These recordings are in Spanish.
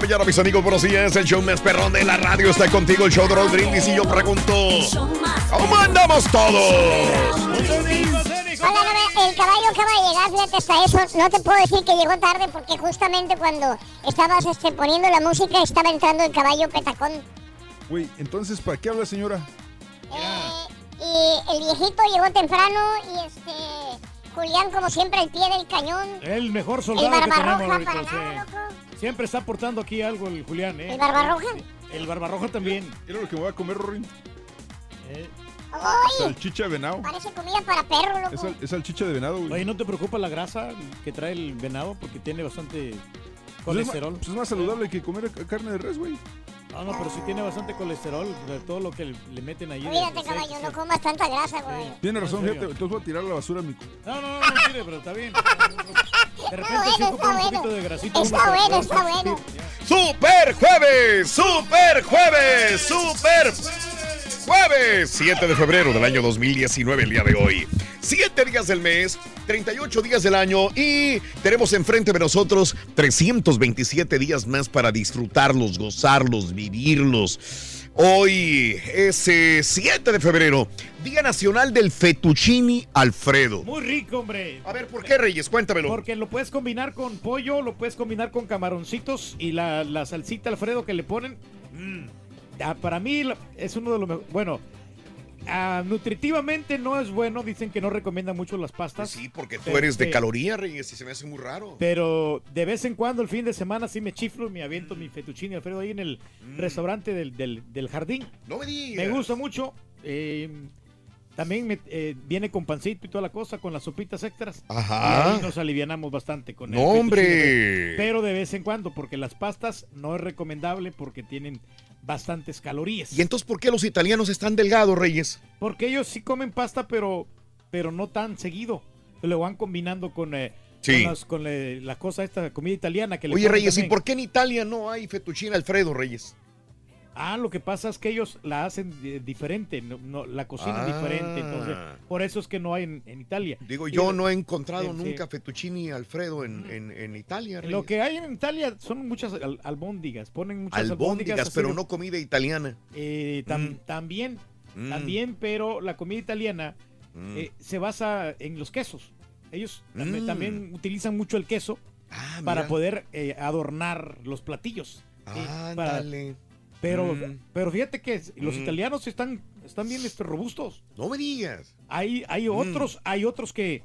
Mañana, mis amigos. Buenos días. El show más perrón de la radio está contigo. El show de Brindis. Y yo pregunto: ¿Cómo andamos todos? Hola, no el caballo acaba de llegar, fíjate hasta eso. No te puedo decir que llegó tarde porque justamente cuando estabas este, poniendo la música estaba entrando el caballo petacón. Güey, entonces, ¿para qué habla señora? Eh, y el viejito llegó temprano y este Julián como siempre al pie del cañón. El mejor El soldado que Barbarroja tenemos ahorita, para nada, loco. Siempre está aportando aquí algo el Julián, ¿eh? ¿El Barbarroja? El Barbarroja también. Era lo que me voy a comer, Rorin. Eh, ¡Ay! Salchicha de venado. Parece comida para perro, loco. Es salchicha de venado, güey. Oye, ¿no te preocupa la grasa que trae el venado? Porque tiene bastante Pues es, más, colesterol. pues es más saludable que comer ca- carne de res, güey. No, no, pero sí tiene bastante colesterol de todo lo que le, meten ahí. Cuídate, caballo, no sí. comas tanta grasa, güey. Tiene No, razón, fíjate. Entonces voy a tirar a la basura mi... No, no, no, no tire, pero está bien. De repente bueno, sí un bueno. poquito de grasita. Está bueno, está bueno. ¡Super jueves! ¡Super jueves! ¡Super jueves! 7 de febrero del año 2019, el día de hoy. 7 días del mes, 38 días del año y tenemos enfrente de nosotros 327 días más para disfrutarlos, gozarlos, vivirlos. Hoy es eh, 7 de febrero, Día Nacional del Fettuccini Alfredo. Muy rico, hombre. A ver, ¿por qué, Reyes? Cuéntamelo. Porque lo puedes combinar con pollo, lo puedes combinar con camaroncitos y la, la salsita Alfredo que le ponen. mm, para mí es uno de los mejores. Bueno, nutritivamente no es bueno. Dicen que no recomiendan mucho las pastas. Sí, porque tú eres de Este, caloría, Reyes, y se me hace muy raro. Pero de vez en cuando, el fin de semana, sí me chiflo y me aviento mi fettuccine Alfredo ahí en el restaurante del, del- del jardín. No me digas. Me gusta mucho. eh, también me- eh, viene con pancito y toda la cosa, con las sopitas extras. Ajá. Y ahí nos alivianamos bastante con el No, hombre. Pero de vez en cuando, porque las pastas no es recomendable porque tienen bastantes calorías. ¿Y entonces por qué los italianos están delgados, Reyes? Porque ellos sí comen pasta, pero, pero no tan seguido. Lo van combinando con, eh, Sí. con, las- con, eh, la cosa esta comida italiana que le Oye, Reyes, ¿y por qué en Italia no hay fettuccine Alfredo, Reyes? Ah, lo que pasa es que ellos la hacen eh, diferente, no, no, la cocina es Ah. diferente, entonces por eso es que no hay en, en Italia. Digo, Y yo no he encontrado sí. nunca fettuccine Alfredo en, en- en Italia, Reyes. Lo que hay en Italia son muchas al- albóndigas, ponen muchas albóndigas. Albóndigas, pero de- no comida italiana. eh, tam- Mm. También, Mm. también, pero la comida italiana Mm. eh, se basa en los quesos. Ellos también, Mm. también utilizan mucho el queso Ah, para mira. poder eh, adornar los platillos. Sí, para- Ándale. Pero, Mm. pero fíjate que los Mm. italianos están, están bien este, robustos. No me digas. Hay, hay Mm. otros, hay otros que que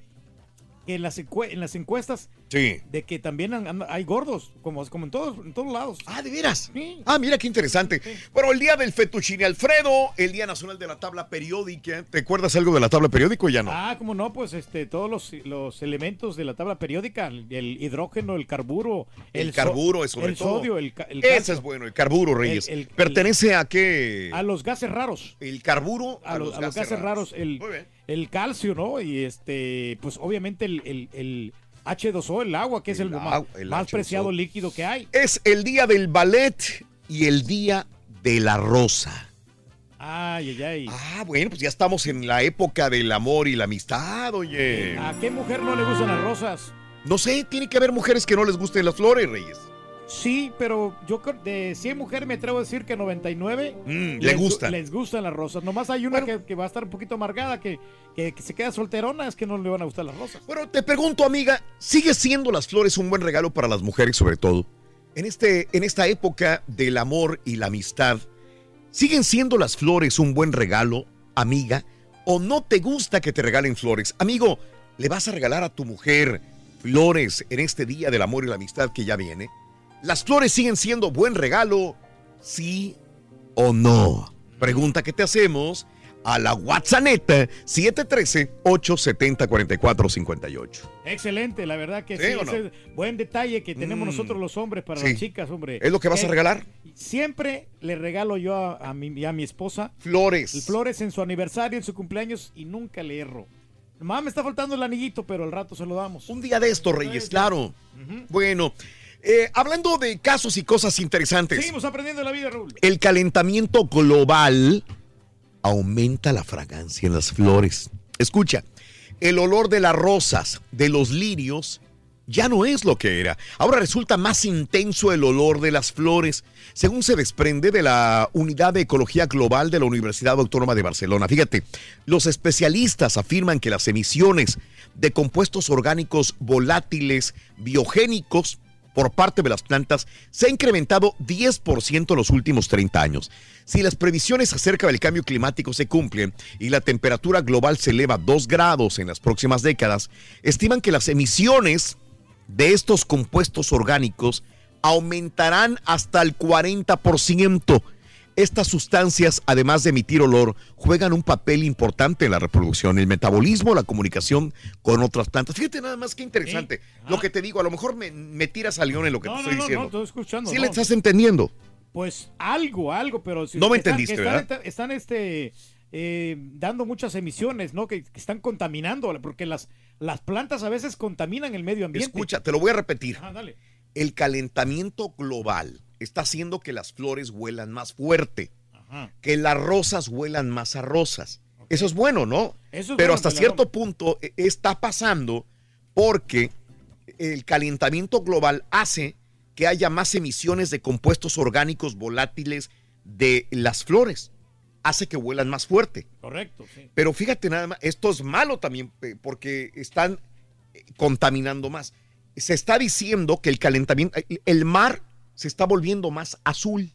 en las, en las encuestas Sí. de que también hay gordos, como, como en, todos, en todos lados. Ah, ¿de veras? Sí. Ah, mira qué interesante. Bueno, el día del fettuccine Alfredo, el Día Nacional de la Tabla Periódica. ¿Te acuerdas algo de la tabla periódica o ya no? Ah, como no, pues este, todos los, los elementos de la tabla periódica, el, hidrógeno, el carburo, el, so- carburo, sobre el todo. sodio, el, Ese calcio, es bueno, el carburo, Reyes. El- ¿Pertenece a qué? a los gases raros. El carburo a, los, a los gases raros, el, Muy bien. El calcio, ¿no? Y este, pues obviamente el, el- el H2O, el agua, que es el, más H2O. preciado líquido que hay. Es el día del ballet y el día de la rosa. Ay, ay, ay. Ah, bueno, pues ya estamos en la época del amor y la amistad, oye. ¿A qué mujer no le gustan las rosas? No sé, tiene que haber mujeres que no les gusten las flores, Reyes. Sí, pero yo de 100 mujeres me atrevo a decir que 99 Mm, le les gu- gustan. Les gustan las rosas. Nomás hay una que, que va a estar un poquito amargada, que, que- que se queda solterona, es que no le van a gustar las rosas. Bueno, te pregunto, amiga, ¿sigue siendo las flores un buen regalo para las mujeres, sobre todo? En, este, en esta época del amor y la amistad, ¿siguen siendo las flores un buen regalo, amiga? ¿O no te gusta que te regalen flores? Amigo, ¿le vas a regalar a tu mujer flores en este día del amor y la amistad que ya viene? ¿Las flores siguen siendo buen regalo? ¿Sí o no? Pregunta que te hacemos a la WhatsApp 713-870-4458. Excelente, la verdad que sí. ¿Sí no? ese buen detalle que tenemos Mm. nosotros los hombres para Sí. las chicas, hombre. ¿Es lo que vas a Eh, regalar? Siempre le regalo yo a, a mi, a mi esposa Flores. flores en su aniversario, en su cumpleaños y nunca le erro. Mamá, me está faltando el anillito, pero al rato se lo damos. Un día de esto, Reyes, claro. Bueno, eh, hablando de casos y cosas interesantes, Seguimos aprendiendo la vida, Raúl. el calentamiento global aumenta la fragancia en las flores. Escucha, el olor de las rosas, de los lirios, ya no es lo que era. Ahora resulta más intenso el olor de las flores, según se desprende de la Unidad de Ecología Global de la Universidad Autónoma de Barcelona. Fíjate, los especialistas afirman que las emisiones de compuestos orgánicos volátiles biogénicos por parte de las plantas se ha incrementado 10% en los últimos 30 años. Si las previsiones acerca del cambio climático se cumplen y la temperatura global se eleva 2 grados en las próximas décadas, estiman que las emisiones de estos compuestos orgánicos aumentarán hasta el 40%. Estas sustancias, además de emitir olor, juegan un papel importante en la reproducción, el metabolismo, la comunicación con otras plantas. Fíjate nada más que interesante. Lo que te digo, a lo mejor me, me tiras a león en lo que No, te no, estoy no, diciendo. no, estoy escuchando. ¿Sí no. le estás entendiendo? Pues algo, algo, pero si No me están- entendiste, están, ¿verdad? Están, este eh, dando muchas emisiones, ¿no? Que, que están contaminando, porque las, las plantas a veces contaminan el medio ambiente. Escucha, te lo voy a repetir. Ajá, dale. El calentamiento global está haciendo que las flores huelan más fuerte, Ajá. que las rosas huelan más a rosas. Eso es bueno, ¿no? Eso es Pero bueno, hasta cierto punto eh, está pasando porque el calentamiento global hace que haya más emisiones de compuestos orgánicos volátiles de las flores. Hace que huelan más fuerte. Correcto, sí. Pero fíjate nada más, esto es malo también eh, porque están eh, contaminando más. Se está diciendo que el calentamiento, el mar se está volviendo más azul.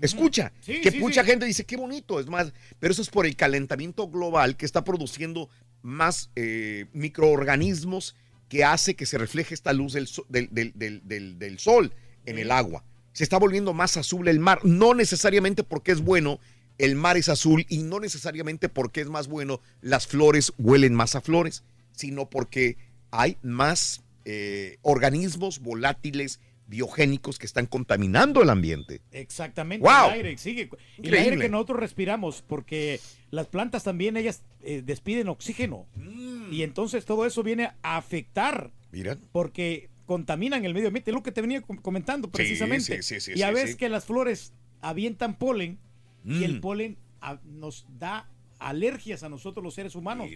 Escucha, Sí, que sí, mucha sí. gente dice qué bonito, es más, pero eso es por el calentamiento global que está produciendo más eh, microorganismos que hace que se refleje esta luz del, so- del- del- del- del- del sol en el agua. Se está volviendo más azul el mar, no necesariamente porque es bueno, el mar es azul y no necesariamente porque es más bueno, las flores huelen más a flores, sino porque hay más eh, organismos volátiles biogénicos que están contaminando el ambiente. Exactamente. ¡Wow! El aire, sigue. El aire que nosotros respiramos, porque las plantas también, ellas eh, despiden oxígeno. Y entonces todo eso viene a afectar, Mira. porque contaminan el medio ambiente. Es lo que te venía com- comentando precisamente. sí, sí, y a sí, veces sí. que las flores avientan polen y el Mm. polen ah, nos da alergias a nosotros los seres humanos.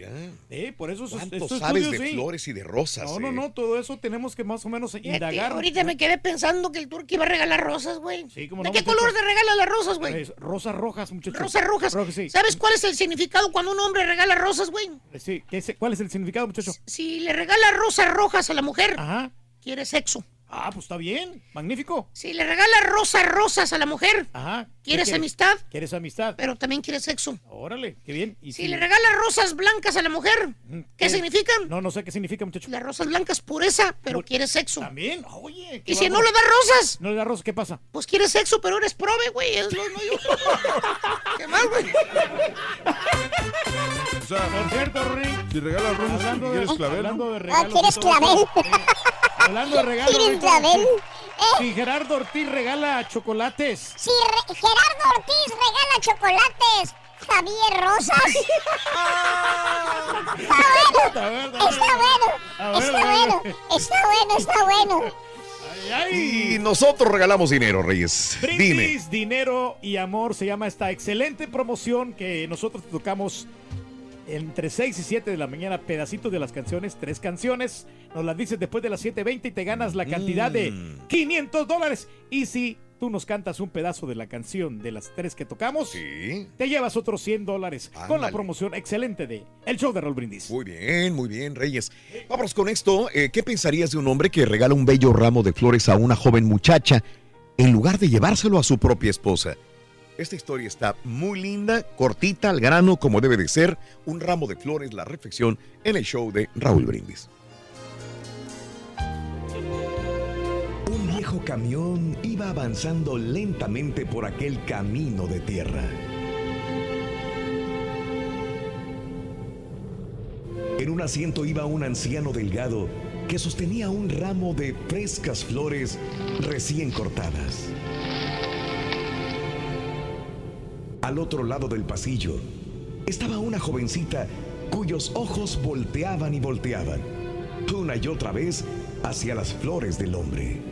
Eh, por eso esos- ¿Cuánto estos sabes estudios, de sí. flores y de rosas? No, no, eh? no, todo eso tenemos que más o menos Fíjate, indagar. ahorita me quedé pensando que el turco iba a regalar rosas, güey. Sí, ¿De no, qué color te regala las rosas, güey? Rosas rojas, muchachos. Rosas rojas. Rojas, sí. ¿Sabes cuál es el significado cuando un hombre regala rosas, güey? Sí, ¿qué es- ¿cuál es el significado, muchacho? Si le regala rosas rojas a la mujer, Ajá. quiere sexo. Ah, pues está bien. Magnífico. Si le regala rosas rosas a la mujer, Ajá. ¿Qué ¿quieres quieres? amistad? ¿Quieres amistad? Pero también quieres sexo. Órale, qué bien. ¿Y Si le regala rosas blancas a la mujer, ¿qué significan? No, no sé qué significa, muchacho. Las rosas blancas pureza, pero quieres sexo. También, oye. Y si no le das rosas, No le da rosas, ¿qué pasa? pues quieres sexo, pero eres prove, güey. Es lo no yo. ¿Qué más, güey? O sea, Por cierto, si regalas rosas, Hablando de, ¿quieres clavel? hablando de Ah, regalos. ¿quieres y todo clavel? eh, hablando de regalos. ¿Quieres clavel? Si Gerardo Ortiz regala chocolates. Si Re- Gerardo Ortiz regala chocolates, Javier Rosas. Está bueno, está bueno, está bueno, está bueno, está bueno. Y nosotros regalamos dinero, Reyes. Dime. Brindis, dinero y amor se llama esta excelente promoción que nosotros tocamos entre 6 y 7 de la mañana, pedacitos de las canciones, tres canciones. Nos las dices después de las 7.20 y te ganas la cantidad de Mm. 500 dólares. Y si tú nos cantas un pedazo de la canción de las tres que tocamos, te llevas otros 100 dólares con la promoción excelente de El Show de Raúl Brindis. Muy bien, muy bien, Reyes. Vamos con esto. Eh, ¿Qué pensarías de un hombre que regala un bello ramo de flores a una joven muchacha en lugar de llevárselo a su propia esposa? Esta historia está muy linda, cortita, al grano, como debe de ser. Un ramo de flores, la reflexión en el show de Raúl Brindis. Un viejo camión iba avanzando lentamente por aquel camino de tierra. En un asiento iba un anciano delgado que sostenía un ramo de frescas flores recién cortadas. Al otro lado del pasillo estaba una jovencita cuyos ojos volteaban y volteaban, una y otra vez hacia las flores del hombre.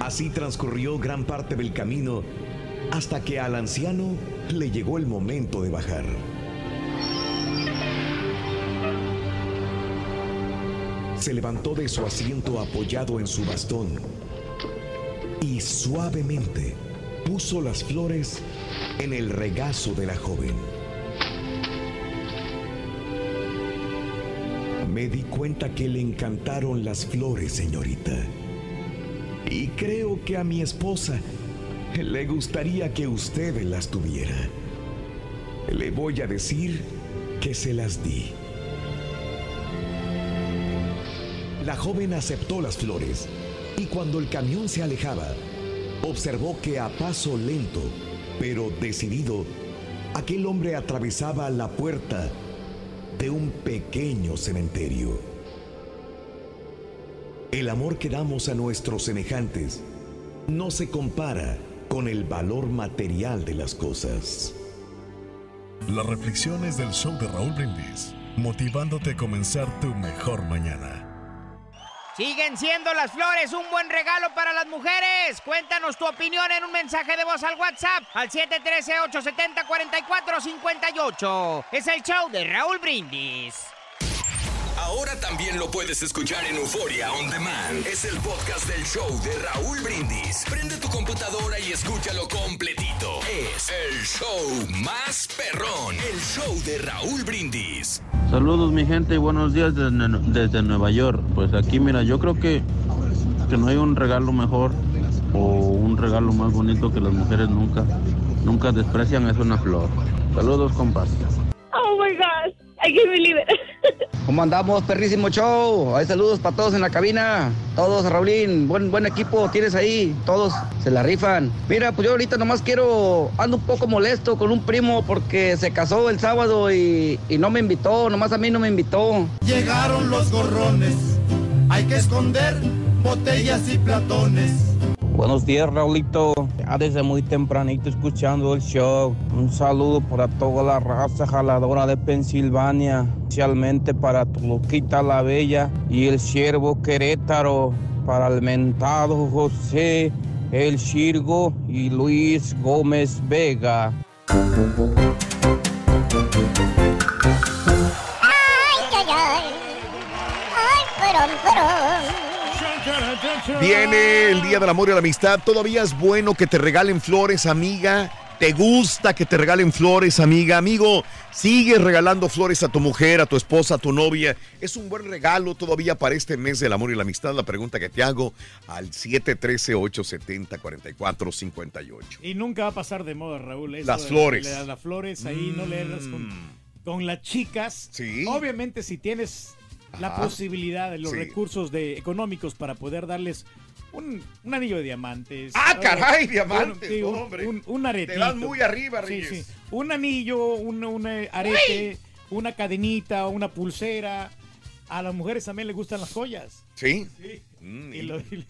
Así transcurrió gran parte del camino hasta que al anciano le llegó el momento de bajar. Se levantó de su asiento apoyado en su bastón y suavemente puso las flores en el regazo de la joven. Me di cuenta que le encantaron las flores, señorita. Y creo que a mi esposa le gustaría que usted las tuviera. Le voy a decir que se las di. La joven aceptó las flores y cuando el camión se alejaba, observó que a paso lento, pero decidido, aquel hombre atravesaba la puerta de un pequeño cementerio. El amor que damos a nuestros semejantes no se compara con el valor material de las cosas. Las reflexiones del show de Raúl Brindis, motivándote a comenzar tu mejor mañana. Siguen siendo las flores un buen regalo para las mujeres. Cuéntanos tu opinión en un mensaje de voz al WhatsApp al 713-870-4458. Es el show de Raúl Brindis. Ahora también lo puedes escuchar en Euforia On Demand. Es el podcast del show de Raúl Brindis. Prende tu computadora y escúchalo completito. Es el show más perrón. El show de Raúl Brindis. Saludos mi gente y buenos días desde, desde Nueva York. Pues aquí mira, yo creo que, que no hay un regalo mejor o un regalo más bonito que las mujeres nunca, nunca desprecian es una flor. Saludos compas. Oh my gosh, I can't believe it. ¿Cómo andamos, perrísimo show? Hay saludos para todos en la cabina. Todos, Raulín, buen, buen equipo tienes ahí. Todos se la rifan. Mira, pues yo ahorita nomás quiero, ando un poco molesto con un primo porque se casó el sábado y, y no me invitó, nomás a mí no me invitó. Llegaron los gorrones, hay que esconder botellas y platones. Buenos días, Raulito. Ya desde muy tempranito escuchando el show. Un saludo para toda la raza jaladora de Pensilvania, especialmente para Toluquita la Bella y el siervo Querétaro, para el mentado José, el Chirgo y Luis Gómez Vega. Viene el Día del Amor y la Amistad. Todavía es bueno que te regalen flores, amiga. ¿Te gusta que te regalen flores, amiga, amigo? Sigues regalando flores a tu mujer, a tu esposa, a tu novia. Es un buen regalo todavía para este mes del amor y la amistad. La pregunta que te hago al 713-870-4458. Y nunca va a pasar de moda, Raúl. eso Las de- flores. de Las flores ahí no leerlas con, con las chicas. Sí. Obviamente, si tienes la posibilidad de los Sí. recursos de, económicos para poder darles un, un anillo de diamantes. ¡Ah, caray, un- diamantes, sí, un, hombre! un, un aretito. Te vas muy arriba, Sí, Reyes. sí. Un anillo, un, un, arete, una cadenita, una pulsera. A las mujeres también les gustan las joyas. ¿Sí? Sí. Mm, Y y- lo- y-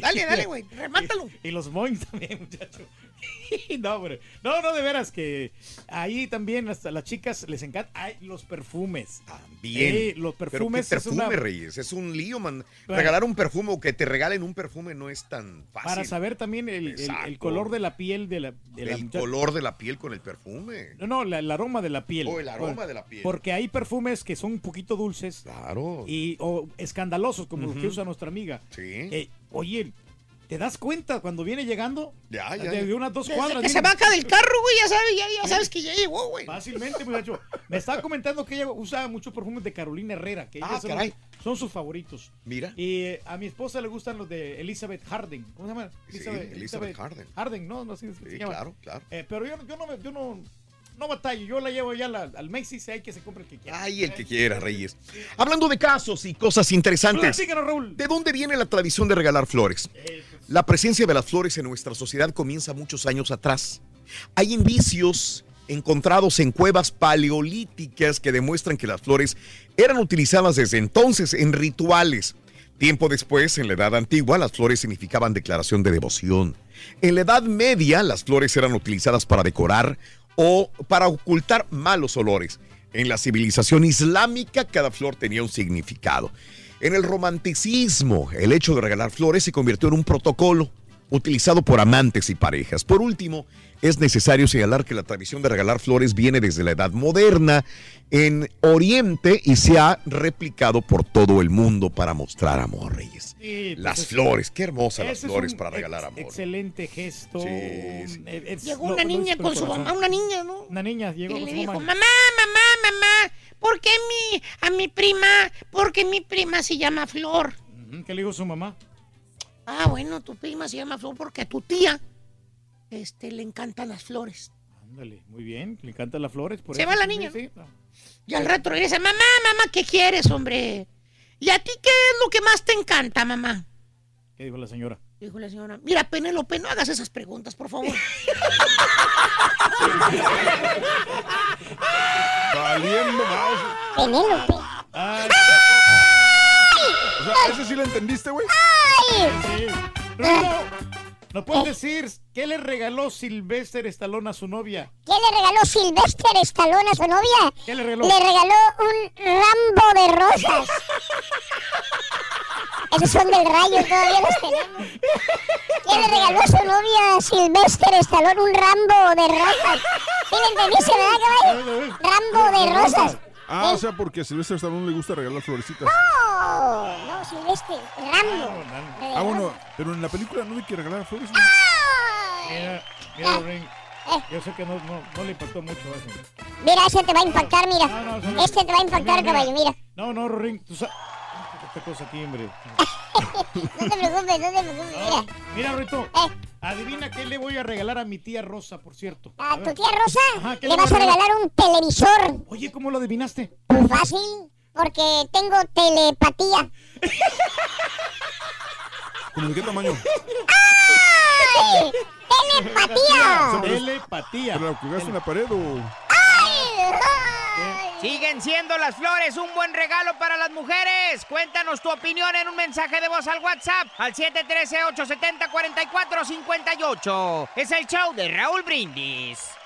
Dale, dale, güey, remátalo. Y, y los boings también, muchacho. no, hombre. No, no, de veras que ahí también hasta las chicas les encanta. Ay, los perfumes. Bien. Eh, los Pero perfumes ¿qué es perfume, una- Reyes? Es un lío, man. Bueno. Regalar un perfume o que te regalen un perfume no es tan fácil. Para saber también el, el- el Exacto. color de la piel de la, de la el muchacha. color de la piel con el perfume. No, no, la- el aroma de la piel. Oh, el aroma de la piel. Porque hay perfumes que son un poquito dulces. Claro. Y, o escandalosos, como los que usa nuestra amiga. Sí. Eh, oye, ¿te das cuenta cuando viene llegando? Ya, ya, De, ya. de unas dos Desde cuadras. que se baja del carro, güey, ya sabes, ya, ya sabes que ya llegó, güey. Fácilmente, muchacho. Me estaba comentando que ella usa muchos perfumes de Carolina Herrera, que Ah, son, caray. son sus favoritos. Mira. Y eh, a mi esposa le gustan los de Elizabeth Harden. ¿Cómo se llama? Sí, Elizabeth Harden. Harden, ¿no? no sé si se Sí, llama. claro, claro. Eh, pero yo, yo no me, yo no, no batallo, yo la llevo ya al Macy's y hay que se compre el que quiera. Ay, el que quiera, Reyes. Hablando de casos y cosas interesantes. Platícanos, Raúl. ¿De dónde viene la tradición de regalar flores? La presencia de las flores en nuestra sociedad comienza muchos años atrás. Hay indicios encontrados en cuevas paleolíticas que demuestran que las flores eran utilizadas desde entonces en rituales. Tiempo después, en la Edad Antigua, las flores significaban declaración de devoción. En la Edad Media, las flores eran utilizadas para decorar o para ocultar malos olores. En la civilización islámica, cada flor tenía un significado. En el romanticismo, el hecho de regalar flores se convirtió en un protocolo utilizado por amantes y parejas. Por último, es necesario señalar que la tradición de regalar flores viene desde la Edad Moderna en Oriente y se ha replicado por todo el mundo para mostrar amor, Reyes. Sí, pues Las es- flores, qué hermosas las flores para regalar ex- amor. Excelente gesto. Sí, un- sí. es- Llegó una lo niña con su mamá, una niña, ¿no? Una niña llegó Y con le su dijo, mamá. mamá, mamá, mamá, ¿por qué mi, a mi prima, por qué mi prima se llama Flor? ¿Qué le dijo su mamá? Ah, bueno, tu prima se llama Flor porque a tu tía este, le encantan las flores. Ándale, muy bien, le encantan las flores. Por Se eso, va la niña, sí, Y al rato regresa, mamá, mamá, ¿qué quieres, hombre? ¿Y a ti qué es lo que más te encanta, mamá? ¿Qué dijo la señora? Dijo la señora, mira, Penélope, no hagas esas preguntas, por favor. Valiendo mouse. Penélope. O sea, ¿ese sí lo entendiste, güey? Sí. Rulo, ¿nos puedes decir qué le regaló Sylvester Stallone a su novia? ¿Qué le regaló Sylvester Stallone a su novia? ¿Qué le regaló? Le regaló un Rambo de rosas. Esos son del rayo, todavía los tenemos. ¿Qué le regaló a su novia Sylvester Stallone? Un Rambo de rosas. ¿Sí le entendiste, verdad, caballo? Rambo de rosas. Ah, o sea, porque a Silvestre Stallone le gusta regalar florecitas. No, no, Sylvester, Rambo. Ah, bueno, pero en la película no hay que regalar flores. Mira, mira, Ring. Yo sé que no, no, no le impactó mucho eso. Mira, ese te va a impactar, mira. no, Este te va a impactar, caballo, mira. No, no, Ring, tú sabes. Esta cosa aquí, hombre. No te preocupes, no te preocupes, mira. Mira, Rito. Adivina qué le voy a regalar a mi tía Rosa, por cierto. ¿A tu tía Rosa? Ajá, ¿qué le vas a regalar un televisor. Oye, ¿cómo lo adivinaste? Muy fácil, porque tengo telepatía. ¿Cómo de qué tamaño? ¡Ay! ¡Telepatía! Telepatía. ¿Pero la colgaste en la pared o...? Siguen siendo las flores un buen regalo para las mujeres. Cuéntanos tu opinión en un mensaje de voz al WhatsApp al 713-870-4458. Es el show de Raúl Brindis.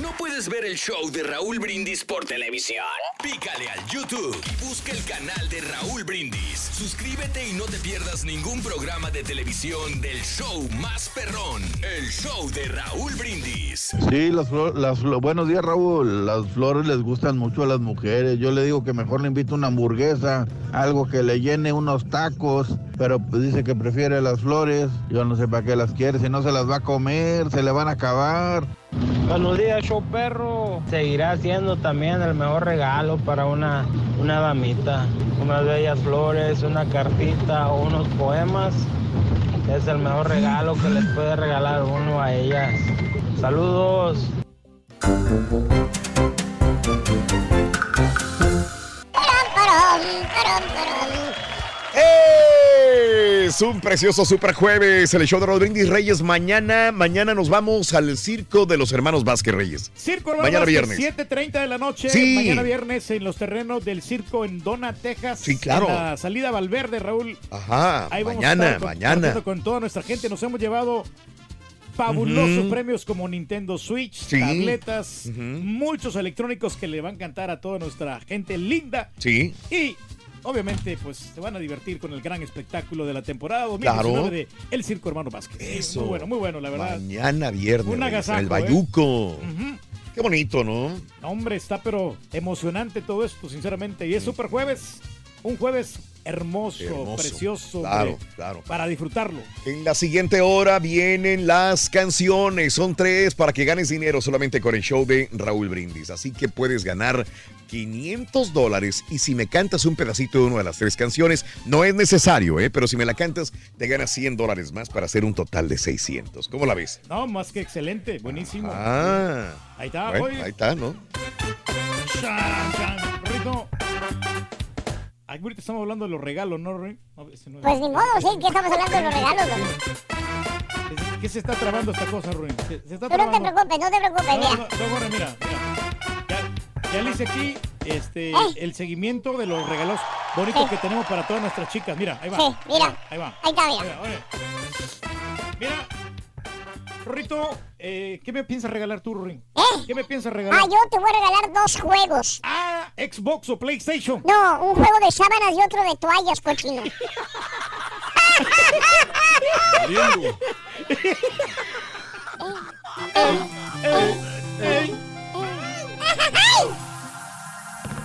¿No puedes ver el show de Raúl Brindis por televisión? Pícale al YouTube y busca el canal de Raúl Brindis. Suscríbete y no te pierdas ningún programa de televisión del show más perrón, el show de Raúl Brindis. Sí, las flores, las buenos días Raúl, las flores les gustan mucho a las mujeres, yo le digo que mejor le invito una hamburguesa, algo que le llene unos tacos, pero dice que prefiere las flores. Yo no sé para qué las quiere, si no se las va a comer, se le van a acabar. Buenos días, show perro. Seguirá siendo también el mejor regalo para una, una damita. Unas bellas flores, una cartita o unos poemas. Es el mejor regalo que les puede regalar uno a ellas. Saludos. Es un precioso super jueves, el show de Rodríguez Reyes. Mañana, mañana nos vamos al circo de los hermanos Vázquez Reyes. Circo Hermano Mañana Vázquez, viernes. 7.30 de la noche. Sí. Mañana viernes en los terrenos del circo en Dona, Texas. Sí, claro. En la salida Valverde, Raúl. Ajá, Ahí vamos mañana, a estar con- mañana. con toda nuestra gente. Nos hemos llevado fabulosos premios como Nintendo Switch, Sí. tabletas, muchos electrónicos que le van a encantar a toda nuestra gente linda. Sí. Y obviamente, pues se van a divertir con el gran espectáculo de la temporada 2019 Claro. de El Circo Hermano Vázquez. Eso. Muy bueno, muy bueno, la verdad. Mañana viernes. Un agasajo, el ¿eh? Bayuco. Qué bonito, ¿no? Hombre, está pero emocionante todo esto, sinceramente. Y es super jueves. Un jueves hermoso, Hermoso. precioso. Claro, hombre, claro. Para disfrutarlo. En la siguiente hora vienen las canciones. Son tres para que ganes dinero solamente con el show de Raúl Brindis. Así que puedes ganar 500 dólares. Y si me cantas un pedacito de una de las tres canciones, no es necesario, ¿eh? Pero si me la cantas, te ganas 100 dólares más para hacer un total de 600. ¿Cómo la ves? No, más que excelente, buenísimo. Ah. Ahí está, Bueno, oye. ahí está, ¿no? Ahorita estamos hablando de los regalos, ¿no, Rey? No, ese no es- Pues ni modo, sí, que estamos hablando de los regalos. güey. ¿Qué se está trabando esta cosa, Ruin? Se, se está Tú no te preocupes, no te preocupes, No, mira. no, no, Borre, mira, mira. Ya, le hice aquí este, Eh. el seguimiento de los regalos bonitos que tenemos para todas nuestras chicas. Mira, ahí va. Sí, mira. Ahí va. Ahí está, mira. Ahí va. Mira. Rorrito, eh, ¿qué me piensas regalar tú, Ruin? ¿Qué me piensas regalar? Ah, yo te voy a regalar dos juegos. Ah, Xbox o PlayStation. No, un juego de sábanas y otro de toallas, cochino.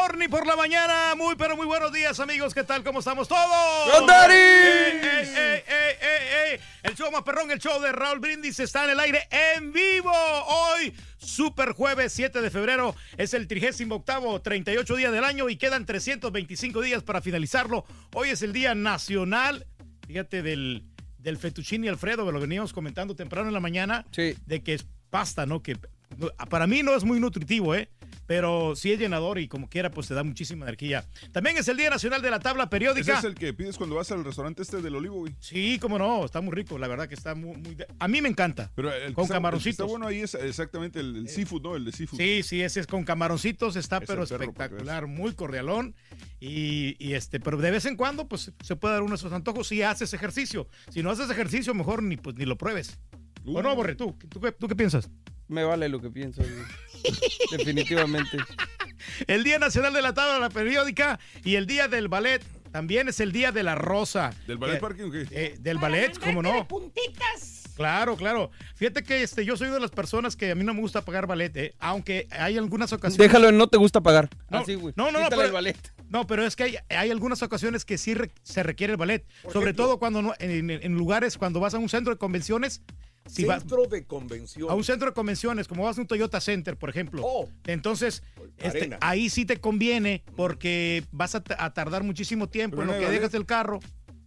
morning por la mañana. Muy, pero muy buenos días, amigos. ¿Qué tal? ¿Cómo estamos todos? ¡Con Daddy! ¡Ey, ey, ey, ey, ey, ey! El show más perrón, el show de Raúl Brindis está en el aire en vivo. Hoy, super jueves 7 de febrero, es el 38 38 días del año y quedan 325 días para finalizarlo. Hoy es el Día Nacional, fíjate, del, del fettuccine Alfredo, lo veníamos comentando temprano en la mañana, de que es pasta, ¿no? Que no, para mí no es muy nutritivo, ¿eh? Pero sí es llenador y como quiera, pues te da muchísima energía. También es el Día Nacional de la Tabla Ese Periódica. es el que pides cuando vas al restaurante este del Olivo, güey. Sí, cómo no, está muy rico, la verdad que está muy... A mí me encanta. Pero el con está- el camaroncitos. está bueno ahí es exactamente el, el seafood, ¿no? El de seafood. Sí, sí, ese es con camaroncitos, está Es pero espectacular, muy cordialón. Y, y, este, pero de vez en cuando, pues se puede dar uno de esos antojos si haces ejercicio. Si no haces ejercicio, mejor ni, pues, ni lo pruebes. ¿O no, Borre? ¿Tú, tú, qué- tú qué piensas? Me vale lo que pienso. Definitivamente. El Día Nacional de la Tabla Periódica y el Día del Ballet. También es el Día de la Rosa. ¿Del ballet Eh, parking o qué? eh, del ballet, ¿cómo no? puntitas. Claro, claro. Fíjate que este, yo soy de las personas que a mí no me gusta pagar ballet, eh, aunque hay algunas ocasiones. Déjalo en no te gusta pagar. No, Así, güey. no, no, no, pero, el ballet. no, pero es que hay, hay algunas ocasiones que sí re- se requiere el ballet. Sobre todo cuando no- en, en lugares, cuando vas a un centro de convenciones. Si Centro de convención. a un centro de convenciones, como vas a un Toyota Center, por ejemplo. Oh. Entonces, este, arena. ahí sí te conviene porque vas a, a tardar muchísimo tiempo Pero en no lo que ballet. dejas el carro.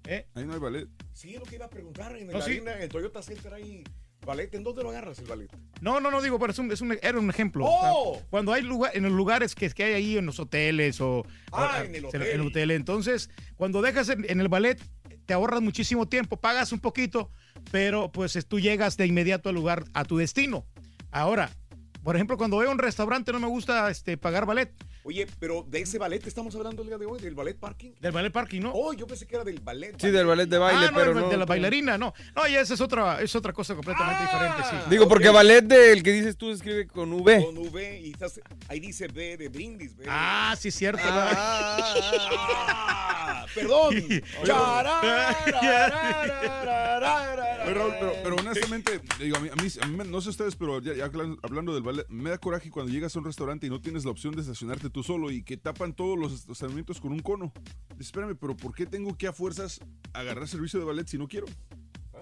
¿eh? Ahí no hay ballet. Sí, es lo que iba a preguntar. En No, el, sí. arena, en el Toyota Center hay ballet. ¿En dónde lo agarras el ballet? No, no, no digo, pero es un, es un- era un ejemplo. ¡Oh! O sea, Cuando hay lugar, en los lugares que, que hay ahí, en los hoteles o, Ah, o- en el hotel. en hotel. Entonces, cuando dejas en, en el ballet, te ahorras muchísimo tiempo, pagas un poquito, pero pues es- tú llegas de inmediato al lugar, a tu destino. Ahora, Por ejemplo, cuando a un restaurante no me gusta este, pagar ballet. Oye, pero de ese ballet estamos hablando el día de hoy, del ballet parking. Del ballet parking, ¿no? Oh, yo pensé que era del ballet. Sí, del ballet de baile, ah, no, pero el- no. de la bailarina, no. No, ya esa es otra, es otra cosa completamente diferente, sí. Digo, porque ballet del que dices tú se escribe con V. Con V y estás- ahí dice B de brindis. B. Ah, sí, es cierto. Ah, perdón. Oye, Raúl, pero, pero honestamente, digo, a mí, a mí- a mí no sé ustedes, pero ya, ya hablan- hablando del ballet, me da coraje cuando llegas a un restaurante y no tienes la opción de estacionarte tú solo y que tapan todos los estacionamientos con un cono. Dices, Espérame, pero ¿por qué tengo que a fuerzas agarrar servicio de ballet si no quiero?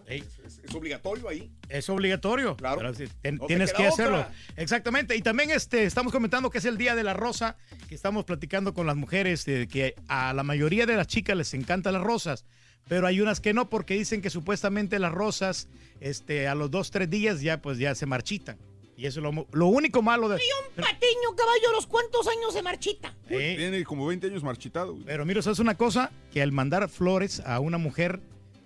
Es, es obligatorio ahí. Es obligatorio. Claro. Pero sí, ten- No te tienes que hacerlo. otra. Exactamente. Y también este, estamos comentando que es el Día de la Rosa, que estamos platicando con las mujeres, de que a la mayoría de las chicas les encantan las rosas, pero hay unas que no porque dicen que supuestamente las rosas este, a los dos, tres días ya, pues, ya se marchitan. Y eso es lo, único malo de... Patiño, caballo, ¿los cuántos años se marchita? Eh, Tiene como 20 años marchitado. güey. Pero mira, ¿sabes una cosa? Que al mandar flores a una mujer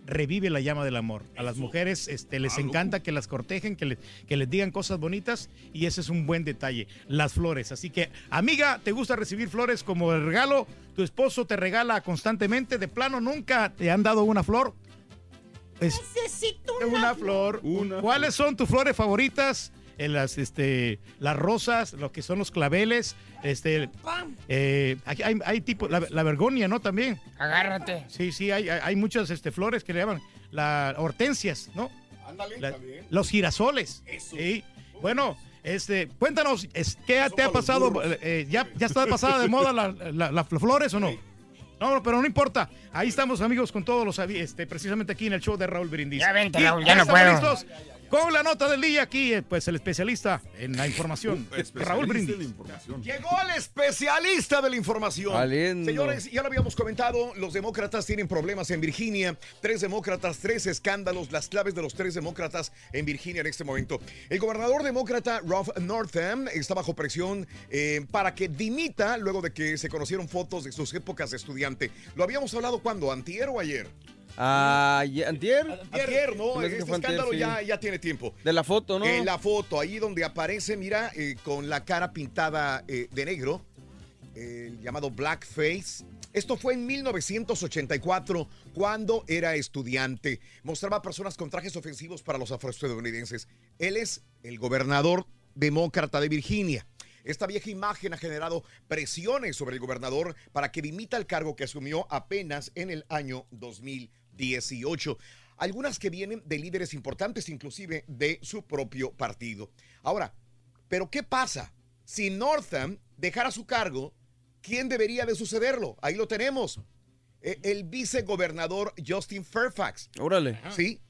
revive la llama del amor. A las mujeres este, les encanta que las cortejen, que, le- que les digan cosas bonitas y ese es un buen detalle, las flores. Así que, amiga, ¿te gusta recibir flores como el regalo? ¿Tu esposo te regala constantemente? ¿De plano nunca te han dado una flor? Pues, Necesito una, una, flor. ¿Cuáles son tus flores favoritas? Eh, las, este, las rosas, lo que son los claveles, este, eh, hay, tipo, la, la vergonia, ¿no? También. Agárrate. Sí, sí, hay, hay muchas este, flores que le llaman las hortensias, ¿no? Ándale, La- también. los girasoles. Sí. Bueno, este, cuéntanos, es, ¿qué te ha pasado? Eh, ¿ya, ¿Ya está pasada de moda la- la- la- las flores o no? No, pero no importa. Ahí estamos, amigos, con todos los este, precisamente aquí en el show de Raúl Brindis. Ya vente, Raúl, ya no estamos puedo. listos con la nota del día aquí, eh, pues el especialista en la información, Raúl Brindis. Llegó el especialista de la información. Valiendo. Señores, ya lo habíamos comentado, los demócratas tienen problemas en Virginia. Tres demócratas, tres escándalos, las claves de los tres demócratas en Virginia en este momento. El gobernador demócrata Ralph Northam está bajo presión eh, para que dimita luego de que se conocieron fotos de sus épocas de estudiante. ¿Lo habíamos hablado cuándo? ¿Antier o ayer? Ah, ¿y- ¿antier? Antier, ¿no? Este antier, escándalo sí. ya, ya tiene tiempo. De la foto, ¿no? En la foto, ahí donde aparece, mira, eh, con la cara pintada eh, de negro, el llamado blackface. Esto fue en 1984, cuando era estudiante. Mostraba personas con trajes ofensivos para los afroestadounidenses. Él es el gobernador demócrata de Virginia. Esta vieja imagen ha generado presiones sobre el gobernador para que dimita el cargo que asumió apenas en el año 2018. Algunas que vienen de líderes importantes, inclusive de su propio partido. Ahora, ¿pero qué pasa? Si Northam dejara su cargo, ¿quién debería de sucederlo? Ahí lo tenemos. Eh, El vicegobernador Justin Fairfax. Órale. ¿Sí?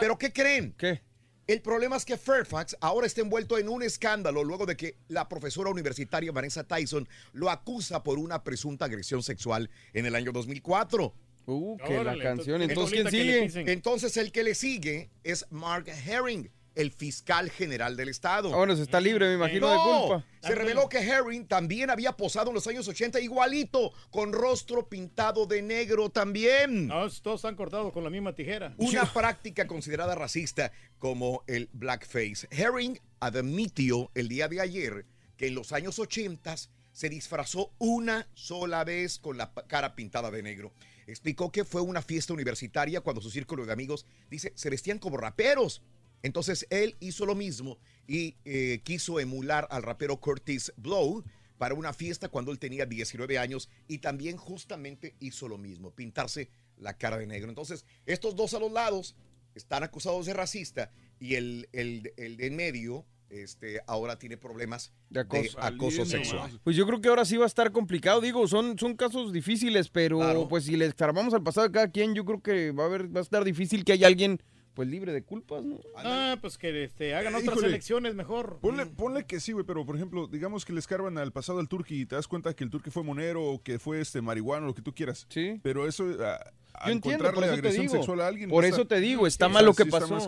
¿Pero qué creen? ¿Qué? El problema es que Fairfax ahora está envuelto en un escándalo luego de que la profesora universitaria Vanessa Tyson lo acusa por una presunta agresión sexual en el año 2004. Uh, que la canción. Entonces, ¿quién sigue? Entonces, el que le sigue es Mark Herring, el fiscal general del estado. Ahora se está libre, me imagino, de No, culpa. Se reveló que Herring también había posado en los años 80 igualito, con rostro pintado de negro también. No, todos están cortados con la misma tijera. Una práctica considerada racista como el blackface. Herring admitió el día de ayer que en los años 80 se disfrazó una sola vez con la cara pintada de negro. Explicó que fue una fiesta universitaria cuando su círculo de amigos, dice, se vestían como raperos. Entonces él hizo lo mismo y eh, quiso emular al rapero Curtis Blow para una fiesta cuando él tenía 19 años y también justamente hizo lo mismo, pintarse la cara de negro. Entonces, estos dos a los lados están acusados de racista y el, el, el de en medio este, ahora tiene problemas de acoso, sexual. Pues yo creo que ahora sí va a estar complicado. Digo, son, son casos difíciles, pero Claro. pues si le escarbamos al pasado de cada quien, yo creo que va a haber, va a estar difícil que haya alguien pues libre de culpas, ¿no? Ah, pues que este, hagan Eh, otras híjole. elecciones mejor. Ponle, ponle que sí, güey, pero por ejemplo, digamos que le escarban al pasado al turqui y te das cuenta que el turqui fue monero o que fue este marihuano, lo que tú quieras. Sí. Pero eso, a, a Yo entiendo, por eso te digo. sexual a alguien. Por está- eso te digo, está Sí, mal lo que pasó.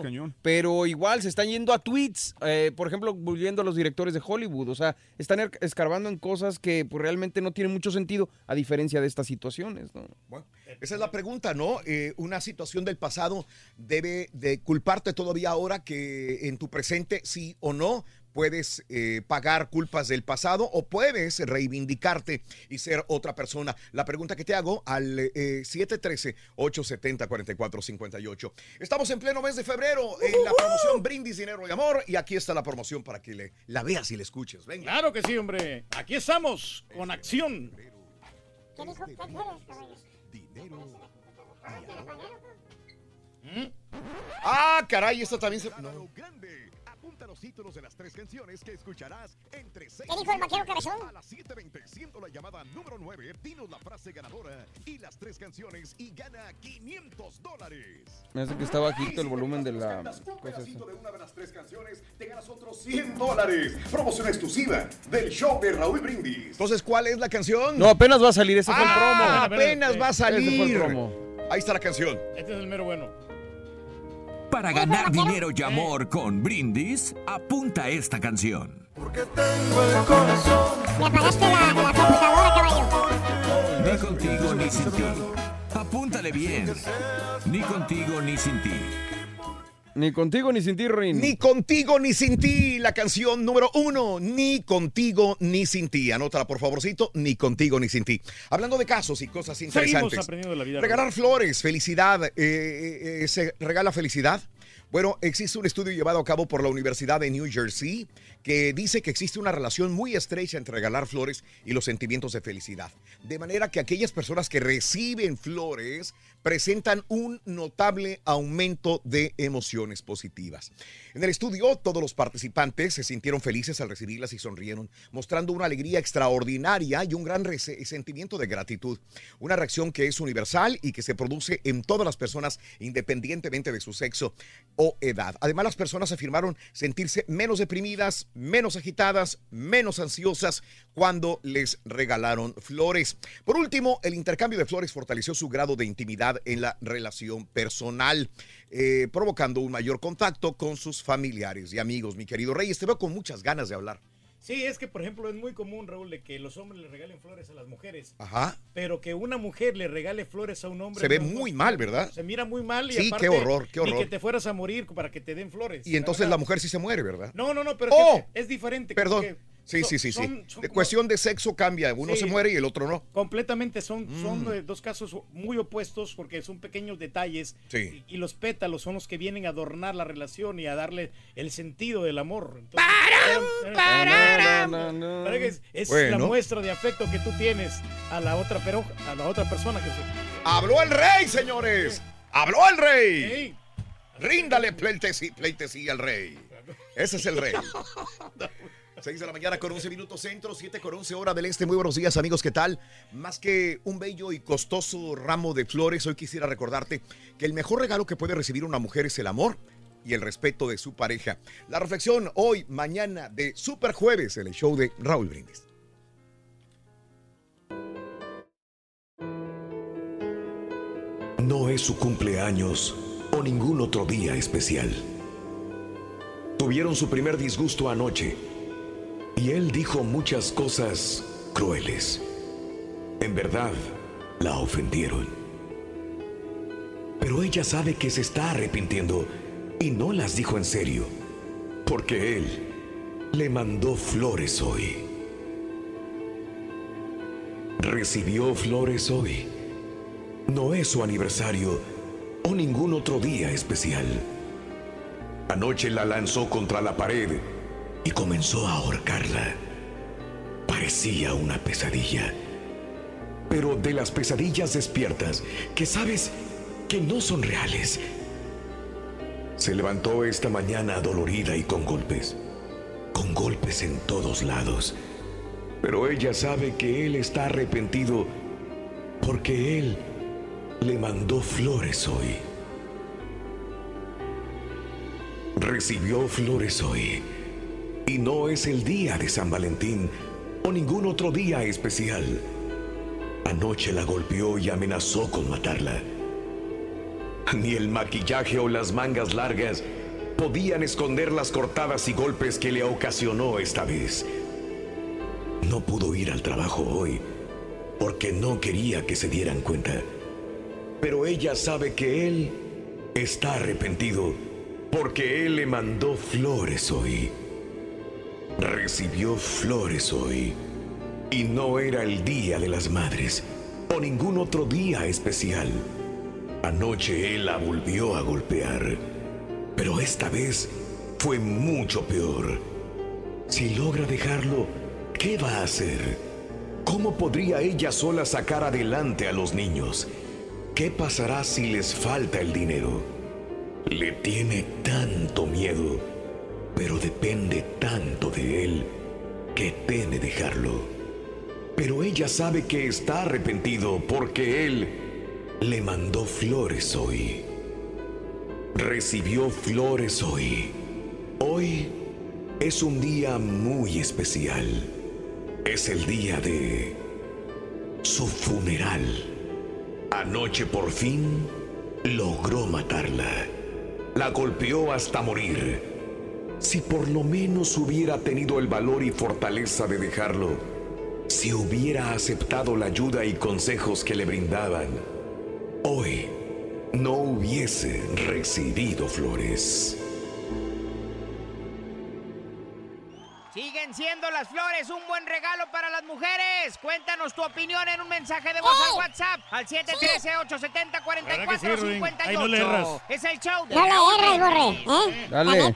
Pero igual se están yendo a tweets, eh, por ejemplo, volviendo a los directores de Hollywood. O sea, están er- escarbando en cosas que pues, realmente no tienen mucho sentido, a diferencia de estas situaciones, ¿no? Bueno, esa es la pregunta, ¿no? Eh, una situación del pasado debe de culparte todavía ahora que en tu presente sí o no puedes eh, pagar culpas del pasado o puedes reivindicarte y ser otra persona. La pregunta que te hago al eh, 713-870-4458. Estamos en pleno mes de febrero en la promoción Brindis Dinero y Amor y aquí está la promoción para que le, la veas y la escuches. Venga. Claro que sí, hombre. Aquí estamos, con acción. ¿Qué dijo? ¿Qué quieres, caballo? Ah, caray, esto también se... no. Apunta los títulos de las tres canciones que escucharás entre 6 ¿Qué dijo el vaquero cabezón? A las 7.20, siendo la llamada número 9, dinos la frase ganadora y las tres canciones y gana 500 dólares. Me hace que está bajito el volumen de la Un cosa pedacito esa. de una de las tres canciones, te ganas otros 100 dólares. Promoción exclusiva del show de Raúl Brindis. Entonces, ¿cuál es la canción? No, apenas va a salir, ese fue el promo. Ah, apenas va a Ese fue el salir. promo. Ahí está la canción. Este es el mero bueno. Para ganar dinero y amor con Brindis, apunta esta canción. Me apagaste la, la computadora, caballo. Ni contigo ni sin ti. Apúntale bien. Ni contigo ni sin ti. Ni contigo ni sin ti, Rin. Ni contigo ni sin ti, la canción número uno. Ni contigo ni sin ti. Anótala, por favorcito. Ni contigo ni sin ti. Hablando de casos y cosas Seguimos interesantes. aprendiendo de la vida. Regalar flores, felicidad. eh, eh, eh, ¿Se regala felicidad? Bueno, existe un estudio llevado a cabo por la Universidad de New Jersey que dice que existe una relación muy estrecha entre regalar flores y los sentimientos de felicidad. De manera que aquellas personas que reciben flores presentan un notable aumento de emociones positivas. En el estudio, todos los participantes se sintieron felices al recibirlas y sonrieron, mostrando una alegría extraordinaria y un gran sentimiento de gratitud. Una reacción que es universal y que se produce en todas las personas independientemente de su sexo o edad. Además, las personas afirmaron sentirse menos deprimidas, menos agitadas, menos ansiosas cuando les regalaron flores. Por último, el intercambio de flores fortaleció su grado de intimidad en la relación personal, eh, provocando un mayor contacto con sus familiares y amigos. Mi querido Reyes, te veo con muchas ganas de hablar. Sí, es que por ejemplo es muy común, Raúl, de que los hombres le regalen flores a las mujeres. Ajá. Pero que una mujer le regale flores a un hombre. Se ve no- muy mal, ¿verdad? Se mira muy mal y Sí, aparte, qué horror, qué Ni horror. que te fueras a morir para que te den flores. Y entonces la mujer sí se muere, ¿verdad? No, no, no, pero ¡Oh! es, que es diferente. Perdón. Sí, son- sí, sí, sí. son- son de como- cuestión de sexo cambia. Uno Sí. se muere y el otro no. Completamente son, son Mm. eh, dos casos muy opuestos porque son pequeños detalles Sí. y, y los pétalos son los que vienen a adornar la relación y a darle el sentido del amor. Entonces, pararam. Para que Es, es Bueno. la muestra de afecto que tú tienes a la otra pero a la otra persona que ¡Habló el rey, señores! ¡Habló el rey! Ríndale pleitesía, pleitesía al rey. Ese es el rey. 6 de la mañana con 11 minutos centro, 7 con 11 hora del este. Muy buenos días amigos, ¿qué tal? Más que un bello y costoso ramo de flores, hoy quisiera recordarte que el mejor regalo que puede recibir una mujer es el amor y el respeto de su pareja. La reflexión hoy, mañana de Super Jueves en el show de Raúl Brindis. No es su cumpleaños o ningún otro día especial. Tuvieron su primer disgusto anoche y él dijo muchas cosas crueles. En verdad, la ofendieron. Pero ella sabe que se está arrepintiendo y no las dijo en serio, porque él le mandó flores hoy. Recibió flores hoy. No es su aniversario o ningún otro día especial. Anoche la lanzó contra la pared y comenzó a ahorcarla. Parecía una pesadilla. Pero de las pesadillas despiertas, que sabes que no son reales. Se levantó esta mañana dolorida y con golpes. Con golpes en todos lados. Pero ella sabe que él está arrepentido porque él le mandó flores hoy. Recibió flores hoy. Y no es el día de San Valentín o ningún otro día especial. Anoche la golpeó y amenazó con matarla. Ni el maquillaje o las mangas largas podían esconder las cortadas y golpes que le ocasionó esta vez. No pudo ir al trabajo hoy porque no quería que se dieran cuenta. Pero ella sabe que él está arrepentido porque él le mandó flores hoy. Recibió flores hoy. Y no era el Día de las Madres o ningún otro día especial. Anoche él la volvió a golpear, pero esta vez fue mucho peor. Si logra dejarlo, ¿qué va a hacer? ¿Cómo podría ella sola sacar adelante a los niños? ¿Qué pasará si les falta el dinero? Le tiene tanto miedo, pero depende tanto de él que teme dejarlo. Pero ella sabe que está arrepentido porque él le mandó flores hoy. Recibió flores hoy. Hoy es un día muy especial. Es el día de su funeral. Anoche por fin logró matarla. La golpeó hasta morir. Si por lo menos hubiera tenido el valor y fortaleza de dejarlo, si hubiera aceptado la ayuda y consejos que le brindaban, hoy no hubiese recibido flores. Siguen siendo las flores un buen regalo para las mujeres. Cuéntanos tu opinión en un mensaje de voz al WhatsApp al 713-870-4458. Ahí no le erras. Es el show de No Raúl erres, borre. ¿eh? Dale. Loco.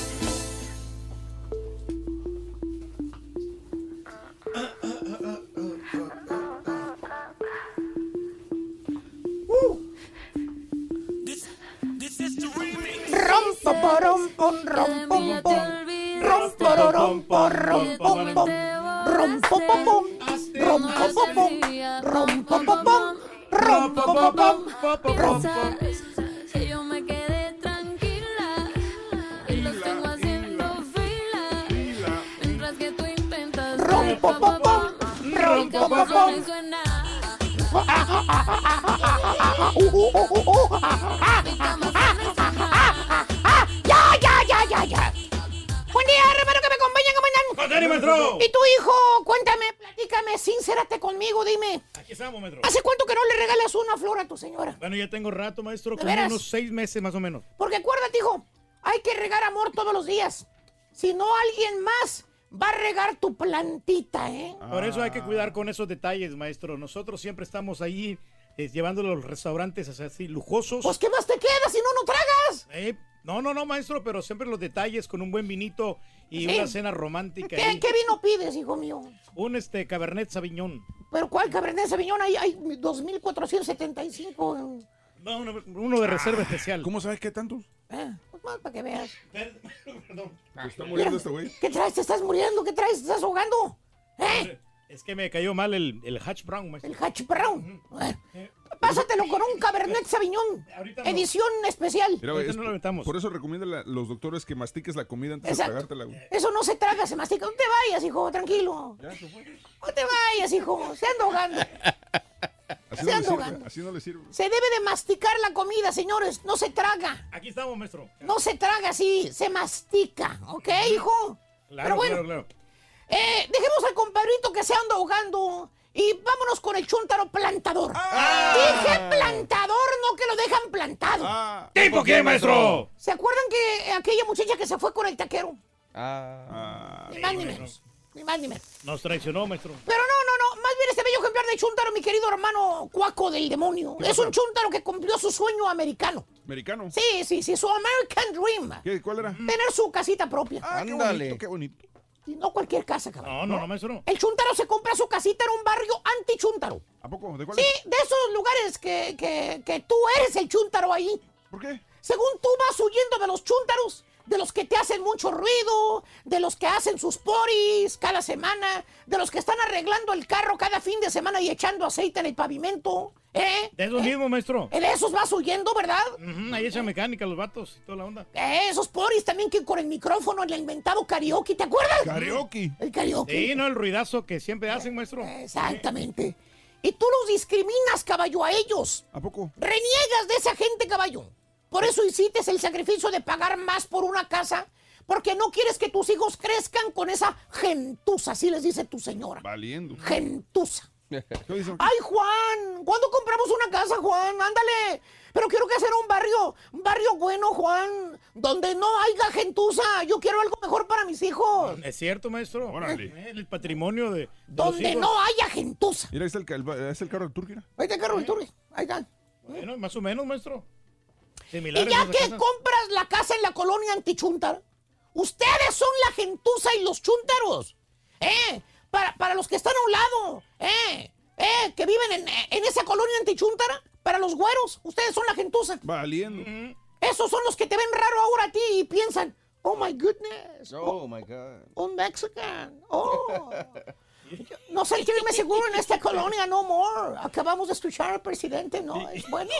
Rompo, porom, pom, ¿Y tu hijo? Cuéntame, platícame, sincérate conmigo, dime. Aquí estamos, maestro. ¿Hace cuánto que no le regalas una flor a tu señora? Bueno, ya tengo rato, maestro, ¿De como veras? unos seis meses más o menos. Porque acuérdate, hijo, hay que regar amor todos los días. Si no, alguien más va a regar tu plantita, ¿eh? Por eso hay que cuidar con esos detalles, maestro. Nosotros siempre estamos ahí eh, llevándolo a los restaurantes así lujosos. Pues, ¿qué más te queda si no, no tragas? Eh, no, no, no, maestro, pero siempre los detalles con un buen vinito y Sí. una cena romántica. ¿Qué, qué vino pides, hijo mío? Un este Cabernet Sauvignon. ¿Pero cuál Cabernet Sauvignon? Hay, hay 2.475. No, uno, uno de reserva especial. ¿Cómo sabes qué tantos? Eh, pues más para que veas. Está muriendo este güey. ¿Qué traes? ¿Te estás muriendo? ¿Qué traes? ¿Te estás ahogando? ¿Eh? Es que me cayó mal el, el Hatch Brown, maestro. El Hatch Brown. Eh, Pásatelo con un Cabernet Sauvignon. Edición especial. Mira, güey, es- por eso recomiendan a los doctores que mastiques la comida antes Exacto. de tragártela, güey. Eso no se traga, se mastica. No te vayas, hijo, tranquilo. No te vayas, hijo. Se anda ahogando. Así Se no, anda sirve, así no le sirve. Se debe de masticar la comida, señores. No se traga. Aquí estamos, maestro. No se traga así, se mastica. ¿Ok, hijo? Claro, Pero bueno, claro, claro. Eh, dejemos al compadrito que se anda ahogando. Y vámonos con el chúntaro plantador. Dije plantador, no que lo dejan plantado. ¿Tipo qué, maestro? ¿Se acuerdan que aquella muchacha que se fue con el taquero? Ah. Ni más ni menos. Ni más ni menos. Nos traicionó, maestro. Pero no, no, no. Más bien este bello ejemplar de chúntaro, mi querido hermano cuaco del demonio. ¿Qué Es un chúntaro que cumplió su sueño americano. ¿Americano? Sí, sí, sí, su American Dream. ¿Qué? ¿Cuál era? Tener su casita propia. Ah, qué bonito, qué bonito. Y no cualquier casa, cabrón. No, no, no, maestro. El chúntaro se compra su casita en un barrio anti-chúntaro. ¿A poco? ¿De cuál Sí, es? de esos lugares que, que, que tú eres el chúntaro ahí. ¿Por qué? Según tú vas huyendo de los chúntaros, de los que te hacen mucho ruido, de los que hacen sus poris cada semana, de los que están arreglando el carro cada fin de semana y echando aceite en el pavimento, ¿eh? De esos mismos, maestro. ¿Eh, De esos vas huyendo, ¿verdad? Ujú, ahí echa mecánica los vatos y toda la onda. Eh, esos poris también que con el micrófono en el inventado karaoke, ¿te acuerdas? Karaoke. El karaoke. Sí, no, el ruidazo que siempre hacen, maestro. Exactamente. Y tú los discriminas, caballo, a ellos. ¿A poco? Reniegas de esa gente, caballo. Por eso hiciste el sacrificio de pagar más por una casa Porque no quieres que tus hijos crezcan con esa gentuza, así les dice tu señora. Valiendo. Gentuza. Ay, Juan, ¿cuándo compramos una casa, Juan? Ándale. Pero quiero que sea un barrio, un barrio bueno, Juan, donde no haya gentuza. Yo quiero algo mejor para mis hijos. Es cierto, maestro. Órale. Eh, El patrimonio de. de los Donde hijos. no haya gentuza. Mira, ahí está el, el- es el carro de Turquía. Ahí está el carro del Turri. Ahí está. Bueno, más o menos, maestro. Y ya que casas. compras la casa en la colonia antichuntar, ustedes son la gentuza y los chúntaros. ¿Eh? Para, para los que están a un lado. ¿Eh? ¿Eh? Que viven en, en esa colonia antichuntara. Para los güeros, ustedes son la gentuza. Valiendo. Esos son los que te ven raro ahora a ti y piensan, oh my goodness. Oh, my God. Un Mexican. Oh. No sentirme seguro en esta colonia, no more. Acabamos de escuchar al presidente, no, es bueno.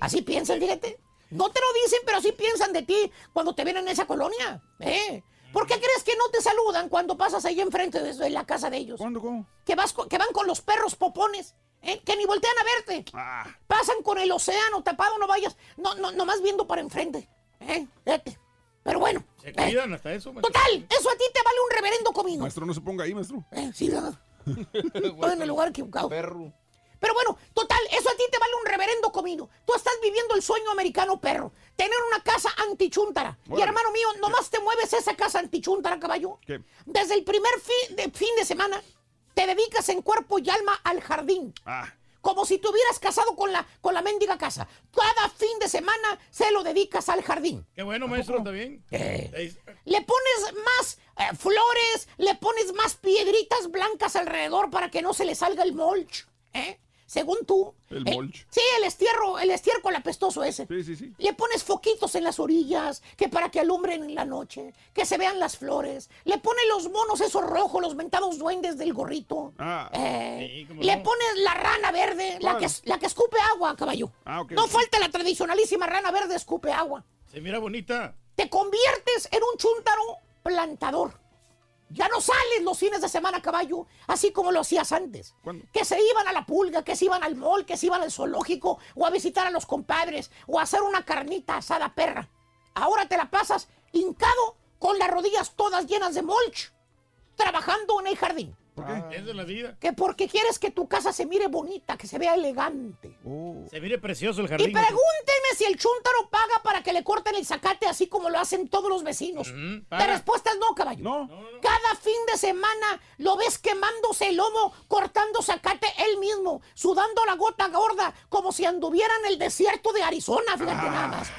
Así piensan, fíjate. No te lo dicen, pero así piensan de ti cuando te ven en esa colonia. ¿eh? ¿Por qué crees que no te saludan cuando pasas ahí enfrente de la casa de ellos? ¿Cuándo, cómo? Que, vas con- que van con los perros popones, ¿eh? que ni voltean a verte. Ah. Pasan con el océano tapado, no vayas, no, no, nomás viendo para enfrente. ¿eh? Fíjate. Pero bueno. Se eh, cuidan hasta eso, maestro. Total, eso a ti te vale un reverendo comino. Maestro, no se ponga ahí, maestro. Eh, sí, ¿verdad? Estoy en el lugar equivocado. Perro. Pero bueno, total, eso a ti te vale un reverendo comino. Tú estás viviendo el sueño americano perro. Tener una casa antichúntara. Y hermano mío, nomás te mueves esa casa antichúntara, caballo. ¿Qué? Desde el primer fin de, fin de semana, te dedicas en cuerpo y alma al jardín. Ah. Como si te hubieras casado con la, con la mendiga casa. Cada fin de semana se lo dedicas al jardín. Qué bueno, maestro, está bien. Eh. Le pones más eh, flores, le pones más piedritas blancas alrededor para que no se le salga el mulch. ¿eh? Según tú. El Eh, mulch. sí, el estierro, el estiércol apestoso ese. Sí, sí, sí. Le pones foquitos en las orillas, que para que alumbren en la noche, que se vean las flores. Le pones los monos esos rojos, los mentados duendes del gorrito. Ah. Eh, Sí, le no. pones la rana verde, la que, la que escupe agua, caballo. Ah, no falta la tradicionalísima rana verde escupe agua Se mira bonita. te conviertes en un chúntaro plantador. Ya no sales los fines de semana, caballo, así como lo hacías antes. ¿Cuándo? Que se iban a la pulga, que se iban al mall, que se iban al zoológico, o a visitar a los compadres, o a hacer una carnita asada perra. Ahora te la pasas hincado con las rodillas todas llenas de mulch, trabajando en el jardín. ¿Por qué? Esa es la vida. Que porque quieres que tu casa se mire bonita, que se vea elegante. Oh. Se mire precioso el Y jardín. pregúnteme si el chúntaro paga para que le corten el zacate así como lo hacen todos los vecinos. La respuesta es no, caballo. No. Cada fin de semana lo ves quemándose el lomo, cortando zacate él mismo, sudando la gota gorda, como si anduviera en el desierto de Arizona, fíjate nada más.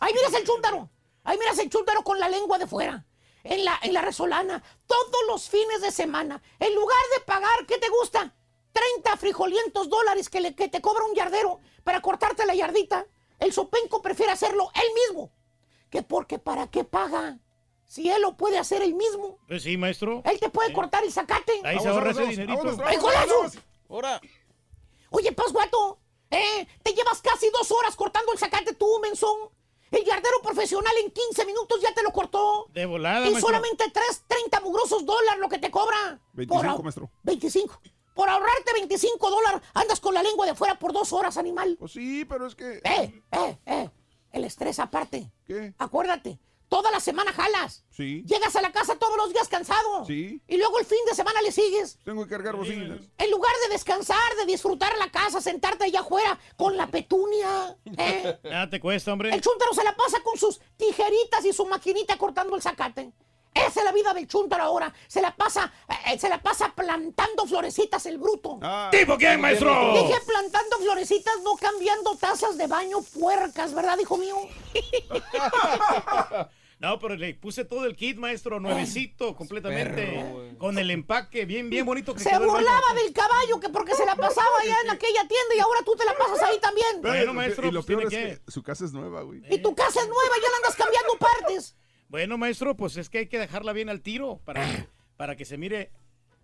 Ahí miras el chúntaro. Ahí miras el chúntaro con la lengua de fuera. En la, en la resolana, todos los fines de semana, en lugar de pagar, ¿qué te gusta? 30 frijolientos dólares que, le- que te cobra un yardero para cortarte la yardita. El sopenco prefiere hacerlo él mismo. Que porque para qué paga. Si él lo puede hacer él mismo. Pues sí, maestro. Él te puede cortar el zacate. Ahí se ahorra ese dinerito. Ahora. Oye, Pasguato, ¿eh? Te llevas casi dos horas cortando el zacate tú, menzón. El yardero profesional en 15 minutos ya te lo cortó. De volada, Y maestro. solamente 3, 30 mugrosos dólares lo que te cobra. 25, ahor- maestro. 25. Por ahorrarte 25 dólares, andas con la lengua de fuera por dos horas, animal. Pues sí, pero es que. Eh, eh, eh. El estrés aparte. ¿Qué? Acuérdate, toda la semana jalas. Sí. Llegas a la casa todos los días cansado. Sí. Y luego el fin de semana le sigues. Tengo que cargar bocinas. En lugar de descansar, de disfrutar la casa, sentarte allá afuera con la petunia. ¿eh? Nada te cuesta, hombre. El chúntaro se la pasa con sus tijeritas y su maquinita cortando el zacate. Esa es la vida del chúntaro ahora. Se la pasa, eh, se la pasa plantando florecitas el bruto. Ah. ¿Tipo quién, maestro? Dije plantando florecitas, no cambiando tazas de baño puercas, ¿verdad, hijo mío? No, pero le puse todo el kit, maestro, nuevecito, completamente. perro, con el empaque bien, bien bonito que Se quedó burlaba del caballo que porque se la pasaba allá en aquella tienda y ahora tú te la pasas ahí también. Bueno, maestro, y lo pues peor tiene es que su casa es nueva, güey. Y tu casa es nueva, ya la andas cambiando partes. Bueno, maestro, pues es que hay que dejarla bien al tiro para, para que se mire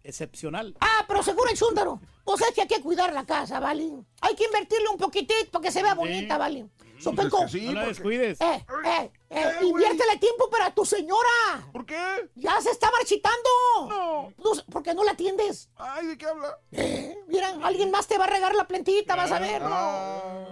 excepcional. Ah, pero seguro el chúndaro. Pues es que hay que cuidar la casa, ¿vale? Hay que invertirle un poquitito para que se vea bonita, ¿vale? Sopenco. no la descuides. Eh, eh, eh, inviértele tiempo para tu señora. ¿Por qué? Ya se está marchitando. No. ¿Por qué no la atiendes? Ay, ¿de qué habla? Eh, mira, alguien más te va a regar la plantita, vas a ver.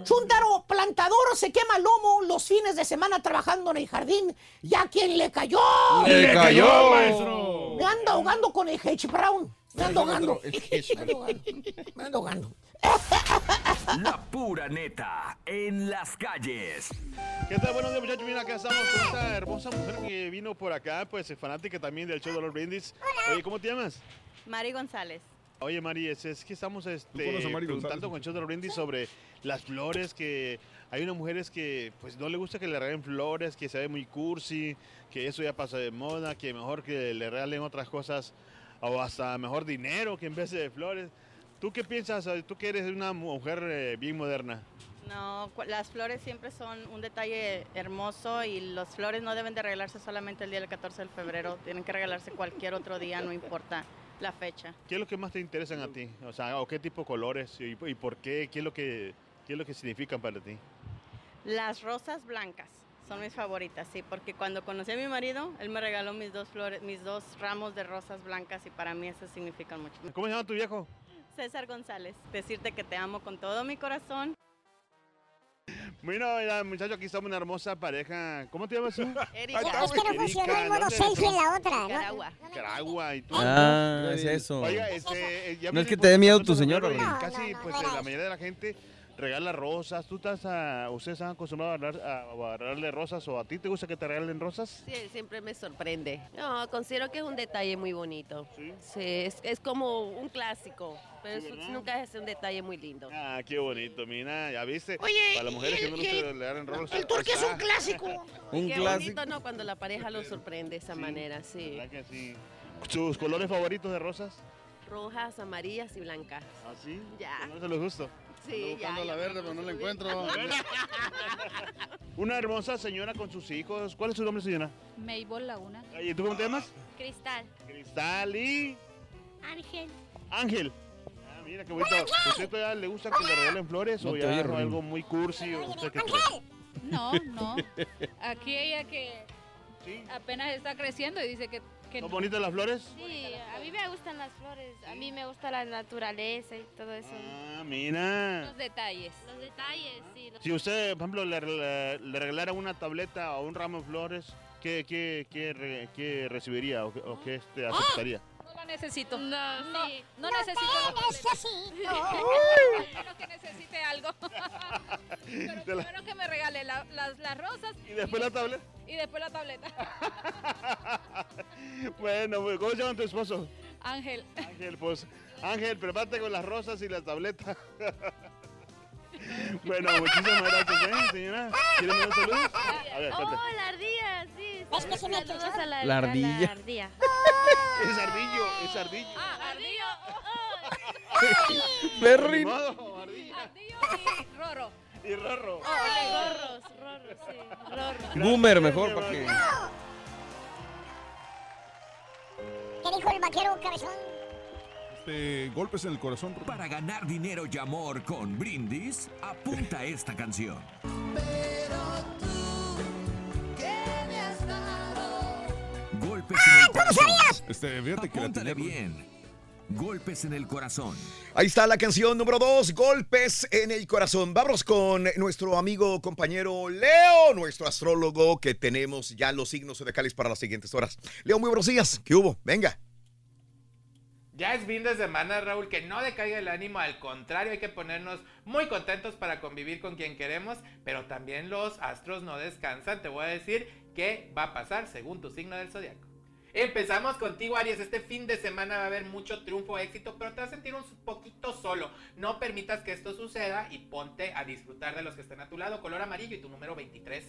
Chuntaro, plantador se quema el lomo los fines de semana trabajando en el jardín. ¿Ya quién le cayó? ¡Le cayó, maestro! Me anda ahogando con el H. Brown. Me ando ahogando. Me ando ahogando. Me ando ahogando. La pura neta en las calles. ¿Qué tal? Buenos días, muchachos. Mira, acá estamos con esta hermosa mujer que vino por acá, pues es fanática también del show de los brindis. Oye, ¿cómo te llamas? Mari González. Oye, Mari, es, es que estamos este, preguntando con el show de los brindis sobre las flores que hay unas mujeres que pues no le gusta que le regalen flores, que se ve muy cursi, que eso ya pasa de moda, que mejor que le regalen otras cosas o hasta mejor dinero que en vez de flores. ¿Tú qué piensas? Tú que eres una mujer eh, bien moderna. No, las flores siempre son un detalle hermoso y las flores no deben de regalarse solamente el día del 14 de febrero, tienen que regalarse cualquier otro día, no importa la fecha. ¿Qué es lo que más te interesan a ti? O sea, ¿o qué tipo de colores y, y por qué? ¿Qué es lo que qué es lo que significan para ti? Las rosas blancas son mis favoritas, sí, porque cuando conocí a mi marido, él me regaló mis dos flores, mis dos ramos de rosas blancas y para mí eso significan mucho. ¿Cómo se llama tu viejo? César González, decirte que te amo con todo mi corazón. Bueno, muchachos, aquí estamos una hermosa pareja. ¿Cómo te llamas tú? Erika. Es que no funcionó el modo selfie en la otra. ¿no? Nicaragua. Nicaragua y tú. Ah, es eso. Oiga, este, ya No es que te dé miedo tu señora. Casi, pues, la mayoría de la gente regala rosas. ¿Tú estás a, ustedes están acostumbrados a, regalar- a regalarle rosas o a ti te gusta que te regalen rosas? Sí, siempre me sorprende. No, considero que es un detalle muy bonito. Sí, es, es como un clásico, pero Sí, ¿verdad? nunca es un detalle muy lindo. Ah, qué bonito, mira, ya viste. Oye, Para las mujeres que no gusta regalar rosas. el turque es un clásico. Un Qué clásico. bonito, ¿no? Cuando la pareja lo sorprende de esa manera, sí. ¿Verdad que sí? ¿Sus colores favoritos de rosas? Rojas, amarillas y blancas. ¿Ah, sí? Ya. ¿No se los gusta? Sí, ya. ya me gusta muy bien. Una hermosa señora con sus hijos. ¿Cuál es su nombre, señora? Maybol Laguna. ¿Y tú cómo te llamas? Cristal. Cristal y Ángel. Ángel. Ah, mira qué bonito. ¿Usted todavía le gusta que le regalen flores No o te ya no, algo muy cursi? O usted qué cree? No, no. Aquí ella que apenas está creciendo y dice que, que ¿Son bonitas las flores? Sí, a mí me gustan las flores, a mí me gusta la naturaleza y todo eso. Ah, mira. los detalles. Los detalles, sí. los- Si usted, por ejemplo, le, le- le regalara una tableta o un ramo de flores, ¿qué, qué, qué, qué recibiría o qué, o qué, este, aceptaría? No lo necesito. No, no, no necesito. necesito. A menos que necesite algo. Pero la- primero que me regale la- las, las rosas. ¿Y después la tableta? Y después la tableta. Bueno, pues, ¿cómo se llama tu esposo? Ángel. Ángel, pues, Ángel, prepárate con las rosas y la tableta. Bueno, muchísimas gracias, ¿eh, señora? ¿Quiere mandar saludos? A ver, Oh, espérate. la ardilla, sí. ¿Ves que sí me Saludos a la, La a ardilla. ardilla. Es ardillo, es ardillo. Ah, ardillo. Perrin. Ni modo, ardilla. Ardillo y Roro. Y Rorro. Rorros, rorros, sí. Rorros. Boomer mejor para que. ¿Qué dijo el vaquero cabezón? Este, golpes en el corazón. Para ganar dinero y amor con brindis, apunta esta canción. Golpes en el corazón. Este, fíjate que la tenía, bien. Golpes en el corazón. Ahí está la canción número dos, Golpes en el Corazón. Vamos con nuestro amigo, compañero Leo, nuestro astrólogo, que tenemos ya los signos zodiacales para las siguientes horas. Leo, muy buenos días. ¿Qué hubo? Venga. Ya es fin de semana, Raúl, que no decaiga el ánimo, al contrario, hay que ponernos muy contentos para convivir con quien queremos, pero también los astros no descansan. Te voy a decir qué va a pasar según tu signo del zodiaco. Empezamos contigo, Aries. Este fin de semana va a haber mucho triunfo, éxito, pero te vas a sentir un poquito solo. No permitas que esto suceda y ponte a disfrutar de los que estén a tu lado. Color amarillo y tu número 23.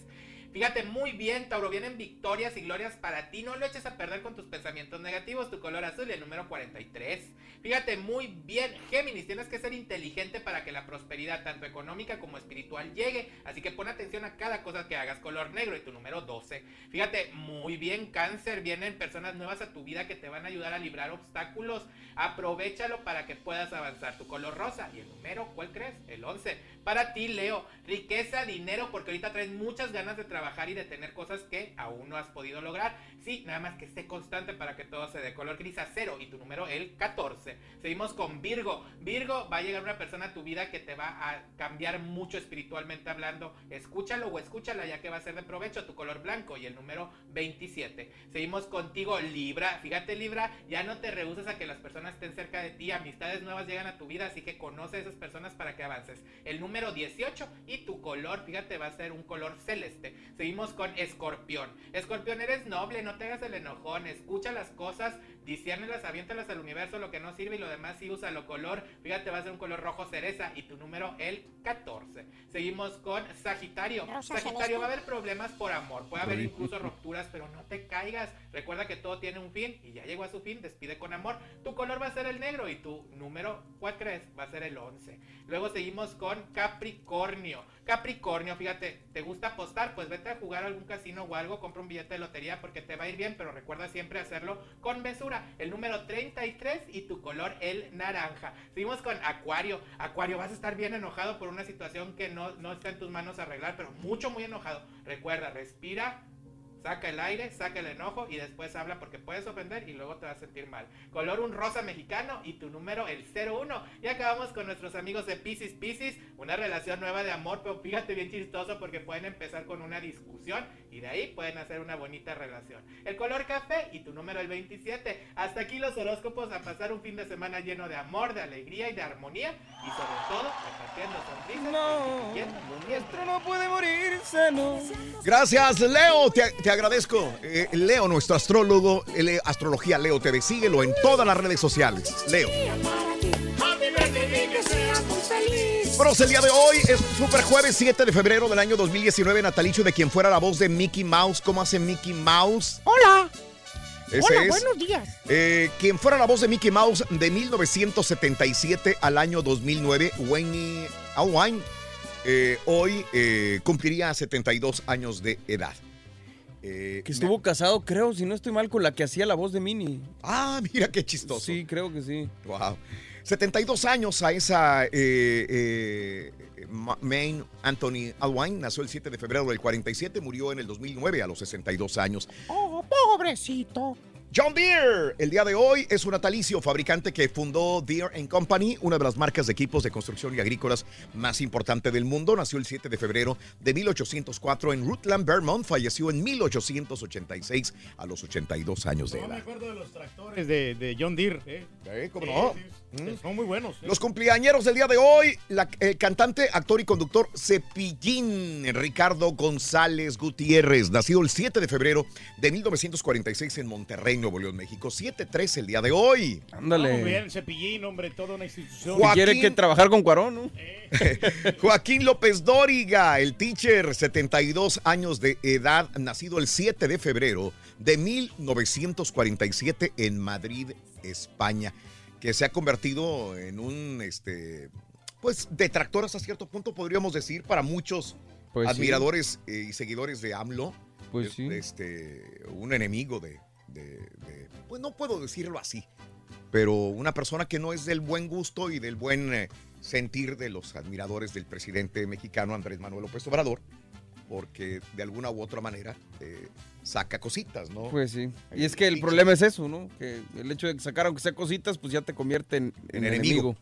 Fíjate muy bien, Tauro, vienen victorias y glorias para ti. No lo eches a perder con tus pensamientos negativos. Tu color azul y el número 43. Fíjate muy bien, Géminis, tienes que ser inteligente para que la prosperidad, tanto económica como espiritual, llegue. Así que pon atención a cada cosa que hagas. Color negro y tu número 12. Fíjate muy bien, Cáncer, vienen personas nuevas a tu vida que te van a ayudar a librar obstáculos. Aprovechalo para que puedas avanzar. Tu color rosa y el número, ¿cuál crees? El 11. Para ti, Leo, riqueza, dinero, porque ahorita traes muchas ganas de trabajar y de tener cosas que aún no has podido lograr. Sí, nada más que esté constante para que todo se dé. Color gris a cero y tu número, el 14. Seguimos con Virgo. Virgo, va a llegar una persona a tu vida que te va a cambiar mucho espiritualmente hablando. Escúchalo o escúchala ya que va a ser de provecho. Tu color blanco y el número 27. Seguimos contigo, Libra. Fíjate, Libra, ya no te rehusas a que las personas estén cerca de ti. Amistades nuevas llegan a tu vida, así que conoce a esas personas para que avances. El número 18 y tu color, fíjate, va a ser un color celeste. Seguimos con Escorpión. Escorpión, eres noble, no te hagas el enojón. Escucha las cosas, disiérnelas, aviéntalas al universo, lo que no sirve y lo demás sí usa lo color. Fíjate, va a ser un color rojo cereza y tu número el 14. Seguimos con Sagitario. Sagitario, va a haber problemas por amor, puede haber incluso rupturas, pero no te caigas. Recuerda que todo tiene un fin y ya llegó a su fin, despide con amor. Tu color va a ser el negro y tu número, ¿cuál crees? Va a ser el 11. Luego seguimos con Capricornio. Capricornio, fíjate, ¿te gusta apostar? Pues vete a jugar a algún casino o algo, compra un billete de lotería porque te va a ir bien, pero recuerda siempre hacerlo con mesura. El número 33 y tu color el naranja. Seguimos con Acuario. Acuario, vas a estar bien enojado por una situación que no, no está en tus manos arreglar, pero mucho, muy enojado. Recuerda, respira, Saca el aire, saca el enojo y después habla porque puedes ofender y luego te vas a sentir mal. Color un rosa mexicano y tu número el 01. Y acabamos con nuestros amigos de Pisces Pisces, una relación nueva de amor, pero fíjate bien chistoso porque pueden empezar con una discusión y de ahí pueden hacer una bonita relación. El color café y tu número el 27. Hasta aquí los horóscopos a pasar un fin de semana lleno de amor, de alegría y de armonía y sobre todo repartiendo sonrisas. No, nuestro no puede morirse, no. Gracias, Leo. Te, te agradezco. Eh, Leo, nuestro astrólogo, Astrología Leo TV. Síguelo en todas las redes sociales. Leo. Bueno, el día de hoy es Super Jueves 7 de febrero del año 2019, natalicio de quien fuera la voz de Mickey Mouse. ¿Cómo hace Mickey Mouse? Hola. Ese Hola, es, buenos días. eh, quien fuera la voz de Mickey Mouse de 1977 al año 2009, Wayne Alwine, eh, hoy eh, cumpliría 72 años de edad. Eh, Que estuvo casado, creo, si no estoy mal, con la que hacía la voz de Minnie. Ah, mira qué chistoso. Sí, creo que sí. Wow. 72 años a esa eh, eh, Ma- Maine Anthony Alwine. Nació el 7 de febrero del 47, murió en el 2009 a los 62 años. Oh, pobrecito. John Deere, el día de hoy es un natalicio fabricante que fundó Deere Company, una de las marcas de equipos de construcción y agrícolas más importante del mundo. Nació el 7 de febrero de 1804 en Rutland, Vermont. Falleció en 1886 a los 82 años de No me edad. acuerdo de los tractores de, de John Deere. ¿eh? ¿Cómo Sí, no? sí, Mm. Son muy buenos. ¿eh? Los cumpleañeros del día de hoy, la- el cantante, actor y conductor Cepillín Ricardo González Gutiérrez, nacido el 7 de febrero de 1946 en Monterrey, Nuevo León, México. 7-3 el día de hoy. Ándale. Muy bien, Cepillín, hombre, toda una institución. Joaquín- Quiere que trabajar con Cuarón, ¿no? Joaquín López Dóriga, el teacher, 72 años de edad, nacido el 7 de febrero de 1947 en Madrid, España, que se ha convertido en un, este, pues, detractor hasta cierto punto, podríamos decir, para muchos Pues sí. admiradores eh, y seguidores de AMLO. Pues Es- sí. Este, un enemigo de, de- de- pues no puedo decirlo así, pero una persona que no es del buen gusto y del buen eh, sentir de los admiradores del presidente mexicano Andrés Manuel López Obrador, porque de alguna u otra manera eh, saca cositas, ¿no? Pues sí. Y es que el problema es eso, ¿no? Que el hecho de que sacar aunque sea cositas, pues ya te convierte en, en En enemigo. enemigo.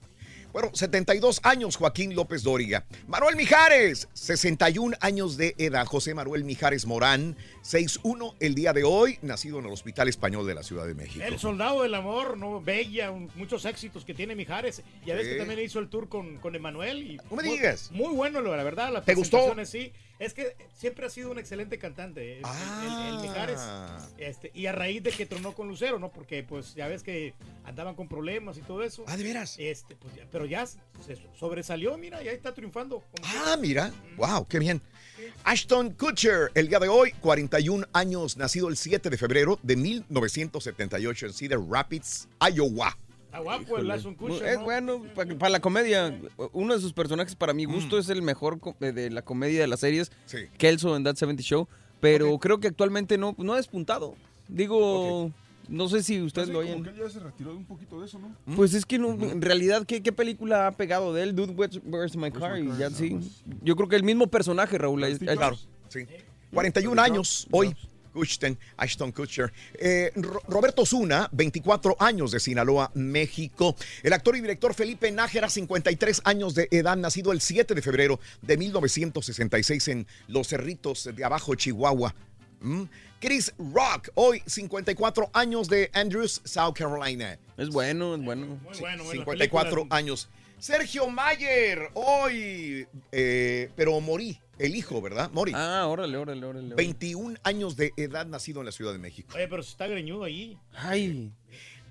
Bueno, 72 años Joaquín López Dóriga. Manuel Mijares, 61 años de edad. José Manuel Mijares Morán, 61 el día de hoy, nacido en el Hospital Español de la Ciudad de México. El soldado del amor, ¿no? Bella, un- muchos éxitos que tiene Mijares. Ya ves Sí. que también hizo el tour con, con Emanuel. Y No me muy- digas. Muy bueno, la verdad. Las ¿Te gustó? sí. Es que siempre ha sido un excelente cantante, el, el- el Mijares. Ah. Este, y a raíz de que tronó con Lucero, ¿no? Porque pues ya ves que andaban con problemas y todo eso. Ah, ¿de veras? Este, pues, ya- pero ya se sobresalió, mira, y ahí está triunfando. Ah, mira. Wow, qué bien. Ashton Kutcher, el día de hoy, 41 años, nacido el 7 de febrero de 1978 en Cedar Rapids, Iowa. Está guapo el Ashton Kutcher, Es ¿no? bueno para la comedia. Uno de sus personajes, para mi Mm. gusto, es el mejor co- de- la comedia de las series. Sí. Kelso en That 70 Show. Pero creo que actualmente no, no ha despuntado. Digo, no sé si ustedes Sí, lo como oyen. que él ya se retiró de un poquito de eso, ¿no? Pues es que no, en realidad, ¿qué, qué película ha pegado de él? Dude, Where's, Where's My Car? Y ya sí. Yo creo que el mismo personaje, Raúl. es- es- Claro, sí. 41 años hoy. Kuchten, Ashton Kutcher. Eh, Ro- Roberto Zuna, 24 años de Sinaloa, México. El actor y director Felipe Nájera, 53 años de edad, nacido el 7 de febrero de 1966 en Los Cerritos de Abajo, Chihuahua. Mm. Chris Rock, hoy 54 años de Andrews, South Carolina. Es bueno, es bueno. Muy bueno, en la 54 película. años. Sergio Mayer, hoy, eh, pero morí, el hijo, ¿verdad? Mori. Ah, órale, órale, órale. órale. 21 años de edad, nacido en la Ciudad de México. Oye, pero se está greñudo ahí. Ay.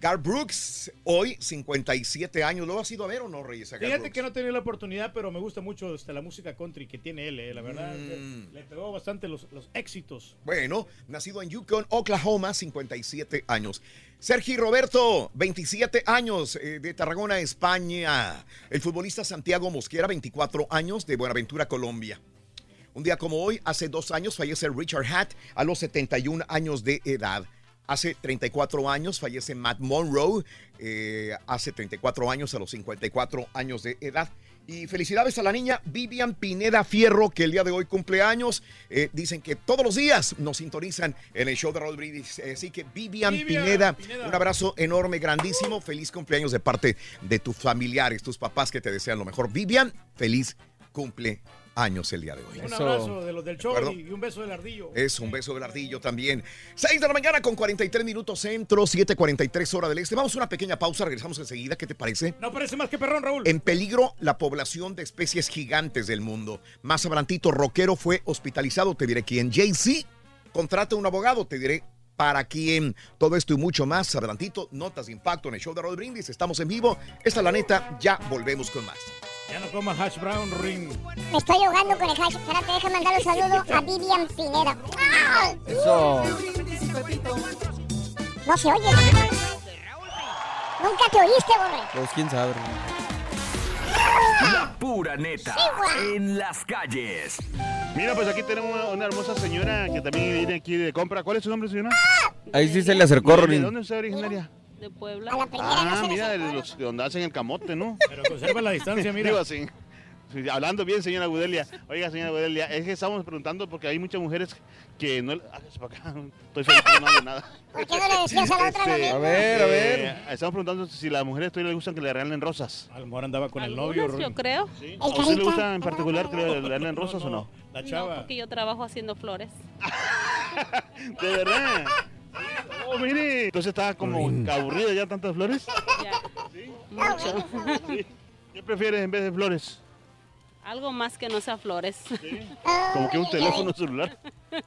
Gar Brooks, hoy 57 años. ¿Lo has ido a ver o no, Reyes? Fíjate Brooks? que no tenido la oportunidad, pero me gusta mucho este, la música country que tiene él, eh, la verdad. Mm. Le pegó bastante los, los éxitos. Bueno, nacido en Yukon, Oklahoma, 57 años. Sergi Roberto, 27 años, eh, de Tarragona, España. El futbolista Santiago Mosquera, 24 años, de Buenaventura, Colombia. Un día como hoy, hace dos años, fallece Richard Hatt a los 71 años de edad. Hace 34 años fallece Matt Monroe, eh, hace 34 años a los 54 años de edad. Y felicidades a la niña Vivian Pineda Fierro, que el día de hoy cumple años. Eh, dicen que todos los días nos sintonizan en el show de Raúl Brindis. Eh, Así que Vivian, Vivian Pineda, Pineda. un abrazo enorme, grandísimo. Feliz cumpleaños de parte de tus familiares, tus papás que te desean lo mejor. Vivian, feliz cumpleaños el día de hoy. Un abrazo de los del show y, un beso del ardillo. Es un beso del ardillo también. 6 de la mañana con 43 minutos centro, 7:43 hora del este. Vamos a una pequeña pausa, regresamos enseguida. ¿Qué te parece? No parece más que perrón, Raúl. En peligro la población de especies gigantes del mundo. Más adelantito, Rockero fue hospitalizado, te diré quién. Jay-Z contrata un abogado, te diré para quién. Todo esto y mucho más adelantito. Notas de impacto en el show de Rod Brindis. Estamos en vivo. Esta es la neta. Ya volvemos con más. Ya no coma hash brown ring. Me estoy ahogando con el hash. Espérate, déjame mandar un saludo a Vivian Pineda. ¡Ah! Eso. No se oye. Nunca te oíste, Borre. Pues quién sabe. La pura neta en las calles. Mira, pues aquí tenemos una, una hermosa señora que también viene aquí de compra. ¿Cuál es su nombre, señora? Ahí sí se le acercó, ¿De Ronin. dónde es originaria? De Puebla. A la primera Ah, no mira, de los de donde hacen el camote, ¿no? Pero conserva la distancia, mira. Digo así. Sí, Hablando bien, señora Gudelia. Oiga, señora Gudelia, es que estamos preguntando porque hay muchas mujeres que no... Hágase para acá, estoy no hago nada. ¿Por qué no le decías a la otra lo Este? A ver, a ver. eh, estamos preguntando si a las mujeres todavía les gustan que le regalen rosas. A lo mejor andaba con el novio. yo creo. ¿A usted le gusta en particular que le regalen rosas o no? La No, chava. porque yo trabajo haciendo flores. ¿De verdad? Oh, mire. Entonces estaba como aburrida ya tantas flores. Ya. Mucho. Sí. ¿Qué prefieres en vez de flores? Algo más que no sea flores. Como que un teléfono celular,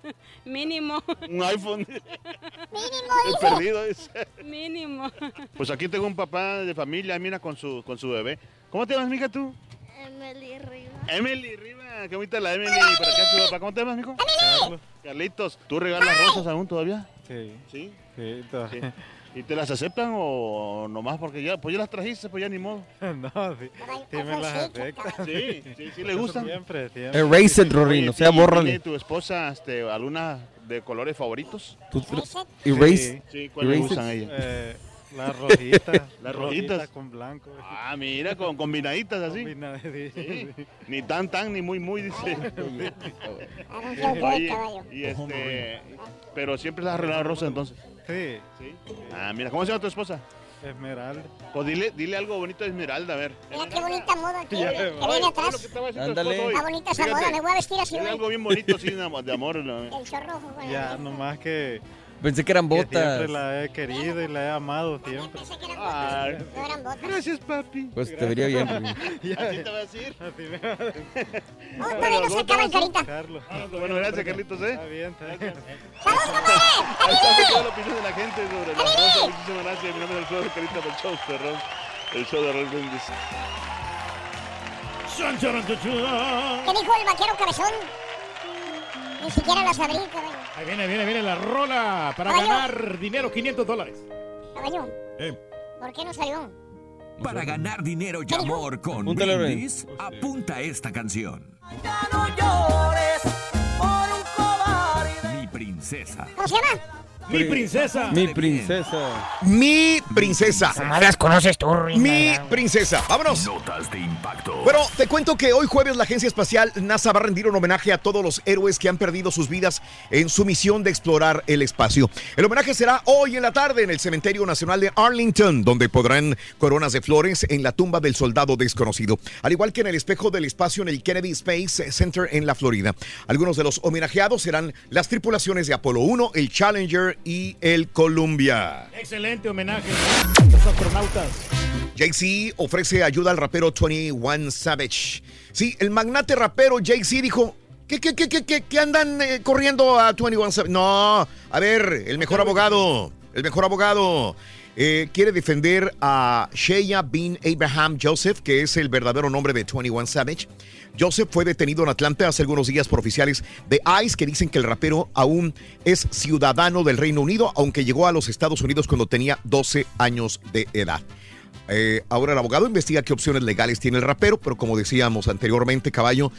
Mínimo. un iPhone. Mínimo, He perdido ese. Mínimo. Pues aquí tengo un papá de familia, mira, con su, con su bebé. ¿Cómo te llamas, mija, tú? Emily Riva. Emily Qué bonita la Emily. Por acá su papá. ¿Cómo te llamas, mijo? Carlos. Carlitos, ¿tú regalas rosas aún todavía? Sí, Sí. sí, Sí. ¿Y te las aceptan o nomás porque ya, pues ya las trajiste, pues ya ni modo? No, sí, sí me las aceptan. Sí, sí, sí le gustan. Siempre, siempre. Erase it. Oye, O sea, ¿tiene- bórrale. ¿Tiene tu esposa este, alguna de colores favoritos? Tú- Erase. Sí, ¿cuáles le Erase gustan a it. ella? Eh, las rojitas. Las rojitas. con blanco. Ah, mira, con combinaditas así. Combina- sí, Sí. sí. Ni tan tan ni muy muy dice. Oye, y este, pero siempre las has regalado rosas entonces. Sí, Sí. Ah, mira, ¿cómo se llama tu esposa? Esmeralda. Pues dile, dile algo bonito de Esmeralda, a ver. Mira qué bonita moda que, Ya, que viene que atrás. Ándale. Está bonita esa moda. Me voy a vestir así Dile algo bien bonito así de am- de amor. El chorro el Ya, nomás que Pensé que eran que botas. siempre la he querido y la he amado siempre. Ay, gracias, papi. Pues te vería bien. Así te va a decir. Así me va a decir. todavía no se acaba, Carita. Carlos. Bueno, gracias, Carlitos, ¿eh? Está bien, está bien. Ahí está toda la opinión de la gente sobre la rosa. Muchísimas gracias. Mi nombre es Alfredo Carita para el show de Ron. El show de Ron Brindis. ¿Qué dijo el vaquero cabezón? Ni siquiera la sabrí, caballo. Ahí viene, viene, viene la rola para Caballo. ganar dinero, 500 dólares. Caballo, Eh, ¿por qué no salió? Para ganar dinero y amor con Apúntale. Brindis, apunta esta canción. Mi princesa. ¿Cómo se llama? Mi princesa. Mi princesa. Mi princesa. Las conoces tú, Mi princesa. Vámonos. Notas de impacto. Bueno, te cuento que hoy jueves la Agencia Espacial NASA va a rendir un homenaje a todos los héroes que han perdido sus vidas en su misión de explorar el espacio. El homenaje será hoy en la tarde en el Cementerio Nacional de Arlington, donde podrán coronas de flores en la tumba del soldado desconocido, al igual que en el espejo del espacio en el Kennedy Space Center en la Florida. Algunos de los homenajeados serán las tripulaciones de Apolo 1, el Challenger y el Columbia. Excelente homenaje a los astronautas. Jay-Z ofrece ayuda al rapero 21 Savage. Sí, el magnate rapero Jay-Z dijo, ¿qué, qué, qué, qué, qué, qué andan eh, corriendo a 21 Savage? No, a ver, el mejor abogado, el mejor abogado. eh, quiere defender a Shea bin Abraham Joseph, que es el verdadero nombre de 21 Savage. Joseph fue detenido en Atlanta hace algunos días por oficiales de ICE que dicen que el rapero aún es ciudadano del Reino Unido, aunque llegó a los Estados Unidos cuando tenía 12 años de edad. Eh, ahora el abogado investiga qué opciones legales tiene el rapero, pero como decíamos anteriormente, caballo,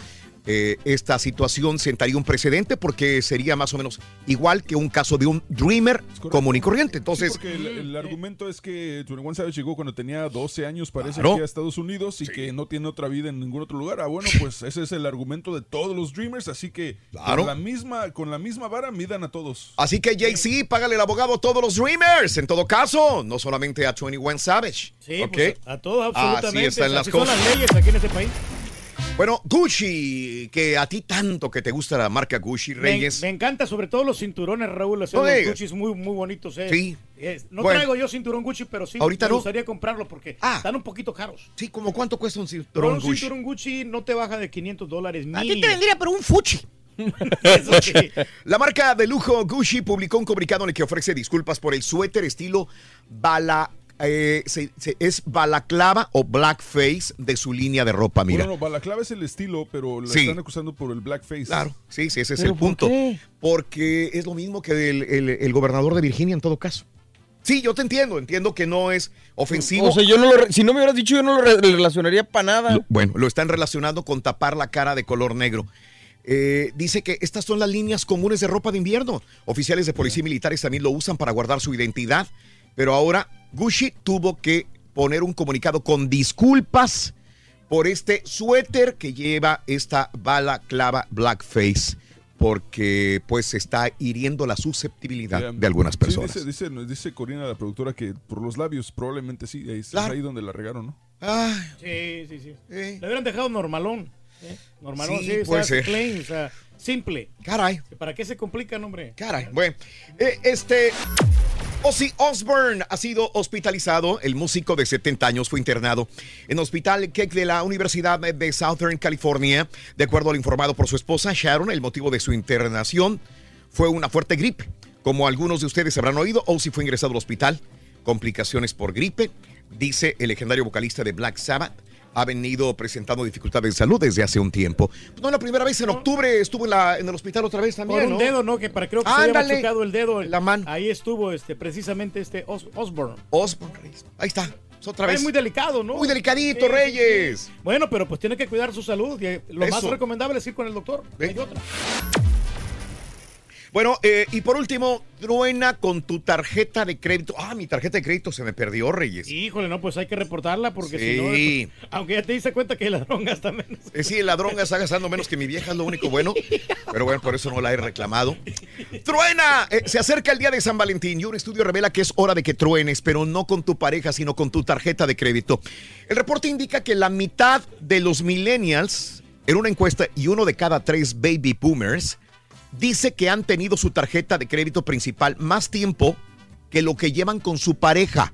eh, esta situación sentaría un precedente porque sería más o menos igual que un caso de un dreamer común y corriente. Entonces, porque el, el argumento es que 21 Savage llegó cuando tenía 12 años, parece, Claro. aquí a Estados Unidos y que no tiene otra vida en ningún otro lugar. Ah, bueno, pues ese es el argumento de todos los Dreamers, así que Claro. con, la misma, con la misma vara midan a todos. así que Jay-Z, págale el abogado a todos los dreamers. En todo caso, no solamente a 21 Savage. Sí, ¿ok? pues, a todos absolutamente. Así están las Así son cosas. las leyes aquí en este país. Bueno, Gucci, que a ti tanto que te gusta la marca Gucci, Reyes. me encanta sobre todo los cinturones, Raúl. o sea, No los. Gucci muy, muy bonitos. eh. Sí. Eh, no Bueno. traigo yo cinturón Gucci, pero sí Ahorita me no. gustaría comprarlo porque están un poquito caros. Sí, ¿como cuánto cuesta un cinturón un Gucci? cinturón Gucci no te baja de 500 dólares. A ti te vendría pero un fuchi. Sí. La marca de lujo Gucci publicó un comunicado en el que ofrece disculpas por el suéter estilo bala, eh, se- se- es balaclava o blackface de su línea de ropa, mira. Bueno, no, balaclava es el estilo, pero la Sí. están acusando por el blackface. Claro, sí, sí, ese es ¿Pero el por punto. qué? Porque es lo mismo que el, el- el gobernador de Virginia en todo caso. Sí, yo te entiendo, entiendo que no es ofensivo. O sea, yo no lo si no me hubieras dicho, yo no lo re- relacionaría para nada. Lo- bueno, lo están relacionando con tapar la cara de color negro. Eh, dice que estas son las líneas comunes de ropa de invierno. Oficiales de policía y militares también lo usan para guardar su identidad. Pero ahora Gucci tuvo que poner un comunicado con disculpas por este suéter que lleva esta bala clava blackface. Porque pues está hiriendo la susceptibilidad de algunas Sí, personas. dice, dice, dice Corina, la productora, que por los labios probablemente sí. Ahí, es ahí donde la regaron, ¿no? Sí, sí, sí. Le hubieran dejado normalón. ¿eh? Normalón, Sí, sí, o puede sea, ser. plain, o sea, simple. Caray. ¿Para qué se complican, hombre? Caray, bueno. Eh, este. Ozzy Osbourne ha sido hospitalizado. El músico de 70 años fue internado en Hospital Keck de la Universidad de Southern California. De acuerdo al informado por su esposa Sharon, el motivo de su internación fue una fuerte gripe. Como algunos de ustedes habrán oído, Ozzy fue ingresado al hospital. Complicaciones por gripe, dice el legendario vocalista de Black Sabbath. Ha venido presentando dificultades de salud desde hace un tiempo. No, la primera vez en octubre estuvo en, la- en el hospital otra vez también. Por un ¿no? dedo, ¿no? Que para creo que se había Ándale. el dedo. La mano. Ahí estuvo este, precisamente este Os- Osborne. Osborne, Reyes. Ahí está. Es otra vez. Es muy delicado, ¿no? Muy delicadito, Sí, Reyes. sí. Bueno, pero pues tiene que cuidar su salud. y, eh, lo más recomendable es ir con el doctor. Hay otra. Bueno, eh, y por último, truena con tu tarjeta de crédito. Ah, mi tarjeta de crédito se me perdió, Reyes. Híjole, no, pues hay que reportarla porque Sí. si no, pues, aunque ya te diste cuenta que el ladrón gasta menos. Eh, sí, el ladrón está gastando menos que mi vieja, es lo único bueno. Pero bueno, por eso no la he reclamado. ¡Truena! Eh, se acerca el día de San Valentín y un estudio revela que es hora de que truenes, pero no con tu pareja, sino con tu tarjeta de crédito. El reporte indica que la mitad de los millennials, en una encuesta, y uno de cada tres baby boomers, dice que han tenido su tarjeta de crédito principal más tiempo que lo que llevan con su pareja.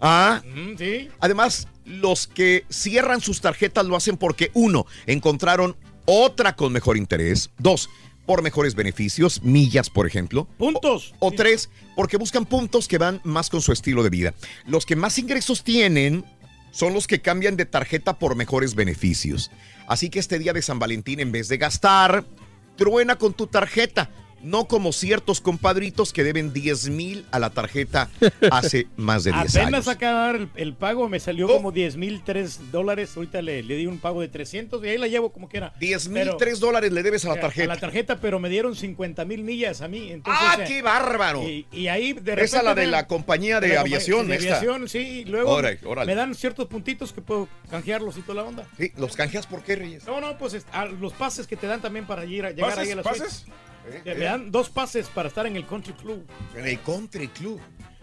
Ah, sí. Además, los que cierran sus tarjetas lo hacen porque, uno, encontraron otra con mejor interés. Dos, por mejores beneficios, millas, por ejemplo. Puntos. O, o tres, porque buscan puntos que van más con su estilo de vida. Los que más ingresos tienen son los que cambian de tarjeta por mejores beneficios. Así que este día de San Valentín, en vez de gastar, truena con tu tarjeta. No como ciertos compadritos que deben 10 mil a la tarjeta hace más de 10 Apenas años. acaba de dar el, el pago, me salió como 10 mil 3 dólares. Ahorita le, le di un pago de 300 y ahí la llevo como quiera. 10 mil Pero- 3 dólares le debes a la A tarjeta. la tarjeta, pero me dieron 50 mil millas a mí. Entonces, ¡Ah, eh, qué bárbaro! Y, y ahí de Esa repente. la de me- la compañía de aviación, De esta. aviación, sí. y Luego Órale, órale. me dan ciertos puntitos que puedo canjearlos y toda la onda. Sí, ¿los canjeas por qué, Reyes? No, no, pues a- los pases que te dan también para ir a, llegar ¿Pases? ahí a las ¿Pases? suites. Eh, Me dan dos pases para estar en el country club. En el country club.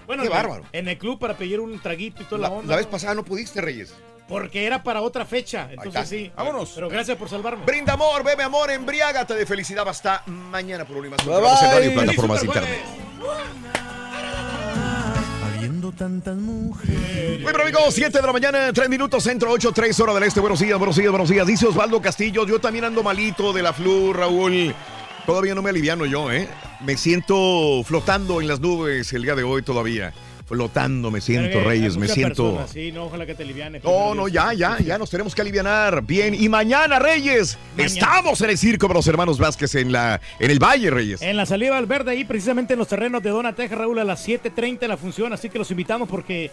Bueno, Qué en bárbaro. En el club para pedir un traguito y toda La, la, onda. la vez ¿no? pasada no pudiste, Reyes. Porque era para otra fecha. Entonces sí. Vámonos. Pero gracias por salvarme. Brinda amor, bebe amor, embriágate de felicidad. Hasta mañana por Unimas. Bye, Continuamos en bye. radio y plataformas internet. Habiendo tantas mujeres. Muy bien, amigos, 7 de la mañana, 3 minutos, centro 8, 3 hora del este. Buenos días, buenos días, buenos días. Dice Osvaldo Castillo, yo también ando malito de la flu, Raúl. Todavía no me aliviano yo, ¿eh? Me siento flotando en las nubes el día de hoy todavía. Flotando me siento, Reyes, hay me siento... personas, Sí, no, ojalá que te aliviane. No, no, ya, ya, ya nos tenemos que alivianar. Bien, y mañana, Reyes, estamos en el circo de los hermanos Vázquez en la en el Valle, Reyes. En la salida al verde, ahí precisamente en los terrenos de Dona, Texas, Raúl, a las 7.30 la función, así que los invitamos porque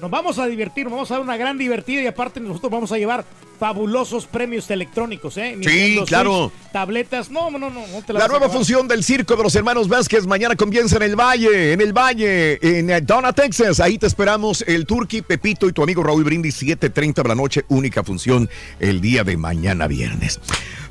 nos vamos a divertir, nos vamos a dar una gran divertida y aparte nosotros vamos a llevar fabulosos premios electrónicos, ¿eh? Nintendo claro. Switch, tabletas, no, no, no, no, te la La nueva función del circo de los hermanos Vázquez mañana comienza en el Valle, en el Valle, en eh, Donna, Texas. Ahí te esperamos el Turqui, Pepito y tu amigo Raúl Brindis, 7.30 de la noche, única función el día de mañana viernes.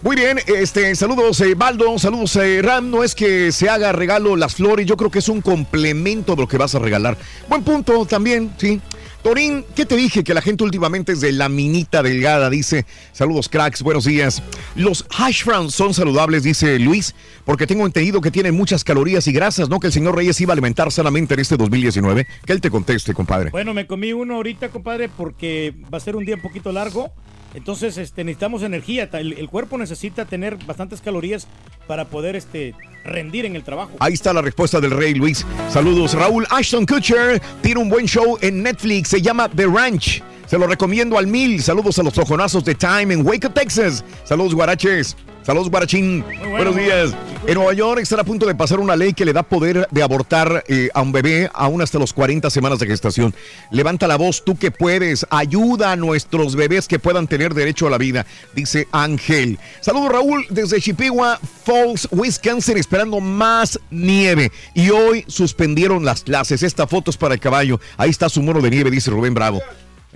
Muy bien, este, saludos eh, Baldo, saludos eh, Ram. No es que se haga regalo las flores, yo creo que es un complemento de lo que vas a regalar. Buen punto también, sí. Torín, ¿qué te dije? Que la gente últimamente es de la minita delgada, dice. Saludos, cracks, buenos días. Los hash browns son saludables, dice Luis, porque tengo entendido que tienen muchas calorías y grasas, ¿no? Que el señor Reyes iba a alimentar sanamente en este 2019. Que él te conteste, compadre. Bueno, me comí uno ahorita, compadre, porque va a ser un día un poquito largo. Entonces, este, necesitamos energía. El, el cuerpo necesita tener bastantes calorías para poder este, rendir en el trabajo. Ahí está la respuesta del rey Luis. Saludos, Raúl Ashton Kutcher. Tiene un buen show en Netflix. Se llama The Ranch. Se lo recomiendo al mil. Saludos a los tojonazos de Time en Waco, Texas. Saludos, guaraches. Saludos, guarachín. Buenos días. En Nueva York están a punto de pasar una ley que le da poder de abortar eh, a un bebé aún hasta los 40 semanas de gestación. Levanta la voz, tú que puedes. Ayuda a nuestros bebés que puedan tener derecho a la vida, dice Ángel. Saludos, Raúl, desde Chippewa Falls, Wisconsin, esperando más nieve. Y hoy suspendieron las clases. Esta foto es para el caballo. Ahí está su mono de nieve, dice Rubén Bravo.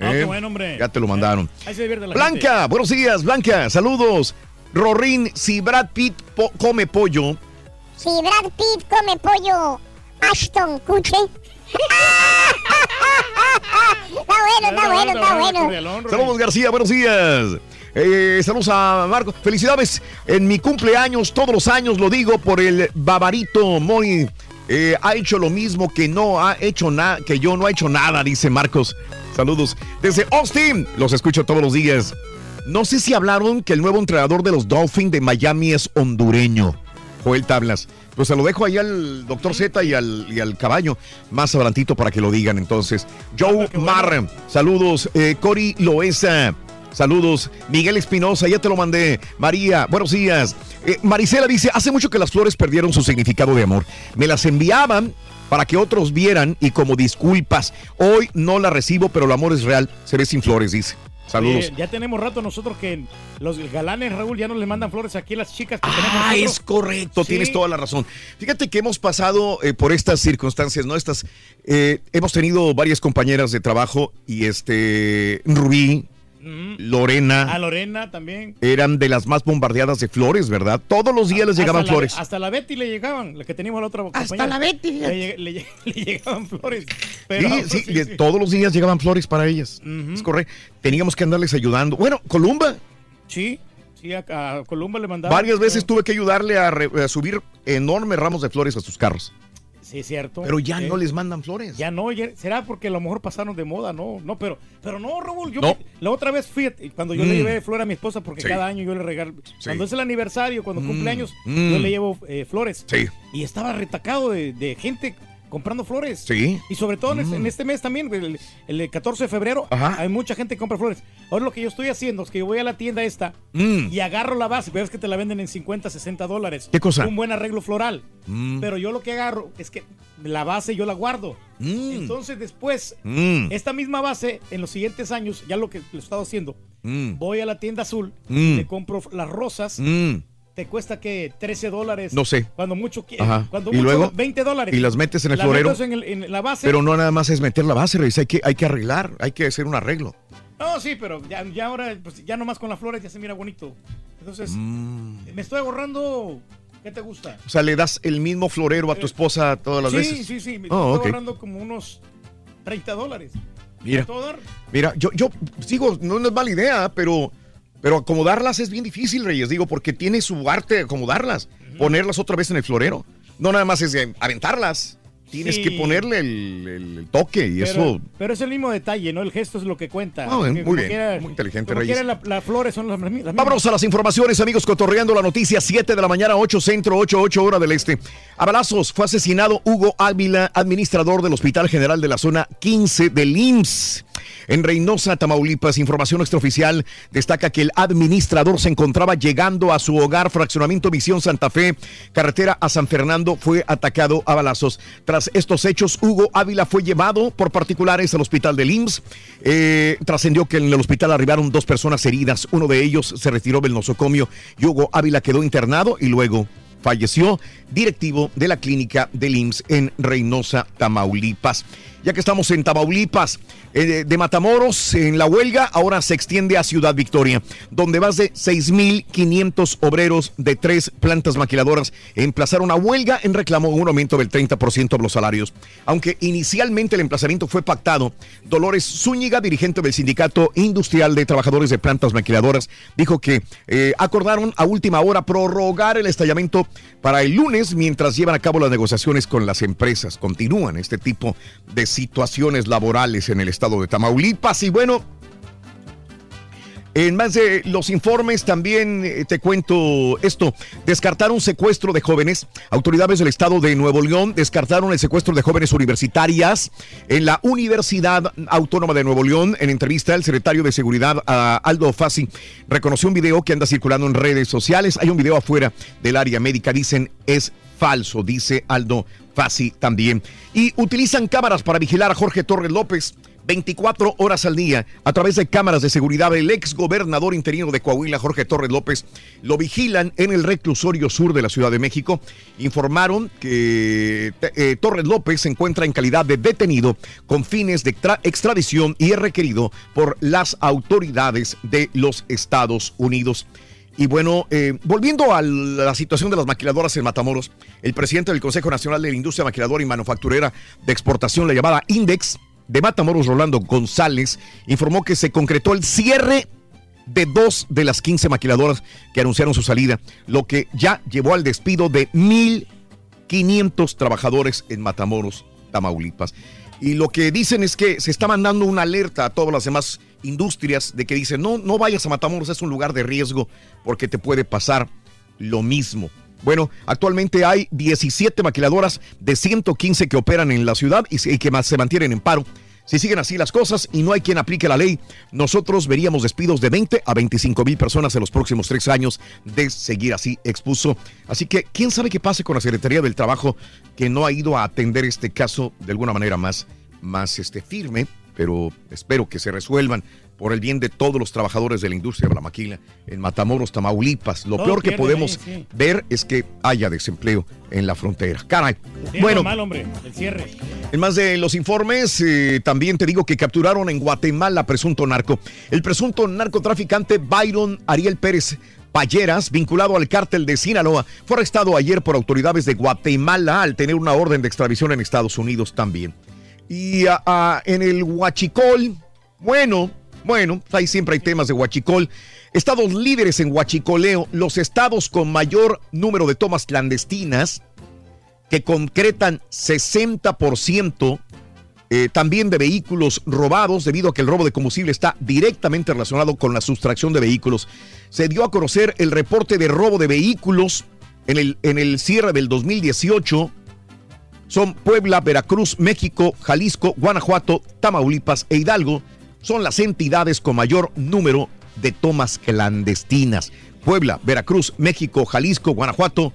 Ah, qué ¿Eh? bueno, hombre. Ya te lo mandaron. Ahí se divierte la Blanca, gente. buenos días, Blanca, saludos. Rorín, si Brad Pitt po- come pollo, Si Brad Pitt come pollo, Ashton Kutcher. está bueno, está bueno, está bueno. Saludos García, buenos días. Eh, saludos a Marco. Felicidades en mi cumpleaños, todos los años lo digo por el babarito Moy. Eh, ha hecho lo mismo que no ha hecho nada, que yo no ha hecho nada, dice Marcos. Saludos desde Austin. Los escucho todos los días. No sé si hablaron que el nuevo entrenador de los Dolphins de Miami es hondureño. Joel Tablas. Pues se lo dejo ahí al doctor Z y al, y al caballo más adelantito para que lo digan entonces. Joe Marra, saludos. Eh, Cory Loesa, saludos. Miguel Espinosa, ya te lo mandé. María, buenos días. Eh, Marisela dice, hace mucho que las flores perdieron su significado de amor. Me las enviaban para que otros vieran y como disculpas. Hoy no las recibo, pero el amor es real. Se ve sin flores, dice. Saludos. Eh, ya tenemos rato nosotros que los galanes, Raúl, ya no le mandan flores aquí a las chicas que tenemos Ah, es correcto, Sí. tienes toda la razón. Fíjate que hemos pasado eh, por estas circunstancias, ¿no? Estas, eh, hemos tenido varias compañeras de trabajo y este, Rubí, Lorena, A Lorena también. eran de las más bombardeadas de flores, ¿verdad? Todos los días les llegaban Hasta la- flores. hasta la Betty le llegaban, la que teníamos la otra Hasta compañera. la Betty. Le, lleg- le lleg- le llegaban flores. Pero, sí, sí, sí, de- sí. todos los días llegaban flores para ellas. Es correcto. Teníamos que andarles ayudando. Bueno, Columba. Sí, Sí, a, a Columba le mandaba. Varias veces tuve que ayudarle a, re- a subir enormes ramos de flores a sus carros. Sí, es cierto. Pero ya no les mandan flores. Ya no, ya- será porque a lo mejor pasaron de moda, no, no, pero, pero no, Raúl, yo No. la otra vez fui, cuando yo Mm. le llevé flores a mi esposa, porque Sí. cada año yo le regalo, cuando es el aniversario, cuando Mm. cumple años, Mm. yo le llevo eh, flores. Sí. Y estaba retacado de, de gente comprando flores. Sí. Y sobre todo en, este, Mm. en este mes también, el, el 14 de febrero, Ajá. hay mucha gente que compra flores. Ahora lo que yo estoy haciendo es que yo voy a la tienda esta Mm. y agarro la base, pero es que te la venden en 50, 60 dólares. ¿Qué cosa? Un buen arreglo floral. Mm. Pero yo lo que agarro es que la base yo la guardo. Entonces después, esta misma base, en los siguientes años, ya lo que lo he estado haciendo, voy a la tienda azul, le compro las rosas. Te cuesta que 13 dólares. No sé. Cuando mucho, Ajá. cuando ¿Y mucho, luego? 20 dólares. ¿Y las metes en el Las florero? meto en, el- en la base. Pero no nada más es meter la base, Reyes, hay que, hay que arreglar, hay que hacer un arreglo. No, sí, pero ya, ya ahora, pues ya nomás con las flores ya se mira bonito. Entonces, Mm. me estoy ahorrando. ¿Qué te gusta? O sea, le das el mismo florero a tu esposa todas las sí, veces. sí, sí, me Oh, estoy ahorrando como unos 30 dólares. Mira. Mira, yo, yo digo, no, no es mala idea, pero, pero acomodarlas es bien difícil, Reyes, digo, porque tiene su arte acomodarlas, ponerlas otra vez en el florero. No nada más es de aventarlas, tienes Sí. que ponerle el, el- el toque y pero, eso... pero es el mismo detalle, ¿no? El gesto es lo que cuenta. Ah, bien, Que muy bien, muy inteligente, Reyes. quiera, la- las flores son las, las mismas. Vámonos a las informaciones, amigos, cotorreando la noticia, 7 de la mañana, 8 centro, 8, 8 hora del este. A balazos fue asesinado Hugo Ávila, administrador del Hospital General de la Zona 15 del IMSS. En Reynosa, Tamaulipas, información extraoficial destaca que el administrador se encontraba llegando a su hogar, fraccionamiento Visión Santa Fe, carretera a San Fernando, fue atacado a balazos. Tras estos hechos, Hugo Ávila fue llevado por particulares al hospital del IMSS. Eh, trascendió que en el hospital arribaron dos personas heridas, uno de ellos se retiró del nosocomio y Hugo Ávila quedó internado y luego falleció, directivo de la clínica del IMSS en Reynosa, Tamaulipas. Ya que estamos en Tamaulipas, eh, de Matamoros, en la huelga, ahora se extiende a Ciudad Victoria, donde más de 6.500 obreros de tres plantas maquiladoras emplazaron a huelga en reclamo de un aumento del 30% de los salarios. Aunque inicialmente el emplazamiento fue pactado, Dolores Zúñiga, dirigente del Sindicato Industrial de Trabajadores de Plantas Maquiladoras, dijo que eh, acordaron a última hora prorrogar el estallamiento para el lunes mientras llevan a cabo las negociaciones con las empresas. Continúan este tipo de situaciones laborales en el estado de Tamaulipas y bueno, en más de los informes también eh, te cuento esto. Descartaron secuestro de jóvenes. Autoridades del estado de Nuevo León descartaron el secuestro de jóvenes universitarias en la Universidad Autónoma de Nuevo León. En entrevista, el secretario de Seguridad, a Aldo Fassi, reconoció un video que anda circulando en redes sociales. Hay un video afuera del área médica. Dicen es falso, dice Aldo También. Y utilizan cámaras para vigilar a Jorge Torres López. 24 horas al día a través de cámaras de seguridad. El ex gobernador interino de Coahuila, Jorge Torres López, lo vigilan en el reclusorio sur de la Ciudad de México. Informaron que eh, Torres López se encuentra en calidad de detenido con fines de extra- extradición y es requerido por las autoridades de los Estados Unidos. Y bueno, eh, volviendo a la situación de las maquiladoras en Matamoros, el presidente del Consejo Nacional de la Industria Maquiladora y Manufacturera de Exportación, la llamada Index, de Matamoros, Rolando González, informó que se concretó el cierre de dos de las 15 maquiladoras que anunciaron su salida, lo que ya llevó al despido de 1.500 trabajadores en Matamoros, Tamaulipas. Y lo que dicen es que se está mandando una alerta a todas las demás industrias de que dicen, no, no vayas a Matamoros, es un lugar de riesgo porque te puede pasar lo mismo. Bueno, actualmente hay 17 maquiladoras de 115 que operan en la ciudad y que se mantienen en paro. Si siguen así las cosas y no hay quien aplique la ley, nosotros veríamos despidos de 20 a 25 mil personas en los próximos tres años de seguir así, expuso. Así que, ¿quién sabe qué pase con la Secretaría del Trabajo que no ha ido a atender este caso de alguna manera más, más este, firme? Pero espero que se resuelvan por el bien de todos los trabajadores de la industria de la maquila en Matamoros, Tamaulipas. Lo peor que podemos ahí, sí. ver es que haya desempleo en la frontera. Caray. Bueno, mal, hombre, el cierre. en más de los informes, eh, también te digo que capturaron en Guatemala presunto narco. El presunto narcotraficante Byron Ariel Pérez Palleras, vinculado al cártel de Sinaloa, fue arrestado ayer por autoridades de Guatemala al tener una orden de extradición en Estados Unidos también. Y ah, ah, en el Huachicol, bueno, Bueno, ahí siempre hay temas de huachicol. Estados líderes en huachicoleo, los estados con mayor número de tomas clandestinas, que concretan 60% eh, también de vehículos robados, debido a que el robo de combustible está directamente relacionado con la sustracción de vehículos. Se dio a conocer el reporte de robo de vehículos en el, en el cierre del 2018. Son Puebla, Veracruz, México, Jalisco, Guanajuato, Tamaulipas e Hidalgo. Son las entidades con mayor número de tomas clandestinas. Puebla, Veracruz, México, Jalisco, Guanajuato,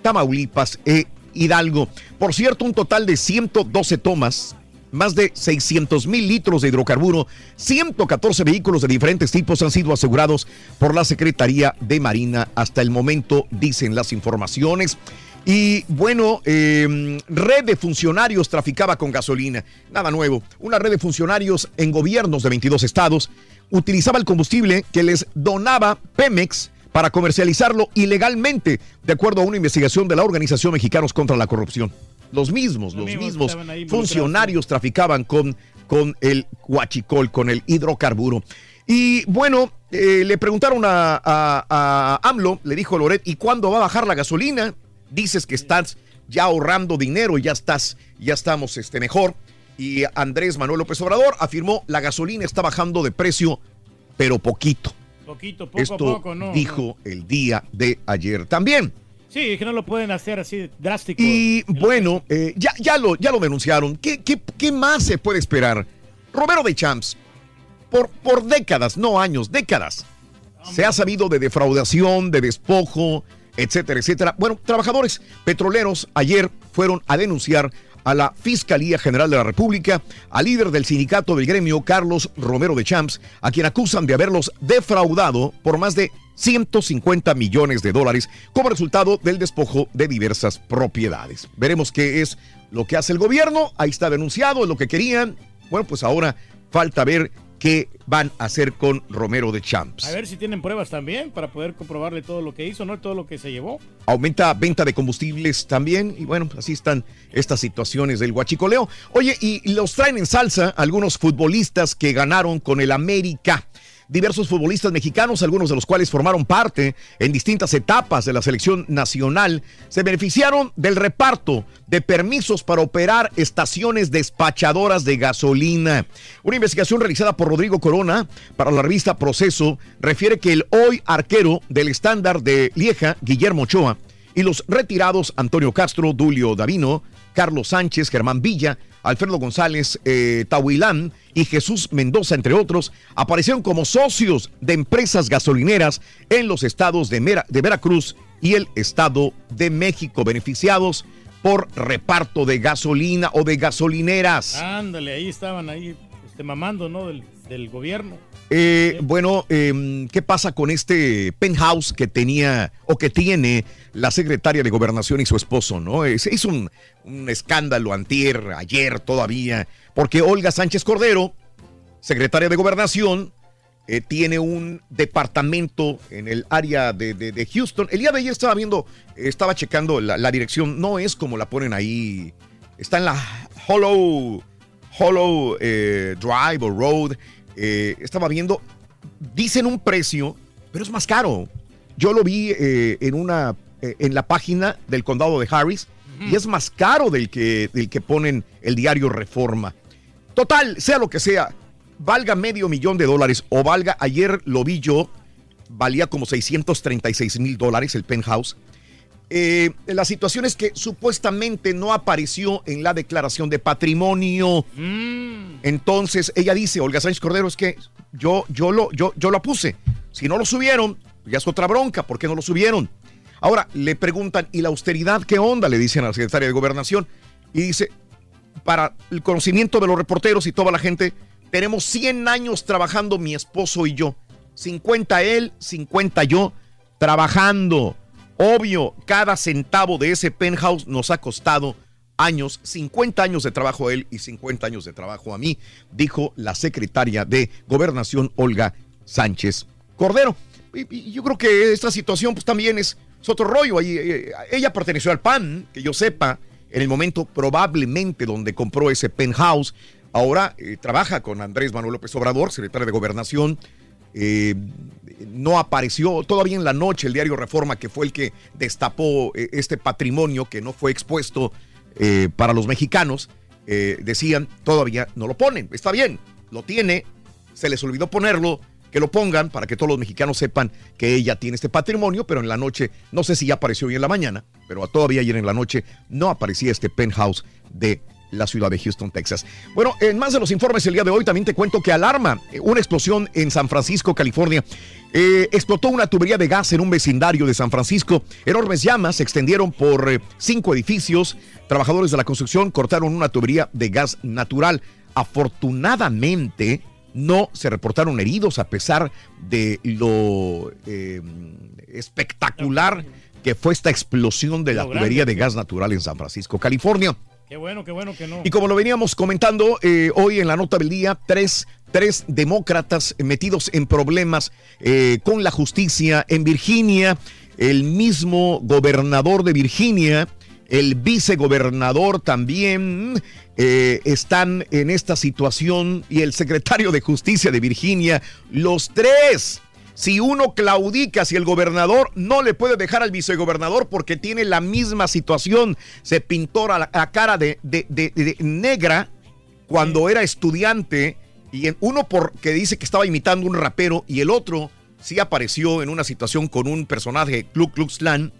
Tamaulipas e Hidalgo. Por cierto, un total de 112 tomas, más de 600 mil litros de hidrocarburo, 114 vehículos de diferentes tipos han sido asegurados por la Secretaría de Marina hasta el momento, dicen las informaciones. Y bueno, eh, red de funcionarios traficaba con gasolina. Nada nuevo. Una red de funcionarios en gobiernos de 22 estados utilizaba el combustible que les donaba Pemex para comercializarlo ilegalmente, de acuerdo a una investigación de la Organización Mexicanos contra la Corrupción. Los mismos, los mismos funcionarios traficaban con, con el huachicol, con el hidrocarburo. Y bueno, eh, le preguntaron a, a- a AMLO, le dijo Loret, ¿y cuándo va a bajar la gasolina? Dices que estás ya ahorrando dinero, ya estás, ya estamos este, mejor. Y Andrés Manuel López Obrador afirmó la gasolina está bajando de precio, pero poquito. Poquito, poco Esto a poco, ¿no? dijo el día de ayer también. Sí, es que no lo pueden hacer así drástico. Y bueno, eh, ya, ya, lo, ya lo denunciaron. ¿Qué, qué, qué más se puede esperar? Romero de Champs, por, por décadas, no años, décadas, se ha sabido de defraudación, de despojo, etcétera, etcétera. Bueno, trabajadores petroleros ayer fueron a denunciar a la Fiscalía General de la República, al líder del sindicato del gremio, Carlos Romero de Champs, a quien acusan de haberlos defraudado por más de 150 millones de dólares como resultado del despojo de diversas propiedades. Veremos qué es lo que hace el gobierno. Ahí está denunciado, es lo que querían. Bueno, pues ahora falta ver qué van a hacer con Romero de Champs. A ver si tienen pruebas también para poder comprobarle todo lo que hizo, no todo lo que se llevó. Aumenta venta de combustibles también. Y bueno, así están estas situaciones del huachicoleo. Oye, y los traen en salsa algunos futbolistas que ganaron con el América. Diversos futbolistas mexicanos, algunos de los cuales formaron parte en distintas etapas de la selección nacional, se beneficiaron del reparto de permisos para operar estaciones despachadoras de gasolina. Una investigación realizada por Rodrigo Corona para la revista Proceso refiere que el hoy arquero del estándar de Lieja, Guillermo Ochoa, y los retirados Antonio Castro, Dulio Davino, Carlos Sánchez, Germán Villa, Alfredo González eh, Tahuilán y Jesús Mendoza, entre otros, aparecieron como socios de empresas gasolineras en los estados de, Mera- de Veracruz y el Estado de México, beneficiados por reparto de gasolina o de gasolineras. Ándale, ahí estaban ahí este, mamando, ¿no? Del, del gobierno. Eh, bueno, em, ¿qué pasa con este penthouse que tenía o que tiene la secretaria de Gobernación y su esposo? ¿no? Se hizo un, un escándalo antier, ayer todavía, porque Olga Sánchez Cordero, secretaria de Gobernación, eh, tiene un departamento en el área de, de- Houston. El día de ayer estaba viendo, estaba checando la, dirección, no es como la ponen ahí, está en la Hollow, Hollow eh, Drive o Road. eh, estaba viendo, dicen un precio, pero es más caro. Yo lo vi en una, en la página del condado de Harris y es más caro del que, del que ponen el diario Reforma. Total, sea lo que sea, valga medio millón de dólares o valga, ayer lo vi yo, valía como 636 mil dólares el penthouse. Eh, la situación es que supuestamente no apareció en la declaración de patrimonio. Entonces ella dice, Olga Sánchez Cordero, es que yo, yo, lo, yo, yo lo puse. Si no lo subieron, ya es otra bronca. ¿Por qué no lo subieron? Ahora le preguntan, ¿y la austeridad qué onda? Le dicen a la secretaria de Gobernación. Y dice, para el conocimiento de los reporteros y toda la gente, tenemos 100 años trabajando mi esposo y yo. 50 él, 50 yo, trabajando. Obvio, cada centavo de ese penthouse nos ha costado años, 50 años de trabajo a él y 50 años de trabajo a mí, dijo la secretaria de Gobernación, Olga Sánchez Cordero. Y, y yo creo que esta situación pues también es, es otro rollo. Ahí, eh, ella perteneció al PAN, que yo sepa, en el momento probablemente donde compró ese penthouse. ahora eh, trabaja con Andrés Manuel López Obrador, secretario de Gobernación. Eh, no apareció todavía en la noche el diario Reforma, que fue el que destapó eh, este patrimonio que no fue expuesto eh, para los mexicanos. Eh, decían, todavía no lo ponen. Está bien, lo tiene, se les olvidó ponerlo, que lo pongan para que todos los mexicanos sepan que ella tiene este patrimonio, pero en la noche, no sé si ya apareció hoy en la mañana, pero todavía ayer en la noche no aparecía este penthouse de la ciudad de Houston, Texas. Bueno, en más de los informes el día de hoy también te cuento que alarma eh, una explosión en San Francisco, California. Eh, explotó una tubería de gas en un vecindario de San Francisco. Enormes llamas se extendieron por eh, cinco edificios. Trabajadores de la construcción cortaron una tubería de gas natural. Afortunadamente, no se reportaron heridos a pesar de lo eh, espectacular que fue esta explosión de la Lo grande, tubería de gas natural en San Francisco, California. Qué bueno, qué bueno que no. Y como lo veníamos comentando eh, hoy en la nota del día, tres, tres demócratas metidos en problemas eh, con la justicia en Virginia, el mismo gobernador de Virginia, el vicegobernador también eh, están en esta situación y el secretario de justicia de Virginia, los tres. Si uno claudica, si el gobernador no le puede dejar al vicegobernador porque tiene la misma situación, se pintó la, la cara de, de- de- de negra cuando era estudiante y en- uno porque dice que estaba imitando un rapero y el otro sí apareció en una situación con un personaje Ku Klux Klan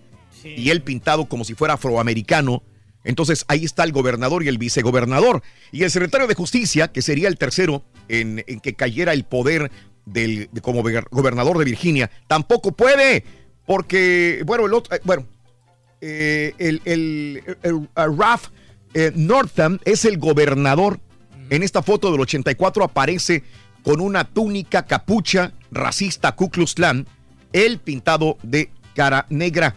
y él pintado como si fuera afroamericano. Entonces ahí está el gobernador y el vicegobernador. Y el secretario de justicia, que sería el tercero en, en que cayera el poder del, de- como gober- gobernador de Virginia, tampoco puede, porque, bueno, el otro, eh, bueno, eh, el, el- el- el Ralph eh, Northam es el gobernador. En esta foto del 84 aparece con una túnica capucha racista Ku Klux Klan, él pintado de cara negra.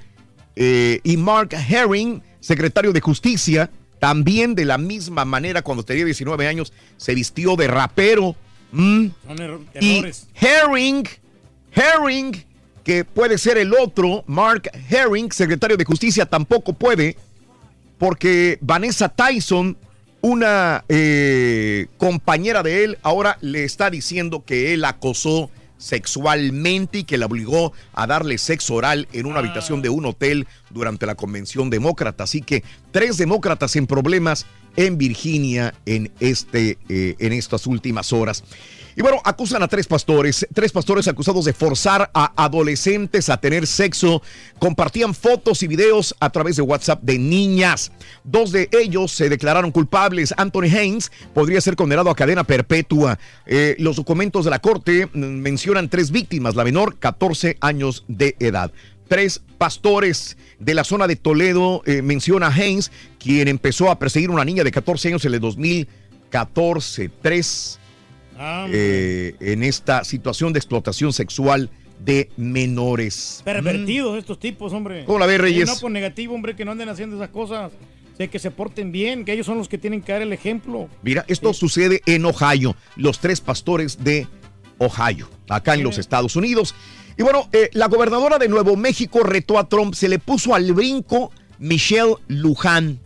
Eh, y Mark Herring, secretario de Justicia, también de la misma manera cuando tenía 19 años, se vistió de rapero. Mm. Son erro- Y errores. Herring, Herring, que puede ser el otro, Mark Herring, secretario de Justicia, tampoco puede, porque Vanessa Tyson, una eh, compañera de él, ahora le está diciendo que él acosó sexualmente y que la obligó a darle sexo oral en una habitación de un hotel durante la convención demócrata. Así que tres demócratas en problemas en Virginia en, este, eh, en estas últimas horas. Y bueno, acusan a tres pastores, tres pastores acusados de forzar a adolescentes a tener sexo. Compartían fotos y videos a través de WhatsApp de niñas. Dos de ellos se declararon culpables. Anthony Haynes podría ser condenado a cadena perpetua. Eh, los documentos de la corte mencionan tres víctimas, la menor 14 años de edad. Tres pastores de la zona de Toledo eh, menciona a Haynes, quien empezó a perseguir a una niña de 14 años en el 2014. Tres eh, en esta situación de explotación sexual de menores. Pervertidos estos tipos, hombre. ¿Cómo la ves, Reyes? No, pues negativo, hombre, que no anden haciendo esas cosas. De que se porten bien, que ellos son los que tienen que dar el ejemplo. Mira, esto sucede en Ohio, los tres pastores de Ohio, acá en los Estados Unidos. Y bueno, eh, la gobernadora de Nuevo México retó a Trump, se le puso al brinco Michelle Luján,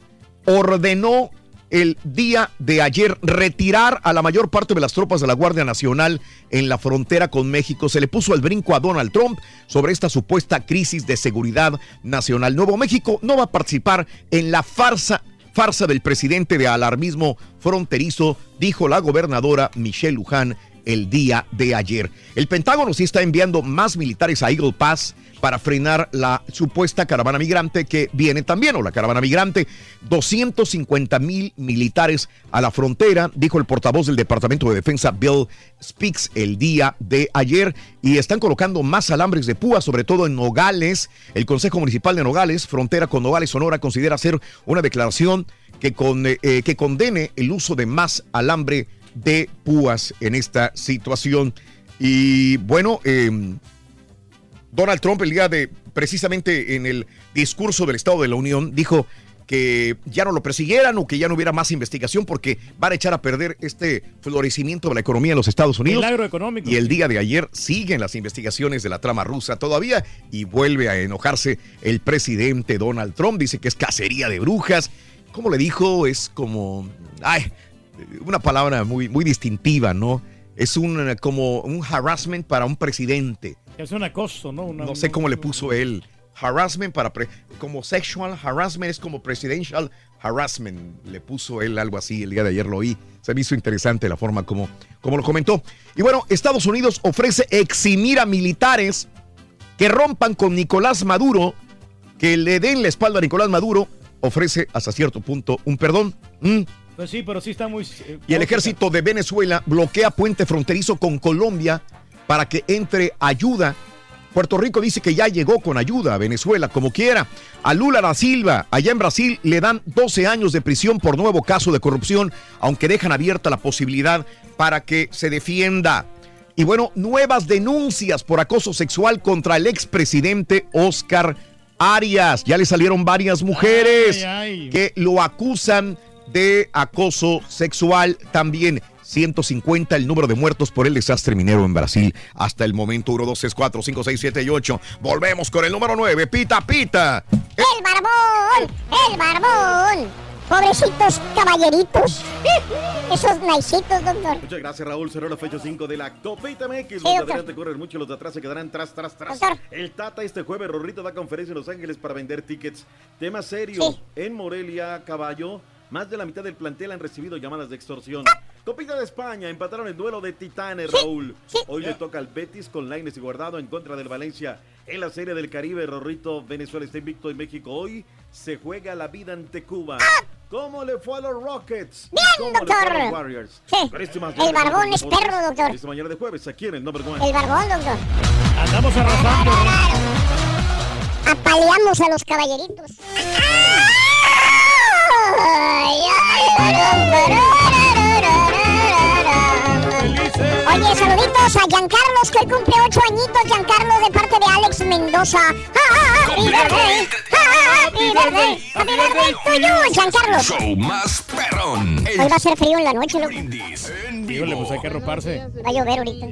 ordenó el día de ayer retirar a la mayor parte de las tropas de la Guardia Nacional en la frontera con México. Se le puso al brinco a Donald Trump sobre esta supuesta crisis de seguridad nacional. Nuevo México no va a participar en la farsa farsa del presidente de alarmismo fronterizo, dijo la gobernadora Michelle Luján el día de ayer. El Pentágono sí está enviando más militares a Eagle Pass para frenar la supuesta caravana migrante que viene también, o la caravana migrante, 250 mil militares a la frontera, dijo el portavoz del Departamento de Defensa Bill Speaks el día de ayer, y están colocando más alambres de púa, sobre todo en Nogales. El Consejo Municipal de Nogales, frontera con Nogales, Sonora, considera hacer una declaración que, con, eh, que condene el uso de más alambre de púas en esta situación. Y bueno, eh, Donald Trump el día de, precisamente en el discurso del Estado de la Unión, dijo que ya no lo persiguieran o que ya no hubiera más investigación porque van a echar a perder este florecimiento de la economía en los Estados Unidos. Milagro económico. Y el día de ayer siguen las investigaciones de la trama rusa todavía y vuelve a enojarse el presidente Donald Trump. Dice que es cacería de brujas. Como le dijo, es como... Ay, una palabra muy, muy distintiva, ¿no? Es un eh, como un harassment para un presidente. Es un acoso, ¿no? Una- No sé cómo le puso él. Harassment para pre- como sexual harassment es como presidential harassment. Le puso él algo así el día de ayer lo oí. Se me hizo interesante la forma como, como lo comentó. Y bueno, Estados Unidos ofrece eximir a militares que rompan con Nicolás Maduro, que le den la espalda a Nicolás Maduro, ofrece hasta cierto punto un perdón. Mm. Pues sí, pero sí está muy... eh, Y el ejército de Venezuela bloquea puente fronterizo con Colombia para que entre ayuda. Puerto Rico dice que ya llegó con ayuda a Venezuela, como quiera. A Lula da Silva, allá en Brasil, le dan 12 años de prisión por nuevo caso de corrupción, aunque dejan abierta la posibilidad para que se defienda. Y bueno, nuevas denuncias por acoso sexual contra el expresidente Oscar Arias. Ya le salieron varias mujeres Ay, ay. que lo acusan de acoso sexual también. 150 el número de muertos por el desastre minero en Brasil. Hasta el momento 1, 2, 3, 4, 5, 6, 7 y 8. Volvemos con el número 9. Pita, pita. ¡El barbón! ¡El barbón! Pobrecitos caballeritos. Esos naicitos, doctor. Muchas gracias, Raúl. Cerró la fecha 5 de la Topita MX. Los de adelante corren mucho, los de atrás se quedarán tras, tras, tras. Doctor. El Tata este jueves, Rorrito da conferencia en Los Ángeles para vender tickets. Tema serio. En Morelia, Caballo, más de la mitad del plantel han recibido llamadas de extorsión. Copita de España, empataron el duelo de titanes, Raúl. Hoy le toca al Betis con Laines y Guardado en contra del Valencia. En la Serie del Caribe, Rorrito, Venezuela está invicto en México. Hoy se juega la vida ante Cuba. ¿Cómo le fue a los Rockets? Bien, ¿Cómo le fue a doctor. los Warriors? Sí. Más, El barbón es perro, doctor. Esta mañana de jueves, aquí en el Number One. El barbón, doctor. Andamos arrasando. Apaleamos a los caballeritos. Ay, Oye, saluditos a Giancarlos, que hoy cumple ocho añitos. Giancarlos, de parte de Alex Mendoza. Ah, Happy birthday, happy birthday, happy birthday to you, Giancarlos. Show más perrón. Hoy va a ser frío en la noche, loco. Híjole, pues hay que arroparse. Va a llover ahorita.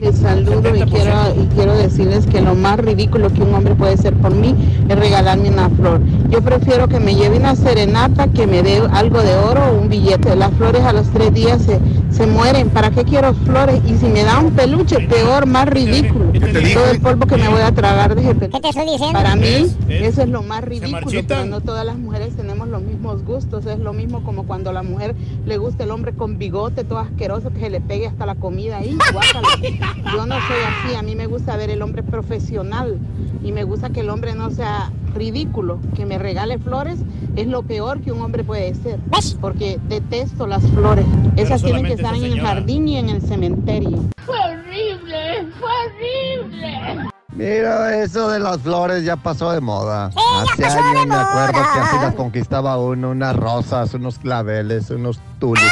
Les saludo y quiero, y quiero decirles que lo más ridículo que un hombre puede hacer por mí es regalarme una flor. Yo prefiero que me lleve una serenata, que me dé algo de oro o un billete. Las flores a los tres días se, se mueren. ¿Para qué quiero flores? Y si me da un peluche, peor, más ridículo. Todo el polvo que me voy a tragar de ese peluche. ¿Qué te estoy diciendo? Para mí, eso es lo más ridículo, pero no todas las mujeres tenemos los mismos gustos. Es lo mismo como cuando a la mujer le gusta el hombre con bigote, todo asqueroso, que se le pegue hasta la comida ahí. guácala. Yo no soy así, a mí me gusta ver el hombre profesional y me gusta que el hombre no sea ridículo, que me regale flores es lo peor que un hombre puede ser, porque detesto las flores. Esas tienen que estar en el jardín y en el cementerio. Fue horrible, fue horrible. Mira, eso de las flores ya pasó de moda. Hace pasó de años me acuerdo que así las conquistaba uno, unas rosas, unos claveles, unos tulipanes.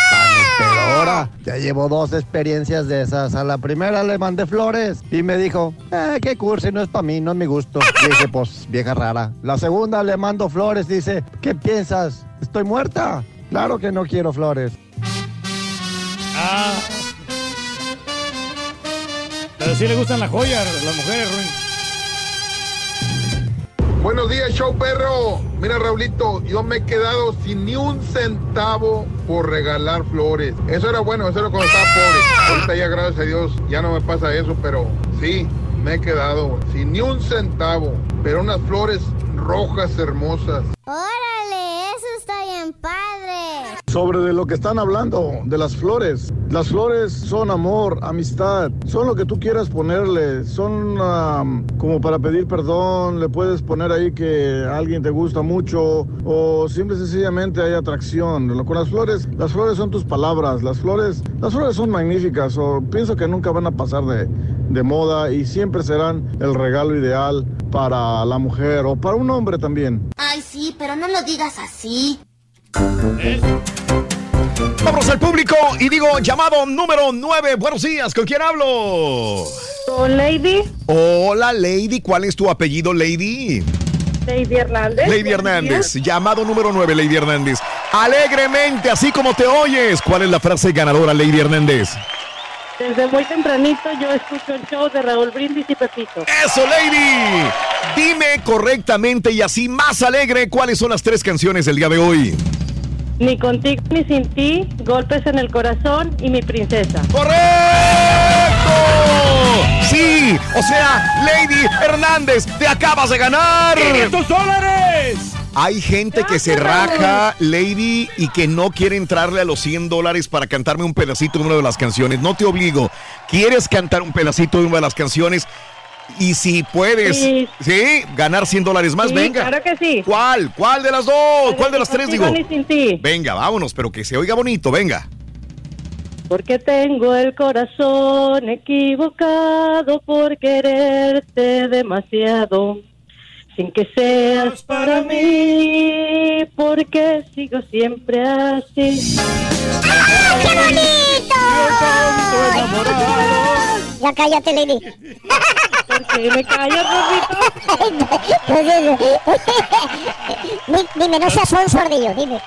Pero ahora ya llevo dos experiencias de esas. A la primera le mandé flores y me dijo, eh, qué cursi, no es para mí, no es mi gusto. Y dije, pues, vieja rara. La segunda le mando flores, dice, ¿qué piensas? ¿Estoy muerta? Claro que no quiero flores. Ah. Sí le gustan las joyas, las mujeres, Ruin. Buenos días, show perro. Mira, Raulito, yo me he quedado sin ni un centavo por regalar flores. Eso era bueno, eso era cuando estaba pobre. Ahorita ya, gracias a Dios, ya no me pasa eso, pero sí, me he quedado sin ni un centavo. Pero unas flores rojas hermosas. Órale, eso está bien padre. Sobre de lo que están hablando, de las flores. Las flores son amor, amistad, son lo que tú quieras ponerle, son como para pedir perdón, le puedes poner ahí que alguien te gusta mucho o simple sencillamente hay atracción. Con las flores, las flores son tus palabras, las flores, las flores son magníficas o pienso que nunca van a pasar de, de moda y siempre serán el regalo ideal para la mujer o para un hombre también. Ay, sí, pero no lo digas así. Vamos al público y digo llamado número 9. Buenos días, ¿con quién hablo? Con Lady, Hola, Lady. ¿Cuál es tu apellido, Lady? Lady Hernández. Lady Hernández. Llamado número 9, Lady Hernández. Alegremente, así como te oyes. ¿Cuál es la frase ganadora, Lady Hernández? Desde muy tempranito yo escucho el show de Raúl Brindis y Pepito. Eso, Lady. Dime correctamente y así más alegre cuáles son las tres canciones del día de hoy. Ni contigo ni sin ti, golpes en el corazón y mi princesa. ¡Correcto! Sí, o sea, Lady Hernández, te acabas de ganar. ¡500 dólares! Hay gente que se raja, Lady, y que no quiere entrarle a los 100 dólares para cantarme un pedacito de una de las canciones. No te obligo. ¿Quieres cantar un pedacito de una de las canciones? Y si puedes, Sí. ¿sí? Ganar 100 dólares más, Sí, venga. claro que sí. ¿Cuál? ¿Cuál de las dos? ¿Cuál de las tres, digo? ni sin ti. Venga, vámonos, pero que se oiga bonito, venga. Porque tengo el corazón equivocado por quererte demasiado. Sin que seas para mí, porque sigo siempre así. ¡Ah, qué bonito! Ya cállate, Lady. ¿Por qué me callas, Rorrito? Di- dime, no seas un sordillo, dime.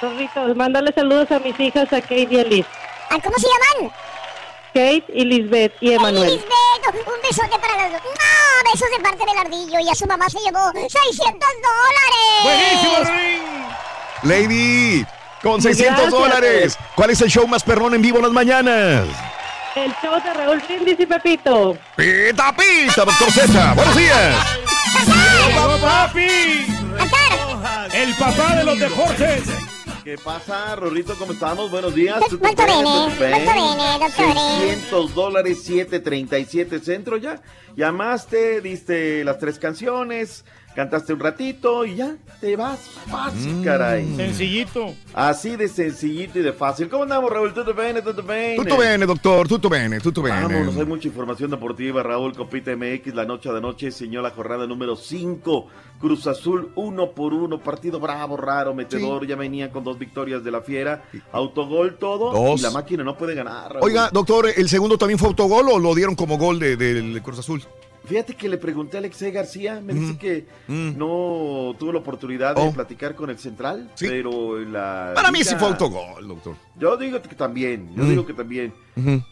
Rorrito, mándale saludos a mis hijas, a Kate y a Liz. ¿Ah, ¿Cómo se llaman? Kate y Lisbeth y Emanuel. Lisbeth, un besote para las dos. ¡No! Besos de parte del ardillo y a su mamá se llevó 600 dólares. Lady, con 600 Gracias. dólares. ¿Cuál es el show más perrón en vivo en las mañanas? El show de Raúl Brindis y Pepito. Pita, pita, doctor Z. Buenos días. ¡Llegó papi! El papá de los deportes. ¿Qué pasa, Rorrito? ¿Cómo estamos? Buenos días. ¿Tutto Molto bene? ¿Tutto bene? dottore. 600 dólares, 737 centro ya. Llamaste, diste las tres canciones, cantaste un ratito y ya te vas. Fácil, Mm. caray. Sencillito. Así de sencillito y de fácil. ¿Cómo andamos, Raúl? ¿Tutto bene? ¿Tutto bene? Tutto bene, doctor. Tutto bene, tutto bene. Vámonos, hay mucha información deportiva. Raúl Copita MX, la noche de anoche, señó la jornada número 5. Cruz Azul, uno por uno, partido bravo, raro, metedor. Ya venía con dos victorias de la Fiera. Autogol todo. Dos. Y la máquina no puede ganar. Raúl. Oiga, doctor, ¿el segundo también fue autogol o lo dieron como gol de- del Cruz Azul? Fíjate que le pregunté a Alexei García, me dice Mm. que Mm. no tuvo la oportunidad de Oh. platicar con el central, Sí. pero la Para mí sí fue autogol, doctor. Yo digo que también, yo Mm. digo que también.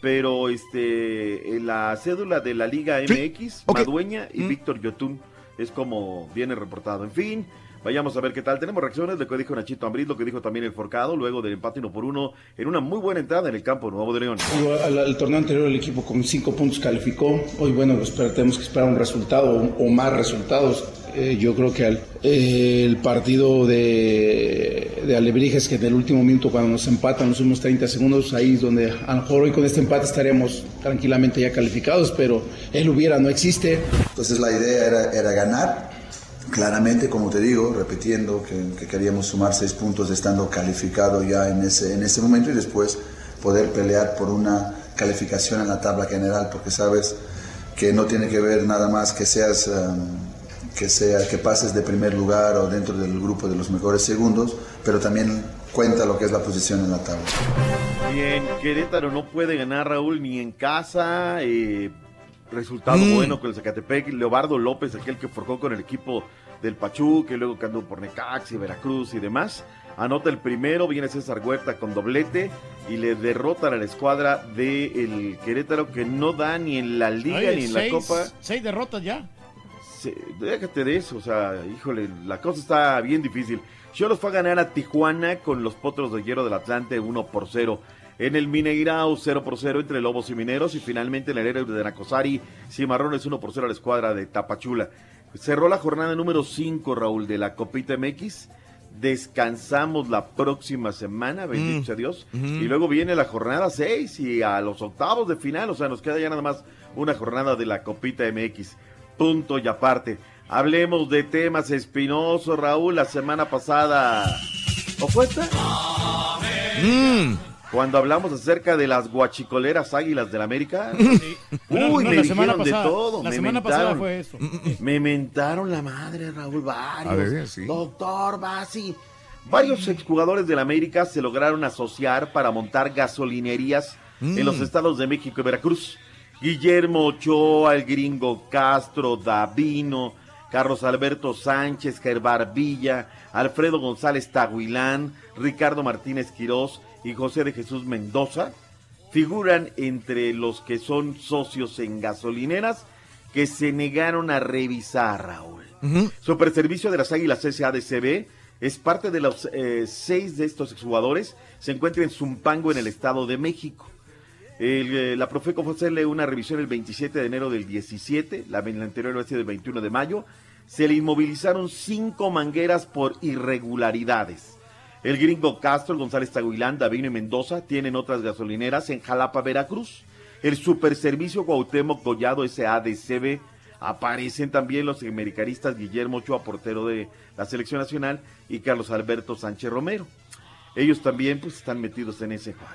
Pero este en la cédula de la Liga Sí, MX, ok. Madueña y. Víctor Yotun es como viene reportado. En fin, vayamos a ver qué tal. Tenemos reacciones de lo que dijo Nachito Ambriz, lo que dijo también el Forcado, luego del empate uno por uno en una muy buena entrada en el campo Nuevo de León. Al, al torneo anterior el equipo con cinco puntos calificó. Hoy, bueno, espera- tenemos que esperar un resultado o, o más resultados. Eh, yo creo que al- eh, el partido de, de Alebrijes, que en el último minuto cuando nos empatan los últimos 30 segundos, ahí es donde a lo mejor hoy con este empate estaríamos tranquilamente ya calificados, pero él hubiera, no existe. Entonces la idea era, era ganar, claramente, como te digo, repitiendo que, que queríamos sumar seis puntos estando calificado ya en ese, en ese momento y después poder pelear por una calificación en la tabla general, porque sabes que no tiene que ver nada más que seas... um, que sea que pases de primer lugar o dentro del grupo de los mejores segundos, pero también cuenta lo que es la posición en la tabla. Bien, Querétaro no puede ganar Raúl ni en casa. eh, resultado Mm. bueno con el Zacatepec. Leobardo López, aquel que forjó con el equipo del Pachuca, y luego que anduvo por Necaxi, Veracruz y demás. Anota el primero, viene César Huerta con doblete y le derrotan a la escuadra del Querétaro que no da ni en la liga Oye, ni en la copa. Seis derrotas ya. Se- déjate de eso, o sea, híjole, la cosa está bien difícil. Cholos fue a ganar a Tijuana con los potros de hierro del Atlante 1 por 0. En el Mineirao 0 por 0 entre Lobos y Mineros y finalmente en el héroe de Nacosari, Cimarrones 1 por 0 a la escuadra de Tapachula. Cerró la jornada número 5, Raúl, de la Copita MX. Descansamos la próxima semana, bendito Mm. sea Dios. Y luego viene la jornada 6 y a los octavos de final, o sea, nos queda ya nada más una jornada de la Copita MX. Punto y aparte. Hablemos de temas espinosos, Raúl. La semana pasada. ¿O fue esta? Mm. Cuando hablamos acerca de las guachicoleras águilas del América. Uy, no, me dijeron de pasada. todo. La me semana pasada mentaron. fue eso. Me mentaron la madre, Raúl, varios. A ver, sí. Doctor Basi. Varios exjugadores del América se lograron asociar para montar gasolinerías Mm. en los estados de México y Veracruz. Guillermo Ochoa, el gringo Castro, Davino, Carlos Alberto Sánchez, Gerbar Villa, Alfredo González Tahuilán, Ricardo Martínez Quirós y José de Jesús Mendoza figuran entre los que son socios en gasolineras que se negaron a revisar, Raúl. Ujú. Superservicio de las Águilas SADCB Es parte de los eh, seis de estos exjugadores. Se encuentra en Zumpango, en el Estado de México. El, eh, la Profeco fue hacerle una revisión el 27 de enero del 17, la, la anterior había sido el 21 de mayo. Se le inmovilizaron cinco mangueras por irregularidades. El gringo Castro, González Taguilán, Davino y Mendoza tienen otras gasolineras en Jalapa, Veracruz. El Superservicio Cuauhtémoc Collado SADCB aparecen también los americanistas Guillermo Ochoa, portero de la selección nacional, y Carlos Alberto Sánchez Romero. Ellos también pues están metidos en ese juego.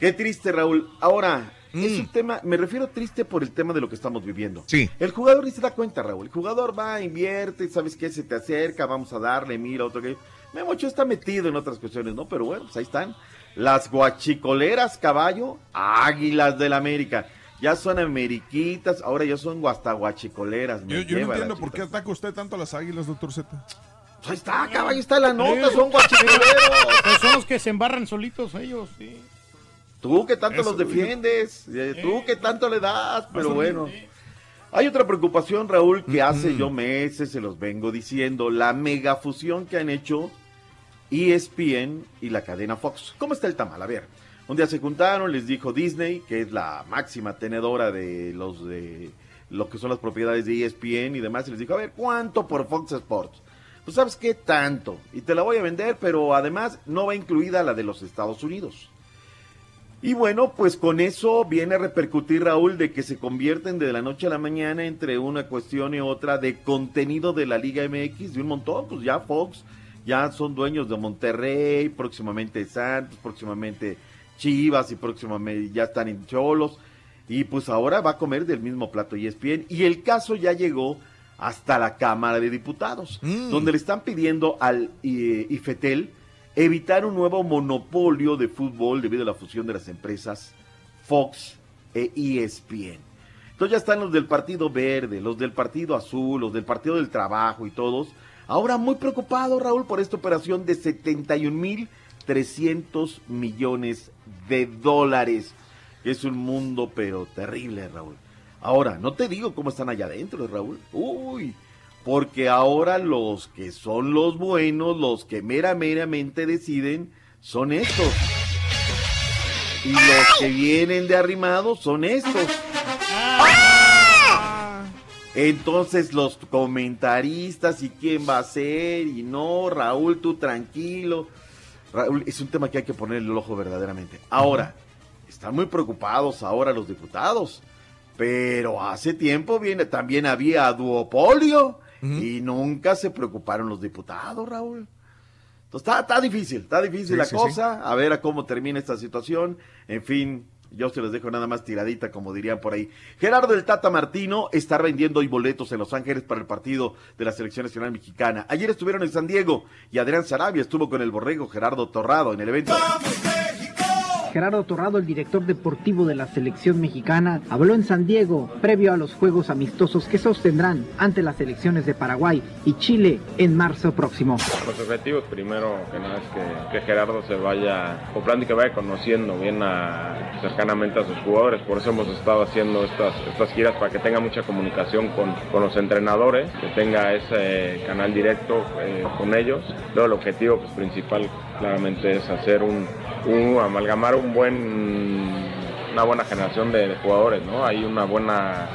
Qué triste, Raúl. Ahora, es un tema, me refiero triste por el tema de lo que estamos viviendo. Sí. El jugador ni se da cuenta, Raúl. El jugador va, invierte, sabes qué, se te acerca, vamos a darle, mira, otro que. Memo Ochoa está metido en otras cuestiones, ¿no? Pero bueno, pues ahí están. Las guachicoleras, caballo, águilas del América. Ya son ameriquitas, ahora ya son hasta guachicoleras. me Yo, yo no entiendo por qué ataca usted tanto a las águilas, doctor Z. Pues ahí está, caballo, está la nota, son guachicoleros. Pues son los que se embarran solitos ellos, sí. Tú que tanto Eso, los defiendes, eh, tú que tanto le das, pero bueno. Hay otra preocupación, Raúl, que hace yo meses se los vengo diciendo, la megafusión que han hecho ESPN y la cadena Fox. ¿Cómo está el tamal? A ver, un día se juntaron, les dijo Disney, que es la máxima tenedora de los de lo que son las propiedades de ESPN y demás, y les dijo, a ver, ¿cuánto por Fox Sports? Pues sabes qué tanto, y te la voy a vender, pero además no va incluida la de los Estados Unidos. Y bueno, pues con eso viene a repercutir, Raúl, de que se convierten de la noche a la mañana entre una cuestión y otra de contenido de la Liga MX, de un montón, pues ya Fox, ya son dueños de Monterrey, próximamente Santos, próximamente Chivas y próximamente ya están en Cholos. Y pues ahora va a comer del mismo plato E ESPN. Y el caso ya llegó hasta la Cámara de Diputados, donde le están pidiendo al eh, IFETEL evitar un nuevo monopolio de fútbol debido a la fusión de las empresas Fox e ESPN. Entonces ya están los del Partido Verde, los del Partido Azul, los del Partido del Trabajo y todos. Ahora muy preocupados, Raúl, por esta operación de 71.300 millones de dólares. Es un mundo pero terrible, Raúl. Ahora, no te digo cómo están allá adentro, Raúl. Uy, porque ahora los que son los buenos, los que mera, meramente deciden, son estos. Y los que vienen de arrimados son estos. Entonces los comentaristas y quién va a ser y no, Raúl, tú tranquilo. Raúl, es un tema que hay que ponerle el ojo verdaderamente. Ahora, están muy preocupados ahora los diputados, pero hace tiempo viene, también había duopolio y nunca se preocuparon los diputados, Raúl. Entonces está, está difícil, está difícil Sí, la sí, cosa, a ver a cómo termina esta situación. En fin, yo se los dejo nada más tiradita, como dirían por ahí. Gerardo del Tata Martino está vendiendo hoy boletos en Los Ángeles para el partido de la Selección Nacional Mexicana. Ayer estuvieron en San Diego y Adrián Sarabia estuvo con el borrego Gerardo Torrado en el evento. Gerardo Torrado, el director deportivo de la selección mexicana, habló en San Diego previo a los juegos amistosos que sostendrán ante las selecciones de Paraguay y Chile en marzo próximo. Los objetivos primero que nada es que, Gerardo se vaya comprando y que vaya conociendo bien cercanamente a sus jugadores. Por eso hemos estado haciendo estas, estas giras para que tenga mucha comunicación con, con los entrenadores, que tenga ese canal directo eh, con ellos. Luego el objetivo pues, principal claramente es hacer un, un amalgamar un buen una buena generación de, de jugadores, ¿no? Hay una buena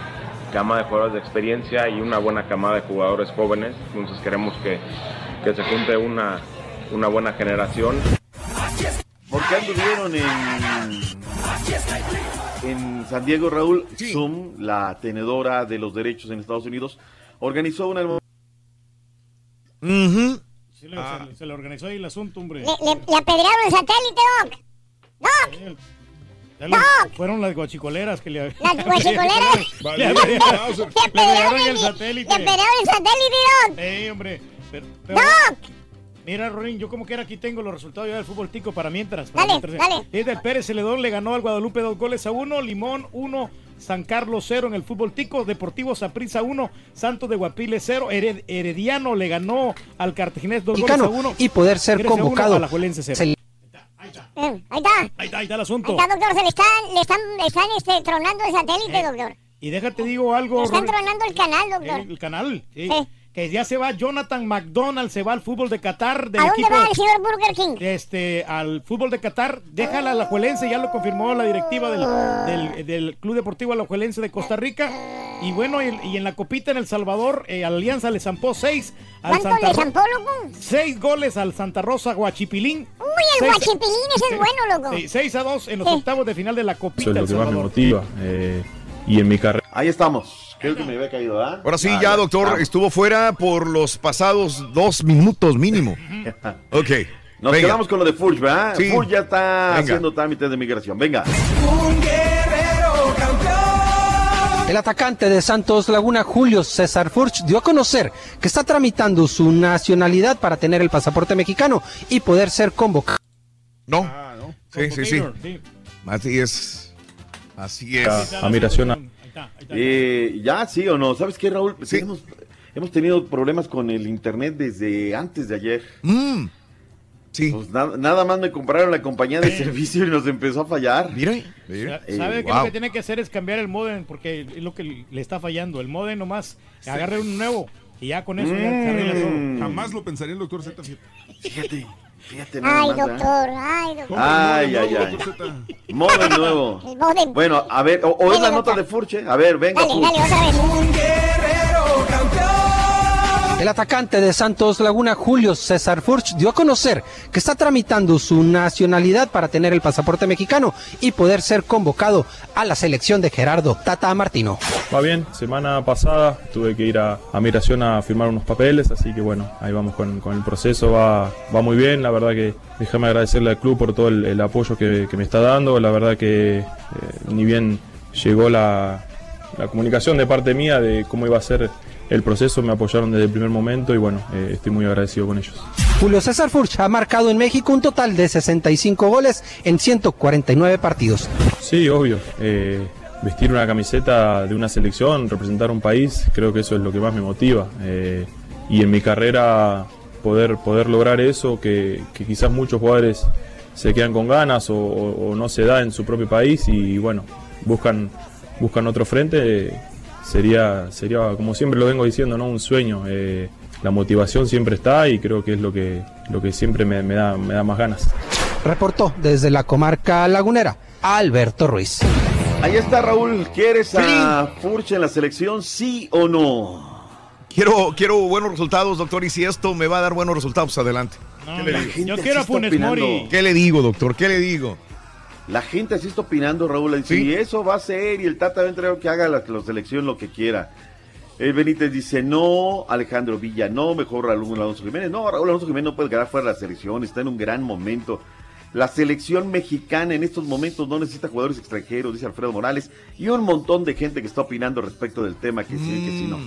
cama de jugadores de experiencia y una buena camada de jugadores jóvenes. Entonces queremos que, que se junte una, una buena generación. ¿Por qué anduvieron en, en San Diego, Raúl? Zoom, la tenedora de los derechos en Estados Unidos, organizó una... Sí, le- se, le- se le organizó ahí el asunto, hombre. Le, le, le apedrearon el satélite, Doc. Doc. Ya le- fueron las guachicoleras que le Las guachicoleras. Le apedrearon le apedrearon el Le satélite. apedrearon el satélite, Doc. Sí, hombre. Pero, pero- Mira, Rorín, yo como quiera aquí tengo los resultados ya del fútbol tico para mientras. Para Dale, mientras. dale. Es del Pérez Celedón, le ganó al Guadalupe dos goles a uno, Limón uno, San Carlos cero en el fútbol tico, Deportivo Saprissa uno, Santos de Guapile cero, Hered- Herediano le ganó al Cartaginés dos goles a Mexicano, uno. y poder ser Tigres a uno, convocado. Alajuelense cero. Se- Eh, ahí está. Ahí está, ahí está el asunto. Ahí está, doctor. Se le están, le están, le están este, tronando el satélite, Eh, doctor. Y déjate digo algo, Le están tronando el canal, doctor. Eh, el canal. sí. Sí. Que ya se va Jonathan McDonald, se va al fútbol de Qatar. Del ¿A dónde equipo, va el señor Burger King? Este, al fútbol de Qatar, déjala a la Alajuelense, ya lo confirmó la directiva del, del- del Club Deportivo Alajuelense de Costa Rica. Y bueno, y, y en la copita en El Salvador, eh, Alianza le zampó seis al ¿Cuánto Santa le zampó, loco? Seis goles al Santa Rosa Guachipilín. Uy, el Seis- guachipilín ese es bueno, loco. Sí, 6 a 2 en los Sí. octavos de final de la copita Eso es lo El que más me Salvador. motiva. eh, y en mi carrera. Ahí estamos. Creo que me había caído, ¿ah? Ahora sí, Ah, ya, doctor, estuvo fuera por los pasados dos minutos mínimo. Ok. Nos venga. quedamos con lo de Furch, ¿verdad? Sí. Furch ya está Venga. haciendo trámites de migración. Venga. El atacante de Santos Laguna, Julio César Furch, dio a conocer que está tramitando su nacionalidad para tener el pasaporte mexicano y poder ser convocado. No. Sí, sí, sí. Sí. Así es. Así es. A, a migración. A- Eh, ya, sí o no. ¿Sabes qué, Raúl? Hemos, hemos tenido problemas con el internet desde antes de ayer. Mm. Sí. Pues na- nada más me compraron la compañía de servicio y nos empezó a fallar. Mira, Eh, ¿Sabe qué wow. lo que tiene que hacer es cambiar el modem? Porque es lo que le está fallando. El modem nomás agarre un nuevo y ya con eso ya se arregla todo. Mm. Jamás lo pensaría el doctor Z. Fíjate, fíjate nada Ay, más, ¿ah? doctor, ay, doctor. Ay, ay, ay. Modem nuevo. El modem. Bueno, a ver, o, o es la nota de Furche. A ver, venga, Dale, Furch. dale, otra vez. El atacante de Santos Laguna, Julio César Furch, dio a conocer que está tramitando su nacionalidad para tener el pasaporte mexicano y poder ser convocado a la selección de Gerardo Tata Martino. Va bien, semana pasada tuve que ir a, a migración a firmar unos papeles, así que bueno, ahí vamos con, el proceso, va, va muy bien, la verdad que déjame agradecerle al club por todo el, apoyo que, me está dando, la verdad que eh, ni bien llegó la comunicación de parte mía de cómo iba a ser el proceso, me apoyaron desde el primer momento y bueno, eh, estoy muy agradecido con ellos. Julio César Furch ha marcado en México un total de 65 goles en 149 partidos. Sí, obvio. eh, vestir una camiseta de una selección, representar un país, creo que eso es lo que más me motiva. eh, y en mi carrera poder, poder lograr eso, que, que quizás muchos jugadores se quedan con ganas o, o- o no se da en su propio país y bueno, buscan, buscan otro frente, sería, sería, como siempre lo vengo diciendo, ¿no? un sueño. eh, la motivación siempre está y creo que es lo que, lo que siempre me, me da, me da más ganas. Reportó desde la comarca lagunera Alberto Ruiz. Ahí está, Raúl. ¿Quieres a Furche en la selección, sí o no? Quiero, quiero buenos resultados, doctor, y si esto me va a dar buenos resultados, adelante. No, ¿Qué le yo- digo? yo Gente quiero a Funes. Mori. ¿Qué le digo, doctor? ¿Qué le digo? La gente así está opinando, Raúl. Si eso va a ser y el Tata va a entrar que haga la, la selección lo que quiera. El Benítez dice no, Alejandro Villa no, mejor Raúl Alonso Jiménez. No, Raúl Alonso Jiménez no puede quedar fuera de la selección, está en un gran momento. La selección mexicana en estos momentos no necesita jugadores extranjeros, dice Alfredo Morales, y un montón de gente que está opinando respecto del tema, que sí, que sí no.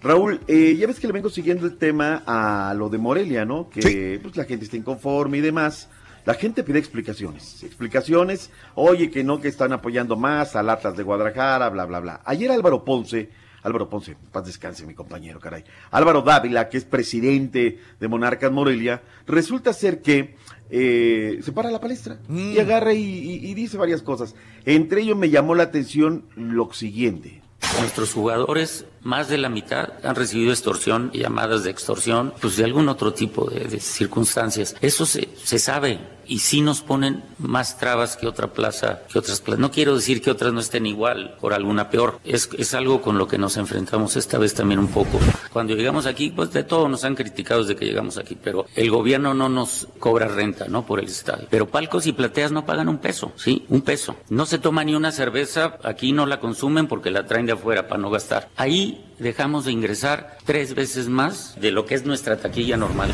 Raúl, eh, ya ves que le vengo siguiendo el tema a lo de Morelia, ¿no? Que pues, la gente está inconforme y demás. La gente pide explicaciones. Explicaciones, oye, que no, que están apoyando más al Atlas de Guadalajara, bla, bla, bla. Ayer Álvaro Ponce, Álvaro Ponce, paz descanse mi compañero, caray. Álvaro Dávila, que es presidente de Monarcas Morelia, resulta ser que eh, se para la palestra y agarra y, y- y dice varias cosas. Entre ellos me llamó la atención lo siguiente. Nuestros jugadores, más de la mitad, han recibido extorsión, llamadas de extorsión, pues de algún otro tipo de, circunstancias. Eso se, se sabe y sí nos ponen más trabas que otra plaza, que otras plazas. No quiero decir que otras no estén igual, por alguna peor. Es, es algo con lo que nos enfrentamos esta vez también un poco. Cuando llegamos aquí, pues de todo nos han criticado desde que llegamos aquí, pero el gobierno no nos cobra renta, ¿no? Por el estadio. Pero palcos y plateas no pagan un peso, ¿sí? Un peso. No se toma ni una cerveza, aquí no la consumen porque la traen de afuera para no gastar. Ahí dejamos de ingresar tres veces más de lo que es nuestra taquilla normal.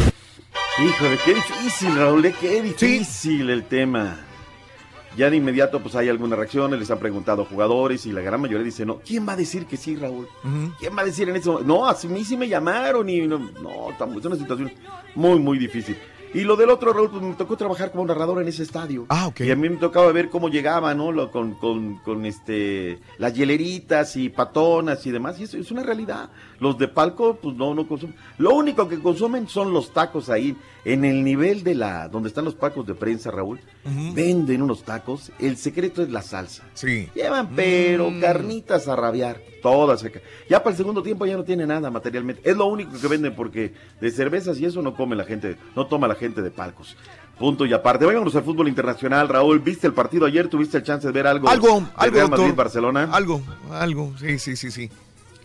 Híjole, qué difícil, Raúl, eh, qué difícil el tema. Ya de inmediato, pues hay algunas reacciones, les han preguntado a jugadores y la gran mayoría dice no. ¿Quién va a decir que sí, Raúl? ¿Quién va a decir en eso? No, a mí sí me llamaron y no, no, es una situación muy, muy difícil. Y lo del otro, Raúl, pues me tocó trabajar como narrador en ese estadio. Ah, ok. Y a mí me tocaba ver cómo llegaba, ¿no? Lo- con, con, con este, las hieleritas y patonas y demás. Y eso es una realidad. Los de palco, pues no, no consumen. Lo único que consumen son los tacos ahí. En el nivel de la, donde están los palcos de prensa, Raúl, venden unos tacos. El secreto es la salsa. Sí. Llevan, pero Mm. carnitas a rabiar. todas. Ya para el segundo tiempo ya no tiene nada materialmente. Es lo único que venden porque de cervezas y eso no come la gente, no toma la gente de palcos. Punto y aparte. Vámonos al fútbol internacional. Raúl, ¿viste el partido ayer? ¿Tuviste el chance de ver algo? Algo, de algo, Real doctor. Madrid-Barcelona. Algo, algo, sí, sí, sí, sí.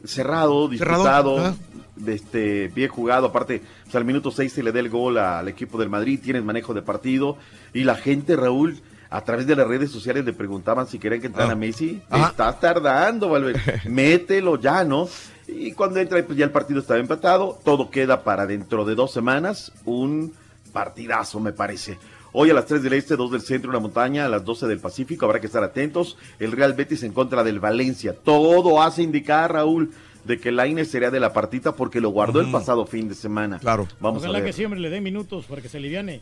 Cerrado, disputado, de este, bien jugado. Aparte, pues, al minuto 6 se le da el gol al equipo del Madrid. Tienes manejo de partido. Y la gente, Raúl, a través de las redes sociales le preguntaban si querían que entrara Ah. Messi. Ajá. Estás tardando, Valverde. Mételo ya, ¿no? Y cuando entra, pues ya el partido estaba empatado. Todo queda para dentro de dos semanas. Un partidazo, me parece. Hoy a las 3 del Este, 2 del Centro, una montaña, a las 12 del Pacífico, habrá que estar atentos. El Real Betis en contra del Valencia. Todo hace indicar, Raúl, de que Laine sería de la partita porque lo guardó el pasado fin de semana. Claro. Vamos Ojalá a ver. que sí, hombre, le dé minutos para que se aliviane.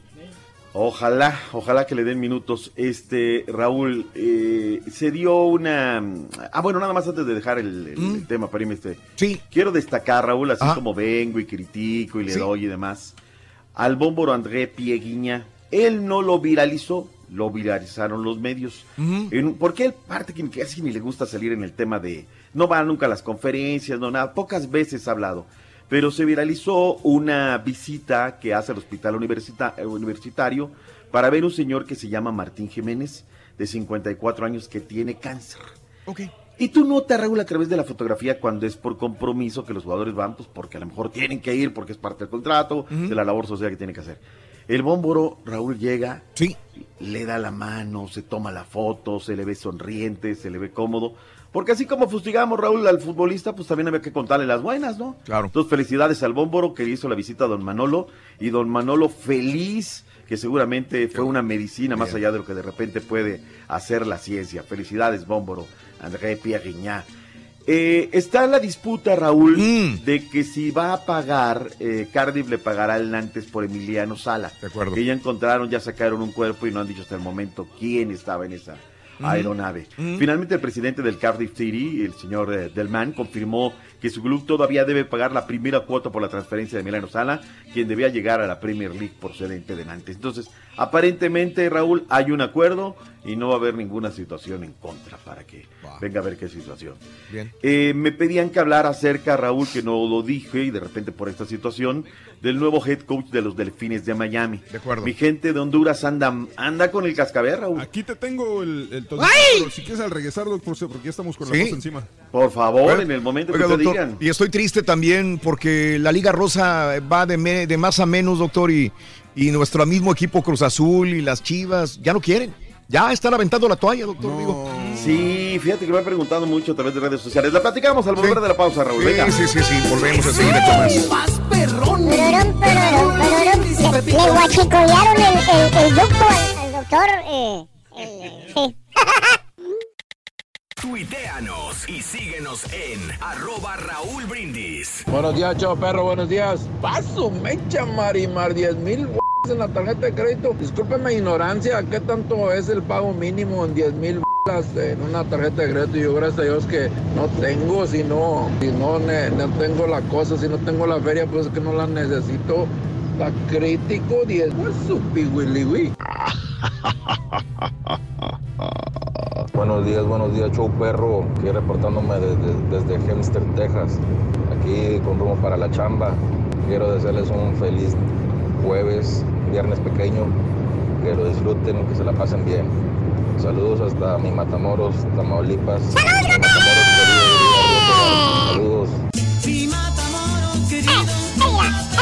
Ojalá, ojalá que le den minutos. Este, Raúl, eh, se dio una... Ah, bueno, nada más antes de dejar el, el- el tema para irme este. Sí. Quiero destacar, Raúl, así Ajá. como vengo y critico y le Sí. doy y demás, al bómboro André Pieguiña. Él no lo viralizó, lo viralizaron los medios. En- porque él parte que casi ni le gusta salir en el tema de... No va nunca a las conferencias, no nada. Pocas veces ha hablado. Pero se viralizó una visita que hace al hospital universita- eh, universitario para ver un señor que se llama Martín Jiménez, de 54 años, que tiene cáncer. Ok. Y tú notas, Raúl, a través de la fotografía cuando es por compromiso que los jugadores van, pues porque a lo mejor tienen que ir, porque es parte del contrato, de la labor social que tienen que hacer. El bómboro, Raúl llega, Sí. le da la mano, se toma la foto, se le ve sonriente, se le ve cómodo. Porque así como fustigamos, Raúl, al futbolista, pues también había que contarle las buenas, ¿no? Claro. Entonces, felicidades al bómboro que hizo la visita a don Manolo. Y don Manolo feliz, que seguramente fue una medicina más allá de lo que de repente puede hacer la ciencia. Felicidades, bómboro, André Pierre Guignat. Eh, está la disputa, Raúl, Mm. de que si va a pagar, eh, Cardiff le pagará el Nantes por Emiliano Sala. De acuerdo. Que ya encontraron, ya sacaron un cuerpo y no han dicho hasta el momento quién estaba en esa Ujú. aeronave. Ujú. Finalmente, el presidente del Cardiff City, el señor eh, Delman, confirmó que su club todavía debe pagar la primera cuota por la transferencia de Emiliano Sala, quien debía llegar a la Premier League procedente de Nantes. Entonces, aparentemente, Raúl, hay un acuerdo y no va a haber ninguna situación en contra para que venga a ver qué situación. Bien. Eh, me pedían que hablara acerca, Raúl, que no lo dije y de repente por esta situación, del nuevo head coach de los Delfines de Miami. De acuerdo. Mi gente de Honduras anda, anda con el cascabel, Raúl. Aquí te tengo el, el si quieres al regresar, doctor, porque ya estamos con la cosa encima. Por favor, Bueno, en el momento Oiga, que te doctor, digan. y estoy triste también porque la Liga Rosa va de, me- de más a menos, doctor, y, y nuestro mismo equipo Cruz Azul y las Chivas ya no quieren. Ya están aventando la toalla, doctor, digo. Sí, fíjate que me han preguntado mucho a través de redes sociales. La platicamos al volver de la pausa, Raúl. Sí, Venga. sí, sí, sí, volvemos a seguir esto más. Perorón. Le, le guachicolearon el, el, el ducto al, al doctor. Eh, el- sí. Tuiteanos y síguenos en arroba Raúl Brindis. Buenos días, chavo perro, buenos días. Paso, mecha, Marimar, 10 mil en la tarjeta de crédito. Discúlpeme ignorancia, ¿qué tanto es el pago mínimo en 10 mil en una tarjeta de crédito? Yo, gracias a Dios, que no tengo, si no, si no, no tengo la cosa, si no tengo la feria, pues es que no la necesito. Está crítico, 10 pues su piwiliwi. Buenos días, buenos días, show perro. Aquí reportándome desde, desde Hempstead, Texas. Aquí con rumbo para la chamba. Quiero desearles un feliz jueves, viernes pequeño. Que lo disfruten, que se la pasen bien. Saludos hasta mi Matamoros, Tamaulipas. Mi Matamoros, Saludos.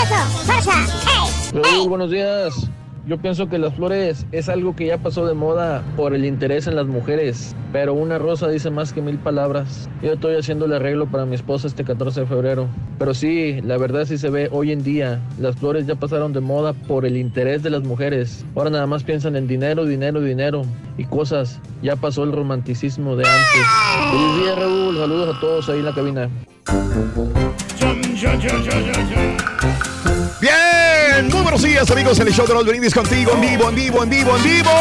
Eso, buenos días. Yo pienso que las flores es algo que ya pasó de moda por el interés en las mujeres, pero una rosa dice más que mil palabras. Yo estoy haciendo el arreglo para mi esposa este 14 de febrero, pero sí, la verdad sí se ve hoy en día. Las flores ya pasaron de moda por el interés de las mujeres. Ahora nada más piensan en dinero, dinero, dinero y cosas. Ya pasó el romanticismo de antes. Feliz día, Raúl. Saludos a todos ahí en la cabina. Bien, muy buenos días amigos en el show de los Brindis contigo en vivo, en vivo, en vivo, en vivo.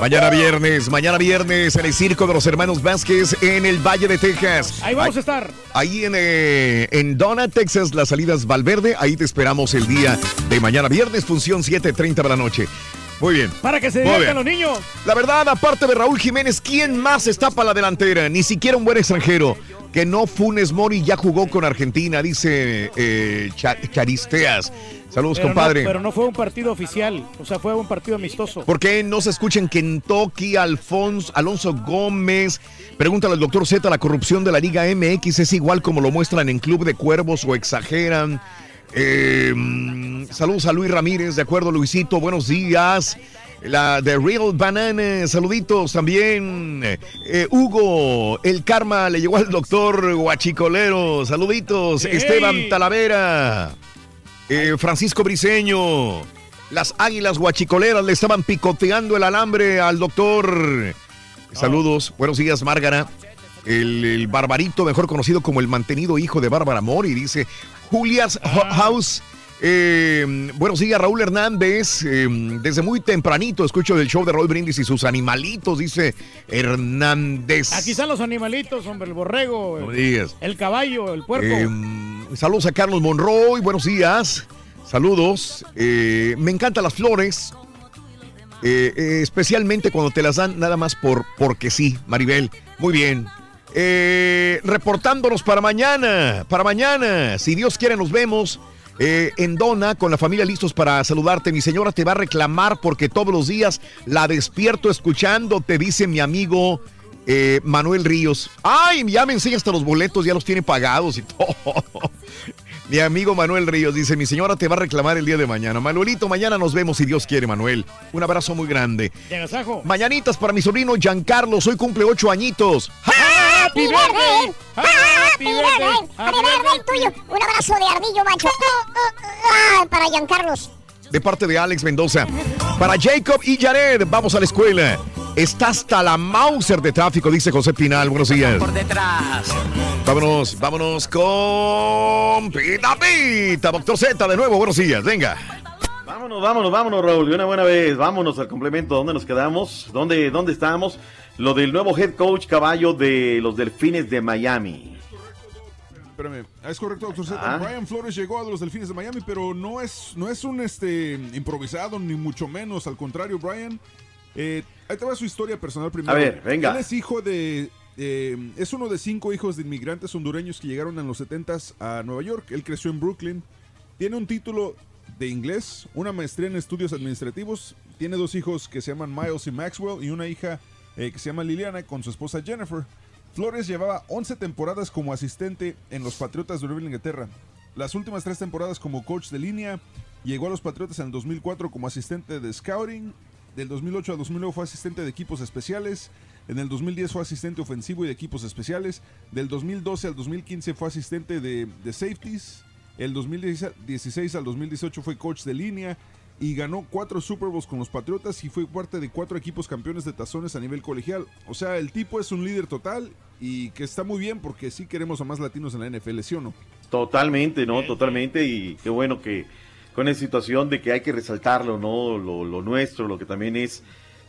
Mañana viernes, mañana viernes en el Circo de los Hermanos Vázquez en el Valle de Texas. Ahí vamos a estar. Ahí en, eh, en Donna, Texas, las salidas Valverde. Ahí te esperamos el día de mañana viernes, función 7.30 de la noche. Muy bien. Para que se diviertan los niños. La verdad, aparte de Raúl Jiménez, ¿quién más está para la delantera? Ni siquiera un buen extranjero. Que no Funes Mori ya jugó con Argentina, dice eh, Cha- Charisteas. Saludos, Pero no- compadre. pero no fue un partido oficial, o sea, fue un partido amistoso. ¿Por qué no se escucha en Kentucky Alfonso, Alonso Gómez? Pregúntale al doctor Z, ¿la corrupción de la Liga MX es igual como lo muestran en Club de Cuervos o exageran? Eh, mm, saludos a Luis Ramírez, de acuerdo, Luisito, buenos días. La de Real Banana, saluditos también. Eh, Hugo, el karma le llegó al doctor Guachicolero, saluditos. Hey. Esteban Talavera. Eh, Francisco Briseño. Las águilas guachicoleras le estaban picoteando el alambre al doctor. Saludos, buenos días, Márgara. El, el barbarito, mejor conocido como el mantenido hijo de Bárbara Mori, dice Julias Ho- House. Eh, buenos días, Raúl Hernández. eh, desde muy tempranito escucho del show de Roy Brindis y sus animalitos, dice Hernández. Aquí están los animalitos, hombre, el borrego, el, el caballo, el puerco. Eh, saludos a Carlos Monroy, buenos días. Saludos. Me encantan las flores. especialmente cuando te las dan nada más por porque sí, Maribel. Muy bien. Eh, reportándonos para mañana. Para mañana. Si Dios quiere, nos vemos. Eh, en Dona, con la familia listos para saludarte. Mi señora te va a reclamar porque todos los días la despierto escuchando, te dice mi amigo eh, Manuel Ríos. Ay, ya me enseña hasta los boletos, ya los tiene pagados y todo. Mi amigo Manuel Ríos dice, mi señora te va a reclamar el día de mañana. Manuelito, mañana nos vemos si Dios quiere, Manuel. Un abrazo muy grande. Mañanitas para mi sobrino Giancarlo, hoy cumple ocho añitos. ¡Happy birthday! ¡Happy birthday! ¡Happy birthday tuyo! Un abrazo de ardillo, macho. Para Giancarlos. De parte de Alex Mendoza. Para Jacob y Jared, vamos a la escuela. Está hasta la Mauser de tráfico, dice José Pinal. Buenos días. Por detrás. Vámonos, vámonos con Pita Pita. Doctor Z, de nuevo, buenos días. Venga. Vámonos, vámonos, vámonos, Raúl. De una buena vez, vámonos al complemento. ¿Dónde nos quedamos? ¿Dónde, dónde estamos? Lo del nuevo head coach caballo de los Delfines de Miami. Espérame, es correcto, doctor Z. Ah. Brian Flores llegó a los Delfines de Miami, pero no es, no es un este, improvisado, ni mucho menos. Al contrario, Brian. Eh, ahí te va su historia personal primero. A ver, venga. Él es hijo de. eh, es uno de cinco hijos de inmigrantes hondureños que llegaron en los 70s a Nueva York. Él creció en Brooklyn. Tiene un título de inglés, una maestría en estudios administrativos. Tiene dos hijos que se llaman Miles y Maxwell y una hija eh, que se llama Liliana con su esposa Jennifer. Flores llevaba 11 temporadas como asistente en los Patriotas de Nueva Inglaterra. Las últimas tres temporadas como coach de línea. Llegó a los Patriotas en el 2004 como asistente de scouting. Del 2008 al 2009 fue asistente de equipos especiales. En el 2010 fue asistente ofensivo y de equipos especiales. Del 2012 al 2015 fue asistente de, de safeties. El 2016 al 2018 fue coach de línea y ganó cuatro Super Bowls con los Patriotas y fue parte de cuatro equipos campeones de tazones a nivel colegial. O sea, el tipo es un líder total y que está muy bien porque sí queremos a más latinos en la NFL, ¿sí o no? Totalmente, ¿no? Totalmente. Y qué bueno que con esa situación de que hay que resaltarlo, ¿no? Lo, lo nuestro, lo que también es.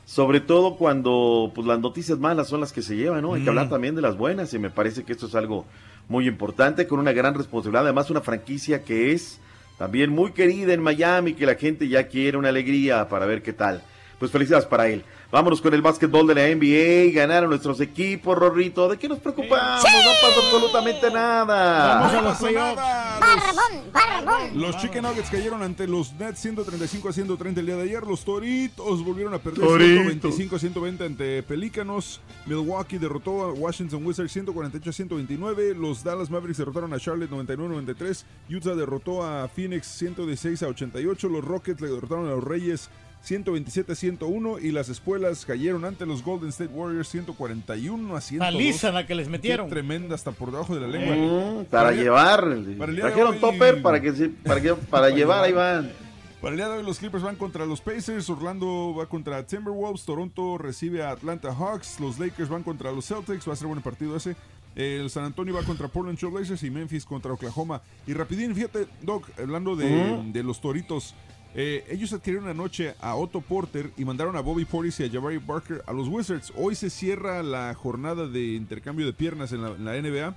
Sobre todo cuando pues, las noticias malas son las que se llevan, ¿no? Hay que Mm. hablar también de las buenas y me parece que esto es algo muy importante, con una gran responsabilidad. Además, una franquicia que es también muy querida en Miami, que la gente ya quiere una alegría para ver qué tal. Pues felicidades para él. Vámonos con el básquetbol de la NBA. Ganaron nuestros equipos, Rorrito. ¿De qué nos preocupamos? No pasa absolutamente nada. Vamos a los playoffs. Barbón, barbón. Los Chicken Nuggets cayeron ante los Nets 135 a 130 el día de ayer. Los Toritos volvieron a perder Toritos. 125 a 120 ante Pelícanos. Milwaukee derrotó a Washington Wizards 148 a 129. Los Dallas Mavericks derrotaron a Charlotte 99 a 93. Utah derrotó a Phoenix 116 a 88. Los Rockets le derrotaron a los Reyes 127 a 101 y las espuelas cayeron ante los Golden State Warriors 141 a 102. Paliza la que les metieron. Qué tremenda hasta por debajo de la lengua. Mm, para llevar. para Trajeron hoy- topper para que se- para que para llevar ahí van. Para el día de hoy los Clippers van contra los Pacers, Orlando va contra Timberwolves, Toronto recibe a Atlanta Hawks, los Lakers van contra los Celtics, va a ser buen partido ese. El San Antonio va contra Portland Trail Blazers y Memphis contra Oklahoma. Y rapidín, fíjate, Doc, hablando de los Toritos, eh, ellos adquirieron anoche a Otto Porter y mandaron a Bobby Portis y a Jabari Barker a los Wizards. Hoy se cierra la jornada de intercambio de piernas en la, en la NBA.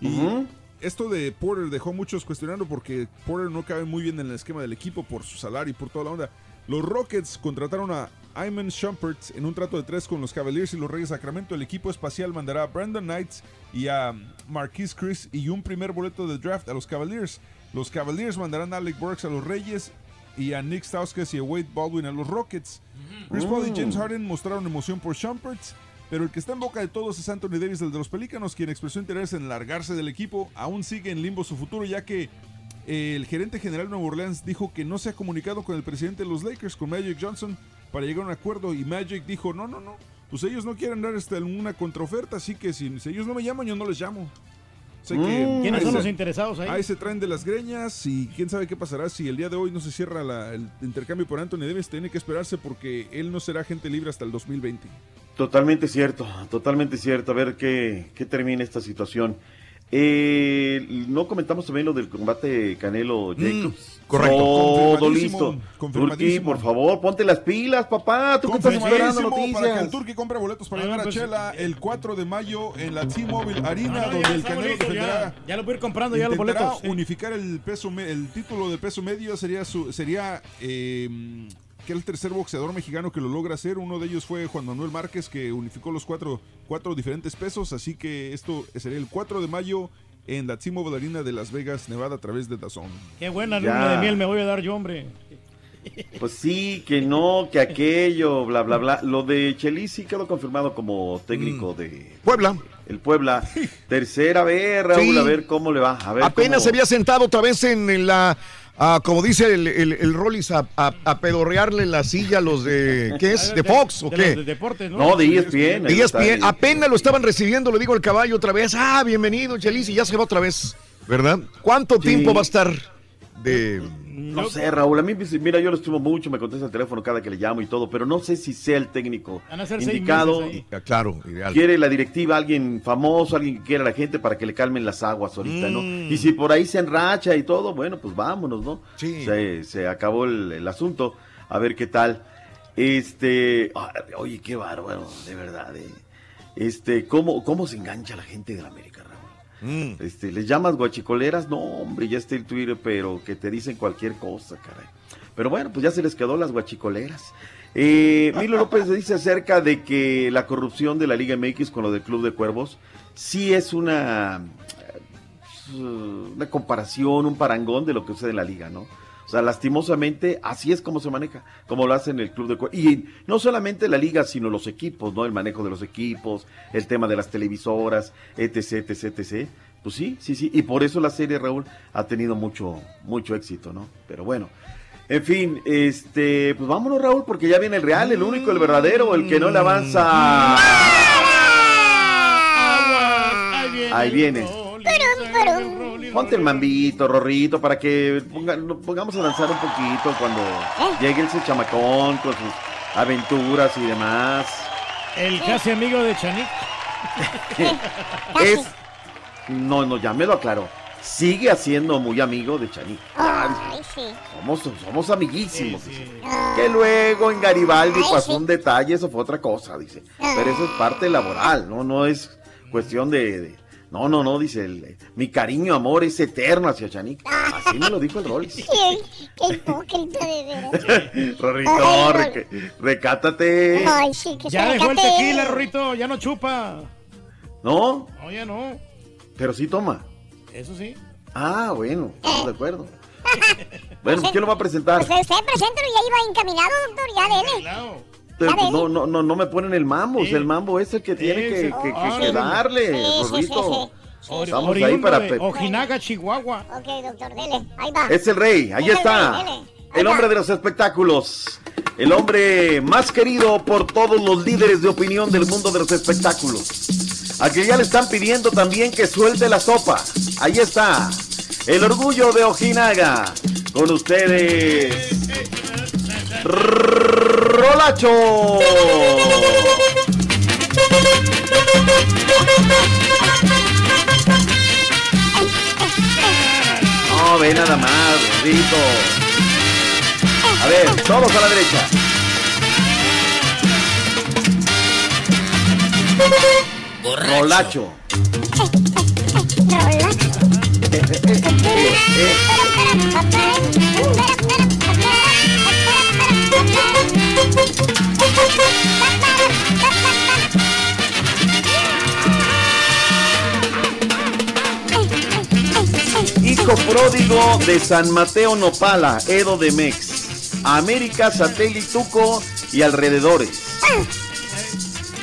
Y esto de Porter dejó muchos cuestionando porque Porter no cabe muy bien en el esquema del equipo por su salario y por toda la onda. Los Rockets contrataron a Iman Shumpert en un trato de tres con los Cavaliers y los Reyes Sacramento. El equipo espacial mandará a Brandon Knights y a Marquise Chris y un primer boleto de draft a los Cavaliers. Los Cavaliers mandarán a Alec Burks a los Reyes y a Nick Stauskas y a Wade Baldwin a los Rockets. Chris Paul y James Harden mostraron emoción por Shumpert, pero el que está en boca de todos es Anthony Davis, el de los Pelícanos, quien expresó interés en largarse del equipo. Aún sigue en limbo su futuro, ya que eh, el gerente general de Nueva Orleans dijo que no se ha comunicado con el presidente de los Lakers, con Magic Johnson, para llegar a un acuerdo. Y Magic dijo, no, no, no, pues ellos no quieren dar este, una contraoferta, así que si, si ellos no me llaman, yo no les llamo. Que Mm. ¿Quiénes ahí son se- los interesados ahí? Ahí se traen de las greñas y quién sabe qué pasará si el día de hoy no se cierra la- el intercambio por Anthony Davis. Tiene que esperarse porque él no será agente libre hasta el 2020. Totalmente cierto, totalmente cierto. A ver qué, qué termina esta situación. Eh, no comentamos también lo del combate Canelo Jacobs. correcto. Todo listo. Turki, por favor, ponte las pilas, papá. Tú que estás esperando Confirmadísimo para que el noticias. Turqui compre boletos para Ah, llevar a pues, Chela el 4 de mayo en la T-Mobile Arena, No, no, donde ya el Canelo defenderá. ya. Ya lo voy a ir comprando ya los boletos. sí. unificar el peso, me- el título de peso medio sería su, sería eh, que el tercer boxeador mexicano que lo logra hacer. Uno de ellos fue Juan Manuel Márquez que unificó los cuatro, cuatro diferentes pesos. Así que esto sería el 4 de mayo en la T-Mobile Arena de Las Vegas, Nevada, a través de Dazón. Qué buena Ya. luna de miel me voy a dar yo, hombre. Pues sí, que no, que aquello, bla, bla, bla. Lo de Chelis sí quedó confirmado como técnico de Puebla. el Puebla. Tercera vez, Raúl, Sí. a ver cómo le va. A ver Apenas cómo- se había sentado otra vez en, en la, ah, como dice el, el, el Rollis, a, a- a pedorrearle la silla a los de, ¿qué es? ¿De Fox o De qué? los de deportes, ¿no? No, de ESPN. De ESPN, apenas lo estaban recibiendo, le digo el caballo otra vez, ah, bienvenido, Chelis, y ya se va otra vez, ¿verdad? ¿Cuánto Sí. tiempo va a estar de... No sé, Raúl, a mí, pues, mira, yo lo estimo mucho, me contesta el teléfono cada que le llamo y todo, pero no sé si sea el técnico indicado. Claro, ideal. Quiere la directiva alguien famoso, alguien que quiera a la gente para que le calmen las aguas ahorita, ¿no? Mm. Y si por ahí se enracha y todo, bueno, pues vámonos, ¿no? Sí. Se, se acabó el, el asunto, a ver qué tal. Este, oye, qué bárbaro, de verdad, eh. Este, ¿cómo, ¿cómo se engancha la gente de la América? Mm. Este, ¿les llamas guachicoleras? No, hombre, ya está el Twitter, pero que te dicen cualquier cosa, caray. Pero bueno, pues ya se les quedó las guachicoleras. Eh, Milo López dice acerca de que la corrupción de la Liga MX con lo del Club de Cuervos sí es una, eh, una comparación, un parangón de lo que sucede en la liga, ¿no? O sea, lastimosamente, así es como se maneja, como lo hacen el Club de. Y no solamente la liga, sino los equipos, ¿no? El manejo de los equipos, el tema de las televisoras, etc, etc, etc. Pues sí, sí, sí. Y por eso la serie, Raúl, ha tenido mucho, mucho éxito, ¿no? Pero bueno. En fin, este, pues vámonos, Raúl, porque ya viene el real, el único, el verdadero, el que no le avanza. Ahí viene. Ponte el mambito, Rorrito, para que ponga- nos pongamos a danzar un poquito cuando llegue ese chamacón con sus aventuras y demás. El casi amigo de Chanik. Es. No, no, ya me lo aclaró. Sigue haciendo muy amigo de Chaní. Ay, sí. Somos, somos amiguísimos. dice. Que luego en Garibaldi Ay, pasó un detalle, eso fue otra cosa, dice. Pero eso es parte laboral, no, no es cuestión de. de- no, no, no, dice el, mi cariño, amor es eterno hacia Chanik. Así me lo dijo el Rollis. Qué, qué hipócrita de veras. Rorrito, Ay, reca- recátate. Ay, sí, que Ya dejó el recate. tequila, Rorrito, ya no chupa. ¿No? No, ya no. Pero sí toma. Eso sí. Ah, bueno, estamos de acuerdo. Bueno, pues, ¿quién lo va a presentar? Usted, usted preséntelo, ya iba encaminado, doctor, ya dele. Pues, ven. No, no, no, no me ponen el mambo, el mambo es el que tiene que, sí. que- que- que sí. darle, Sí, sí, Rorrito. Estamos ahí para... de Ojinaga, Chihuahua. Ok, doctor, dele. Ahí va. Es el rey, ahí Es el está. rey. El hombre de los espectáculos. El hombre más querido por todos los líderes de opinión del mundo de los espectáculos. A que ya le están pidiendo también que suelte la sopa. Ahí está. El orgullo de Ojinaga. Con ustedes. Rolacho. No, ve nada más, Rito. A ver, todos a la derecha. Rolacho. Hijo pródigo de San Mateo Nopala, Edo de Mex, América, Satélituco y alrededores.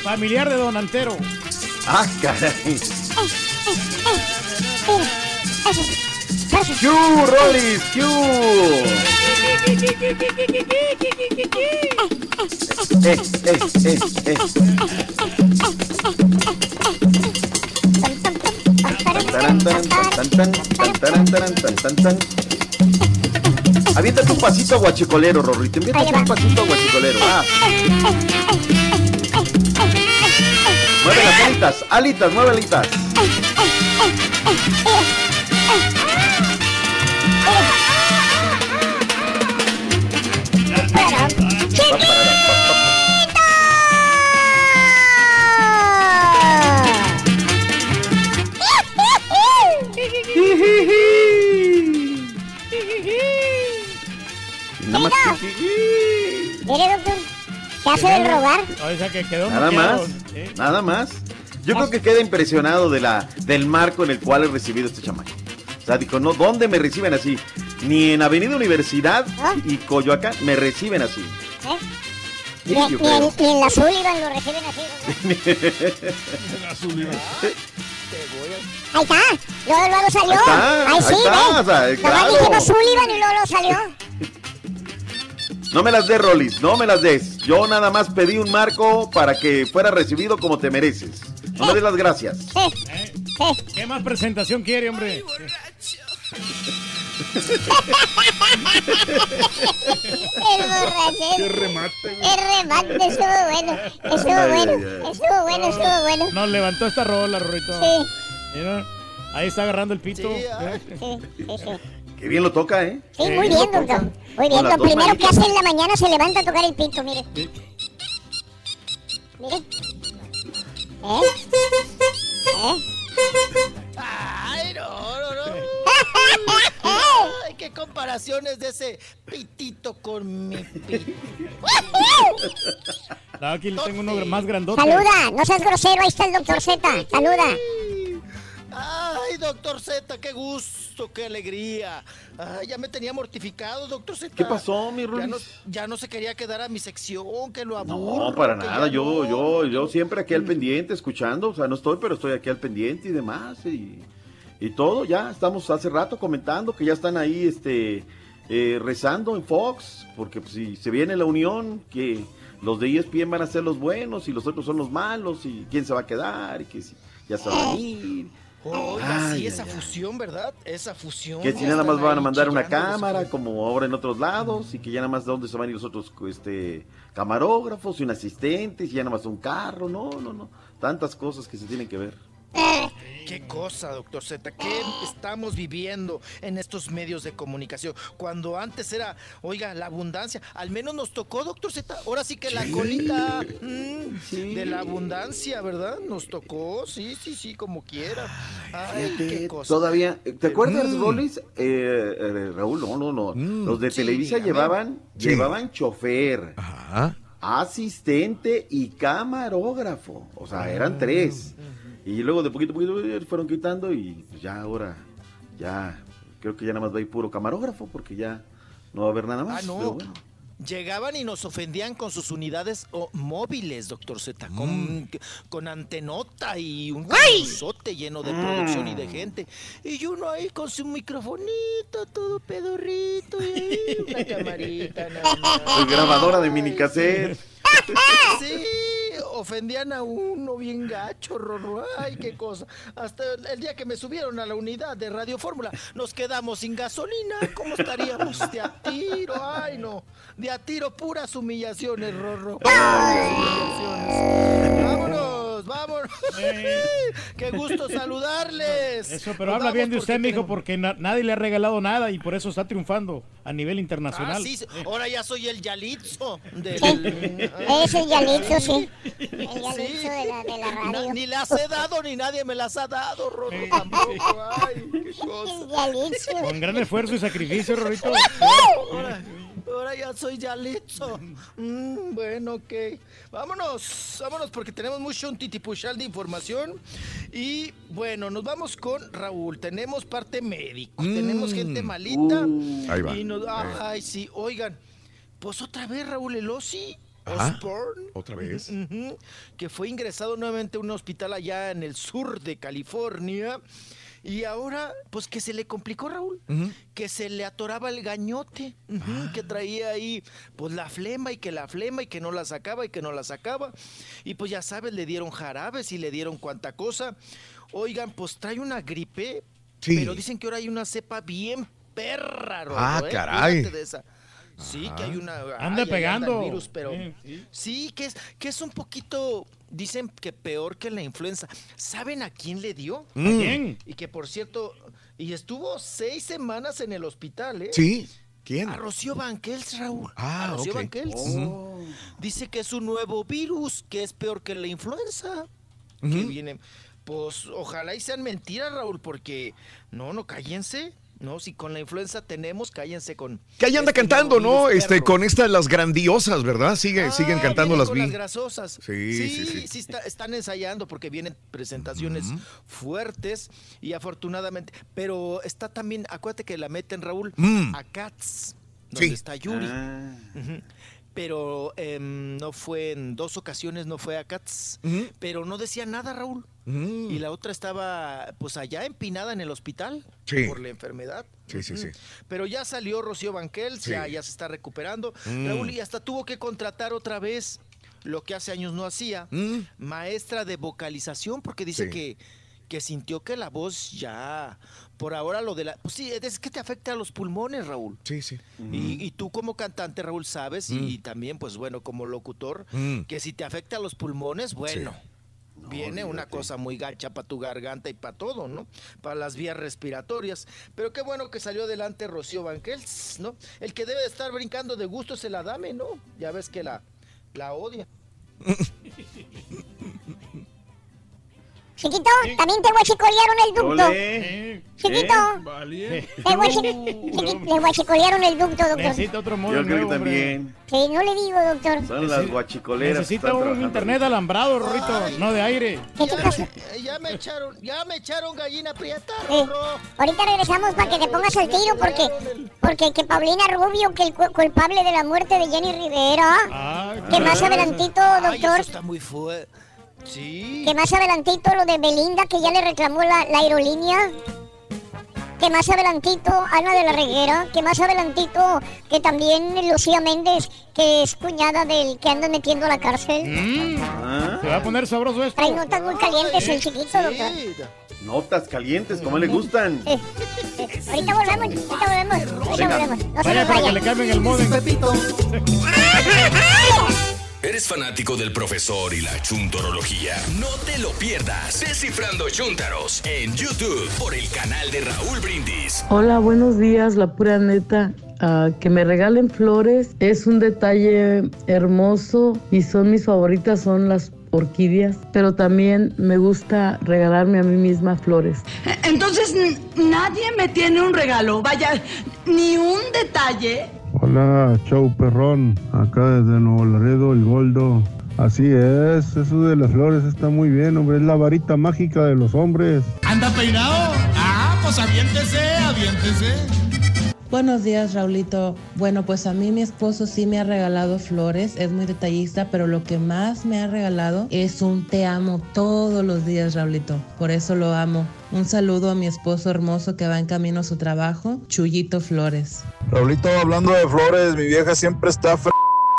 Familiar de Don Antero. Ah, caray. ¡Q, Rollis! ¡Q! Eh, eh, eh, eh. Aviéntate un pasito guachicolero, Rorrito. Aviéntate un pasito guachicolero. Ah. Mueve las alitas, alitas, mueve alitas. Se hace del rogar. O sea, que quedó Nada más, ¿eh? nada más. Yo creo que queda impresionado de la, del marco en el cual he recibido este chamaco. O sea, dijo, no, ¿dónde me reciben así? Ni en Avenida Universidad y Coyoacán me reciben así. ¿Eh? Sí, Ni, ni en, ni en la Sullivan lo reciben así. doctor. Ahí está. Luego, luego salió. Ahí está, Ahí ahí sí, está, ve. o sea, Nomás claro. dijimos Sullivan y luego, luego salió. No me las des, Rolis, no me las des. Yo nada más pedí un marco para que fuera recibido como te mereces. No me des las gracias. ¿Qué más presentación quiere, hombre? El borracho. Qué remate, El remate estuvo bueno. Estuvo Ay, bueno. ay, ay. Estuvo bueno, estuvo bueno. Nos levantó esta rola, Rorrito. Sí. Mira, ahí está agarrando el pito. ¿eh? Sí, sí, sí. Qué bien lo toca, ¿eh? Sí, muy bien, doctor. Muy bien. Lo primero que hace en la mañana se levanta a tocar el pito, mire. Mire. ¿Eh? ¿Eh? Ay, no, no, no. Ay, qué comparaciones de ese pitito con mi pito. No, aquí le tengo uno más grandote. Saluda, no seas grosero, ahí está el doctor Z. Saluda. Ay, doctor Z, qué gusto, qué alegría. Ay, ya me tenía mortificado, doctor Z. ¿Qué pasó, mi Ya Rulis? no, ya no se quería quedar a mi sección, que lo aburro. No, para nada. Yo, no. yo, yo siempre aquí al pendiente, escuchando. O sea, no estoy, pero estoy aquí al pendiente y demás. Y, y todo, ya estamos hace rato comentando que ya están ahí, este, eh, rezando en Fox, porque pues, si se viene la unión, que los de ESPN van a ser los buenos y los otros son los malos y quién se va a quedar y que si ya se va a ir. Oiga, Ay, sí, ay, esa ay. fusión, ¿verdad? Esa fusión. Que si nada más van a mandar una cámara, los- como ahora en otros lados, y que ya nada más de dónde se van a ir los otros este, camarógrafos y un asistente, y ya nada más un carro, no, no, no. Tantas cosas que se tienen que ver. Qué cosa, doctor Z, ¿qué estamos viviendo en estos medios de comunicación? Cuando antes era, oiga, la abundancia, al menos nos tocó, doctor Z, ahora sí que la colita mm, de la abundancia, ¿verdad? Nos tocó, sí, sí, sí, como quiera. Ay, qué cosa. Todavía, ¿te acuerdas, Mm. Rolis? Eh, eh, Raúl, no, no, no. Los de sí, Televisa llevaban, Sí. llevaban chofer, asistente y camarógrafo. O sea, eran tres. Y luego de poquito a poquito fueron quitando y pues ya ahora, ya, creo que ya nada más va a ir puro camarógrafo porque ya no va a haber nada más. Ah, no. pero bueno. Llegaban y nos ofendían con sus unidades oh, móviles, doctor Z, con, con antenota y un camionzote lleno de producción y de gente. Y uno ahí con su microfonito, todo pedorrito, y ahí una camarita. nada más. Pues grabadora de minicassette. Sí, ofendían a uno bien gacho, Rorro. Ay, qué cosa. Hasta el- día que me subieron a la unidad de Radio Fórmula, nos quedamos sin gasolina. ¿Cómo estaríamos de a tiro? Ay, no. De a tiro, puras humillaciones, Rorro. Puras humillaciones. Vámonos, vámonos. qué gusto saludarles. Eso, pero Nos habla bien vamos de usted, mijo, porque na- nadie le ha regalado nada y por eso está triunfando a nivel Ah, internacional. sí, ahora ya soy el Yalitzo del... Eres el Yalitzo, sí. El Yalitzo de la, de la Na- radio. ni las he dado ni nadie me las ha dado, Rorro, tampoco. Ay, qué cosa. El Yalitzo. Con gran esfuerzo y sacrificio, Rorito. Ahora, ya soy Yalitzo. Mm, bueno, ok. Vámonos, vámonos porque tenemos mucho un titipuchal de información. Y bueno, nos vamos con Raúl. Tenemos parte médico, tenemos gente malita. Uh. Ahí va. Y nos- ay, sí, oigan. Pues otra vez Raúl Elosi. Osborne. ¿Otra vez? Que fue ingresado nuevamente a un hospital allá en el sur de California. Y ahora, pues que se le complicó, Raúl, que se le atoraba el gañote, que traía ahí, pues la flema y que la flema y que no la sacaba y que no la sacaba. Y pues ya sabes, le dieron jarabes y le dieron cuanta cosa. Oigan, pues trae una gripe, Sí. pero dicen que ahora hay una cepa bien perra, Rorro, Ah, ¿eh? caray. Cuídate de esa. Sí, que hay una... Anda ay, pegando. el virus, pero... Sí, sí. Sí, que es, que es un poquito, dicen que peor que la influenza. ¿Saben a quién le dio? Mm. ¿A quién? Y que por cierto, y estuvo seis semanas en el hospital, ¿eh? Sí. ¿Quién? A Rocío Banquels, Raúl. Ah, a Rocío ok. Banquels. Oh. Dice que es un nuevo virus, que es peor que la influenza. Que viene. Pues ojalá y sean mentiras, Raúl, porque no, no, cállense. No, si con la influenza tenemos, cállense con. Que ahí anda este cantando, ¿no? Este, con estas, las grandiosas, ¿verdad? Sigue, Ah, siguen cantando las con vi. las grasosas. Sí, sí, sí. está- están ensayando porque vienen presentaciones fuertes y afortunadamente. Pero está también, acuérdate que la meten, Raúl, Mm. a Cats, donde Sí. está Yuri. Ah. Pero em, no fue en dos ocasiones, no fue a Cats. Pero no decía nada, Raúl. Mm. Y la otra estaba, pues allá empinada en el hospital Sí. por la enfermedad. Sí, sí, sí. Pero ya salió Rocío Banquels, Sí. ya, ya se está recuperando. Mm. Raúl, y hasta tuvo que contratar otra vez lo que hace años no hacía, maestra de vocalización, porque dice Mm. Sí. que, que sintió que la voz ya, por ahora lo de la... Pues sí, es que te afecta a los pulmones, Raúl. Sí, sí. Y, y tú como cantante, Raúl, sabes, Mm. y también, pues bueno, como locutor, Mm. que si te afecta a los pulmones, bueno, viene una cosa muy gacha para tu garganta y para todo, ¿no? Para las vías respiratorias. Pero qué bueno que salió adelante Rocío Banquels, ¿no? El que debe de estar brincando de gusto es el Adame, ¿no? Ya ves que la, la odia. Chiquito, también te guachicolearon el ducto. Chiquito. ¿Eh? Te, guachi- chiqui- le guachicolearon el ducto, doctor. Necesita otro modo Yo creo que nuevo, también. Sí, no le digo, doctor. Son las guachicoleras. que Necesita están un internet alambrado, Rorrito, no de aire. ¿Qué te pasa? Eh, Ya me echaron, ya me echaron gallina prieta. Ahorita regresamos para que te pongas al tiro porque porque que Paulina Rubio, que el cu- culpable de la muerte de Jenny Rivera, Ah, que más adelantito, Ay, eso doctor, está muy fuerte. Sí. que más adelantito lo de Belinda, que ya le reclamó la, la aerolínea, que más adelantito Ana de la Reguera, que más adelantito que también Lucía Méndez, que es cuñada del que anda metiendo a la cárcel. Mm, Ah, Se va a poner sabroso esto. Trae notas muy calientes el chiquito, doctor. Sí. Notas calientes, como le gustan. Sí. Ahorita volvemos, ahorita volvemos, ahorita volvemos. No se Vaya nos para que le cambien el modem. ¿Eres fanático del profesor y la chuntorología? No te lo pierdas. Descifrando Chuntaros en YouTube por el canal de Raúl Brindis. Hola, buenos días, la pura neta. Ah, que me regalen flores es un detalle hermoso y son mis favoritas, son las orquídeas, pero también me gusta regalarme a mí misma flores. Entonces nadie me tiene un regalo, vaya, ni un detalle. Hola, show perrón. Acá desde Nuevo Laredo, el Goldo. Así es, eso de las flores está muy bien, hombre. Es la varita mágica de los hombres. ¿Anda peinado? Ah, pues aviéntese, aviéntese. Buenos días, Raulito. Bueno, pues a mí mi esposo sí me ha regalado flores, es muy detallista, pero lo que más me ha regalado es un te amo todos los días, Raulito. Por eso lo amo. Un saludo a mi esposo hermoso que va en camino a su trabajo, Chuyito Flores. Raulito, hablando de flores, mi vieja siempre está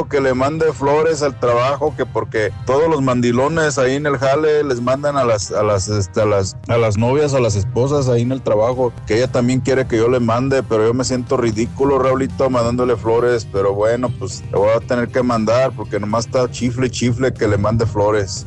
que le mande flores al trabajo, que porque todos los mandilones ahí en el jale les mandan a las, a las, este, a las, a las novias, a las esposas ahí en el trabajo, que ella también quiere que yo le mande, pero yo me siento ridículo, Raulito, mandándole flores, pero bueno, pues le voy a tener que mandar, porque nomás está chifle, chifle que le mande flores.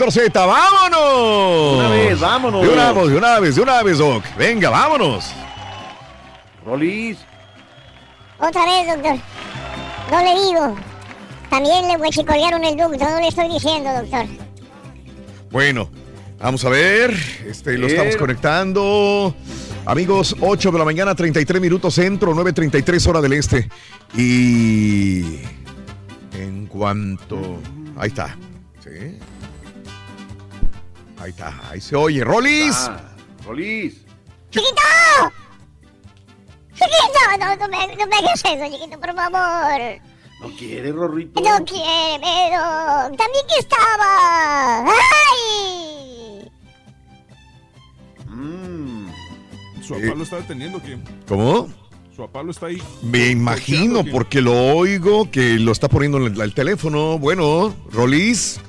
Doctor Z, vámonos. Una vez, vámonos. De una vez, de una vez, de una vez, Doc. Venga, vámonos. Rolis. Otra vez, doctor. No le digo. También le huechicolearon el ducto, no le estoy diciendo, doctor. Bueno, vamos a ver. Este, lo estamos conectando. Amigos, 8 de la mañana, 33 minutos centro, 9.33 hora del este. Y en cuanto... Ahí está. Sí. Ahí está, ahí se oye. Rolis. Ah, Rolis. ¡Chiquito! ¡Chiquito! No, no me, no me hagas eso, chiquito, por favor. No quiere, Rorrito. No quiere, pero... También que estaba. ¡Ay! Su papá lo está deteniendo, que ¿Cómo? su papá lo está ahí. Me imagino, porque lo oigo que lo está poniendo en el, el teléfono. Bueno, Rolis.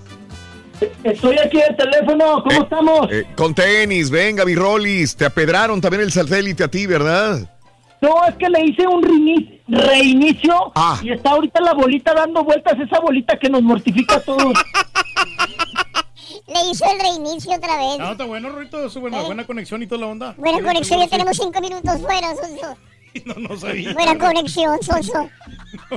Estoy aquí en el teléfono, ¿cómo estamos? Eh, con tenis, venga, mi Rolis. Te apedraron también el satélite a ti, ¿verdad? No, es que le hice un reini- reinicio Ah. y está ahorita la bolita dando vueltas, esa bolita que nos mortifica a todos. Le hizo el reinicio otra vez. No, está bueno, Rito, es buena, buena conexión y toda la onda. Buena conexión, ya tenemos cinco minutos fuera, Sonso. No, no sabía. Buena conexión, Sonso.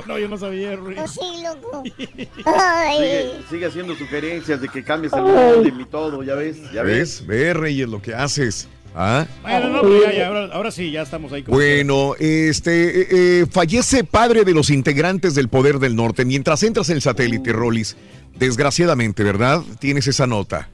No, yo no sabía, Rito. Oh, sí, loco. Ay. Sigue, sigue haciendo sugerencias de que cambies el modem y todo, ya ves. Ya ¿Ya ves? Ve, Reyes, lo que haces. ¿Ah? Bueno, no, pero ya, ya, ahora, ahora sí, ya estamos ahí. con- Bueno, este eh, eh, fallece padre de los integrantes del Poder del Norte. Mientras entras en el satélite, Rolis, desgraciadamente, ¿verdad? Tienes esa nota.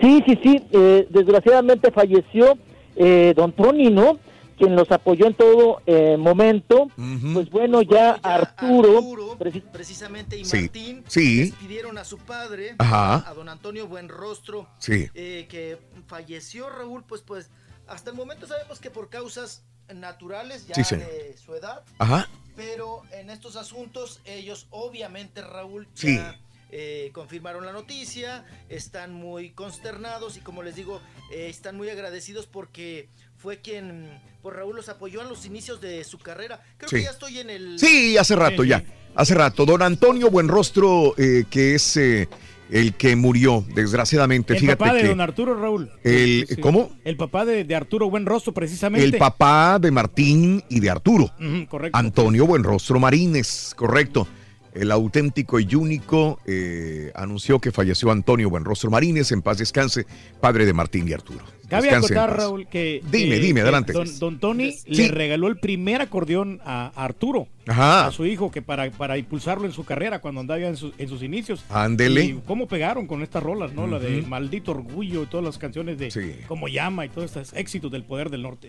Sí, sí, sí, eh, desgraciadamente falleció eh, don Tony, ¿no? Quien los apoyó en todo eh, momento. Pues bueno, ya Arturo, preci- precisamente y Sí, Martín sí. despidieron a su padre, Ajá. a don Antonio Buenrostro, Sí. eh, que falleció Raúl, pues pues hasta el momento sabemos que por causas naturales ya Sí, de su edad, Ajá. pero en estos asuntos ellos obviamente Raúl Sí. ya eh, confirmaron la noticia, están muy consternados y como les digo, eh, están muy agradecidos porque fue quien, pues Raúl los apoyó en los inicios de su carrera. Creo Sí. que ya estoy en el... Sí, hace rato ya. Hace rato. Don Antonio Buenrostro, eh, que es eh, el que murió, desgraciadamente. El Fíjate papá de que don Arturo, Raúl. el, Sí. ¿Cómo? El papá de, de Arturo Buenrostro, precisamente. El papá de Martín y de Arturo. Correcto. Antonio Buenrostro Marínez, correcto. El auténtico y único eh, anunció que falleció Antonio Buenrostro Marínez, en paz descanse, padre de Martín y Arturo. Cabe acotar. Raúl, que. Dime, que- dime, que adelante. Don, don Tony Sí. le regaló el primer acordeón a, Arturo, Ajá. a su hijo, que para, para impulsarlo en su carrera cuando andaba en, sus- en sus inicios. Ándele. Y cómo pegaron con estas rolas, ¿no? La de. Maldito Orgullo y todas las canciones de Como Llama y todos estos éxitos del poder del norte.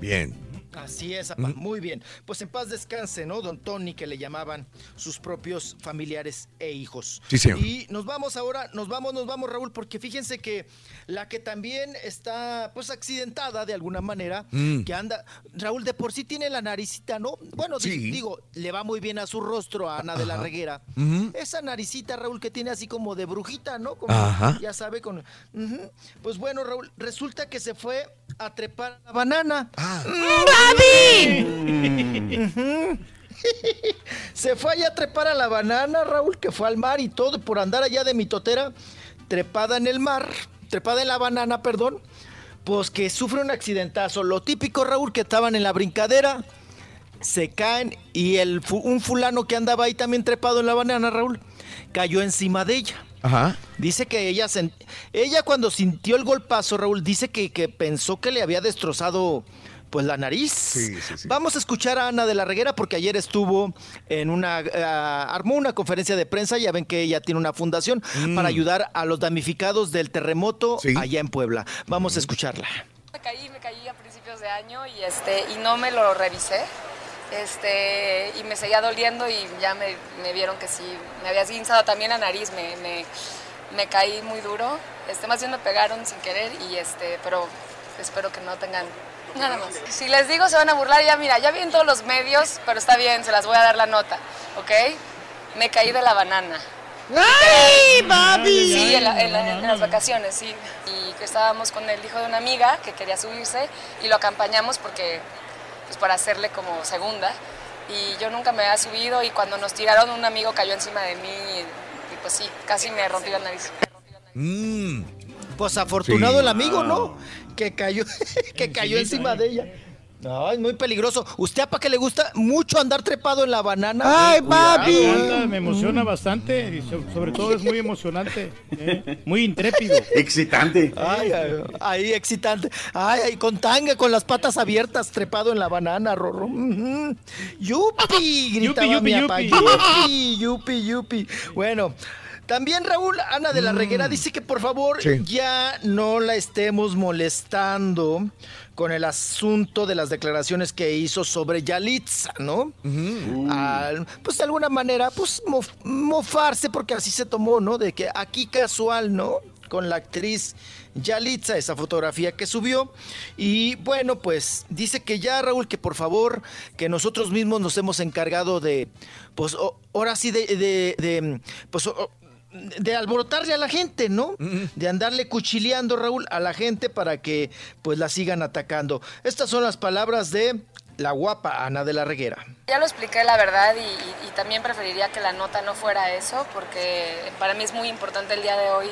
Bien. Así es, muy bien. Pues en paz descanse, ¿no? Don Tony, que le llamaban sus propios familiares e hijos. Sí, señor. Y nos vamos ahora, nos vamos, nos vamos, Raúl, porque fíjense que la que también está, pues, accidentada de alguna manera, Mm. que anda, Raúl, de por sí tiene la naricita, ¿no? Bueno, Sí. digo, le va muy bien a su rostro, a Ana de la. Reguera. Esa naricita, Raúl, que tiene así como de brujita, ¿no? Como, Ajá. ya sabe, con... Pues bueno, Raúl, resulta que se fue a trepar la banana. Se fue allá a trepar a la banana, Raúl, que fue al mar y todo, por andar allá de mitotera, trepada en el mar, trepada en la banana, perdón, pues que sufre un accidentazo. Lo típico, Raúl, que estaban en la brincadera, se caen y el, un fulano que andaba ahí también trepado en la banana, Raúl, cayó encima de ella. Ajá. Dice que ella, ella cuando sintió el golpazo, Raúl, dice que, que pensó que le había destrozado pues la nariz. Vamos a escuchar a Ana de la Reguera porque ayer estuvo en una, eh, armó una conferencia de prensa, ya ven que ella tiene una fundación Mm. para ayudar a los damnificados del terremoto Sí. allá en Puebla. Vamos a escucharla. Me caí, me caí a principios de de año y, este, y no me lo revisé. Este, y me seguía doliendo y ya me, me vieron que sí, me había esguinzado también la nariz, me, me, me caí muy duro. Este, más bien me pegaron sin querer y este, pero espero que no tengan nada más. Si les digo se van a burlar, ya mira, ya vi en todos los medios, pero está bien, se las voy a dar la nota, ¿ok? Me caí de la banana. ¡Ay, papi! Sí, en, la- en la- en las vacaciones, sí. Y que estábamos con el hijo de una amiga que quería subirse y lo acompañamos porque, pues para hacerle como segunda. Y yo nunca me había subido y cuando nos tiraron un amigo cayó encima de mí y, y pues sí, casi me rompí la nariz. Mm. Pues afortunado Sí. el amigo, ¿no? Que cayó, que cayó encima de ella. No, es muy peligroso. ¿Usted a para que le gusta mucho andar trepado en la banana? Ay, papi. ¿eh? Me emociona bastante y sobre todo es muy emocionante, ¿eh? muy intrépido. Excitante. Ay, ay, ahí excitante. Ay, ay, con tanga, con las patas abiertas, trepado en la banana, Rorro. Yupi, gritaba yupi, mi yupi. papá. Yupi, yupi, yupi. Bueno. También Raúl, Ana de la Reguera dice que por favor Sí. ya no la estemos molestando con el asunto de las declaraciones que hizo sobre Yalitza, ¿no? Al- pues de alguna manera, pues mof- mofarse, porque así se tomó, ¿no? De que aquí casual, ¿no? Con la actriz Yalitza, esa fotografía que subió. Y bueno, pues dice que ya, Raúl, que por favor, que nosotros mismos nos hemos encargado de, pues o- ahora sí, de, de- de, pues... o- de alborotarle a la gente, ¿no? De andarle cuchileando, Raúl, a la gente para que pues la sigan atacando. Estas son las palabras de la guapa Ana de la Reguera. Ya lo expliqué la verdad y, y- y también preferiría que la nota no fuera eso porque para mí es muy importante el día de hoy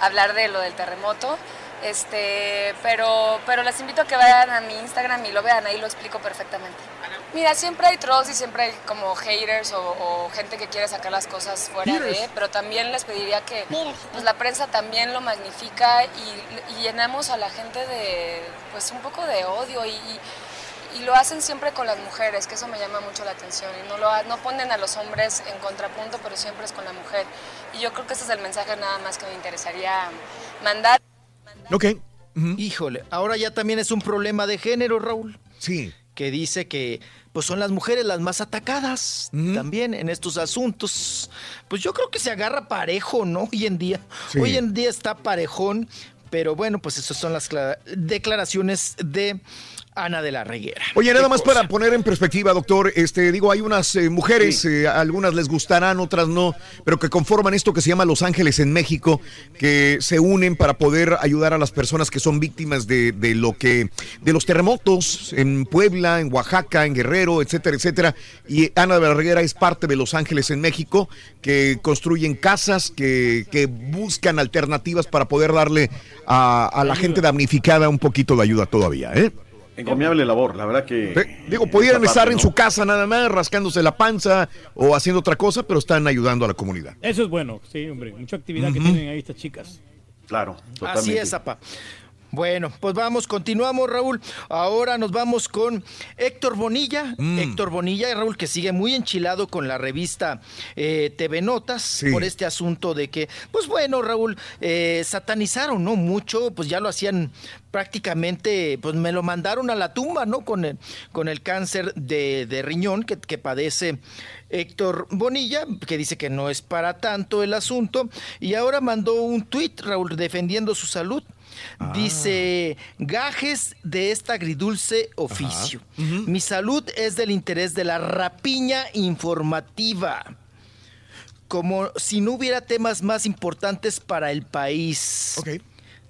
hablar de lo del terremoto. Este, pero, pero les invito a que vayan a mi Instagram y lo vean, ahí lo explico perfectamente. Mira, siempre hay trolls y siempre hay como haters o, o gente que quiere sacar las cosas fuera de, pero también les pediría que pues, la prensa también lo magnifica y, y llenamos a la gente de pues un poco de odio y, y- y lo hacen siempre con las mujeres, que eso me llama mucho la atención. Y no, lo, ha- no ponen a los hombres en contrapunto, pero siempre es con la mujer. Y yo creo que ese es el mensaje nada más que me interesaría mandar. Ok. Híjole, ahora ya también es un problema de género, Raúl. Sí. Que dice que pues son las mujeres las más atacadas también en estos asuntos. Pues yo creo que se agarra parejo, ¿no? Hoy en día. Sí. Hoy en día está parejón, pero bueno, pues esas son las cla- declaraciones de Ana de la Reguera. Oye, nada más cosa. para poner en perspectiva, doctor, este, digo, hay unas eh, mujeres, eh, algunas les gustarán, otras no, pero que conforman esto que se llama Los Ángeles en México, que se unen para poder ayudar a las personas que son víctimas de, de lo que, de los terremotos en Puebla, en Oaxaca, en Guerrero, etcétera, etcétera. Y Ana de la Reguera es parte de Los Ángeles en México, que construyen casas, que, que buscan alternativas para poder darle a, a la gente damnificada un poquito de ayuda todavía, ¿eh? Encomiable labor, la verdad que. Digo, pudieran estar parte, en ¿no? su casa nada más, rascándose la panza o haciendo otra cosa, pero están ayudando a la comunidad. Eso es bueno, sí, hombre. Mucha actividad que tienen ahí estas chicas. Claro, Así es, apa. Bueno, pues vamos, continuamos, Raúl. Ahora nos vamos con Héctor Bonilla. Mm. Héctor Bonilla, Raúl, que sigue muy enchilado con la revista eh, TV Notas Sí. por este asunto de que, pues bueno, Raúl, eh, satanizaron, ¿no? Mucho, pues ya lo hacían prácticamente, pues me lo mandaron a la tumba, ¿no? Con el, con el cáncer de, de riñón que, que padece Héctor Bonilla, que dice que no es para tanto el asunto, y ahora mandó un tuit, Raúl, defendiendo su salud. Dice, gajes de esta agridulce oficio. Mi salud es del interés de la rapiña informativa. Como si no hubiera temas más importantes para el país.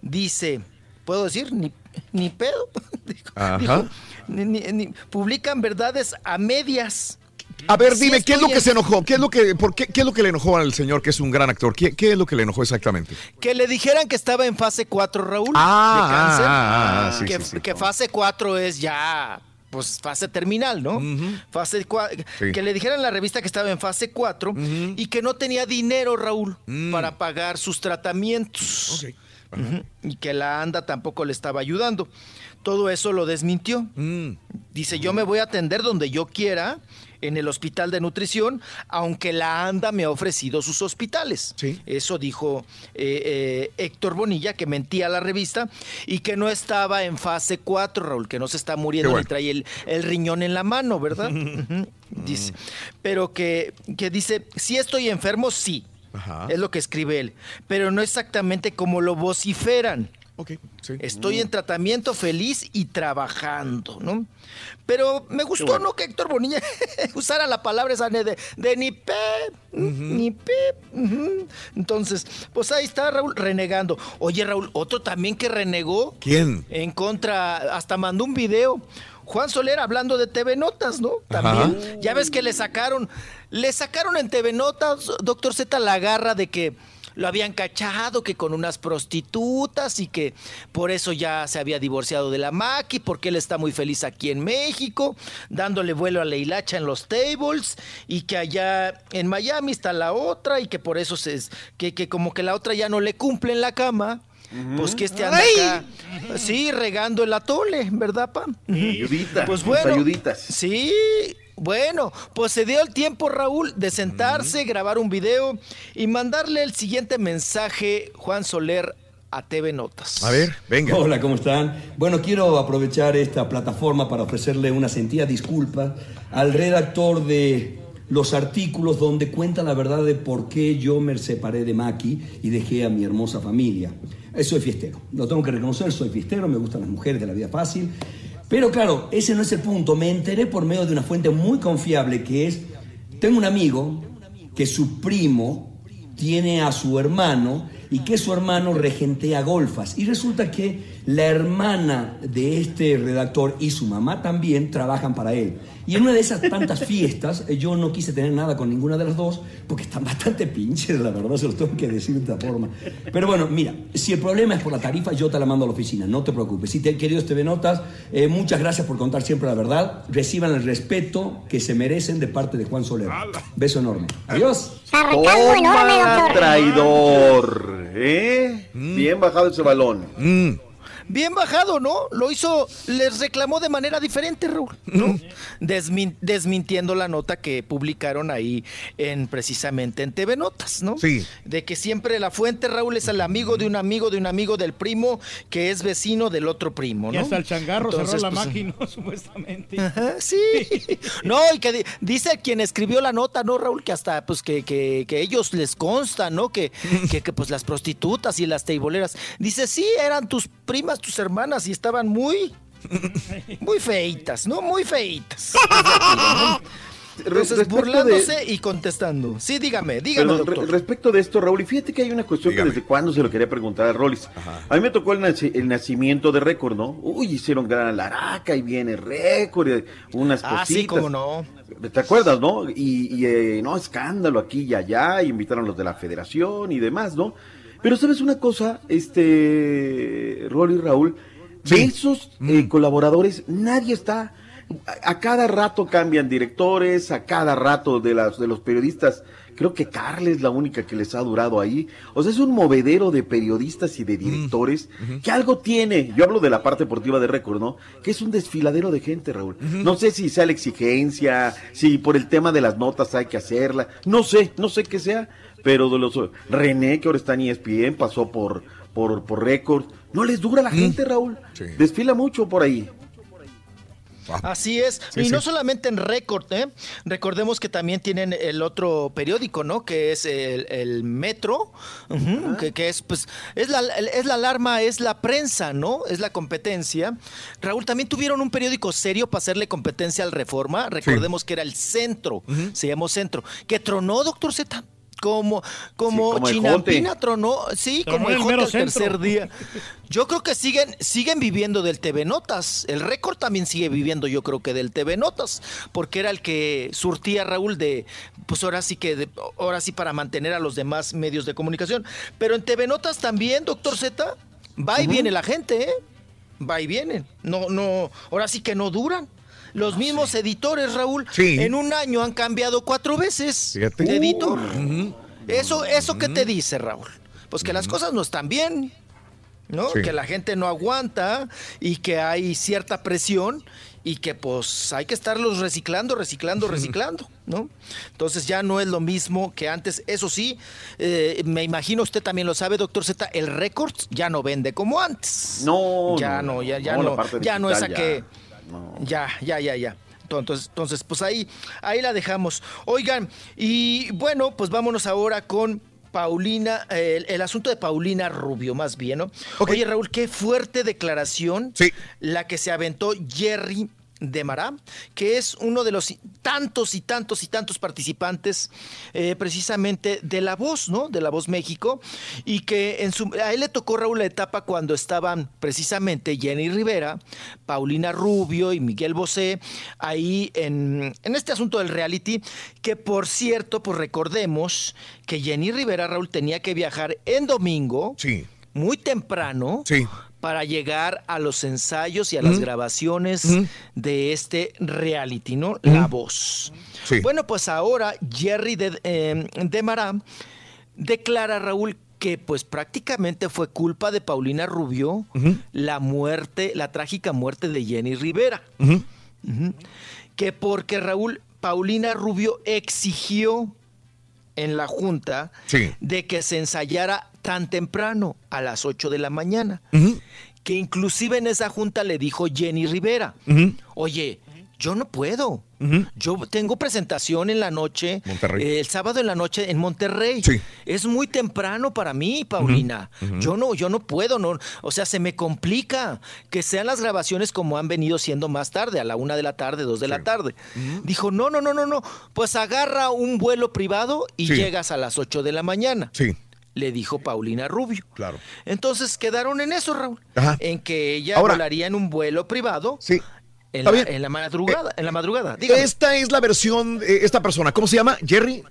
Dice, ¿puedo decir? Ni, ni pedo. Dijo, Ajá. dijo, ni- ni- ni- publican verdades a medias. A ver, Sí dime, ¿qué es lo que se enojó? ¿Qué es lo que, por qué, qué es lo que le enojó al señor, que es un gran actor? ¿Qué, qué es lo que le enojó exactamente? Que le dijeran que estaba en fase 4, Raúl, Ah, de cáncer. ah, ah, ah, que, sí, sí. que fase 4 es ya, pues fase terminal, ¿no? Fase Sí. Que le dijeran en la revista que estaba en fase 4 y que no tenía dinero, Raúl, Mm. para pagar sus tratamientos. Y que la ANDA tampoco le estaba ayudando. Todo eso lo desmintió. Mm. Dice, yo me voy a atender donde yo quiera en el hospital de nutrición, aunque la ANDA me ha ofrecido sus hospitales. Eso dijo eh, eh, Héctor Bonilla, que mentía a la revista y que no estaba en fase 4, Raúl, que no se está muriendo, bueno. trae el, el riñón en la mano, ¿verdad? Ujú, Dice, pero que, que dice, si estoy enfermo, sí. Es lo que escribe él, pero no exactamente como lo vociferan. Estoy en tratamiento feliz y trabajando, ¿no? Pero me gustó, ¿no? Que Héctor Bonilla usara la palabra esa de, de ni pe, ni pe. ujú. Entonces, pues ahí está Raúl renegando. Oye, Raúl, otro también que renegó. ¿Quién? En contra, hasta mandó un video. Juan Soler hablando de TV Notas, ¿no? También. Ya ves que le sacaron, le sacaron en TV Notas, doctor Z, la garra de que lo habían cachado, que con unas prostitutas y que por eso ya se había divorciado de la Maki, porque él está muy feliz aquí en México, dándole vuelo a la hilacha en los tables y que allá en Miami está la otra y que por eso se, que, que como que la otra ya no le cumple en la cama. Pues que este anda acá, sí, regando el atole, ¿verdad, pa? Ayudita, Pues bueno, ayuditas. sí, bueno, pues se dio el tiempo, Raúl, de sentarse, grabar un video y mandarle el siguiente mensaje, Juan Soler, a TV Notas. A ver, venga. Hola, ¿cómo están? Bueno, quiero aprovechar esta plataforma para ofrecerle una sentida disculpa al redactor de los artículos donde cuenta la verdad de por qué yo me separé de Maki y dejé a mi hermosa familia. Eh, Soy fiestero, lo tengo que reconocer, soy fiestero, me gustan las mujeres de la vida fácil. Pero claro, ese no es el punto. Me enteré por medio de una fuente muy confiable que es, tengo un amigo que su primo tiene a su hermano y que su hermano regentea golfas. Y resulta que la hermana de este redactor y su mamá también trabajan para él. Y en una de esas tantas fiestas, eh, yo no quise tener nada con ninguna de las dos, porque están bastante pinches, la verdad, se los tengo que decir de esta forma. Pero bueno, mira, si el problema es por la tarifa, yo te la mando a la oficina, no te preocupes. Si te queridos TV Notas, eh, muchas gracias por contar siempre la verdad. Reciban el respeto que se merecen de parte de Juan Soler. Beso enorme. Adiós. Toma, traidor. ¿Eh? Mm. Bien bajado ese balón. Bien bajado, ¿no? Lo hizo, les reclamó de manera diferente, Raúl, ¿no? Desmin- desmintiendo la nota que publicaron ahí en precisamente en TV Notas, ¿no? Sí. De que siempre la fuente, Raúl, es el amigo de un amigo de un amigo del primo que es vecino del otro primo, Y ¿no? hasta el changarro Entonces, cerró la pues, máquina, supuestamente. Ajá, sí. No, y que di- dice quien escribió la nota, ¿no, Raúl? Que hasta, pues, que, que, que ellos les consta, ¿no? Que, que, que, pues, las prostitutas y las teiboleras. Dice, sí, eran tus primas, tus hermanas y estaban muy, muy feitas, ¿no? Muy feitas. Entonces, Respecto burlándose y contestando. Sí, dígame, dígame, Perdón, re- doctor. respecto de esto, Raúl, y fíjate que hay una cuestión que desde cuándo se lo quería preguntar a Rollis. A mí me tocó el, naci- el nacimiento de récord, ¿no? Uy, hicieron gran alaraca y viene récord, y unas Ah, cositas. sí, cómo no. ¿Te acuerdas, no? Y, y, eh, no, escándalo aquí y allá, y invitaron a los de la federación y demás, ¿no? Pero sabes una cosa, este, Rolly y Raúl, de esos eh, colaboradores nadie está, a, a cada rato cambian directores, a cada rato de, las, de los periodistas, creo que Carla es la única que les ha durado ahí, o sea, es un movedero de periodistas y de directores que algo tiene, yo hablo de la parte deportiva de récord, ¿no? Que es un desfiladero de gente, Raúl. No sé si sea la exigencia, si por el tema de las notas hay que hacerla, no sé, no sé qué sea, pero de los René, que ahora está en ESPN, pasó por, por, por récord, no les dura la gente, Raúl. Desfila mucho por ahí. Así es. Sí, y sí. no solamente en récord, ¿eh? Recordemos que también tienen el otro periódico, ¿no? Que es el, el Metro, que, que es, pues, es la, es la alarma, es la prensa, ¿no? Es la competencia. Raúl, también tuvieron un periódico serio para hacerle competencia al Reforma. Recordemos que era el Centro, se llamó Centro, que tronó, doctor Z. Como, como, Sí, como Chinampina tronó, sí, Tronó como el Jote tercer día. Yo creo que siguen, siguen viviendo del TV Notas. El récord también sigue viviendo, yo creo que del TV Notas, porque era el que surtía Raúl de, pues ahora sí que, de- ahora sí para mantener a los demás medios de comunicación. Pero en TV Notas también, doctor Z, va y viene la gente, ¿eh? Va y viene. No, no, ahora sí que no duran. Los mismos editores, Raúl, Sí. en un año han cambiado cuatro veces Fíjate. de editor. Eso, eso qué te dice, Raúl? Pues que las cosas no están bien, ¿no? Sí. Que la gente no aguanta y que hay cierta presión y que pues hay que estarlos reciclando, reciclando, reciclando, ¿no? Entonces ya no es lo mismo que antes. Eso sí, eh, me imagino usted también lo sabe, doctor Z, el récord ya no vende como antes. No, ya no, ya, ya no, ya no es a que no. ya, ya, ya, ya. Entonces, entonces, pues ahí, ahí la dejamos. Oigan, y bueno, pues vámonos ahora con Paulina, el, el asunto de Paulina Rubio, más bien, ¿no? Oye, Raúl, qué fuerte declaración la que se aventó Jerry de Mará, que es uno de los tantos y tantos y tantos participantes eh, precisamente de La Voz, ¿no? De La Voz México, y que en su, a él le tocó Raúl la etapa cuando estaban precisamente Jenny Rivera, Paulina Rubio y Miguel Bosé ahí en, en este asunto del reality, que por cierto, pues recordemos que Jenny Rivera, Raúl, tenía que viajar en domingo, muy temprano, para llegar a los ensayos y a las grabaciones de este reality, ¿no? La voz. Bueno, pues ahora Jerry de, eh, de Mará declara, Raúl, que pues prácticamente fue culpa de Paulina Rubio la muerte, la trágica muerte de Jenny Rivera. Que porque Raúl, Paulina Rubio exigió en la junta Sí. de que se ensayara tan temprano, a las 8 de la mañana. Que inclusive en esa junta le dijo Jenny Rivera, oye, yo no puedo. Yo tengo presentación en la noche, eh, el sábado en la noche en Monterrey. Es muy temprano para mí, Paulina. Yo no, yo no puedo, no, o sea, se me complica que sean las grabaciones como han venido siendo más tarde, a la una de la tarde, dos de la tarde. Dijo, no, no, no, no, no, pues agarra un vuelo privado y Sí. llegas a las 8 de la mañana. Sí. Le dijo Paulina Rubio. Claro. Entonces quedaron en eso, Raúl. Ajá. En que ella Ahora- volaría en un vuelo privado. Sí. En la, en la madrugada, en la madrugada. Dígame. Esta es la versión, eh, esta persona, ¿cómo se llama? Jerry.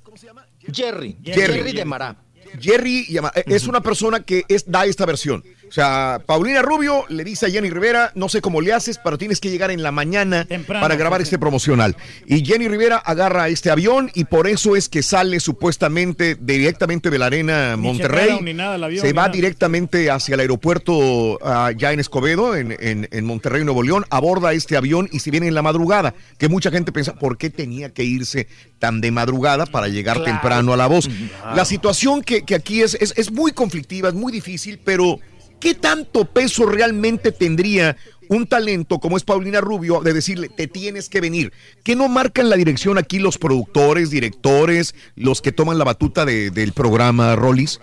Jerry. Jerry. Jerry de Mará. Jerry llama- eh, es una persona que es, da esta versión. O sea, Paulina Rubio le dice a Jenny Rivera, no sé cómo le haces, pero tienes que llegar en la mañana para grabar este promocional. Y Jenny Rivera agarra este avión y por eso es que sale supuestamente directamente de la arena Ni Monterrey. checaron ni nada el avión, se ni va nada. directamente hacia el aeropuerto ah, ya en Escobedo, en, en- en Monterrey, Nuevo León, aborda este avión y se viene en la madrugada, que mucha gente piensa, ¿por qué tenía que irse tan de madrugada para llegar Claro. temprano a la voz? Claro. La situación que, que aquí es, es, es muy conflictiva, es muy difícil, pero ¿qué tanto peso realmente tendría un talento como es Paulina Rubio de decirle, te tienes que venir? ¿Qué no marcan la dirección aquí los productores, directores, los que toman la batuta de- del programa, Rollis?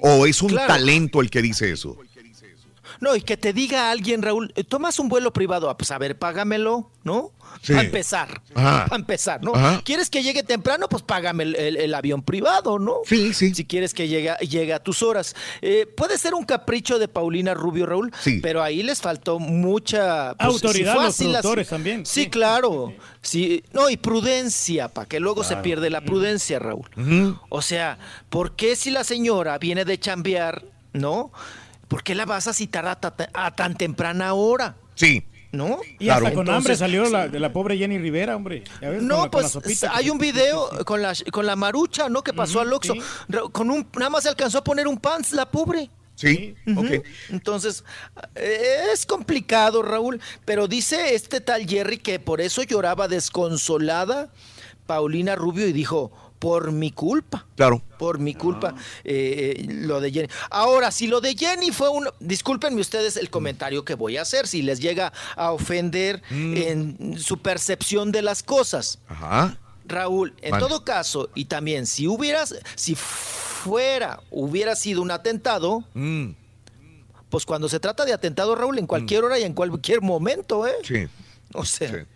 ¿O es un Claro. talento el que dice eso? No, y que te diga alguien, Raúl, eh, tomas un vuelo privado, ah, pues a ver, págamelo, ¿no? Sí. Para empezar. Ajá. Para empezar, ¿no? Ajá. ¿Quieres que llegue temprano? Pues págame el, el- el avión privado, ¿no? Sí, sí. Si quieres que llegue, a- llegue a tus horas. Eh, puede ser un capricho de Paulina Rubio, Raúl, Sí. pero ahí les faltó mucha... pues, Autoridad, los también, Sí, claro. Sí, no, y prudencia, para que luego se pierde la prudencia, Raúl. O sea, ¿por qué si la señora viene de chambear, no? ¿Por qué la vas a citar a, ta- a tan temprana hora? Sí. ¿No? Y hasta con Entonces, hambre salió la, de la pobre Jenny Rivera, hombre. Ya ves, No, la pues hay un video con la con la marucha, ¿no? Que pasó al Oxxo. Con un nada más se alcanzó a poner un pants la pobre. Sí, ok. Entonces, es complicado, Raúl, pero dice este tal Jerry que por eso lloraba desconsolada Paulina Rubio y dijo, por mi culpa. Claro. Por mi culpa, eh, eh, lo de Jenny. Ahora, si lo de Jenny fue un... Discúlpenme ustedes el comentario que voy a hacer, si les llega a ofender en su percepción de las cosas. Ajá. Raúl, en Vale. todo caso, y también si hubieras, si fuera, hubiera sido un atentado, Mm, pues cuando se trata de atentado, Raúl, en cualquier hora y en cualquier momento, ¿eh? Sí. O sea,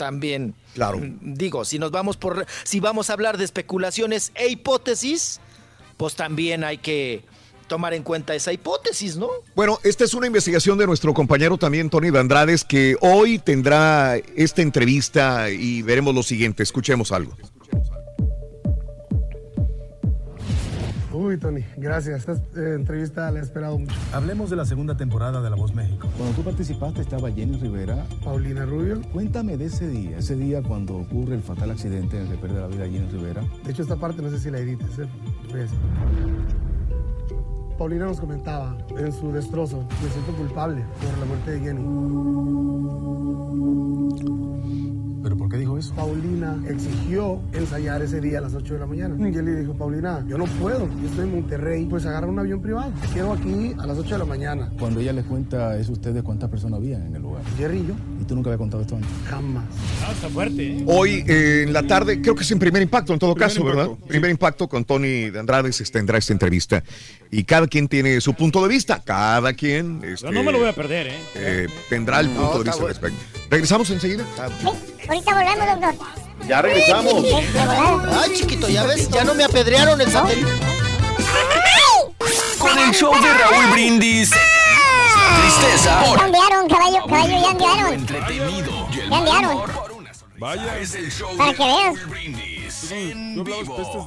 también. Claro. mm, Digo, si nos vamos por, si vamos a hablar de especulaciones e hipótesis, pues también hay que tomar en cuenta esa hipótesis, ¿no? Bueno, esta es una investigación de nuestro compañero también, Tony de Andrades, que hoy tendrá esta entrevista y veremos lo siguiente. Escuchemos algo. Uy, Tony, gracias. Esta eh, entrevista la he esperado mucho. Hablemos de la segunda temporada de La Voz México. Cuando tú participaste estaba Jenny Rivera. Paulina Rubio. Cuéntame de ese día, ese día cuando ocurre el fatal accidente en el que pierde la vida Jenny Rivera. De hecho, esta parte no sé si la edites. ¿eh? Decir. Paulina nos comentaba en su destrozo, me siento culpable por la muerte de Jenny. Paulina exigió ensayar ese día a las 8 de la mañana. Y él le dijo, Paulina, yo no puedo, yo estoy en Monterrey, pues agarra un avión privado. Te quiero aquí a las 8 de la mañana. Cuando ella le cuenta eso, ¿usted de cuántas personas había en el lugar? Jerry y yo. ¿Y tú nunca habías contado esto antes? Jamás. Ah, está fuerte, ¿eh? Hoy eh, en la tarde, creo que es en primer impacto en todo Primer caso, Impacto, ¿verdad? Primer impacto con Tony de Andrade se tendrá esta entrevista. Y cada quien tiene su punto de vista. Cada quien. Yo este, no me lo voy a perder, ¿eh? eh, tendrá el No, punto de vista al respecto. ¿Regresamos enseguida? Ahorita volvemos, doctor. Ya regresamos. Ay, chiquito, ya ves, ya no me apedrearon el satélite. Con el show de Raúl Brindis. Tristeza. Ya enviaron, caballo, caballo, ya enviaron. Entretenido. Ya enviaron. Vaya. Es el show Para que veas. De él.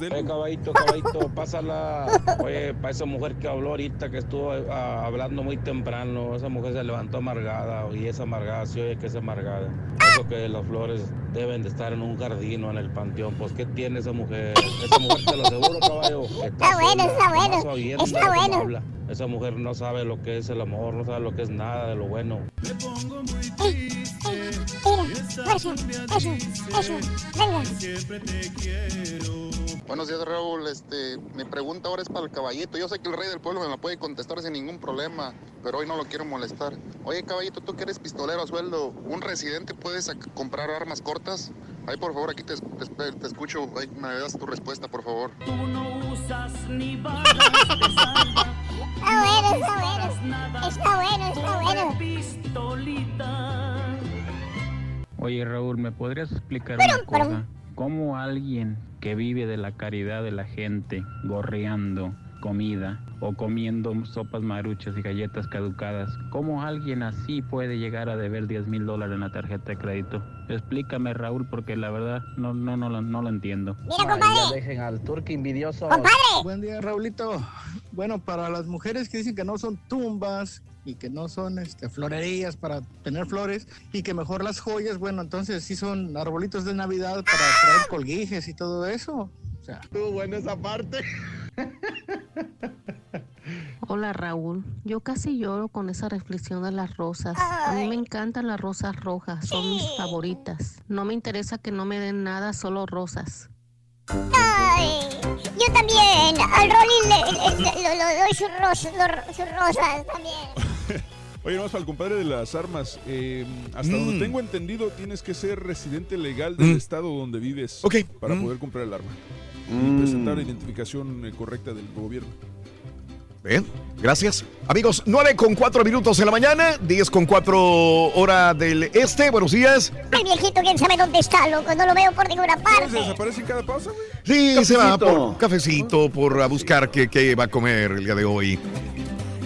Oye, caballito, caballito, pásala. Oye, para esa mujer que habló ahorita, que estuvo ah, hablando muy temprano, esa mujer se levantó amargada y esa amargada, sí, oye, que es amargada. Eso que las flores deben de estar en un jardín o en el panteón. Pues, ¿qué tiene esa mujer? Esa mujer, te lo aseguro, caballo. Está bueno, está bueno, está bueno. habla. Esa mujer no sabe lo que es el amor, no sabe lo que es nada de lo bueno. Mira, eso, eso, eso. Venga. Buenos días, Raúl. Este, mi pregunta ahora es para el caballito. Yo sé que el rey del pueblo me la puede contestar sin ningún problema, pero hoy no lo quiero molestar. Oye, caballito, tú que eres pistolero a sueldo, ¿un residente puede comprar armas cortas? Ahí, por favor, aquí te, te- te escucho. Ahí me das tu respuesta, por favor. Está bueno, está bueno. Está bueno, está bueno. Oye Raúl, ¿me podrías explicar una cosa? ¿Cómo alguien que vive de la caridad de la gente, gorreando comida o comiendo sopas maruchas y galletas caducadas, cómo alguien así puede llegar a deber 10 mil dólares en la tarjeta de crédito? Explícame Raúl, porque la verdad no, no, no, lo- no lo entiendo. Mira, Ya dejen al turque envidioso. Buen día, Raulito. Bueno, para las mujeres que dicen que no son tumbas y que no son este, florerías para tener flores y que mejor las joyas, bueno, entonces sí son arbolitos de Navidad para traer colguijes y todo eso. O sea, estuvo buena esa parte. Hola Raúl, yo casi lloro con esa reflexión de las rosas. A mí me encantan las rosas rojas, son mis favoritas. No me interesa que no me den nada, solo rosas. Ay, yo también. Al Rolly le, le- le- le- le doy sus rosas, los- sus rosas también. Oye, para el compadre de las armas, eh, hasta donde Mm. tengo entendido, tienes que ser residente legal del Mm. estado donde vives Ok. para Mm. poder comprar el arma Mm. y presentar la identificación eh, correcta del gobierno. Bien, gracias. Amigos, 9 con 4 minutos en la mañana, 10 con 4 hora del este. Buenos días. El viejito, quién sabe dónde está, loco. No lo veo por ninguna ¿Se parte. desaparece en cada pausa, güey? Sí, se va Cafecito. por un cafecito, por a buscar qué, qué va a comer el día de hoy.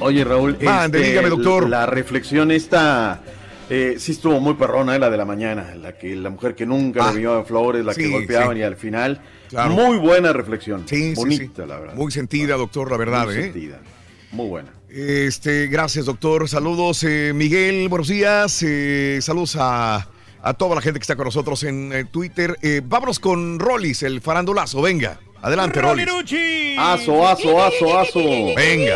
Oye, Raúl, Mande, este, dígame, doctor. La reflexión esta eh, sí estuvo muy perrona, eh, la de la mañana, la que la mujer que nunca Ah, le vio a flores, la sí, que golpeaban sí. y al final, Claro. muy buena reflexión, Sí, sí, bonita, sí. la verdad. Muy sentida, doctor, la verdad, Muy ¿eh? sentida, muy buena. Este, gracias, doctor. Saludos, eh, Miguel, buenos días. Eh, saludos a, a toda la gente que está con nosotros en eh, Twitter. Eh, vámonos con Rollis, el farandulazo. Venga, adelante, Rollis. Aso, aso, aso, aso. Venga,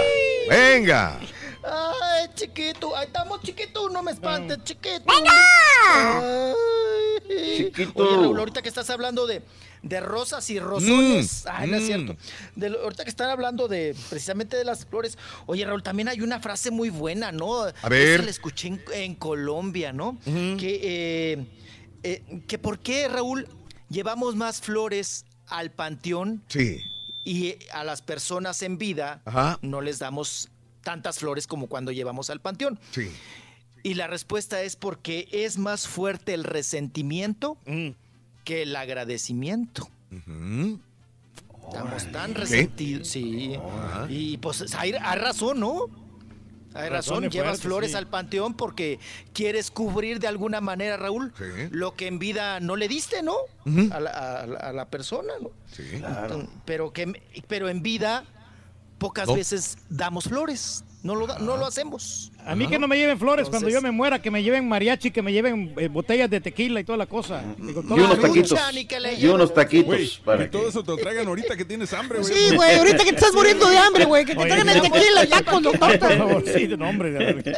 venga. Ay, chiquito, ahí estamos, chiquito, no me espantes, chiquito. ¡Venga! Ay. Chiquito. Oye, Raúl, ahorita que estás hablando de, de rosas y rosones, Mm, ay, no es mm. cierto. De ahorita que están hablando de precisamente de las flores. Oye, Raúl, también hay una frase muy buena, ¿no? A ver. Esa la escuché en, en Colombia, ¿no? Que, eh, eh, que por qué, Raúl, llevamos más flores al panteón Sí. Y a las personas en vida Ajá. no les damos tantas flores como cuando llevamos al panteón. Sí. Y la respuesta es porque es más fuerte el resentimiento Mm. que el agradecimiento. Estamos tan resentidos, sí. Y pues hay, hay razón, ¿no? Hay razón, llevas flores sí. al panteón porque quieres cubrir de alguna manera, Raúl, Sí. lo que en vida no le diste, ¿no? A, la, a la- a la persona, ¿no? Sí. Pero, que, pero en vida pocas No. veces damos flores. No lo, da- no lo hacemos. A mí que no me lleven flores cuando yo me muera, que me lleven mariachi, que me lleven eh, botellas de tequila y toda la cosa. Digo, toda Y unos taquitos. Y unos taquitos. Güey, para y todo eso te lo traigan ahorita que tienes hambre, güey. Sí, güey, ahorita que te estás muriendo de hambre, güey, que te traigan el tequila ya con los Por tortas. favor, sí, no, hombre.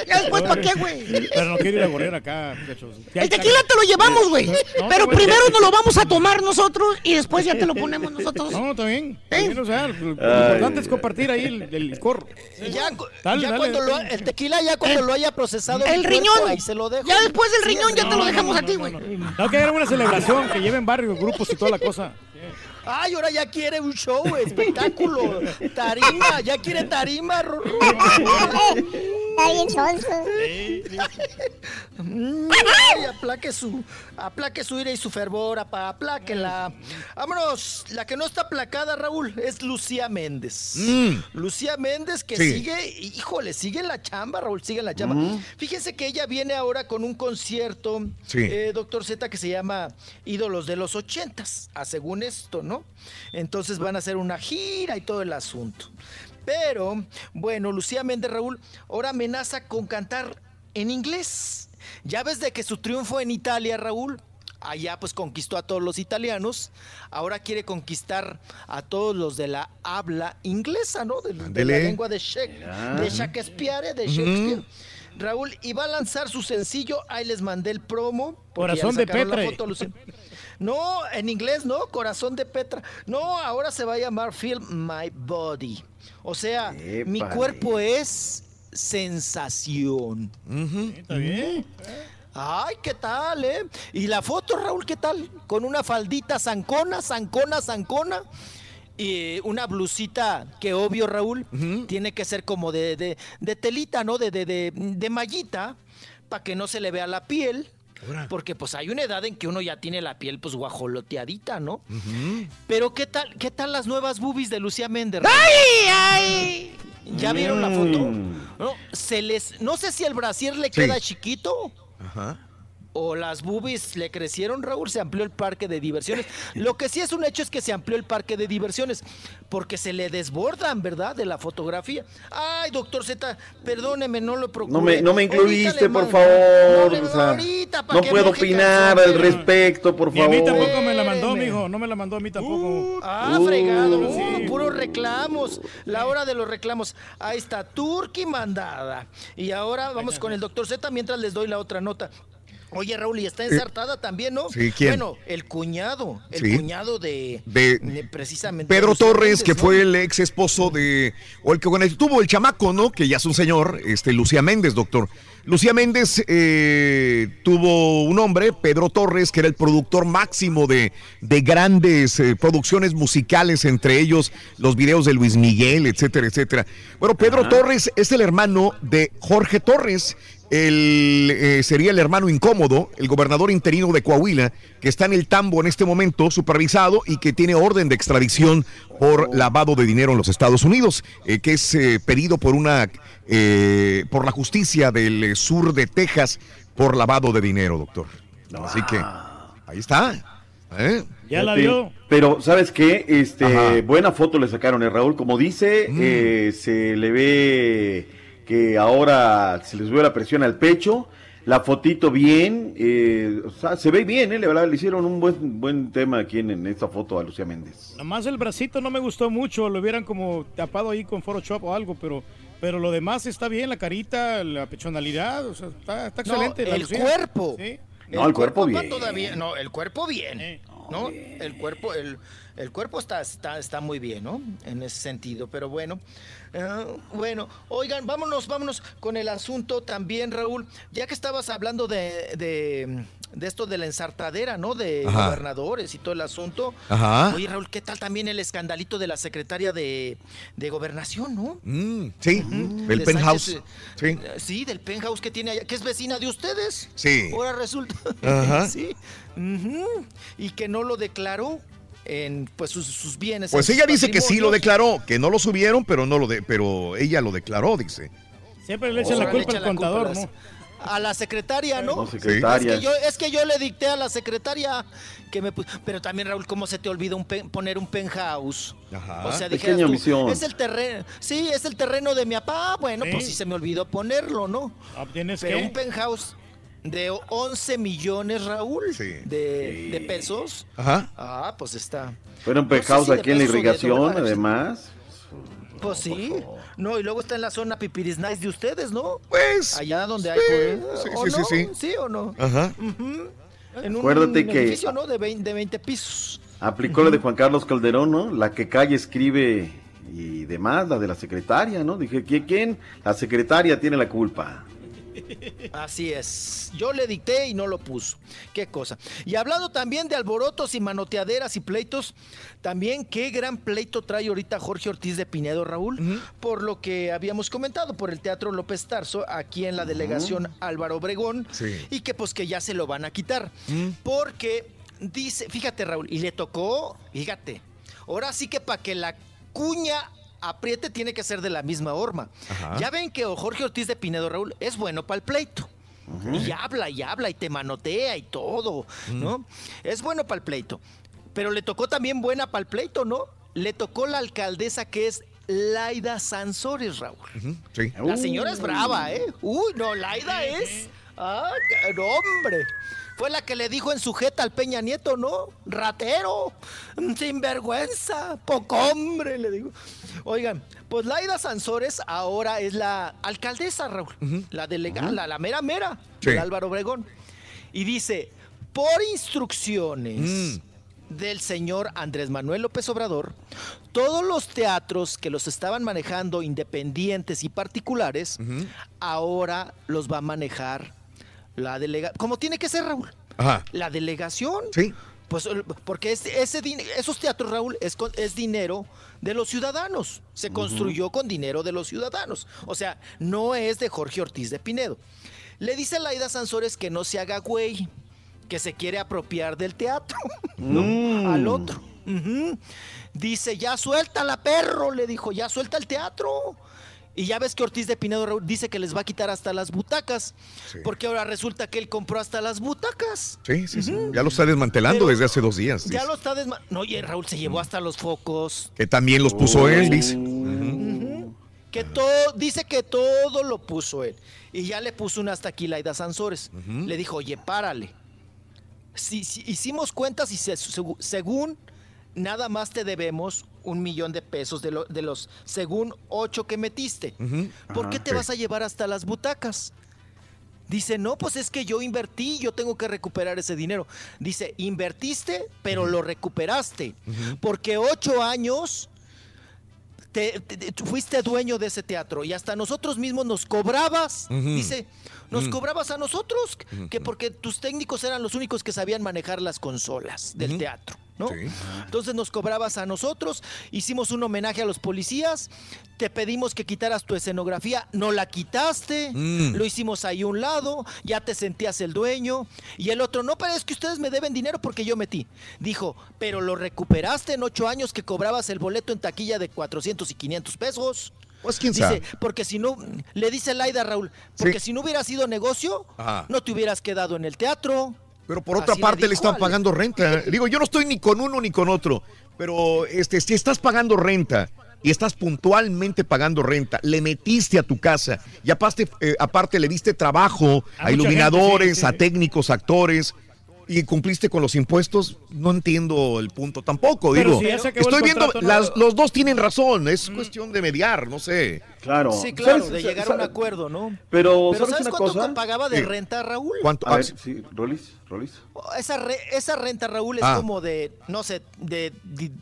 Ya después, ¿para qué, güey? Pero no quiero ir a correr acá, muchachos. El tequila te lo llevamos, güey. No, Pero primero nos lo vamos a tomar nosotros y después ya te lo ponemos nosotros. No, está bien. ¿Eh? bien, o sea, lo, lo Ay, importante es compartir ahí el, el licor. Ya, cu- Dale, ya dale, cuando lo, el tequila ya cuando lo haya procesado El cuerpo, riñón. ahí se lo dejo. Ya después del Sí, riñón ya te lo No, dejamos no, a ti, no, güey. no, no. No, que hagan una celebración, que lleven barrios, grupos y toda la cosa. Ay, ahora ya quiere un show, espectáculo, tarima, ya quiere tarima. Está bien sonso. Mm, aplaque su, aplaque su ira y su fervor, apa, apláquela. Vámonos, la que no está aplacada, Raúl, es Lucía Méndez. Mm. Lucía Méndez que Sí. sigue, híjole, sigue en la chamba, Raúl, sigue en la chamba. Fíjense que ella viene ahora con un concierto, Sí. eh, doctor Z, que se llama Ídolos de los Ochentas, a según esto, ¿no? Entonces van a hacer una gira y todo el asunto. Pero, bueno, Lucía Méndez Raúl ahora amenaza con cantar en inglés. Ya ves de que su triunfo en Italia, Raúl, allá pues conquistó a todos los italianos, ahora quiere conquistar a todos los de la habla inglesa, ¿no? De, de la lengua de, Shak- de Shakespeare, de Shakespeare. Raúl, y va a lanzar su sencillo, ahí les mandé el promo. Corazón de Petre. foto. No, en inglés no, corazón de Petra. No, ahora se va a llamar Feel My Body. O sea, mi cuerpo es sensación. Está bien. Ay, ¿qué tal, eh? Y la foto, Raúl, ¿qué tal? Con una faldita zancona, zancona, zancona. Y una blusita que obvio, Raúl, tiene que ser como de, de- de telita, ¿no? De, de, de, de mallita, para que no se le vea la piel. Porque pues hay una edad en que uno ya tiene la piel pues guajoloteadita, ¿no? Pero ¿qué tal, qué tal las nuevas boobies de Lucía Méndez? ¡Ay, ay! ¿Ya vieron la foto? Mm. No, se les, no sé si el brasier le Sí. queda chiquito Ajá. O las boobies le crecieron, Raúl, se amplió el parque de diversiones. Lo que sí es un hecho es que se amplió el parque de diversiones, porque se le desbordan, ¿verdad? De la fotografía. Ay, doctor Z, perdóneme, no lo procuré. No me, no me incluiste, por favor. No, le- o sea, ahorita, pa' no puedo opinar al respecto, por Ni a mí favor. tampoco me la mandó, mijo. No me la mandó a mí tampoco. Ah, Uh, fregado, sí. uh, puros reclamos. La hora de los reclamos. Ahí está, Turki mandada. Y ahora vamos con el doctor Z mientras les doy la otra nota. Oye, Raúl, y está ensartada también, ¿no? Eh, sí, ¿quién? Bueno, el cuñado, el Sí. cuñado de, De- de precisamente Pedro Torres, Méndez, que ¿no? fue el ex esposo de, o el que con el tuvo el chamaco, ¿no? Que ya es un señor, este, Lucía Méndez, doctor. Lucía Méndez eh, tuvo un hombre, Pedro Torres, que era el productor máximo de, de grandes eh, producciones musicales, entre ellos los videos de Luis Miguel, etcétera, etcétera. Bueno, Pedro Torres es el hermano de Jorge Torres, el, eh, sería el hermano incómodo, el gobernador interino de Coahuila, que está en el tambo en este momento, supervisado y que tiene orden de extradición por lavado de dinero en los Estados Unidos, eh, que es eh, pedido por una eh, por la justicia del sur de Texas por lavado de dinero, doctor. Así que ahí está. ¿eh? Ya la vio. Pero, ¿sabes qué? Este, Ajá. buena foto le sacaron, ¿eh, Raúl? Como dice, Mm. eh, se le ve que ahora se le sube la presión al pecho. La fotito bien, eh, o sea, se ve bien, ¿eh? La verdad, le hicieron un buen, buen tema aquí en, en esta foto a Lucía Méndez. Nomás el bracito no me gustó mucho, lo hubieran como tapado ahí con Photoshop o algo, pero, pero lo demás está bien, la carita, la pechonalidad, o sea, está, está No, excelente. la el Lucía. cuerpo. Sí. No, el cuerpo va bien. todavía, no, el cuerpo bien. ¿no? El cuerpo, el, el cuerpo está, está, está muy bien, ¿no? En ese sentido, pero bueno. Ah, bueno, oigan, vámonos, vámonos con el asunto también, Raúl. Ya que estabas hablando de, de, de esto de la ensartadera, ¿no? De Ajá. gobernadores y todo el asunto. Ajá. Oye, Raúl, ¿qué tal también el escandalito de la secretaria de, de gobernación, no? Mm, sí, del De penthouse. Sí. eh, Sí, del penthouse que tiene allá, que es vecina de ustedes. Sí. Ahora resulta. Ajá. sí. Ujú. Y que no lo declaró en pues sus, sus bienes. Pues ella dice que sí lo declaró, que no lo subieron, pero no lo de, pero ella lo declaró, dice. Siempre le echan la culpa al culpa contador, ¿no? a la secretaria, ¿no? No, secretaria. Es que, yo, es que yo le dicté a la secretaria que me Pero también, Raúl, ¿cómo se te olvida un poner un penthouse? Ajá. O sea, Pequeña dijeras tú, omisión. es el terreno, sí, es el terreno de mi papá. Bueno, Sí. pues sí se me olvidó ponerlo, ¿no? Ah, ¿Tienes Pero que? un penthouse de 11 millones, Raúl, de, de pesos. Ajá. Ah, pues está. Un No sé si de aquí en la irrigación, además. Pues sí. No, y luego está en la zona Pipiris Nice de ustedes, ¿no? Pues. Allá donde hay. pues, sí, ¿o sí, sí, no? sí. ¿Sí o no? Ajá. Ujú. En un Acuérdate que- edificio, ¿no? De 20, de 20 pisos. Aplicó la de Juan Carlos Calderón, ¿no? La que calle escribe y demás, la de la secretaria, ¿no? Dije, ¿quién? quién? La secretaria tiene la culpa. Así es. Yo le dicté y no lo puso. Qué cosa. Y hablando también de alborotos y manoteaderas y pleitos, también qué gran pleito trae ahorita Jorge Ortiz de Pinedo, Raúl, por lo que habíamos comentado por el Teatro López Tarso, aquí en la delegación Álvaro Obregón, Sí. y que pues que ya se lo van a quitar. Porque dice, fíjate Raúl, y le tocó, fíjate, ahora sí que para que la cuña apriete tiene que ser de la misma horma. Ajá. Ya ven que Jorge Ortiz de Pinedo, Raúl, es bueno para el pleito. Y habla y habla y te manotea y todo, ¿no? Es bueno para el pleito. Pero le tocó también buena para el pleito, ¿no? Le tocó la alcaldesa que es Laida Sansores, Raúl. Sí. La señora es brava, ¿eh? Uy, no, Laida es. Ah, hombre. Fue la que le dijo en sujeta al Peña Nieto, ¿no? Ratero, sinvergüenza, poco hombre, le digo. Oigan, pues Laida Sansores ahora es la alcaldesa, Raúl. La delegada, la, la mera mera Sí. de Álvaro Obregón. Y dice, por instrucciones Mm. del señor Andrés Manuel López Obrador, todos los teatros que los estaban manejando independientes y particulares, ahora los va a manejar la delegación. Como tiene que ser, Raúl. Ajá. La delegación. Sí. Pues porque es- ese, esos teatros, Raúl, es, con- es dinero de los ciudadanos. Se construyó con dinero de los ciudadanos. O sea, no es de Jorge Ortiz de Pinedo. Le dice Laida Sansores que no se haga güey, que se quiere apropiar del teatro, ¿no? Mm. Al otro. Dice, ya suéltala, perro, le dijo, ya suelta el teatro. Y ya ves que Ortiz de Pinedo Raúl, dice que les va a quitar hasta las butacas, porque ahora resulta que él compró hasta las butacas. Sí, sí, sí. Ya lo está desmantelando Pero- desde hace dos días. Ya dice. lo está desma... No, oye, Raúl se llevó hasta los focos. Que también los puso él, dice. Que todo, dice que todo lo puso él. Y ya le puso una hasta aquí Laida Sansores. Le dijo, oye, párale. Si, si hicimos cuentas y se- según nada más te debemos un millón de pesos de, lo- de los, según ocho que metiste. ¿Por Ajá, qué te vas a llevar hasta las butacas? Dice, no, pues es que yo invertí, yo tengo que recuperar ese dinero. Dice, invertiste, pero lo recuperaste. Porque ocho años te, te- te- tú fuiste dueño de ese teatro y hasta nosotros mismos nos cobrabas. Dice, nos cobrabas a nosotros, que porque tus técnicos eran los únicos que sabían manejar las consolas del teatro. ¿No? Entonces nos cobrabas a nosotros, hicimos un homenaje a los policías, te pedimos que quitaras tu escenografía, no la quitaste, Mm. lo hicimos ahí a un lado, ya te sentías el dueño, y el otro, no, pero es que ustedes me deben dinero porque yo metí. Dijo, pero lo recuperaste en ocho años que cobrabas el boleto en taquilla de 400 y 500 pesos. Pues quién Dice, sabe. porque si no, le dice Laida Raúl, porque si no hubiera sido negocio, Ajá. no te hubieras quedado en el teatro. Pero por otra Así parte le, están pagando renta. Digo, yo no estoy ni con uno ni con otro, pero este, si estás pagando renta y estás puntualmente pagando renta, le metiste a tu casa y aparte, eh, aparte le diste trabajo A iluminadores, gente, sí, sí, a técnicos, actores. Y cumpliste con los impuestos, no entiendo el punto tampoco. Pero Digo, si ya se acabó el estoy viendo, las- los dos tienen razón, es cuestión de mediar, no sé. Claro. Sí, claro, ¿Sabes- de llegar a un acuerdo, ¿no? Pero, Pero ¿sabes ¿sabes una cuánto cosa? pagaba de Sí. renta, Raúl? ¿Cuánto? A ver, sí, Rolis, Rolis. Esa, re- esa renta, Raúl, es Ah. como de, no sé, de, de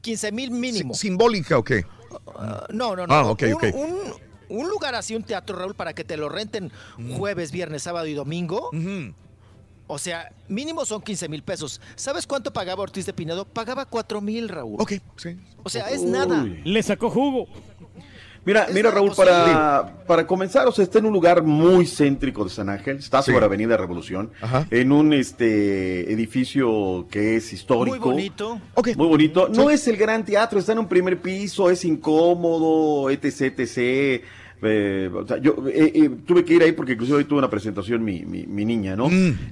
15 mil mínimo. ¿Simbólica o qué? Ah, no, no, no. Ah, ok, un, ok. un- un lugar así, un teatro, Raúl, para que te lo renten jueves, viernes, sábado y domingo. O sea, mínimo son 15 mil pesos. ¿Sabes cuánto pagaba Ortiz de Pinedo? Pagaba 4 mil, Raúl. Ok, sí. O sea, es nada. Le sacó jugo. Mira, Es mira Raúl, para, para comenzar, o sea, está en un lugar muy céntrico de San Ángel, está Sí. sobre Avenida Revolución, Ajá. en un este edificio que es histórico. Muy bonito. Muy bonito. No es el gran teatro, está en un primer piso, es incómodo, etc, etc. eh, o sea, yo eh, eh, tuve que ir ahí porque inclusive hoy tuve una presentación mi, mi, mi niña, ¿no?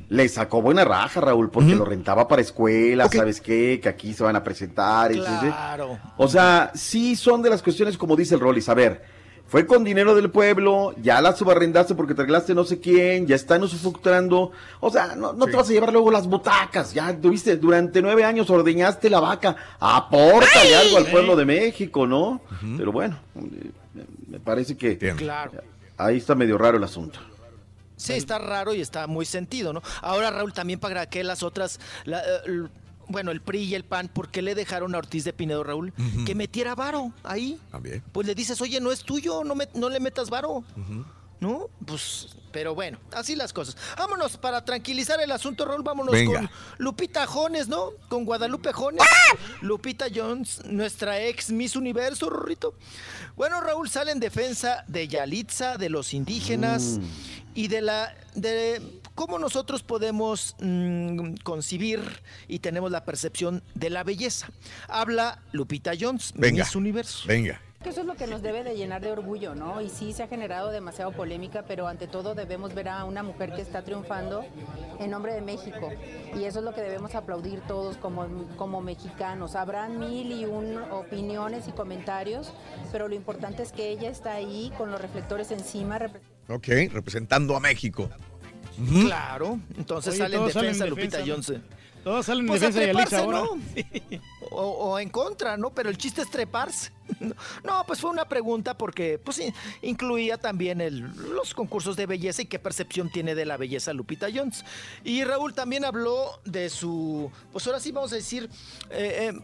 Le sacó buena raja, Raúl, porque lo rentaba para escuela, ¿sabes qué? Que aquí se van a presentar. y- Claro. O sea, sí son de las cuestiones como dice el Rollis. A ver, fue con dinero del pueblo, ya la subarrendaste porque te arreglaste no sé quién, ya están usufructando. O sea, no, no te vas a llevar luego las butacas. Ya tuviste, durante nueve años ordeñaste la vaca. Apórtale algo al pueblo de México, ¿no? Pero bueno, eh, me parece que Claro. ahí está medio raro el asunto. Sí, está raro y está muy sentido, ¿no? Ahora, Raúl, también para que las otras, la, eh, el- bueno, el PRI y el PAN, ¿por qué le dejaron a Ortiz de Pinedo, Raúl? Que metiera varo ahí. También. Pues le dices, oye, no es tuyo, no, me- no le metas varo. ¿No? Pues, pero bueno, así las cosas. Vámonos, para tranquilizar el asunto, Raúl, vámonos Venga. con Lupita Jones, ¿no? Con Guadalupe Jones. Lupita Jones, nuestra ex Miss Universo, Rorrito. Bueno, Raúl sale en defensa de Yalitza, de los indígenas y de la de cómo nosotros podemos mm, concibir y tenemos la percepción de la belleza. Habla Lupita Jones, Venga. Miss Universo. Venga. Que eso es lo que nos debe de llenar de orgullo, ¿no? Y sí se ha generado demasiado polémica, pero ante todo debemos ver a una mujer que está triunfando en nombre de México. Y eso es lo que debemos aplaudir todos como, como mexicanos. Habrán mil y un opiniones y comentarios, pero lo importante es que ella está ahí con los reflectores encima. Ok, representando a México. Claro, entonces Oye, sale en defensa en Lupita defensa, Jones. Todos salen en Pues a defensa de ahora. ¿no? O, o en contra, ¿no? Pero el chiste es treparse. No, pues fue una pregunta porque pues sí, incluía también el- los concursos de belleza y qué percepción tiene de la belleza Lupita Jones. Y Raúl también habló de su, pues ahora sí vamos a decir, eh, eh,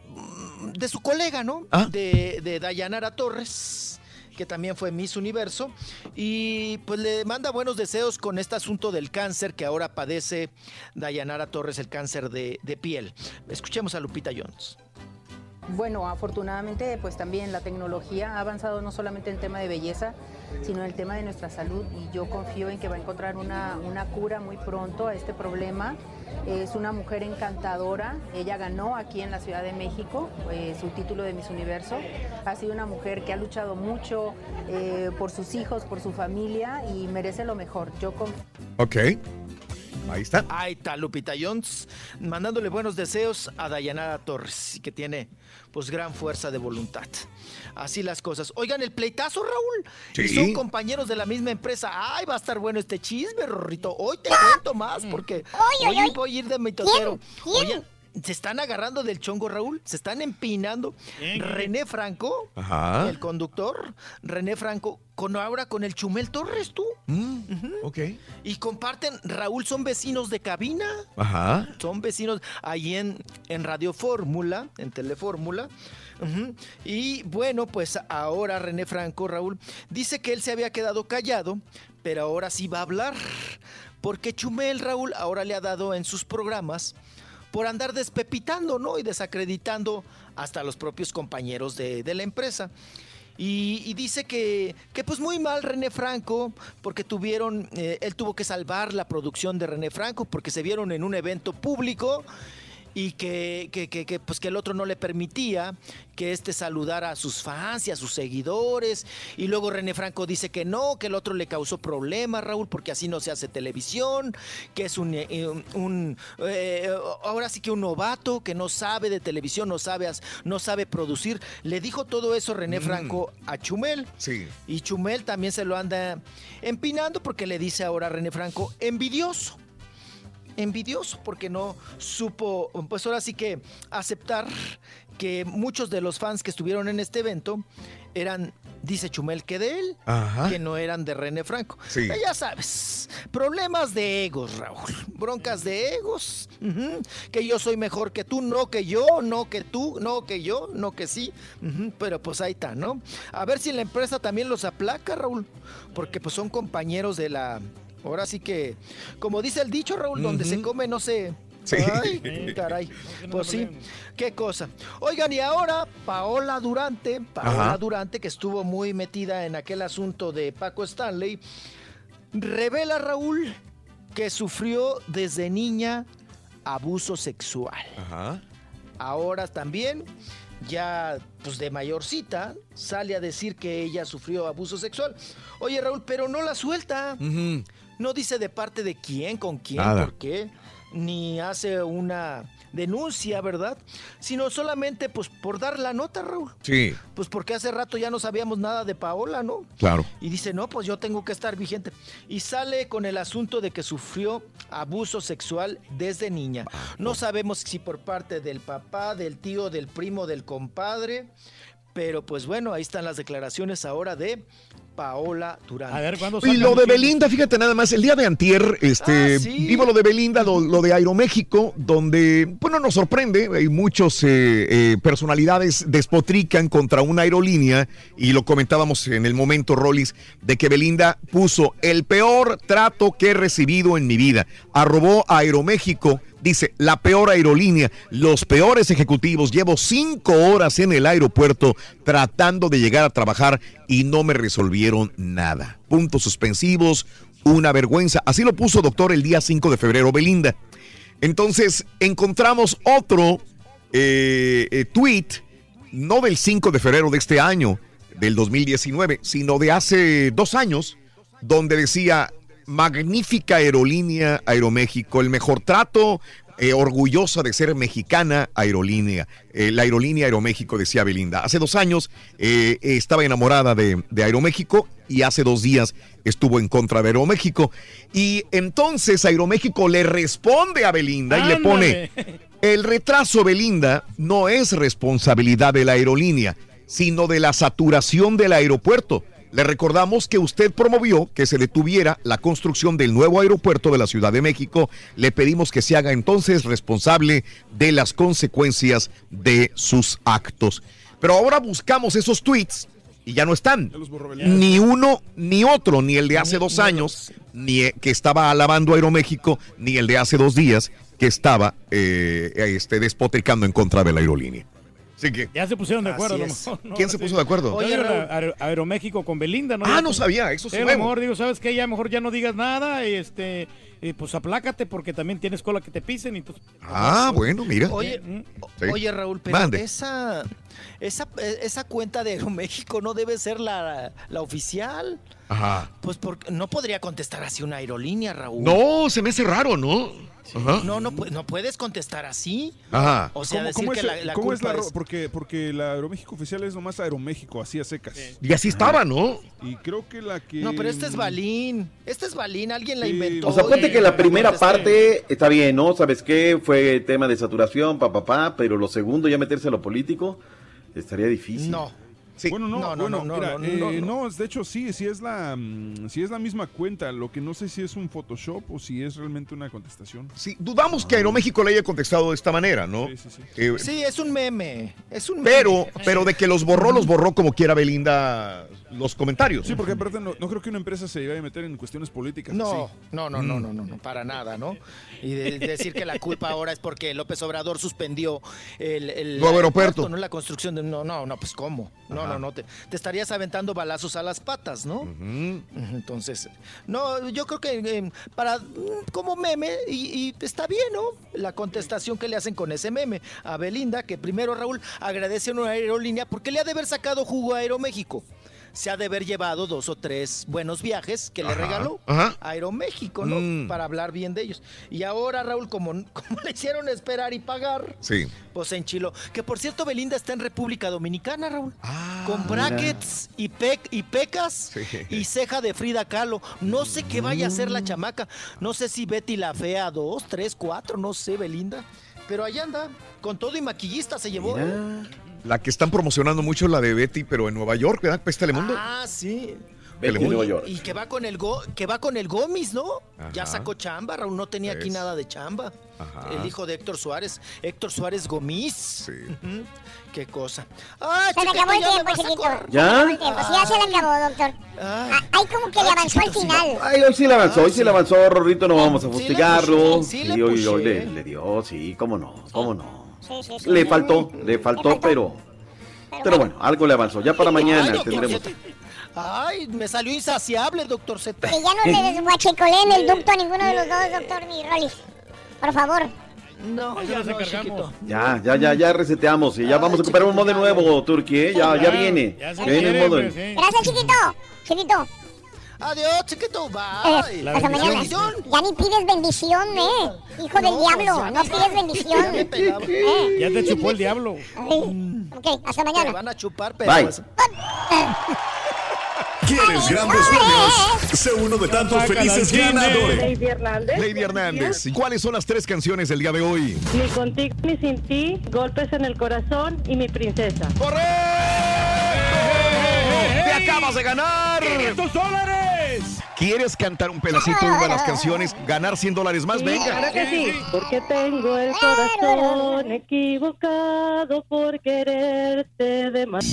de su colega, ¿no? Ah. De, de Dayanara Torres que también fue Miss Universo, y pues le manda buenos deseos con este asunto del cáncer que ahora padece Dayanara Torres, el cáncer de, de piel. Escuchemos a Lupita Jones. Bueno, afortunadamente, pues también la tecnología ha avanzado no solamente en el tema de belleza, sino en el tema de nuestra salud y yo confío en que va a encontrar una, una cura muy pronto a este problema. Es una mujer encantadora, ella ganó aquí en la Ciudad de México eh, su título de Miss Universo. Ha sido una mujer que ha luchado mucho eh, por sus hijos, por su familia y merece lo mejor. Yo confío. Ok. Ahí está. Ahí está Lupita Jones, mandándole buenos deseos a Dayanara Torres, que tiene pues gran fuerza de voluntad. Así las cosas. Oigan, el pleitazo, Raúl. Y Sí. son compañeros de la misma empresa. Ay, va a estar bueno este chisme, Rorrito. Hoy te cuento más porque Oy, oy, hoy oy. voy a ir de mitotero. Oye, se están agarrando del chongo, Raúl. Se están empinando. René Franco, Ajá. el conductor, René Franco, con ahora con el Chumel Torres, tú. Ok. Y comparten, Raúl, son vecinos de cabina. Ajá. Son vecinos ahí en, en Radio Fórmula, en Telefórmula. Ujú. Y bueno, pues ahora René Franco, Raúl, dice que él se había quedado callado, pero ahora sí va a hablar. Porque Chumel, Raúl, ahora le ha dado en sus programas por andar despepitando, ¿no? Y desacreditando hasta los propios compañeros de, de la empresa. Y, y dice que, que pues muy mal René Franco, porque tuvieron, eh, él tuvo que salvar la producción de René Franco, porque se vieron en un evento público y que, que, que- que, pues que el otro no le permitía que este saludara a sus fans y a sus seguidores. Y luego René Franco dice que no, que el otro le causó problemas, Raúl, porque así no se hace televisión, que es un, eh, un- un, eh, ahora sí que un novato que no sabe de televisión, no sabe, no sabe producir. Le dijo todo eso René Mm. Franco a Chumel. Sí. Y Chumel también se lo anda empinando porque le dice ahora a René Franco, envidioso. Envidioso porque no supo, pues ahora sí que aceptar que muchos de los fans que estuvieron en este evento eran, dice Chumel, que de él, Ajá. que no eran de René Franco. Sí. Ya sabes, problemas de egos, Raúl. Broncas de egos. Que yo soy mejor que tú, no que yo, no que tú, no que yo, no que sí. Pero pues ahí está, ¿no? A ver si la empresa también los aplaca, Raúl. Porque pues son compañeros de la... Ahora sí que, como dice el dicho, Raúl, donde se come no se... Sí. Ay, caray. Pues sí, qué cosa. Oigan, y ahora Paola Durante, Paola Ajá. Durante, que estuvo muy metida en aquel asunto de Paco Stanley, revela Raúl que sufrió desde niña abuso sexual. Ajá. Ahora también ya pues de mayorcita, sale a decir que ella sufrió abuso sexual. Oye, Raúl, pero no la suelta. Ujú. No dice de parte de quién, con quién, Nada. por qué, ni hace una denuncia, ¿verdad? Sino solamente pues por dar la nota, Raúl. Sí, Pues porque hace rato ya no sabíamos nada de Paola, ¿no? claro. Y dice, no, pues yo tengo que estar vigente. Y sale con el asunto de que sufrió abuso sexual desde niña. No sabemos si por parte del papá, del tío, del primo, del compadre. Pero pues bueno, ahí están las declaraciones ahora de Paola Durán. A ver, ¿cuándo Y lo de Belinda, fíjate nada más, el día de antier, este, Ah, sí. vivo lo de Belinda, lo, lo de Aeroméxico, donde, bueno, nos sorprende, hay muchos eh, eh, personalidades despotrican contra una aerolínea, y lo comentábamos en el momento, Rollis, de que Belinda puso el peor trato que he recibido en mi vida, arrobó a Aeroméxico, dice, la peor aerolínea, los peores ejecutivos, llevo cinco horas en el aeropuerto tratando de llegar a trabajar y no me resolvieron nada. Puntos suspensivos, una vergüenza. Así lo puso doctor el día 5 de febrero Belinda. Entonces encontramos otro eh, eh, tweet, no del 5 de febrero de este año, del 2019, sino de hace dos años, donde decía, magnífica aerolínea Aeroméxico, el mejor trato, eh, orgullosa de ser mexicana aerolínea. Eh, la aerolínea Aeroméxico, decía Belinda. Hace dos años eh, estaba enamorada de, de Aeroméxico y hace dos días estuvo en contra de Aeroméxico. Y entonces Aeroméxico le responde a Belinda y le pone, el retraso Belinda no es responsabilidad de la aerolínea, sino de la saturación del aeropuerto. Le recordamos que usted promovió que se detuviera la construcción del nuevo aeropuerto de la Ciudad de México. Le pedimos que se haga entonces responsable de las consecuencias de sus actos. Pero ahora buscamos esos tweets y ya no están. Ni uno ni otro, ni el de hace dos años, ni eh, que estaba alabando a Aeroméxico, ni el de hace dos días que estaba eh, este, despotricando en contra de la aerolínea. Así que, Ya se pusieron de acuerdo. ¿no? ¿Quién se puso de acuerdo? Oye. Aeroméxico con Belinda, ¿no? Ah, Ya, no sabía, eso es sí, a lo mejor digo, ¿sabes qué? Ya mejor ya no digas nada, y este, y pues aplácate porque también tienes cola que te pisen y pues... Ah, bueno, mira. Oye, Sí. Oye, Raúl, pero Mande. esa, esa, esa cuenta de Aeroméxico no debe ser la, la oficial. Ajá. Pues porque no podría contestar así una aerolínea, Raúl. No, se me hace raro, ¿no? Ajá. No, no, no puedes contestar así. Ajá. O sea, ¿Cómo, decir cómo que es, la, la cómo es culpa la es... ro- Porque, porque la Aeroméxico oficial es nomás Aeroméxico, así a secas. Y así estaba, ¿no? Y creo que la que... No, pero este es Balín. Este es Balín, alguien la Sí. inventó. O sea, ponte que la primera parte está bien, ¿no? ¿Sabes qué? Fue tema de saturación, papá, papá, pero lo segundo, ya meterse a lo político, estaría difícil. No. Bueno, no, No, no, bueno, no, no, mira, no, eh, no, no, no. de hecho sí, sí es la, mm, sí es la misma cuenta. Lo que no sé si es un Photoshop o si es realmente una contestación. Sí, dudamos que Aeroméxico le haya contestado de esta manera, ¿no? Eh, Sí, es un meme. Es un Pero, meme. pero de que los borró, los borró como quiera Belinda los comentarios. Sí, porque aparte no, no creo que una empresa se vaya a meter en cuestiones políticas. No, así. no, no, no, no, no, no, para nada, ¿no? Y de- decir que la culpa ahora es porque López Obrador suspendió el, el Nuevo aeropuerto. ¿no? La construcción de... No, no, no, pues ¿cómo? No, no, no, te, te estarías aventando balazos a las patas, ¿no? Entonces, no, yo creo que eh, para mm, como meme, y, y está bien, ¿no? La contestación que le hacen con ese meme a Belinda, que primero Raúl agradece a una aerolínea porque le ha de haber sacado jugo a Aeroméxico. Se ha de haber llevado dos o tres buenos viajes que le regaló ajá. a Aeroméxico, ¿no? Mm. Para hablar bien de ellos. Y ahora, Raúl, como, como le hicieron esperar y pagar, Sí. pues en Chilo. Que por cierto, Belinda está en República Dominicana, Raúl. con mira. brackets y, pe- y pecas Sí. y ceja de Frida Kahlo. No sé qué vaya a hacer la chamaca. No sé si Betty la Fea, dos, tres, cuatro, no sé, Belinda. Pero allá anda, con todo y maquillista se llevó. ¿eh? La que están promocionando mucho la de Betty, pero en Nueva York, ¿verdad? Pues Telemundo. Ah, sí. Telemundo. Nueva York. Y que va con el go, que va con el Gomis, ¿no? Ya Ajá. sacó chamba, Raúl no tenía aquí Es. nada de chamba. Ajá. El hijo de Héctor Suárez, Héctor Suárez Gomis. Ujú. Qué cosa. ¡Ah, Se le acabó el ya tiempo, chiquito. ¿Ya? Se le acabó el tiempo. Sí, ya se le acabó, doctor. Ah, Ay, como que le avanzó al final. Ay, hoy sí le avanzó, hoy sí le avanzó, Rorrito, no vamos a Sí le fustigarlo. puché, sí le Sí, hoy, hoy le, le dio, sí, cómo no, cómo no. Sí, sí, sí. Le faltó, le faltó, pero... Pero bueno, algo le avanzó. Ya para Ay, mañana doctor tendremos... Z. Ay, me salió insaciable, doctor Z. Que ya no le desguachecoleen el ducto a ninguno de los dos, doctor, mi Rollis. Por favor. No, ya no, chiquito. Ya, ya, ya, ya reseteamos y ya vamos a ocupar un modo de nuevo, Turki, ¿eh? Ya, ya viene. Ya viene el modo. pues, sí. Gracias, chiquito. Chiquito. Adiós, chiquito. Bye. Eh, hasta mañana. Ya ni pides bendición, ¿eh? Hijo del diablo, no pides bendición. ya. Eh, Ya te chupó el diablo. ay, Ok, hasta Te mañana. van a chupar, pero... Bye. ¿Quieres grandes premios? Sé uno de tantos felices ganadores. Lady Hernández. Lady Hernández, ¿y cuáles son las tres canciones del día de hoy? Ni contigo ni sin ti, golpes en el corazón y mi princesa. ¡Te acabas de ganar! ¡500 dólares! ¿Quieres cantar un pedacito de una de las canciones? ¿Ganar 100 dólares más? Sí, Venga. claro que sí. Porque tengo el corazón equivocado por quererte de más.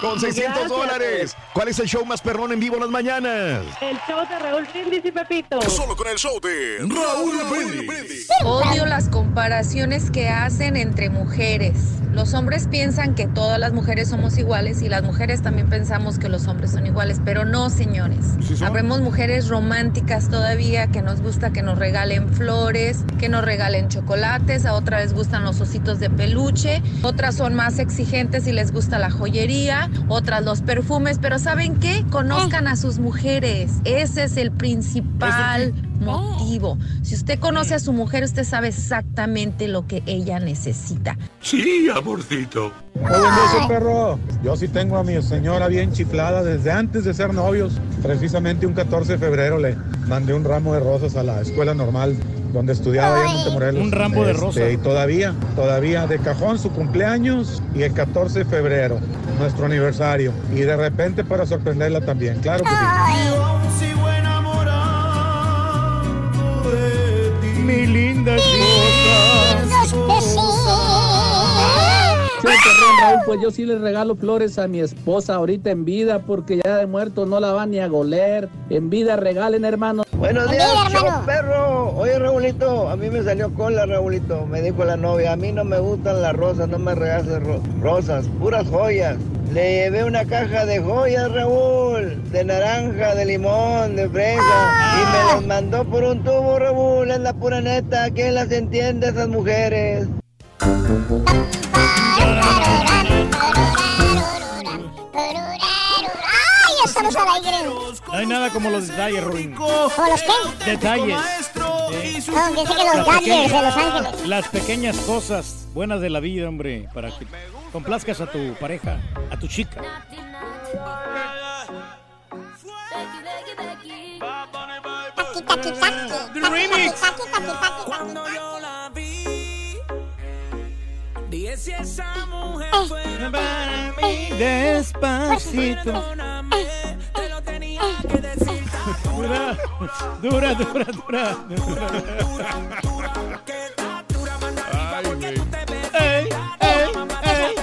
Con 600 Gracias. dólares. ¿Cuál es el show más perrón en vivo en las mañanas? El show de Raúl Brindis y Pepito. Solo con el show de Raúl Brindis. Odio las comparaciones que hacen entre mujeres. Los hombres piensan que todas las mujeres somos iguales y las mujeres también pensamos que los hombres son iguales, pero no, señores. Habremos mujeres románticas todavía que nos gusta que nos regalen flores, que nos regalen chocolates, a otras les gustan los ositos de peluche, otras son más exigentes y les gusta la joyería, otras los perfumes, pero ¿saben qué? Conozcan a sus mujeres. Ese es el principal motivo. Si usted conoce a su mujer, usted sabe exactamente lo que ella necesita. Sí, amorcito. Oye, ese perro, yo sí tengo a mi señora bien chiflada desde antes de ser novios. Precisamente un 14 de febrero le mandé un ramo de rosas a la escuela normal donde estudiaba allá en Montemorelos. Un ramo de Este, rosas. Y todavía, todavía de cajón su cumpleaños y el 14 de febrero, nuestro aniversario. Y de repente para sorprenderla también, claro que sí. Mi linda Sí, perdón, Raúl, pues yo sí le regalo flores a mi esposa ahorita en vida porque ya de muerto no la van ni a goler. En vida regalen, hermano. Buenos días, show perro. Oye, Raulito, a mí me salió cola, Raulito. Me dijo la novia, a mí no me gustan las rosas, no me regales ro- rosas, puras joyas. Le llevé una caja de joyas, Raúl, de naranja, de limón, de fresa, y me las mandó por un tubo, Raúl, es la pura neta. ¿Quién las entiende esas mujeres? ¡Ay, estamos al aire! No hay nada como los detalles, Ruin. ¿O los qué? Detalles. No, dice que los Dodgers de Los Ángeles. las pequeñas cosas buenas de la vida, hombre, para que complazcas a tu pareja, a tu chica. Taqui, taqui, taqui. The remix. Taqui, taqui, taqui, Cuando yo la vi, si esa mujer fue Para mí, despacito. Perdóname, te lo tenía que decir. Dura, dura, dura, dura. Que está dura, porque tú te ves. Ey, ey, Mamá, ey,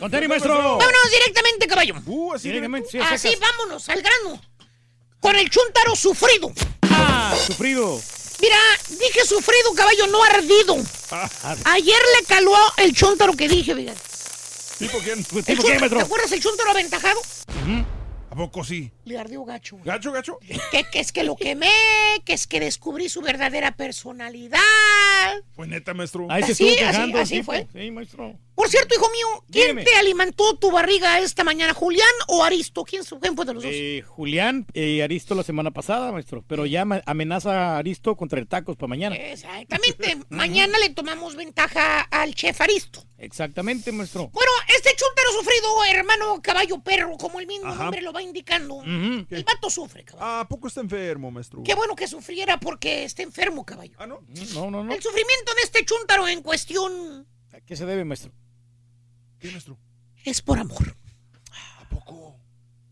Con Terry, maestro. Vámonos directamente, caballo. Uh, así directamente, sí, Así, vámonos, al grano. Con el chúntaro sufrido. Ah, sufrido. Mira, dije sufrido, caballo, no ardido. Ah, Ayer le caló el chúntaro que dije, fíjate. ¿Tipo quién? ¿Tipo chúntaro- maestro? ¿Te acuerdas el chúntaro aventajado? ¿A poco sí? Le ardió gacho. ¿Gacho, gacho? Que, que es que lo quemé, que es que descubrí su verdadera personalidad. Fue neta, maestro. Ahí se Así, estuvo así, así fue. Sí, maestro. Por cierto, hijo mío, ¿quién Dígame. te alimentó tu barriga esta mañana, Julián o Aristo? ¿Quién, fue de los dos? Eh, Julián y Aristo la semana pasada, maestro. Pero ya amenaza a Aristo contra el tacos para mañana. Exactamente. Mañana le tomamos ventaja al chef Aristo. Exactamente, maestro. Bueno, este chúntaro sufrido, hermano caballo perro, como el mismo Ajá. nombre lo va indicando. El vato sufre, caballo. ¿A poco está enfermo, maestro? Qué bueno que sufriera porque está enfermo, caballo. Ah, no. No, no, no. El sufrimiento de este chúntaro en cuestión ¿A qué se debe, maestro? ¿Qué, maestro? es por amor. ¿A poco?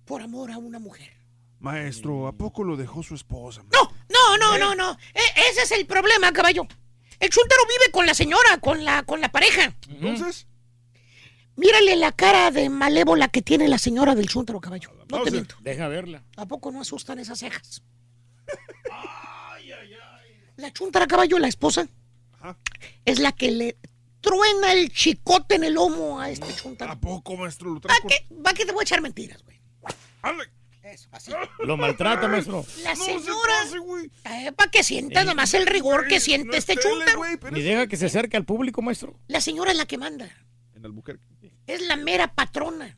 Por amor a una mujer. Maestro, ¿a poco lo dejó su esposa? No, no, no, no, no. E- ese es el problema, caballo. El chúntaro vive con la señora, con la, con la pareja. Entonces, Mírale la cara de malévola que tiene la señora del chúntaro, caballo. No te miento. Deja verla. ¿A poco no asustan esas cejas? La chuntara caballo, la esposa, es la que le truena el chicote en el lomo a este chuntaro. ¿A poco, maestro? ¿Lo ¿Va trae con- que, va que te voy a echar mentiras, güey? Eso, así. Lo maltrata, maestro. La señora. para que sienta nomás el rigor que siente este chuntaro. Ni deja que se acerque al público, maestro. La señora es la que manda. En Albuquerque. Es la mera patrona.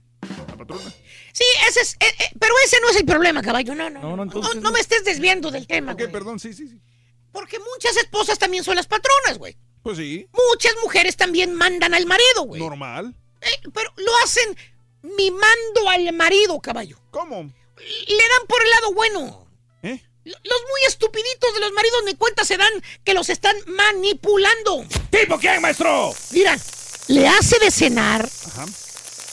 La patrona. Sí, ese es. eh, eh, pero ese no es el problema, caballo. No, no. No, no, No, entonces. no me estés desviando del tema, Ok, güey. perdón, sí, sí, sí. Porque muchas esposas también son las patronas, güey. Pues sí. Muchas mujeres también mandan al marido, güey. Normal. Eh, pero lo hacen mimando al marido, caballo. ¿Cómo? Le dan por el lado bueno. ¿Eh? Los muy estupiditos de los maridos ni cuenta se dan que los están manipulando. ¿Tipo quién, maestro? Mira, le hace de cenar,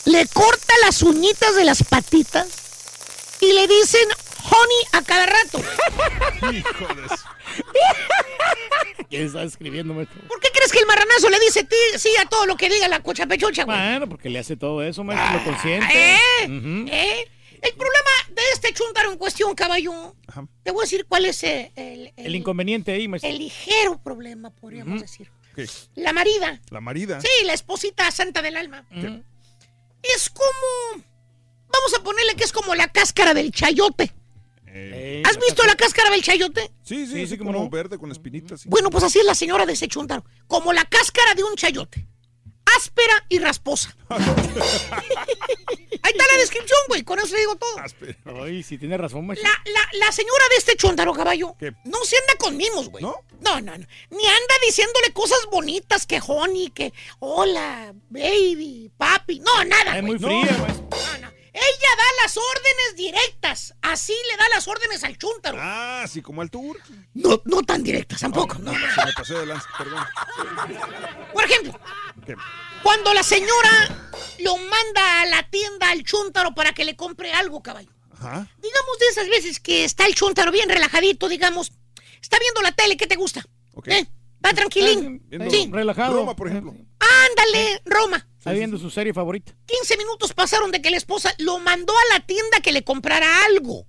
le corta las uñitas de las patitas y le dicen honey a cada rato. Hijo de ¿Quién está escribiendo, maestro? ¿Por qué crees que el marranazo le dice ti- sí a todo lo que diga la cochapechocha, güey? Bueno, porque le hace todo eso, maestro, lo consiente. ¿Eh? ¿Eh? El problema de este chuntaro en cuestión, caballo, te voy a decir cuál es eh, el, el- El inconveniente ahí, maestro. el ligero problema, podríamos decir. ¿Qué? La marida. La marida. Sí, la esposita santa del alma. Es como... Vamos a ponerle que es como la cáscara del chayote. Eh, ¿Has visto la cáscara del chayote? Sí, sí, Sí, sí, como no. verde con espinitas. sí. Bueno, pues así es la señora de ese chuntaro. Como la cáscara de un chayote. Áspera y rasposa. Ahí está la descripción, güey. Con eso le digo todo. Ay, sí, tiene razón, maestro. La, la, la señora de este chuntaro, caballo, ¿Qué? no se anda con mimos, güey. ¿No? No, no, no. Ni anda diciéndole cosas bonitas que honey, que hola, baby, papi. No, nada, Es muy fría. No, no. Ella da las órdenes directas. Así le da las órdenes al chúntaro. Ah, sí, como al tour. No, no tan directas tampoco. No, no. se me pasé de lanza, perdón. Por ejemplo, ¿Qué? cuando la señora lo manda a la tienda al chúntaro para que le compre algo, caballo. Ajá. Digamos de esas veces que está el chúntaro bien relajadito, digamos. Está viendo la tele, ¿qué te gusta? ¿Eh? Va tranquilín. Viendo Sí. Relajado. Roma, por ejemplo. Ándale, Roma. Está viendo su serie favorita. 15 minutos pasaron de que la esposa lo mandó a la tienda que le comprara algo.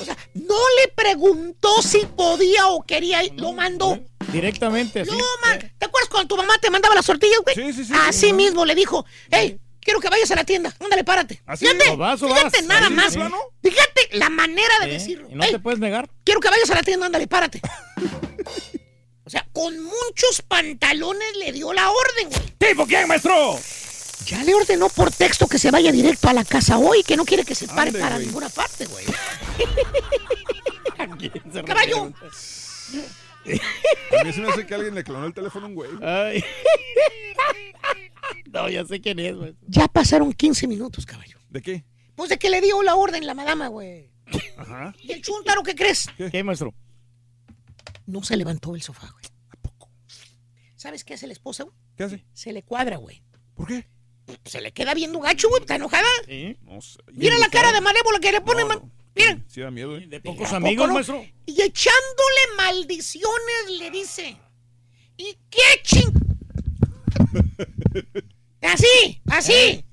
O sea, no le preguntó si podía o quería, ir, lo mandó. Directamente, así. No, ma- ¿Te acuerdas cuando tu mamá te mandaba las tortillas, güey? Sí, sí, sí. Así mismo le dijo, hey, quiero que vayas a la tienda. Ándale, párate. ¿Así? Fíjate, ¿O vas o fíjate vas? nada ¿Así de más. plano? Fíjate la manera de ¿Eh? decirlo. Y no Ey, te puedes negar. quiero que vayas a la tienda, ándale, párate. o sea, con muchos pantalones le dio la orden, güey. ¿Tipo quién, maestro? Ya le ordenó por texto que se vaya directo a la casa hoy, que no quiere que se pare Ande, para güey. ninguna parte, güey. ¿A quién se Caballo. A mí se me hace que alguien le clonó el teléfono a un güey. Ay. No, ya sé quién es, maestro. Ya pasaron 15 minutos, caballo. ¿De qué? Pues de que le dio la orden la madama, güey. Ajá. ¿Y el chúntaro qué crees? ¿Qué, maestro? No se levantó del sofá, güey. ¿Sabes qué hace la esposa, güey? ¿Qué hace? Se le cuadra, güey. ¿Por qué? Se le queda viendo gacho, güey. ¿Está enojada? ¿Sí? No sé. Mira la cara de malévola que le pone. No. Mira. Sí da miedo, ¿eh? De pocos ¿A amigos, poco no? maestro. Y echándole maldiciones le dice. ¿Y qué ching? Así, así.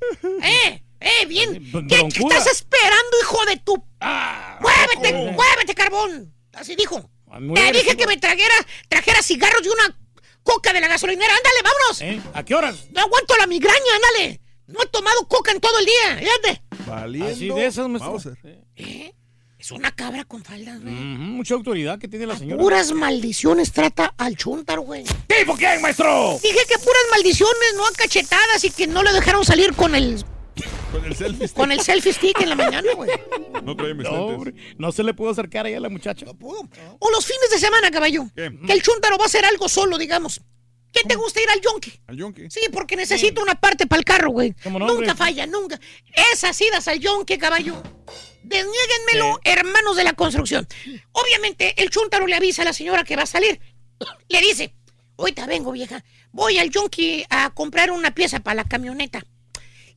Eh, eh, bien. Bron- ¿Qué, estás esperando, hijo de tu... Ah, ¡Muévete, muévete, carbón! Así dijo. Muy Te dije que me trajera, trajera cigarros y una coca de la gasolinera. ¡Ándale, vámonos! ¿Eh? ¿A qué horas? No aguanto la migraña, ándale. No he tomado coca en todo el día, fíjate. Valiendo. Así de esas, maestro. ¿Eh? Es una cabra con faldas, güey. Mucha autoridad que tiene la señora. Puras maldiciones trata al chúntaro, güey. ¿Tipo quién, maestro? Dije que puras maldiciones, no a cachetadas y que no le dejaron salir con el, Con el selfie. stick. con el selfie stick en la mañana, güey. No trae mis No, hombre, no se le pudo acercar ahí a la muchacha. O los fines de semana, caballo. ¿Qué? Que el chúntaro va a hacer algo solo, digamos. ¿Qué te gusta ir al yonki? Al yonki. Sí, porque necesito una parte para el carro, güey. ¿Cómo no, nunca hombre? falla, nunca. Esas idas al yonki, caballo. Desniéguenmelo, hermanos de la construcción. Obviamente, el chúntaro le avisa a la señora que va a salir. Le dice, ahorita vengo, vieja. Voy al yonki a comprar una pieza para la camioneta.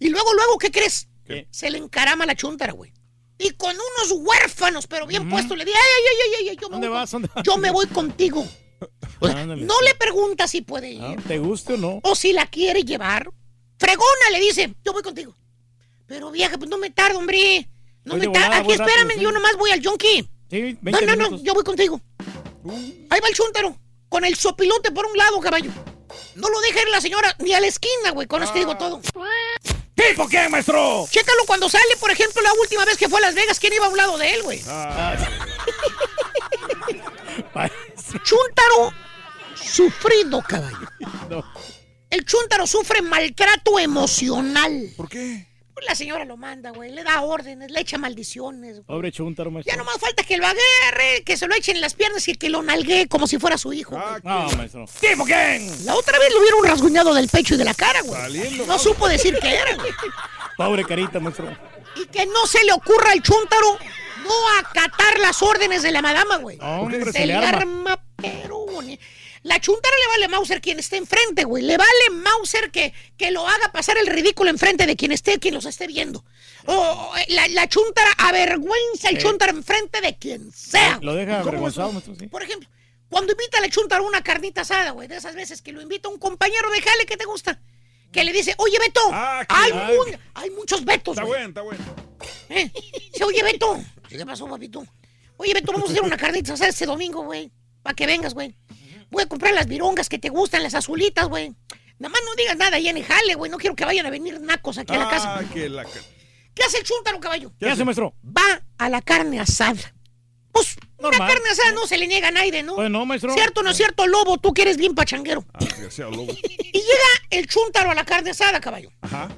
Y luego, luego, ¿qué crees? ¿Qué? Se le encarama la chúntara, güey. Y con unos huérfanos, pero bien puestos, le dice, ay, ay, ay, ay, ay, yo me ¿Dónde voy vas? con- ¿Dónde vas? Yo me voy contigo. O sea, Ándale. no le pregunta si puede ir. Ah, ¿Te guste o no? O si la quiere llevar. Fregona le dice, yo voy contigo. Pero vieja, pues no me tardo, hombre. No me tardo. Aquí rápido, espérame, sí. yo nomás voy al yonki. Sí, No, no, no, yo voy contigo. Ahí va el chúntaro, con el sopilote por un lado, caballo. No lo deja ir la señora ni a la esquina, güey, con eso te digo todo. ¿Tipo qué, maestro? Chécalo cuando sale, por ejemplo, la última vez que fue a Las Vegas, ¿quién iba a un lado de él, güey? Chúntaro sufrido, caballo. El chúntaro sufre maltrato emocional. ¿Por qué? Pues la señora lo manda, güey, le da órdenes, le echa maldiciones. güey. Pobre chúntaro, maestro. Ya nomás falta que lo agarre, que se lo echen en las piernas y que lo nalgue como si fuera su hijo. güey. No, maestro. ¿Tipo quién? La otra vez lo hubieron rasguñado del pecho y de la cara, güey. Saliendo. No supo decir qué era, güey. Pobre carita, maestro. Y que no se le ocurra al chúntaro no acatar las órdenes de la madama, güey. Hombre, se, se le arma. arma, pero boni- La chuntara le vale Mauser quien esté enfrente, güey. Le vale Mauser que, que lo haga pasar el ridículo enfrente de quien esté, quien los esté viendo. O eh, la, la chuntara avergüenza el Eh. chuntara enfrente de quien sea. Lo deja ¿Cómo avergonzado, sí. Por ejemplo, cuando invita a la chuntara una carnita asada, güey, de esas veces que lo invita un compañero de jale que te gusta, que le dice, oye, Beto, hay, ay. mu- hay muchos Betos, Está bueno, está bueno. ¿Eh? Dice, oye, Beto. ¿Qué pasó, papito? Oye, Beto, vamos a hacer una carnita asada este domingo, güey. Para que vengas, güey. Voy a comprar las virongas que te gustan, las azulitas, güey. Nada más no digas nada ahí en el jale, güey. No quiero que vayan a venir nacos aquí a la casa. Ah, que la... ¿Qué hace el chúntaro, caballo? ¿Qué hace, maestro? Va a la carne asada. Pues, una Normal. carne asada no se le niega a nadie, ¿no? Pues no, maestro. ¿Cierto o no es cierto, lobo? Tú que eres bien pachanguero. Ah, lobo. Y llega el chúntaro a la carne asada, caballo. Ajá.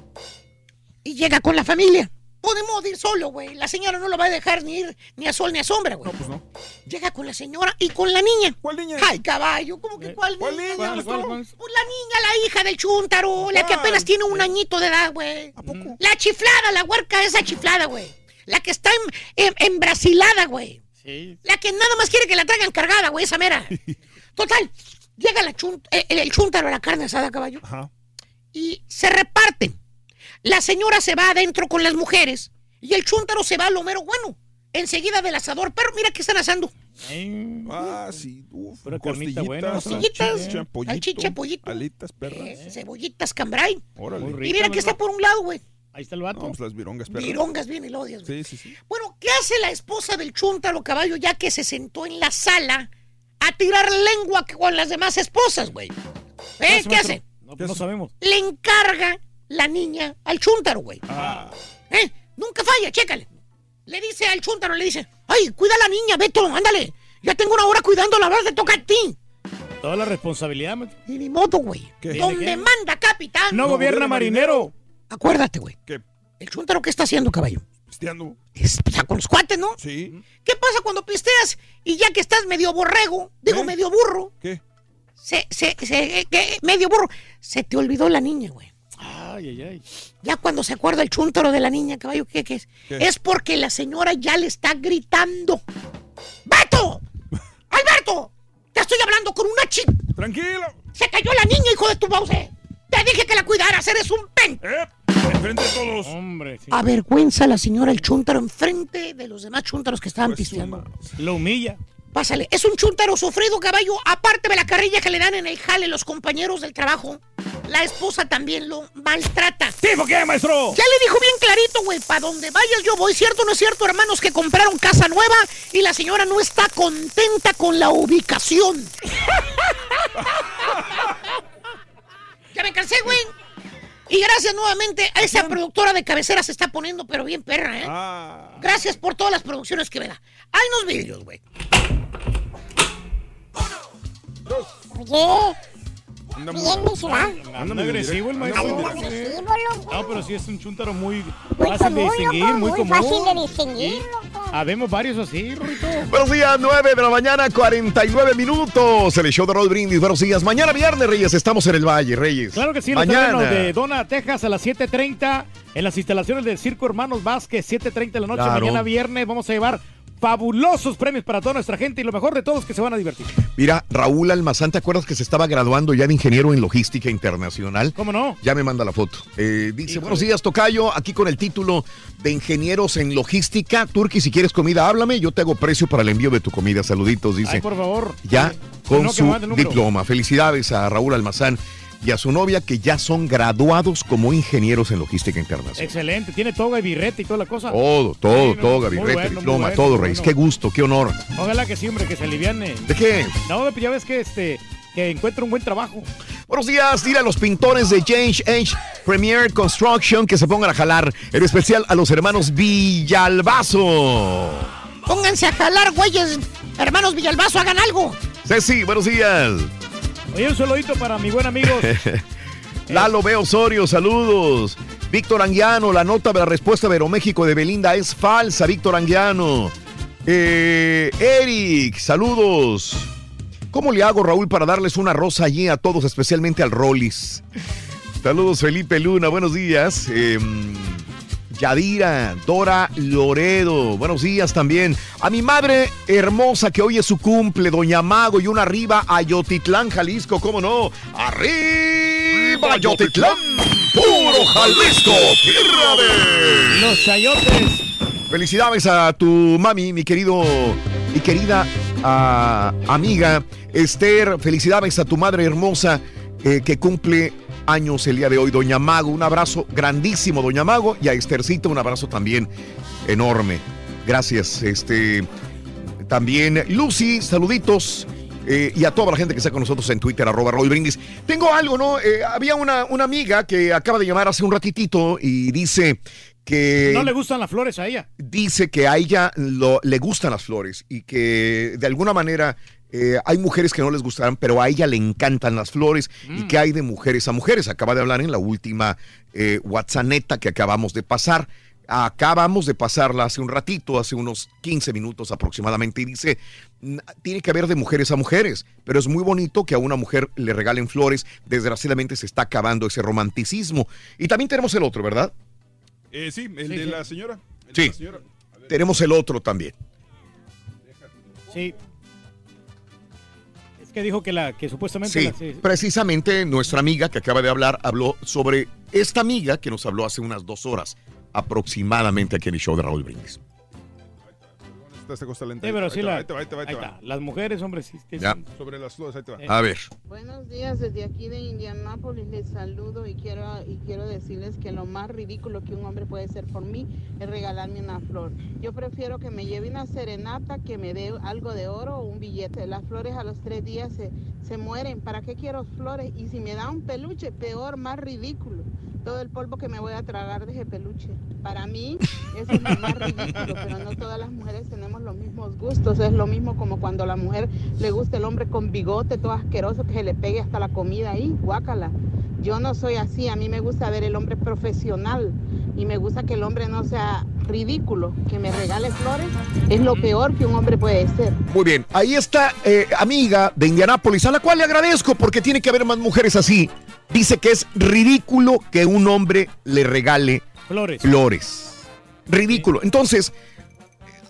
Y llega con la familia. Podemos ir solo, güey. La señora no lo va a dejar ni ir ni a sol ni a sombra, güey. No, pues no. Llega con la señora y con la niña. ¿Cuál niña? Ay, caballo, ¿cómo que cuál, ¿Cuál niña? niña, ¿Cuál, cuál, cuál? Pues la niña, la hija del chúntaro, la que apenas tiene un añito de edad, güey. ¿A poco? La chiflada, la huerca esa chiflada, güey. La que está en, en- embrasilada, güey. Sí. La que nada más quiere que la traigan cargada, güey, esa mera. Total, llega la chun- eh, el, el chúntaro a la carne asada, caballo, Ajá. y se reparten. La señora se va adentro con las mujeres y el chúntaro se va a lo mero bueno. Enseguida del asador, pero mira que están asando. Ah, sí. Uf, Pura carnita buena, Costillitas, salchicha, pollito, alitas, perras. Eh, cebollitas, cambray. Órale. Y mira que está por un lado, güey. Ahí está el vato. No, pues las virongas, perras. Virongas bien elodias, güey. Sí, sí, sí. Bueno, ¿qué hace la esposa del chúntaro caballo ya que se sentó en la sala a tirar lengua con las demás esposas, güey? ¿Eh? ¿Qué hace? No, pues no sabemos. Le encarga la niña al chúntaro, güey. Ah, ¿Eh? Nunca falla, chécale. Le dice al chúntaro, le dice, ay, cuida a la niña, Beto, ándale. Ya tengo una hora cuidándola, ahora te toca a ti. Toda la responsabilidad, maestro. Y ni modo, güey. Donde ¿Qué? manda capitán. No gobierna marinero. Acuérdate, güey. ¿Qué? El chúntaro, ¿qué está haciendo, caballo? Pisteando. Es, o sea, con los cuates, ¿no? Sí. ¿Qué pasa cuando pisteas y ya que estás medio borrego, digo ¿Eh? medio burro, ¿Qué? se, se, se- eh, medio burro, se te olvidó la niña, güey? Ay, ay, ay. Ya cuando se acuerda el chúntaro de la niña, caballo, ¿qué, qué es? ¿Qué? Es porque la señora ya le está gritando. ¡Beto! ¡Alberto! Te estoy hablando con una chica. Tranquilo. Se cayó la niña, hijo de tu mouse. Te dije que la cuidaras, eres un pen. Eh, enfrente de todos. Hombre, sí. Avergüenza a la señora el chúntaro enfrente de los demás chúntaros que estaban Pues, pisteando. Lo humilla. Pásale, es un chúntaro sufrido, caballo. Aparte de la carrilla que le dan en el jale los compañeros del trabajo, la esposa también lo maltrata. ¿Tipo qué, maestro? Ya le dijo bien clarito, güey, para donde vayas yo voy, ¿cierto o no es cierto, hermanos, que compraron casa nueva y la señora no está contenta con la ubicación? ya me cansé, güey. Y gracias nuevamente a esa productora de cabecera se está poniendo, pero bien perra, ¿eh? Ah. Gracias por todas las producciones que me da. Hay unos vídeos, güey. Oye, Anda muy- bien, mi ciudad. Anda agresivo el maestro. Anda agresivo, loco. No, pero sí es un chúntaro muy Muy fácil de distinguir, loco, muy muy común. fácil de distinguir, loco. Habemos varios así, Rorito. Buenos días, 9 de la mañana, 49 minutos. El show de Roll Brindis. Buenos días. Mañana viernes, Reyes. Estamos en el Valle, Reyes. Claro que sí, en Mañana. de Dona, Texas, a las 7.30, en las instalaciones del Circo Hermanos Vázquez, 7.30 de la noche, Claro. mañana viernes, vamos a llevar fabulosos premios para toda nuestra gente y lo mejor de todos que se van a divertir. Mira, Raúl Almazán, ¿te acuerdas que se estaba graduando ya de ingeniero en logística internacional? ¿Cómo no? Ya me manda la foto. Eh, dice, Híjole. buenos días, Tocayo, aquí con el título de ingenieros en logística. Turki, si quieres comida, háblame. Yo te hago precio para el envío de tu comida. Saluditos, dice. Ay, por favor. ya con No, su diploma. Felicidades a Raúl Almazán y a su novia que ya son graduados como ingenieros en logística internacional. Excelente, tiene toga y birrete y toda la cosa. Todo, todo, Sí, bueno, muy diploma, bueno, todo, Reyes. bueno. Qué gusto, qué honor. Ojalá que sí, hombre, que se aliviane. ¿De qué? No, pues ya ves que este que encuentre un buen trabajo. Buenos días, dile a los pintores de Change Age Premier Construction que se pongan a jalar, en especial a los hermanos Villalbazo. Pónganse a jalar, güeyes. Hermanos Villalbazo, hagan algo. Ceci, buenos días. Oye, un saludito para mi buen amigo. Lalo B. Osorio, saludos. Víctor Anguiano, la nota de la respuesta de Aeroméxico de Belinda es falsa, Víctor Anguiano. Eh, Eric, saludos. ¿Cómo le hago, Raúl, para darles una rosa allí a todos, especialmente al Rollis? Saludos, Felipe Luna, buenos días. Eh, Yadira, Dora Loredo, buenos días también. A mi madre hermosa que hoy es su cumple, Doña Mago, y una arriba a Yotitlán, Jalisco, ¿cómo no? ¡Arriba, Yotitlán! ¡Puro Jalisco! ¡Tierra de... Los chayotes. Felicidades a tu mami, mi querido, mi querida amiga Esther. Felicidades a tu madre hermosa eh, que cumple años el día de hoy, Doña Mago. Un abrazo grandísimo, Doña Mago. Y a Esthercita un abrazo también enorme. Gracias. Este, también Lucy, saluditos. eh, y a toda la gente que está con nosotros en Twitter, arroba Raúl Brindis. Tengo algo, ¿no? Eh, había una, una amiga que acaba de llamar hace un ratitito y dice que No le gustan las flores a ella. dice que a ella lo- le gustan las flores y que de alguna manera eh, hay mujeres que no les gustarán, pero a ella le encantan las flores y que hay de mujeres a mujeres. Acaba de hablar en la última eh, WhatsApp que acabamos de pasar. Acabamos de pasarla hace un ratito, hace unos 15 minutos aproximadamente, y dice, "N- tiene que haber de mujeres a mujeres, pero es muy bonito que a una mujer le regalen flores. Desgraciadamente se está acabando ese romanticismo. Y también tenemos el otro, ¿verdad? Eh, sí, el de la señora. el Sí. de la señora. Tenemos el otro también. Sí. Que dijo que la que supuestamente Sí, la- sí, sí. precisamente nuestra amiga que acaba de hablar habló sobre esta amiga que nos habló hace unas dos horas aproximadamente aquí en el show de Raúl Brindis. Está esta cosa lenta. Sí, pero Ahí sí la- ahí te va, ahí te va, ahí te va. Las mujeres, hombre, sí. sí, Ya. Sobre las flores, ahí te va. A ver. Buenos días, desde aquí de Indianápolis les saludo y quiero, y quiero decirles que lo más ridículo que un hombre puede hacer por mí es regalarme una flor. Yo prefiero que me lleve una serenata que me dé algo de oro o un billete. Las flores a los tres días se, se mueren. ¿Para qué quiero flores? Y si me da un peluche, peor, más ridículo. Todo el polvo que me voy a tragar de ese peluche. Para mí eso es lo más ridículo, pero no todas las mujeres tenemos los mismos gustos. Es lo mismo como cuando a la mujer le gusta el hombre con bigote, todo asqueroso, que se le pegue hasta la comida ahí, guácala. Yo no soy así, a mí me gusta ver el hombre profesional y me gusta que el hombre no sea ridículo, que me regale flores, es lo peor que un hombre puede ser. Muy bien, ahí está eh, amiga de Indianápolis, a la cual le agradezco porque tiene que haber más mujeres así. Dice que es ridículo que un hombre le regale Flores. flores. Ridículo. Entonces,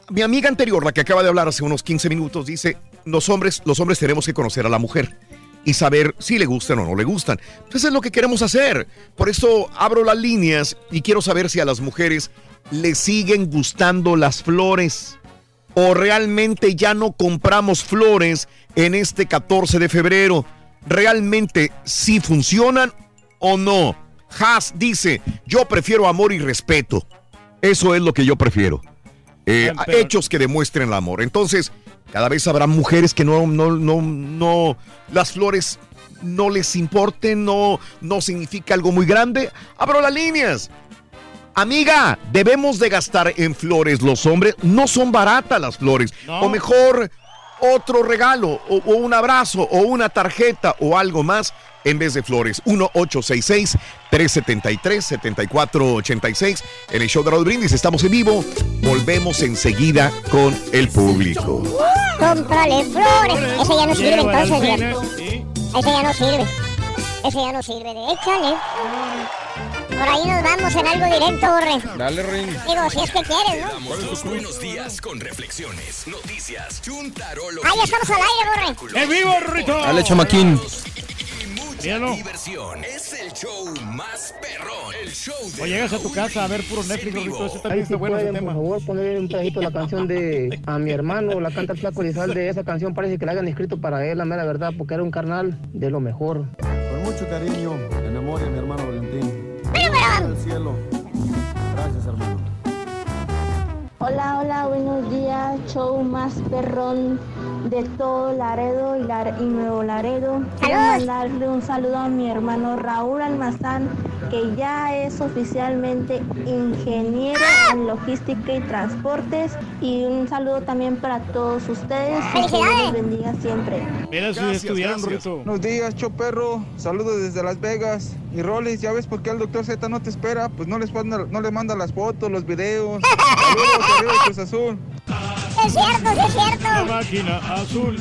mi amiga anterior, la que acaba de hablar hace unos 15 minutos, dice, los hombres, los hombres tenemos que conocer a la mujer y saber si le gustan o no le gustan. Entonces es lo que queremos hacer. Por eso abro las líneas y quiero saber si a las mujeres les siguen gustando las flores o realmente ya no compramos flores en este 14 de febrero. ¿Realmente sí funcionan o no? Haas dice, yo prefiero amor y respeto. Eso es lo que yo prefiero. Eh, pero- hechos que demuestren el amor. Entonces, cada vez habrá mujeres que no, no, no, no, las flores no les importen, no, no significa algo muy grande. Abro las líneas. Amiga, debemos de gastar en flores los hombres. No son baratas las flores. No. O mejor, otro regalo, o, o un abrazo, o una tarjeta, o algo más en vez de flores. 1-866-373-7486. En el show de Raúl Brindis estamos en vivo. Volvemos enseguida con el público. Cómprale flores. Ese ya no sirve entonces. Ese ya no sirve. Ese ya no sirve. de Échale. Por ahí nos vamos en algo directo, Borre. Dale, Ring. Digo, si es que quieres, ¿no? Damos los buenos días con reflexiones, noticias, chuntarología. Ahí estamos al aire, Borre. ¡En vivo, Rito! Dale, chamaquín. Míralo. Diversión. Es el show más perrón. El show de O llegas a tu casa a ver puro Netflix, Rito. Ese también está bueno ese por favor, ponerle un pedacito la canción de a mi hermano, la canta el flaco Lizalde. Esa canción parece que la hayan escrito para él, la mera verdad, porque era un carnal de lo mejor. Con mucho cariño en memoria de mi hermano Valentín. Del cielo. Gracias, hermano. Hola, hola, buenos días, show más perrón de todo Laredo y, Lar- y Nuevo Laredo. Quiero mandarle un saludo a mi hermano Raúl Almazán, que ya es oficialmente ingeniero en logística y transportes. Y un saludo también para todos ustedes y que Dios los bendiga siempre. Estudiaron, Rito. Buenos días, Choperro. Saludos desde Las Vegas. Y Rolis, ¿ya ves por qué el doctor Z no te espera? Pues no les manda, no les manda las fotos, los videos. Saludos, arriba Cruz Azul. Es cierto, sí es cierto. La máquina azul.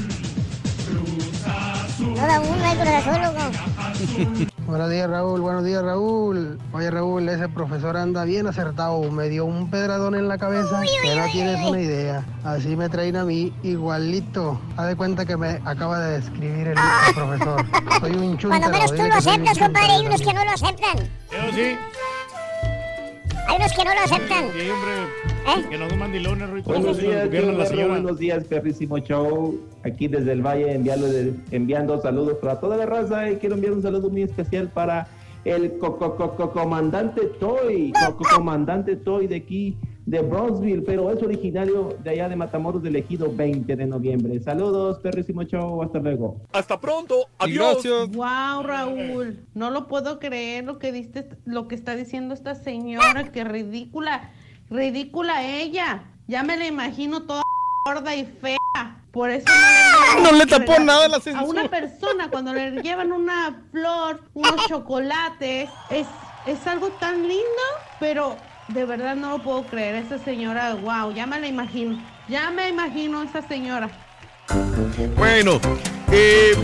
No da uno hay Cruz Azul, loco. Buenos días, Raúl. Buenos días, Raúl. Oye, Raúl, ese profesor anda bien acertado. Me dio un pedradón en la cabeza que no tienes una idea. Así me traen a mí igualito. Haz de cuenta que me acaba de describir el, el profesor. Soy un chúntaro. Cuando menos tú dile lo aceptas, compadre, hay unos que no lo aceptan. Pero sí. Hay unos que no lo aceptan. Hay hombre ¿Eh? que nos mandilones, Rito. Buenos nos días, la señora. buenos días, perrísimo show. Aquí desde el Valle enviando, enviando saludos para toda la raza y quiero enviar un saludo muy especial para el co- co- co- co- comandante Toy, co- co- comandante Toy de aquí de Bronzeville, pero es originario de allá de Matamoros del Ejido 20 de noviembre. Saludos, perrísimo show, hasta luego. Hasta pronto, adiós. Wow, Raúl, no lo puedo creer lo que diste, lo que está diciendo esta señora, que ridícula, ridícula ella. Ya me la imagino toda gorda y fea. Por eso no le, No le tapó nada la A censura. una persona cuando le llevan una flor, unos chocolates, es, es algo tan lindo, pero de verdad no lo puedo creer. Esa señora, wow, ya me la imagino. Ya me imagino esa señora. Bueno, eh,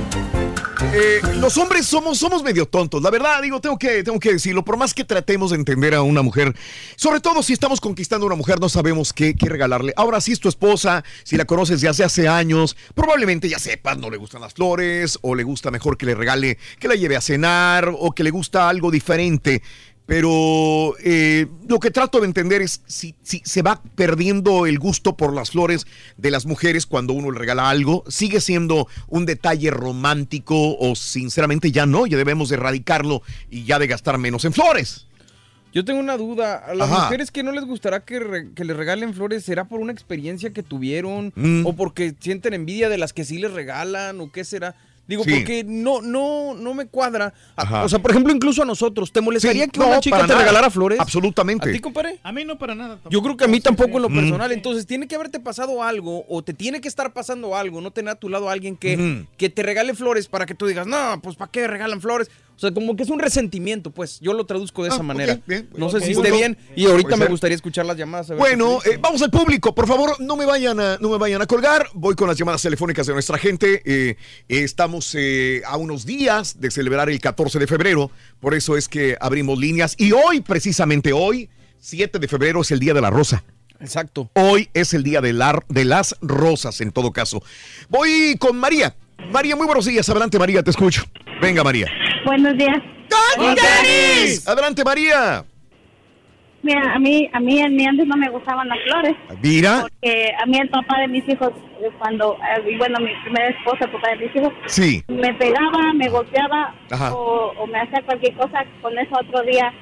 eh, los hombres somos, somos medio tontos. La verdad, digo, tengo que, tengo que decirlo. Por más que tratemos de entender a una mujer, sobre todo si estamos conquistando a una mujer, no sabemos qué, qué regalarle. Ahora, si es tu esposa, si la conoces de hace, hace años, probablemente ya sepas, no le gustan las flores, o le gusta mejor que le regale, que la lleve a cenar, o que le gusta algo diferente. Pero eh, lo que trato de entender es si, si se va perdiendo el gusto por las flores de las mujeres cuando uno le regala algo, sigue siendo un detalle romántico o sinceramente ya no, ya debemos de erradicarlo y ya de gastar menos en flores. Yo tengo una duda. A las Ajá. mujeres que no les gustará que, re- que les regalen flores, ¿será por una experiencia que tuvieron? Mm. ¿O porque sienten envidia de las que sí les regalan? ¿O qué será? Digo, Sí. porque no, no, no me cuadra. Ajá. O sea, por ejemplo, incluso a nosotros, ¿te molestaría Sí, que no, una chica te nada. regalara flores? Absolutamente. ¿A ti, compadre? A mí no para nada. Yo creo que a mí tampoco en lo Mm. personal. Entonces, tiene que haberte pasado algo o te tiene que estar pasando algo. No tener a tu lado a alguien que, Ujú. que te regale flores para que tú digas, no, pues ¿para qué regalan flores? O sea, como que es un resentimiento, pues. Yo lo traduzco de Ah, esa ok, manera. bien, no sé si esté bien. Y ahorita me gustaría escuchar las llamadas. a ver Bueno, eh, vamos al público, por favor, no me vayan a, no me vayan a colgar. Voy con las llamadas telefónicas de nuestra gente. Eh, estamos eh, a unos días de celebrar el 14 de febrero, por eso es que abrimos líneas. Y hoy, precisamente hoy, 7 de febrero, es el Día de la Rosa. Exacto. Hoy es el Día de, la- de las Rosas, en todo caso. Voy con María. María, muy buenos días. Adelante, María, te escucho. Venga, María. Buenos días. Adelante, María. Mira, a mí, a mí, a mí antes no me gustaban las flores. Mira. Porque a mí el papá de mis hijos, eh, cuando, eh, y bueno, mi primera esposa, el papá de mis hijos, Sí. me pegaba, me golpeaba o, o me hacía cualquier cosa, con eso otro día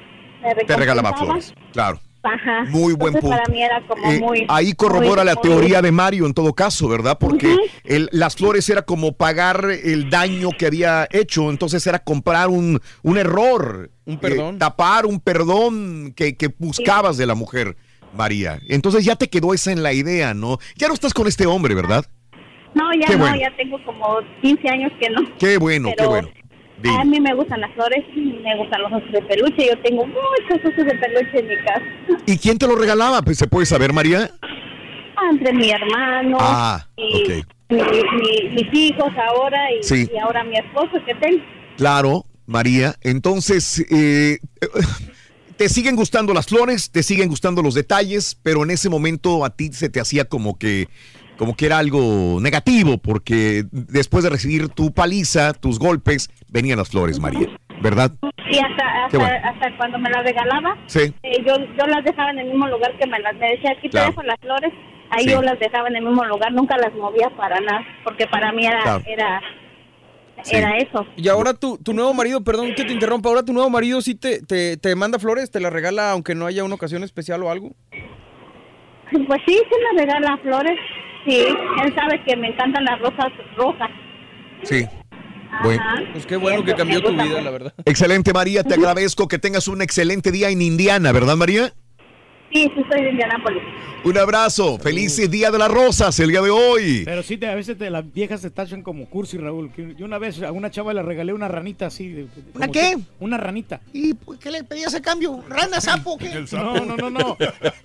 me Te regalaba flores. Claro. Ajá. Muy buen Entonces, punto. para mí era como Eh, muy... ahí corrobora muy- la muy- teoría de Mario en todo caso, ¿verdad? Porque el- las flores era como pagar el daño que había hecho, entonces era comprar un, un error. Un perdón. tapar un perdón que, que buscabas de la mujer, María. Entonces ya te quedó esa en la idea, ¿no? Ya no estás con este hombre, ¿verdad? No, ya Qué no, bueno. ya tengo como 15 años que no. Qué bueno, qué bueno. Dime. A mí me gustan las flores, me gustan los osos de peluche. Yo tengo muchos osos de peluche en mi casa. ¿Y quién te lo regalaba? Pues se puede saber, María. Entre mi hermano Ah, y ok. mi- mi- mis hijos ahora y, Sí. y ahora mi esposo que tengo. Claro, María. Entonces, eh, te siguen gustando las flores, te siguen gustando los detalles, pero en ese momento a ti se te hacía como que, como que era algo negativo, porque después de recibir tu paliza, tus golpes, venían las flores, María. ¿Verdad? Y hasta Qué hasta, bueno. hasta cuando me las regalaba, Sí. eh, yo, yo las dejaba en el mismo lugar que me las me decía, aquí Claro. te dejo las flores. Ahí Sí. yo las dejaba en el mismo lugar, nunca las movía para nada, porque para mí era Claro. era era eso. Y ahora tu, tu nuevo marido, perdón que te interrumpa, ahora tu nuevo marido sí te, te, te manda flores, te las regala aunque no haya una ocasión especial o algo. Pues sí, se me regala flores. Sí, él sabe que me encantan las rosas rojas. Sí. Bueno. Pues qué bueno que cambió tu vida, la verdad. Excelente, María. Te agradezco que tengas un excelente día en Indiana, ¿verdad, María? Sí, sí, soy de Indianápolis. Un abrazo. Feliz Día de las Rosas el día de hoy. Pero sí, te- a veces te, las viejas se tachan como cursi, Raúl. que Yo una vez a una chava le regalé una ranita así. de- de- ¿Una qué? que- Una ranita. ¿Y por qué le pedías a cambio? ¿Rana, sapo? No, no, no, no.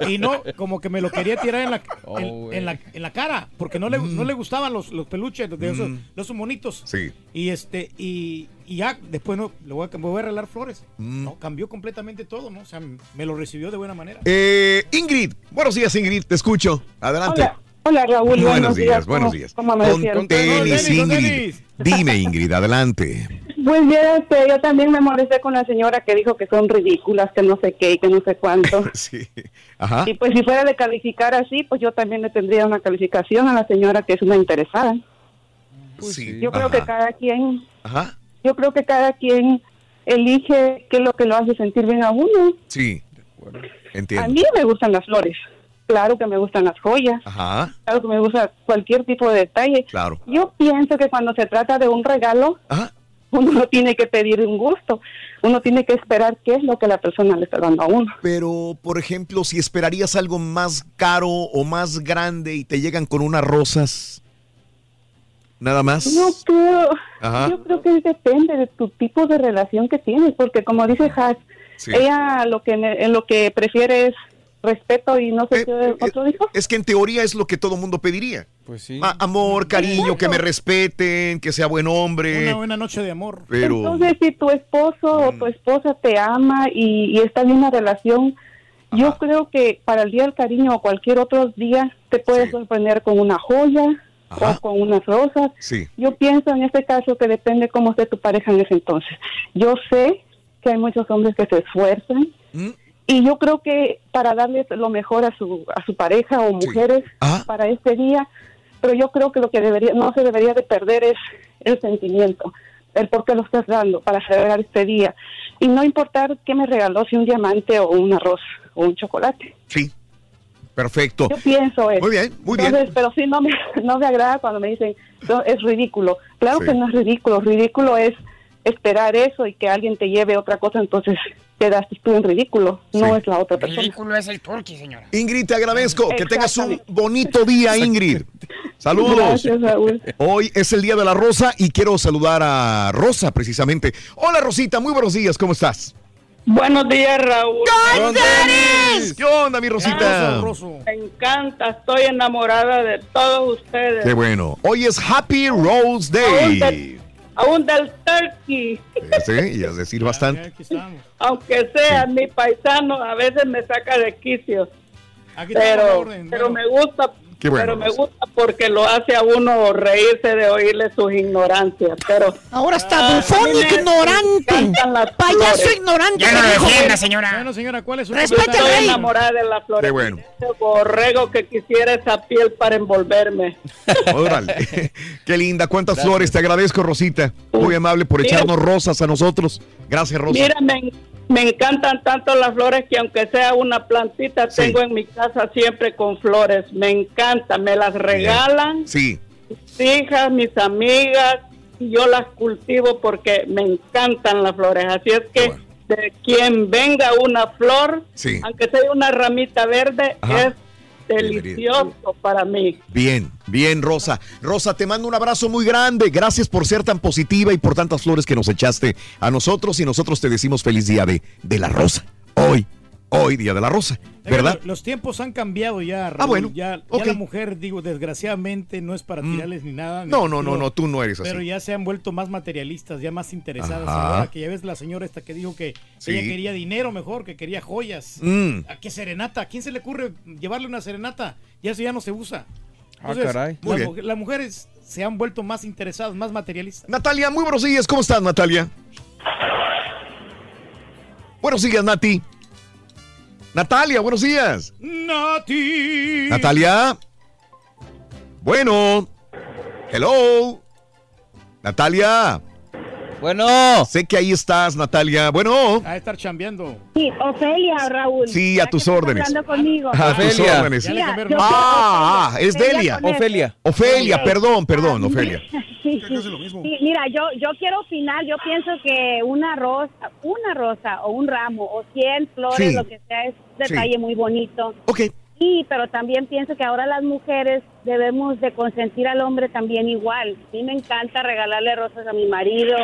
Y no, como que me lo quería tirar en la, Oh, en, en la, en la cara, porque no le, no le gustaban los, los peluches de esos, de esos monitos. Sí. Y este, y, y ya después no, le voy a, me voy a regalar flores. Mm. No, cambió completamente todo, ¿no? O sea, me lo recibió de buena manera. Eh, Ingrid. Buenos días, Ingrid. Te escucho. Adelante. Hola, hola Raúl. Buenos, buenos días, días. buenos ¿Cómo- días. ¿Cómo Con, amanecieron? con tenis, Ingrid. Dime, Ingrid, adelante. Pues ya, este, yo también me molesté con la señora que dijo que son ridículas, que no sé qué y que no sé cuánto. Sí. Ajá. Y pues si fuera de calificar así, pues yo también le tendría una calificación a la señora que es una interesada. Sí. Yo creo que cada quien, Ajá. Yo creo que cada quien elige qué es lo que lo hace sentir bien a uno. Sí. A Entiendo. mí me gustan las flores, claro que me gustan las joyas, Ajá. claro que me gusta cualquier tipo de detalle. Claro. Yo pienso que cuando se trata de un regalo, uno no tiene que pedir un gusto, uno tiene que esperar qué es lo que la persona le está dando a uno. Pero, por ejemplo, si esperarías algo más caro o más grande y te llegan con unas rosas, nada más. Yo creo, Ajá. yo creo que depende de tu tipo de relación que tienes, porque como dice Has, Sí. ella lo que en lo que prefiere es respeto y no sé qué otro dijo. Es que en teoría es lo que todo mundo pediría. Pues sí. amor, cariño, que me respeten, que sea buen hombre. Una buena noche de amor. Pero Entonces, si tu esposo o tu esposa te ama y, y está en una relación, yo creo que para el Día del Cariño o cualquier otro día te puedes sorprender con una joya o con unas rosas. Sí. Yo pienso en este caso que depende cómo esté tu pareja en ese entonces. Yo sé que hay muchos hombres que se esfuerzan ¿Mm? y yo creo que para darles lo mejor a su a su pareja o mujeres para este día, pero yo creo que lo que debería no se debería de perder es el sentimiento, el por qué lo estás dando para celebrar este día y no importar qué me regaló si un diamante o un arroz o un chocolate. Sí. Perfecto. Yo pienso eso. Muy bien, muy bien. Entonces, pero sí no me, no me agrada cuando me dicen, "No, es ridículo. Claro Sí. que no es ridículo. Ridículo es esperar eso y que alguien te lleve otra cosa, entonces quedaste tú en ridículo. No es la otra persona. Ridículo es el turqui, señora. Ingrid, te agradezco. Que tengas un bonito día, Ingrid. Saludos. Gracias, Raúl. Hoy es el día de la rosa y quiero saludar a Rosa precisamente. Hola, Rosita. Muy buenos días. ¿Cómo estás? Buenos días, Raúl. ¿Qué onda, mi Rosita? Me encanta, estoy enamorada de todos ustedes. Qué bueno. Hoy es Happy Rose Aún, Day. del- aún del turkey, Sí, y es decir bastante. aunque sea mi paisano, a veces me saca de quicio. Aquí está Pero, la orden, pero bueno. me gusta, Qué bueno, pero me gusta porque lo hace a uno reírse de oírle sus ignorancias. Pero Ahora está Ah, bufón ignorante. Payaso flores. ignorante. Ya no lo defienda, señora. Bueno, señora, ¿cuál es su Respete al Estoy rey. enamorada de las flores. Qué bueno. Ese borrego que quisiera esa piel para envolverme. Órale. Qué linda. ¿Cuántas flores? Te agradezco, Rosita. Muy amable por Mira. echarnos rosas a nosotros. Gracias, Rosa. Mira, me, encantan tanto las flores que aunque sea una plantita, Sí. tengo en mi casa siempre con flores. Me encanta, me las regalan Sí. mis hijas, mis amigas, y yo las cultivo porque me encantan las flores. Así es que de quien venga una flor, Sí. aunque sea una ramita verde, Ajá. es delicioso para mí. Bien, bien, Rosa. Rosa, te mando un abrazo muy grande. Gracias por ser tan positiva y por tantas flores que nos echaste a nosotros y nosotros te decimos feliz día de, de la Rosa. Hoy, hoy, día de la Rosa, ¿verdad? Los tiempos han cambiado ya, Raúl. Ah, bueno, Ya, la mujer, digo, desgraciadamente no es para tirarles ni nada. ni No, no, no, no, tú no eres así. Pero ya se han vuelto más materialistas, ya más interesadas. Ahora que ya ves la señora esta que dijo que Sí. ella quería dinero mejor, que quería joyas. Mm. ¿A qué serenata? ¿A quién se le ocurre llevarle una serenata? Ya eso ya no se usa. Ah, caray. las Muy bien. Las mujeres se han vuelto más interesadas, más materialistas. Natalia, muy buenos días. ¿Cómo estás, Natalia? Buenos días, Nati. Natalia, buenos días. Nati. Natalia. Bueno. Hello. Natalia. Bueno. Sé que ahí estás, Natalia. Bueno. A estar chambeando. Sí, Ofelia, Raúl. Sí, a tus órdenes. hablando conmigo. A tus Ofelia. órdenes. Mira, yo- Ah, ah, es Delia. Ofelia. Ofelia, perdón, perdón, Ofelia. Sí, sí. Sí, mira, yo, yo quiero opinar, yo pienso que una rosa, una rosa o un ramo o 100 flores, Sí. lo que sea, es un Sí. detalle muy bonito. Ok. Sí, pero también pienso que ahora las mujeres debemos de consentir al hombre también igual. A mí me encanta regalarle rosas a mi marido,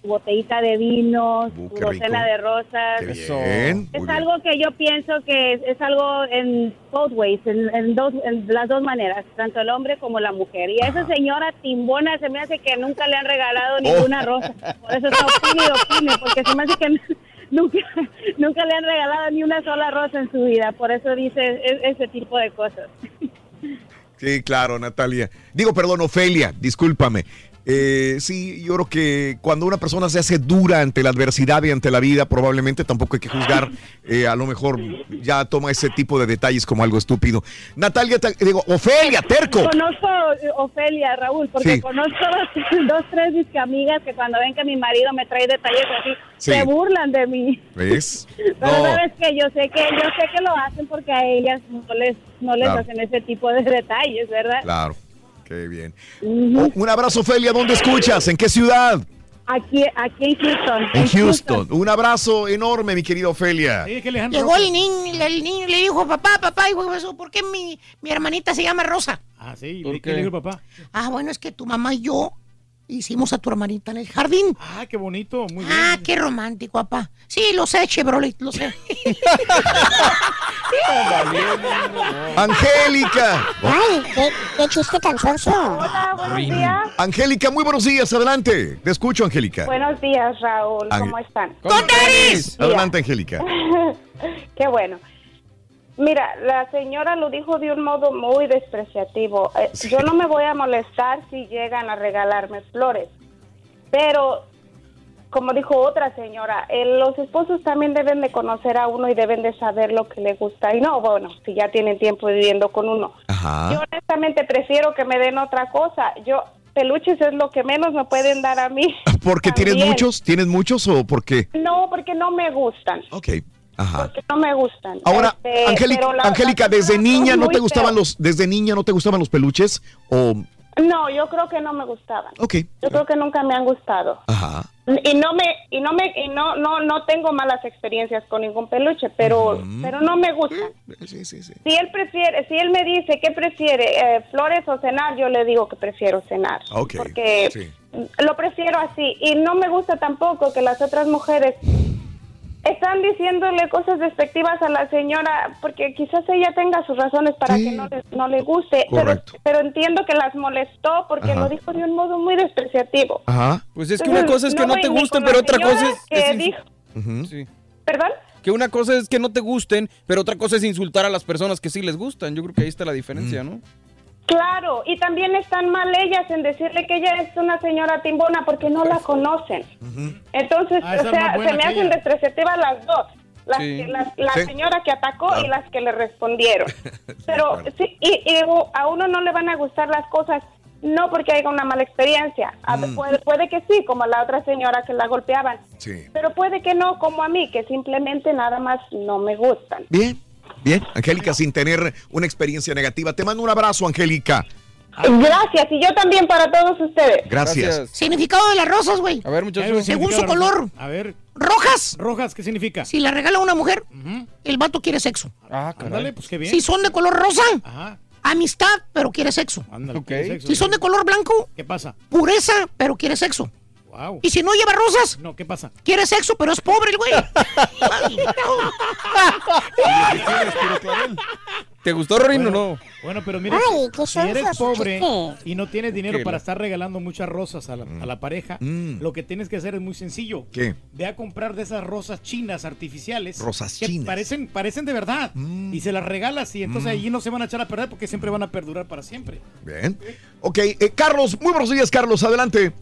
su botellita de vino, su Uh, docena de rosas. Qué bien. Es Muy bien. algo que yo pienso que es, es algo en both ways, en, en dos, en las dos maneras, tanto el hombre como la mujer. Y a esa señora timbona se me hace que nunca le han regalado Oh. ninguna rosa. Por eso está opine y opine, porque se me hace que nunca, nunca le han regalado ni una sola rosa en su vida. Por eso dice e- ese tipo de cosas. Sí, claro, Natalia. Digo, perdón, Ofelia, discúlpame. Eh, sí, yo creo que cuando una persona se hace dura ante la adversidad y ante la vida, probablemente tampoco hay que juzgar, eh, a lo mejor ya toma ese tipo de detalles como algo estúpido. Natalia, te- digo, Ofelia, terco. Conozco eh, Ofelia, Raúl, porque Sí. conozco dos, dos, tres disque amigas que cuando ven que mi marido me trae detalles así, Sí. se burlan de mí. ¿Ves? Pero No, sabes que yo sé que yo sé que lo hacen porque a ellas no les no les Claro. hacen ese tipo de detalles, ¿verdad? claro. Qué bien. Oh, un abrazo, Ofelia. ¿Dónde escuchas? ¿En qué ciudad? Aquí aquí en Houston. En Houston. Un abrazo enorme, mi querida Ofelia. Llegó el niño, el niño y le dijo, papá, papá, y eso, ¿por qué mi, mi hermanita se llama Rosa? Ah, sí. ¿Por ¿Qué le dijo papá? Ah, bueno, es que tu mamá y yo hicimos a tu hermanita en el jardín. Ah, qué bonito, muy bien. Ah, qué romántico, papá. Sí, lo sé, Chevrolet, lo sé. Angélica. Ay, qué, qué chiste tan sonso. Hola, buenos días. Angélica, muy buenos días. Adelante. Te escucho, Angélica. Buenos días, Raúl. Ángel- ¿Cómo están? ¡Con Adelante, Angélica. Qué bueno. Mira, la señora lo dijo de un modo muy despreciativo. Eh, Yo no me voy a molestar si llegan a regalarme flores, pero como dijo otra señora, eh, los esposos también deben de conocer a uno y deben de saber lo que le gusta. Y no, bueno, si ya tienen tiempo viviendo con uno. Yo honestamente prefiero que me den otra cosa. Yo peluches es lo que menos me pueden dar a mí. ¿Porque tienes muchos? ¿Tienes muchos o por qué? No, porque no me gustan. Ok. Ajá. Porque no me gustan. Ahora, Este, Angélica, la- desde niña no te gustaban los, desde niña no te gustaban los peluches o, No, yo creo que no me gustaban. ok, Yo creo que nunca me han gustado. ajá, Y no me y no me y no no no tengo malas experiencias con ningún peluche, pero pero no me gustan. sí, sí, sí. Si él prefiere, si él me dice qué prefiere, eh, flores o cenar, yo le digo que prefiero cenar. Ok, Porque lo prefiero así y no me gusta tampoco que las otras mujeres están diciéndole cosas despectivas a la señora porque quizás ella tenga sus razones para que no le, no le guste, pero, Correcto. pero entiendo que las molestó porque Ajá. lo dijo de un modo muy despreciativo. Ajá. Pues es que una cosa es que no, te gusten, pero otra cosa es... que es dijo- Sí. ¿Perdón? Que una cosa es que no te gusten, pero otra cosa es insultar a las personas que sí les gustan. Yo creo que ahí está la diferencia, ¿no? Claro, y también están mal ellas en decirle que ella es una señora timbona porque no la conocen. Entonces, Ah, o sea, se me hacen despreciativas las dos. Las Sí. que- las- la Sí. señora que atacó y las que le respondieron. Pero sí, y, y a uno no le van a gustar las cosas, no porque haya una mala experiencia. A- Mm. puede, puede que sí, como la otra señora que la golpeaban. Sí. Pero puede que no, como a mí, que simplemente nada más no me gustan. Bien, bien. Angélica, sin tener una experiencia negativa. Te mando un abrazo, Angélica. Gracias, y yo también para todos ustedes. Gracias. Significado de las rosas, güey. A ver, muchachos. Según su color. A ver. Rojas. Rojas, ¿qué significa? Si la regala una mujer, el vato quiere sexo. Ah, Ándale, pues qué bien. Si son de color rosa, Ajá. amistad, pero quiere sexo. Ándale, Ok. quiere sexo. Si son de color blanco, ¿Qué pasa? pureza, pero quiere sexo. Wow. Y si no lleva rosas, No, ¿qué pasa? quiere sexo, pero es pobre el güey. ¿Te gustó, Rorín, o no? Bueno, pero mira, Ay, si- eres pobre chiste. y no tienes dinero ¿Qué? para estar regalando muchas rosas a la, a la pareja, Mm. lo que tienes que hacer es muy sencillo. ¿Qué? Ve a comprar de esas rosas chinas artificiales. Rosas que chinas. Mm. Parecen, parecen de verdad. Y se las regalas y entonces allí no se van a echar a perder porque siempre van a perdurar para siempre. Bien. Ok, eh, Carlos, muy buenos días, Carlos. Adelante.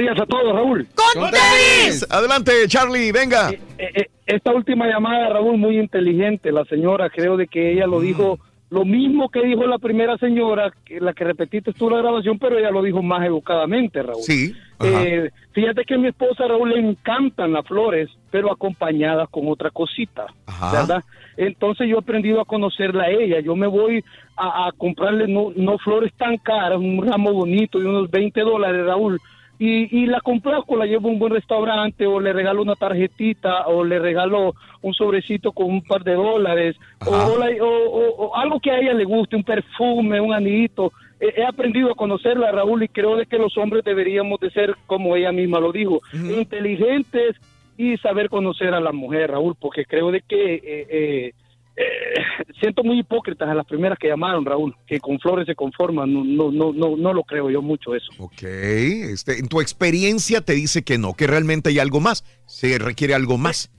Días a todos, Raúl. ¡Con tenis! Adelante, Charlie, venga. Eh, eh, esta última llamada, Raúl, muy inteligente. La señora, creo de que ella lo dijo lo mismo que dijo la primera señora, que la que repetiste tú la grabación, pero ella lo dijo más educadamente, Raúl. Sí. Eh, fíjate que a mi esposa Raúl le encantan las flores, pero acompañadas con otra cosita, ¿verdad? Entonces yo he aprendido a conocerla a ella. Yo me voy a, a comprarle no, no flores tan caras, un ramo bonito de unos 20 dólares, Raúl. Y, y la complazco, la llevo a un buen restaurante o le regalo una tarjetita o le regalo un sobrecito con un par de dólares o, o la- o- algo que a ella le guste, un perfume, un anillito. He, he aprendido a conocerla, Raúl, y creo de que los hombres deberíamos de ser, como ella misma lo dijo, inteligentes y saber conocer a la mujer, Raúl, porque creo de que eh, eh, eh, siento muy hipócritas a las primeras que llamaron, Raúl, que con flores se conforman. No, no, no, no, no lo creo yo mucho eso. Ok, este, en tu experiencia te dice que no, que realmente hay algo más, se requiere algo más.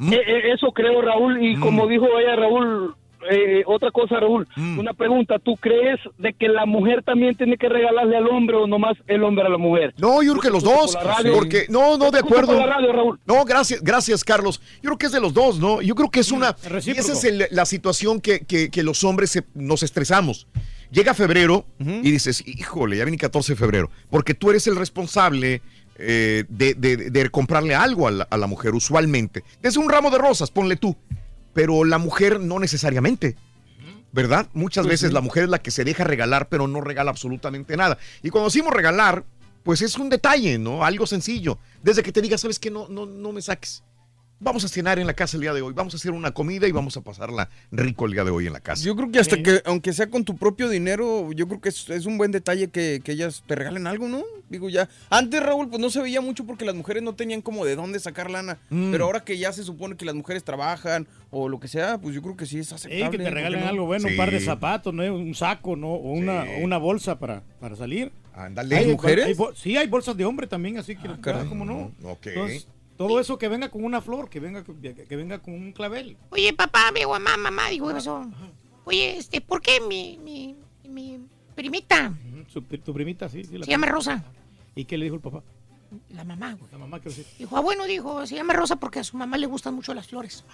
Eh, eh, eso creo, Raúl, y como dijo ella, Raúl, eh, otra cosa, Raúl, una pregunta, ¿tú crees de que la mujer también tiene que regalarle al hombre o nomás el hombre a la mujer? No, yo creo que los dos, por la radio. porque no, no, de acuerdo. por la radio, Raúl. No, gracias, gracias, Carlos. Yo creo que es de los dos, ¿no? Yo creo que es una. Y recíproco. esa es el- la situación que, que- que los hombres se- nos estresamos. Llega febrero y dices, híjole, ya viene 14 de febrero, porque tú eres el responsable eh, de, de- de comprarle algo a la, a la mujer, usualmente. Desde un ramo de rosas, ponle tú, pero la mujer no necesariamente. ¿Verdad? Muchas Pues veces sí. la mujer es la que se deja regalar, pero no regala absolutamente nada. Y cuando decimos regalar, pues es un detalle, ¿no? Algo sencillo. Desde que te diga, ¿sabes qué? No, no, no me saques. Vamos a cenar en la casa el día de hoy. Vamos a hacer una comida y vamos a pasarla rico el día de hoy en la casa. Yo creo que hasta que, aunque sea con tu propio dinero, yo creo que es, es un buen detalle que, que ellas te regalen algo, ¿no? Digo ya. Antes, Raúl, pues no se veía mucho porque las mujeres no tenían como de dónde sacar lana. Mm. Pero ahora que ya se supone que las mujeres trabajan o lo que sea, pues yo creo que sí es Sí, aceptable. que te ¿por qué regalen no? algo bueno, un par de zapatos, ¿no? un saco, ¿no? O una, o una bolsa para, para salir. Ándale. Hay- mujeres? hay sí, hay bolsas de hombre también, así que, caray. ¿cómo no? Ok. Entonces, todo eso que venga con una flor, que venga, que, venga con un clavel. Oye, papá, digo, mamá, mamá, ¿qué pasó? Oye, este, ¿por qué mi, mi, mi primita Su- tu primita, sí. sí la se llama. Rosa? ¿Y qué le dijo el papá? La mamá, güey. La mamá, ¿qué? Dijo, ah, bueno, dijo, se llama Rosa porque a su mamá le gustan mucho las flores.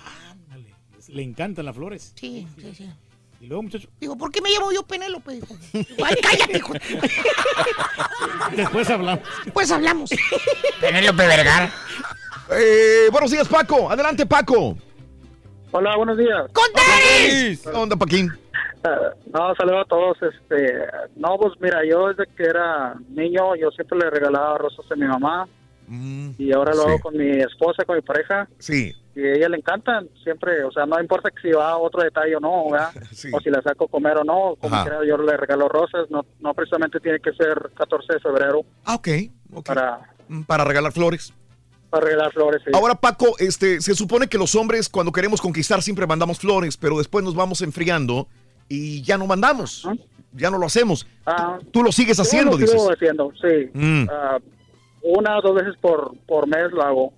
Le encantan las flores. Sí, sí, sí. Y luego, muchacho. Digo, ¿por qué me llamo yo Penélope? Dijo, ay, cállate, hijo. Después hablamos. Después hablamos. Penélope Vergara. Eh, buenos días, Paco. Adelante, Paco. Hola, buenos días. ¡Contaris! ¿Qué onda, Paquín? No, saludos a todos. Este, no, pues mira, yo desde que era niño, yo siempre le regalaba rosas a mi mamá. Y ahora lo sí. hago con mi esposa, con mi pareja. Sí. Y a ella le encantan siempre, o sea, no importa si va a otro detalle o no, ¿verdad? O si la saco a comer o no, como quiera, yo le regalo rosas. No, no precisamente tiene que ser 14 de febrero. Ah, ok. Para, Mm, Para regalar flores. para regalar flores. sí. Ahora, Paco, este, se supone que los hombres cuando queremos conquistar siempre mandamos flores, pero después nos vamos enfriando y ya no mandamos. Ya no lo hacemos. Ah, Tú lo sigues haciendo, lo sigo dices. haciendo, sí. Mm. Ah, una o dos veces por, por mes lo hago.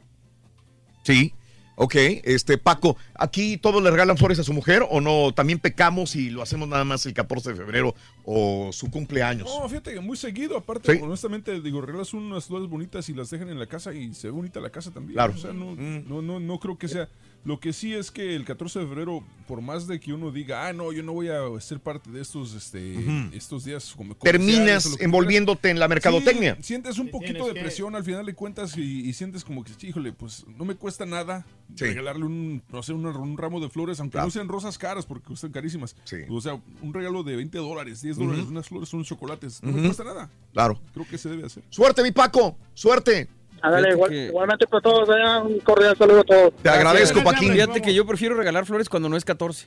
Sí. Ok, este, Paco, ¿aquí todos le regalan flores a su mujer o no? ¿También pecamos y lo hacemos nada más el 14 de febrero o su cumpleaños? No, fíjate que muy seguido, aparte, Sí. honestamente, digo, regalas unas flores bonitas y las dejan en la casa y se ve bonita la casa también. Claro. O sea, no, no, no, no creo que sea. Lo que sí es que el 14 de febrero, por más de que uno diga, ah, no, yo no voy a ser parte de estos, este, estos días como Terminas envolviéndote en la mercadotecnia. Sí, sientes un poquito de que- presión al final de cuentas y, y sientes como que, híjole, pues no me cuesta nada Sí. regalarle un, no sé, un, un ramo de flores, aunque Claro. no sean rosas caras porque cuestan carísimas. Sí. O sea, un regalo de 20 dólares, 10 dólares, unas flores, unos chocolates, no me cuesta nada. Claro. Creo que se debe hacer. Suerte, mi Paco. Suerte. Ándale, Fíjate igual- que- igualmente para todos, ¿verdad? un cordial saludo a todos. Te agradezco, Paquín. Fíjate que yo prefiero regalar flores cuando no es 14.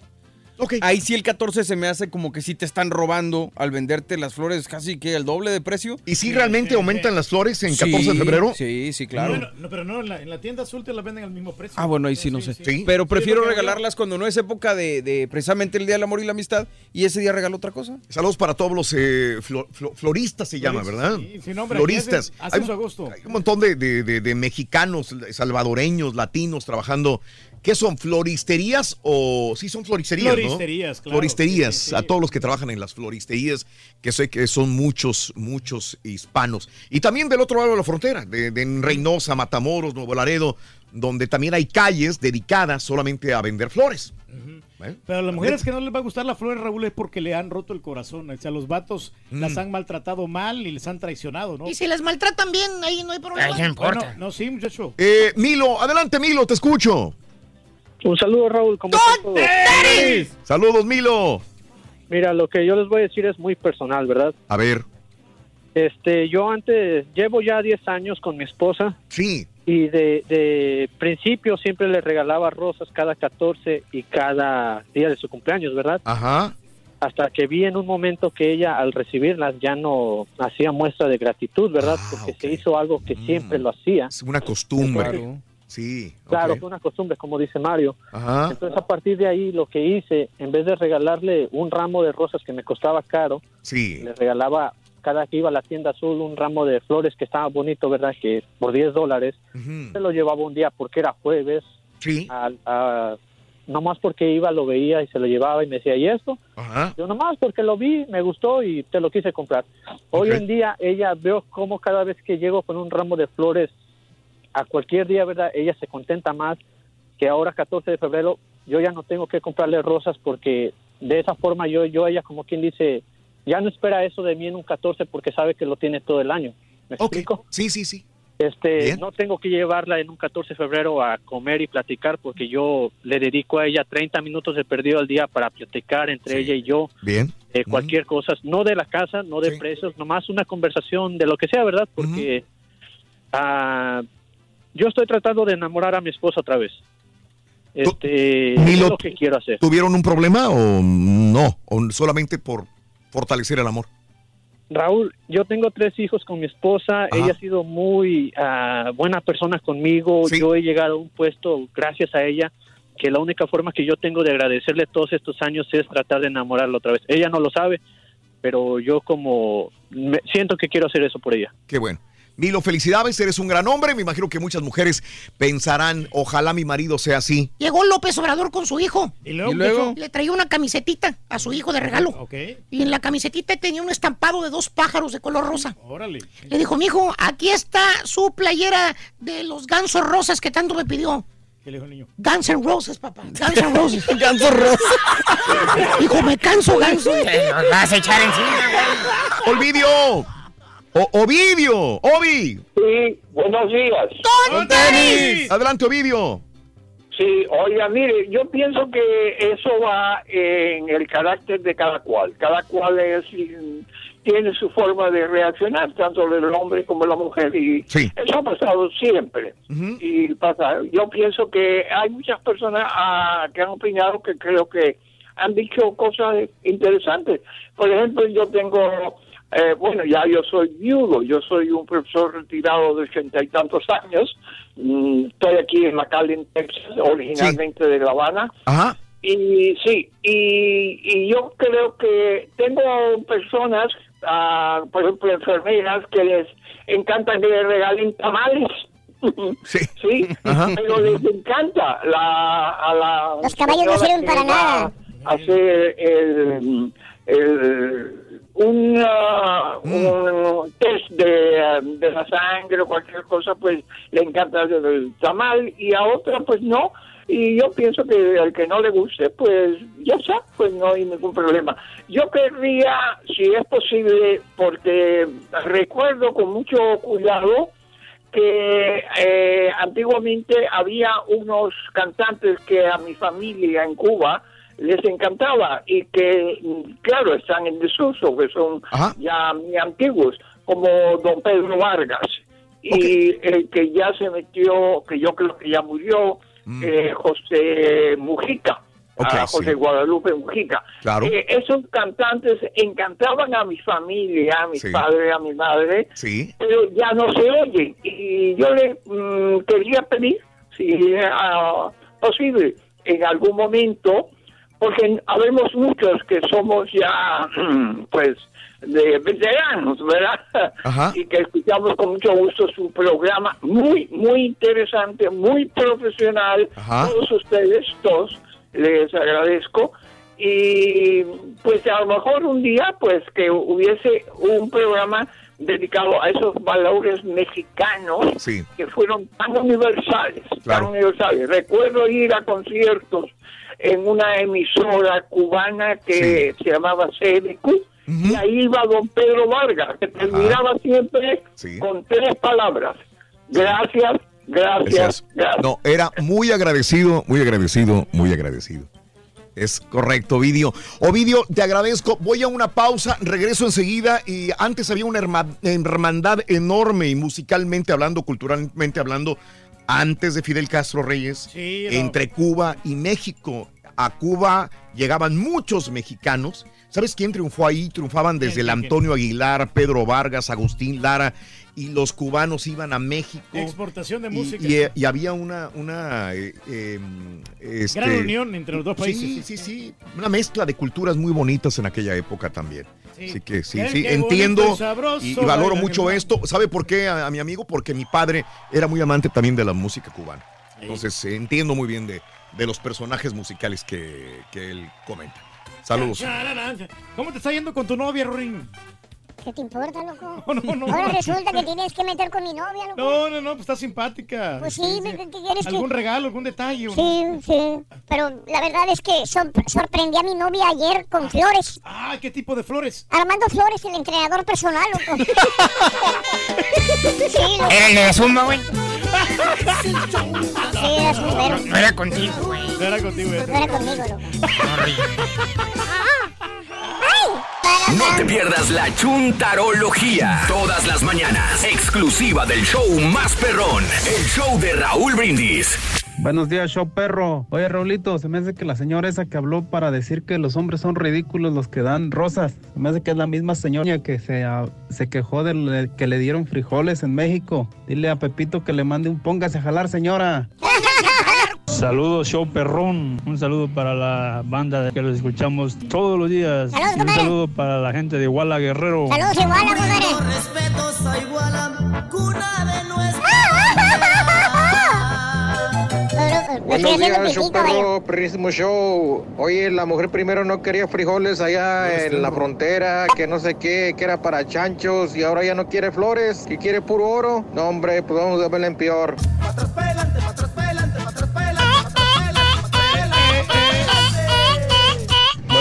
Ahí sí el 14 se me hace como que sí te están robando al venderte las flores casi que el doble de precio. ¿Y si realmente aumentan las flores en 14 de febrero? Sí, sí, claro. Bueno, no, pero no, en la, en la tienda azul te las venden al mismo precio. Ah, bueno, ahí sí no sé. Sí. Pero prefiero Sí, regalarlas cuando no es época de, de precisamente el Día del Amor y la Amistad y ese día regalo otra cosa. Saludos para todos los eh, flo- flo- floristas, se llama, ¿verdad? Sí, sí, no, hombre, aquí floristas. hacen- hacen Hay- su gusto. Hay un montón de, de- de- de mexicanos, salvadoreños, latinos trabajando. ¿Qué son? ¿Floristerías o sí son floristerías? ¿no? Floristerías, claro. Floristerías, a todos los que trabajan en las floristerías, que sé que son muchos, muchos hispanos. Y también del otro lado de la frontera, de, Reynosa, Matamoros, Nuevo Laredo, donde también hay calles dedicadas solamente a vender flores. ¿Eh? Pero a las mujeres que no les va a gustar la flor, Raúl, es porque le han roto el corazón. O sea, los vatos Mm. las han maltratado mal y les han traicionado, ¿no? Y si las maltratan bien, ahí no hay problema. Bueno, no, sí, muchacho. Eh, Milo, adelante Milo, te escucho. Un saludo, Raúl. ¿Cómo están todos? Saludos, Milo. Mira, lo que yo les voy a decir es muy personal, ¿verdad? A ver. Este, yo antes, llevo ya 10 años con mi esposa. Sí. Y de, de principio siempre le regalaba rosas cada 14 y cada día de su cumpleaños, ¿verdad? Ajá. Hasta que vi en un momento que ella al recibirlas ya no hacía muestra de gratitud, ¿verdad? Porque se hizo algo que siempre lo hacía. Es una costumbre. Entonces, Sí. Claro, ok. fue una costumbre, como dice Mario. Ajá. Entonces, a partir de ahí, lo que hice, en vez de regalarle un ramo de rosas que me costaba caro, Sí. le regalaba cada que iba a la tienda azul un ramo de flores que estaba bonito, ¿verdad? Que por 10 dólares, se lo llevaba un día porque era jueves. Sí. Al- a- nomás porque iba, lo veía y se lo llevaba y me decía, ¿y esto? Ajá. Yo nomás porque lo vi, me gustó y te lo quise comprar. Hoy en día ella veo como cada vez que llego con un ramo de flores a cualquier día, ¿verdad? Ella se contenta más que ahora 14 de febrero yo ya no tengo que comprarle rosas porque de esa forma yo yo ella como quien dice, ya no espera eso de mí en un 14 porque sabe que lo tiene todo el año. ¿Me explico? Sí, sí, sí. Este, Bien. no tengo que llevarla en un 14 de febrero a comer y platicar porque yo le dedico a ella 30 minutos de perdido al día para platicar entre ella y yo Bien. cualquier cosa, no de la casa, no de precios, nomás una conversación de lo que sea, ¿verdad? Porque ah, yo estoy tratando de enamorar a mi esposa otra vez. Este, Milo, es lo que quiero hacer. ¿Tuvieron un problema o no? ¿O solamente por fortalecer el amor? Raúl, yo tengo tres hijos con mi esposa. Ella ha sido muy ah, buena persona conmigo. Yo he llegado a un puesto gracias a ella que la única forma que yo tengo de agradecerle todos estos años es tratar de enamorarla otra vez. Ella no lo sabe, pero yo como me- siento que quiero hacer eso por ella. Qué bueno. Milo, felicidades, eres un gran hombre. Me imagino que muchas mujeres pensarán, ojalá mi marido sea así. Llegó López Obrador con su hijo. ¿Y luego? ¿Y luego? Le traía una camisetita a su hijo de regalo. Ok. Y en la camisetita tenía un estampado de dos pájaros de color rosa. Órale. Le dijo, mijo, aquí está su playera de los gansos rosas que tanto me pidió. ¿Qué le dijo el niño? Guns N' Roses, papá. Guns N' Roses. Ganso Roses. Hijo, me canso, ganso. Te vas a echar encima, Olvidio. O- Ovidio. Ovi. Sí, buenos días. ¡Con tenis! Adelante, Ovidio. Sí, oiga, mire, yo pienso que eso va en el carácter de cada cual. Cada cual es, tiene su forma de reaccionar, tanto el hombre como la mujer. Y eso ha pasado siempre. Y pasa, yo pienso que hay muchas personas ah, que han opinado que creo que han dicho cosas interesantes. Por ejemplo, yo tengo, eh, bueno, ya yo soy viudo, yo soy un profesor retirado de ochenta y tantos años. Mm, estoy aquí en McAllen, Texas, originalmente de La Habana. Ajá. Y sí, y, y yo creo que tengo personas, ah, por ejemplo, enfermeras, que les encanta que les regalen tamales. Sí. pero les encanta la, a la Los caballos no sirven para nada. hacer el, el- un, ah, un test de, de la sangre o cualquier cosa, pues le encanta el, el tamal y a otra pues no. Y yo pienso que al que no le guste, pues ya está, pues no hay ningún problema. Yo querría, si es posible, porque recuerdo con mucho cuidado que eh, antiguamente había unos cantantes que a mi familia en Cuba les encantaba y que, mm, claro, están en desuso, que son ya muy antiguos, como don Pedro Vargas. Y el que ya se metió, que yo creo que ya murió, eh, José Mujica. Ok, a sí. José Guadalupe Mujica. Claro. Eh, esos cantantes encantaban a mi familia, a mi Sí. padre, a mi madre, Sí. pero ya no se oyen. Y yo le mm, quería pedir, si era posible, en algún momento, porque habemos muchos que somos ya, pues, de veteranos, ¿verdad? Ajá. Y que escuchamos con mucho gusto su programa, muy, muy interesante, muy profesional. Ajá. Todos ustedes, todos, les agradezco. y pues a lo mejor un día pues que hubiese un programa dedicado a esos valores mexicanos que fueron tan universales, tan universales. Recuerdo ir a conciertos en una emisora cubana que se llamaba CDQ y ahí iba don Pedro Vargas, que terminaba siempre con tres palabras. Gracias, gracias, gracias. No, era muy agradecido, muy agradecido, muy agradecido. Es correcto, Ovidio. Ovidio, te agradezco. Voy a una pausa, regreso enseguida. Y antes había una hermandad enorme y musicalmente hablando, culturalmente hablando, antes de Fidel Castro Reyes, entre Cuba y México. A Cuba llegaban muchos mexicanos. ¿Sabes quién triunfó ahí? Triunfaban desde el Antonio Aguilar, Pedro Vargas, Agustín Lara y los cubanos iban a México. Exportación de música. Y, había una... una eh, em, este, Gran unión entre los dos países. Sí, sí, sí. Una mezcla de culturas muy bonitas en aquella época también. Así que sí, sí, entiendo y, valoro mucho esto. ¿Sabe por qué a, mi amigo? Porque mi padre era muy amante también de la música cubana. Entonces entiendo muy bien de, de los personajes musicales que, que él comenta. Saludos. ¿Cómo te está yendo con tu novia, Ring? ¿Qué te importa, loco? Ahora resulta que tienes que meter con mi novia, loco. No, no, no, pues está simpática. Pues sí, ¿qué quieres ¿Algún regalo, algún detalle? Sí, sí. Pero la verdad es que sorprendí a mi novia ayer con flores. Ah, ¿qué tipo de flores? Armando Flores, el entrenador personal, loco. sí, loco. ¿Era el de la zumba, güey? sí, era zumbero. No era contigo, güey. No era contigo, güey. No era conmigo, loco. No te pierdas la chuntarología. Todas las mañanas. Exclusiva del show más perrón. El show de Raúl Brindis. Buenos días, show perro. Oye, Raulito, se me hace que la señora esa que habló para decir que los hombres son ridículos los que dan rosas. Se me hace que es la misma señora que se, ah, se quejó de que le dieron frijoles en México. Dile a Pepito que le mande un póngase a jalar, señora. Saludos, show perrón. Un saludo para la banda que los escuchamos todos los días. y un saludo para la gente de Iguala Guerrero. Saludos, Iguala, respeto, soy Iguala, cuna de nuestra. Buenos días, show perro, perrísimo show. Oye, la mujer primero no quería frijoles allá en la frontera, que no sé qué, que era para chanchos, y ahora ya no quiere flores, que quiere puro oro. No, hombre, pues vamos a verla en peor.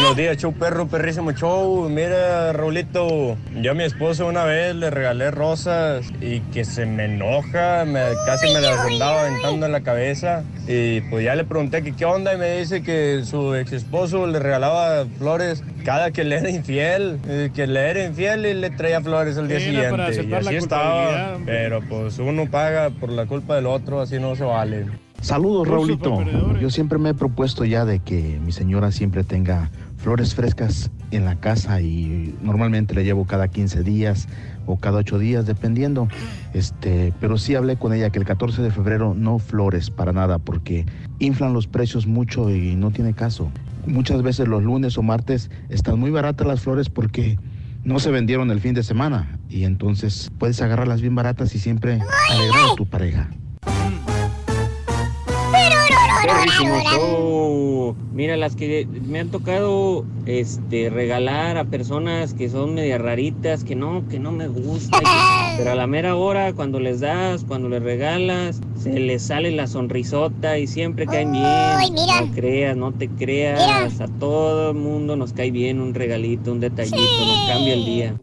Buenos días, show perro, perrísimo show. Mira, Raulito, yo a mi esposo una vez le regalé rosas y que se me enoja, me, casi me las andaba aventando en la cabeza. Y pues ya le pregunté que qué onda y me dice que su ex esposo le regalaba flores cada que le era infiel, eh, que le era infiel y le traía flores al día siguiente. Y así estaba, pero pues uno paga por la culpa del otro, así no se vale. Saludos, Raulito. Yo siempre me he propuesto ya de que mi señora siempre tenga flores frescas en la casa y normalmente le llevo cada 15 días o cada 8 días, dependiendo. Este, pero sí hablé con ella que el 14 de febrero no flores para nada porque inflan los precios mucho y no tiene caso. Muchas veces los lunes o martes están muy baratas las flores porque no se vendieron el fin de semana y entonces puedes agarrarlas bien baratas y siempre alegrar a tu pareja. Mira, las que me han tocado este regalar a personas que son media raritas, que no, que no me gusta. pero a la mera hora, cuando les das, cuando les regalas, se les sale la sonrisota y siempre caen bien. No creas, no te creas. A todo el mundo nos cae bien un regalito, un detallito, nos cambia el día.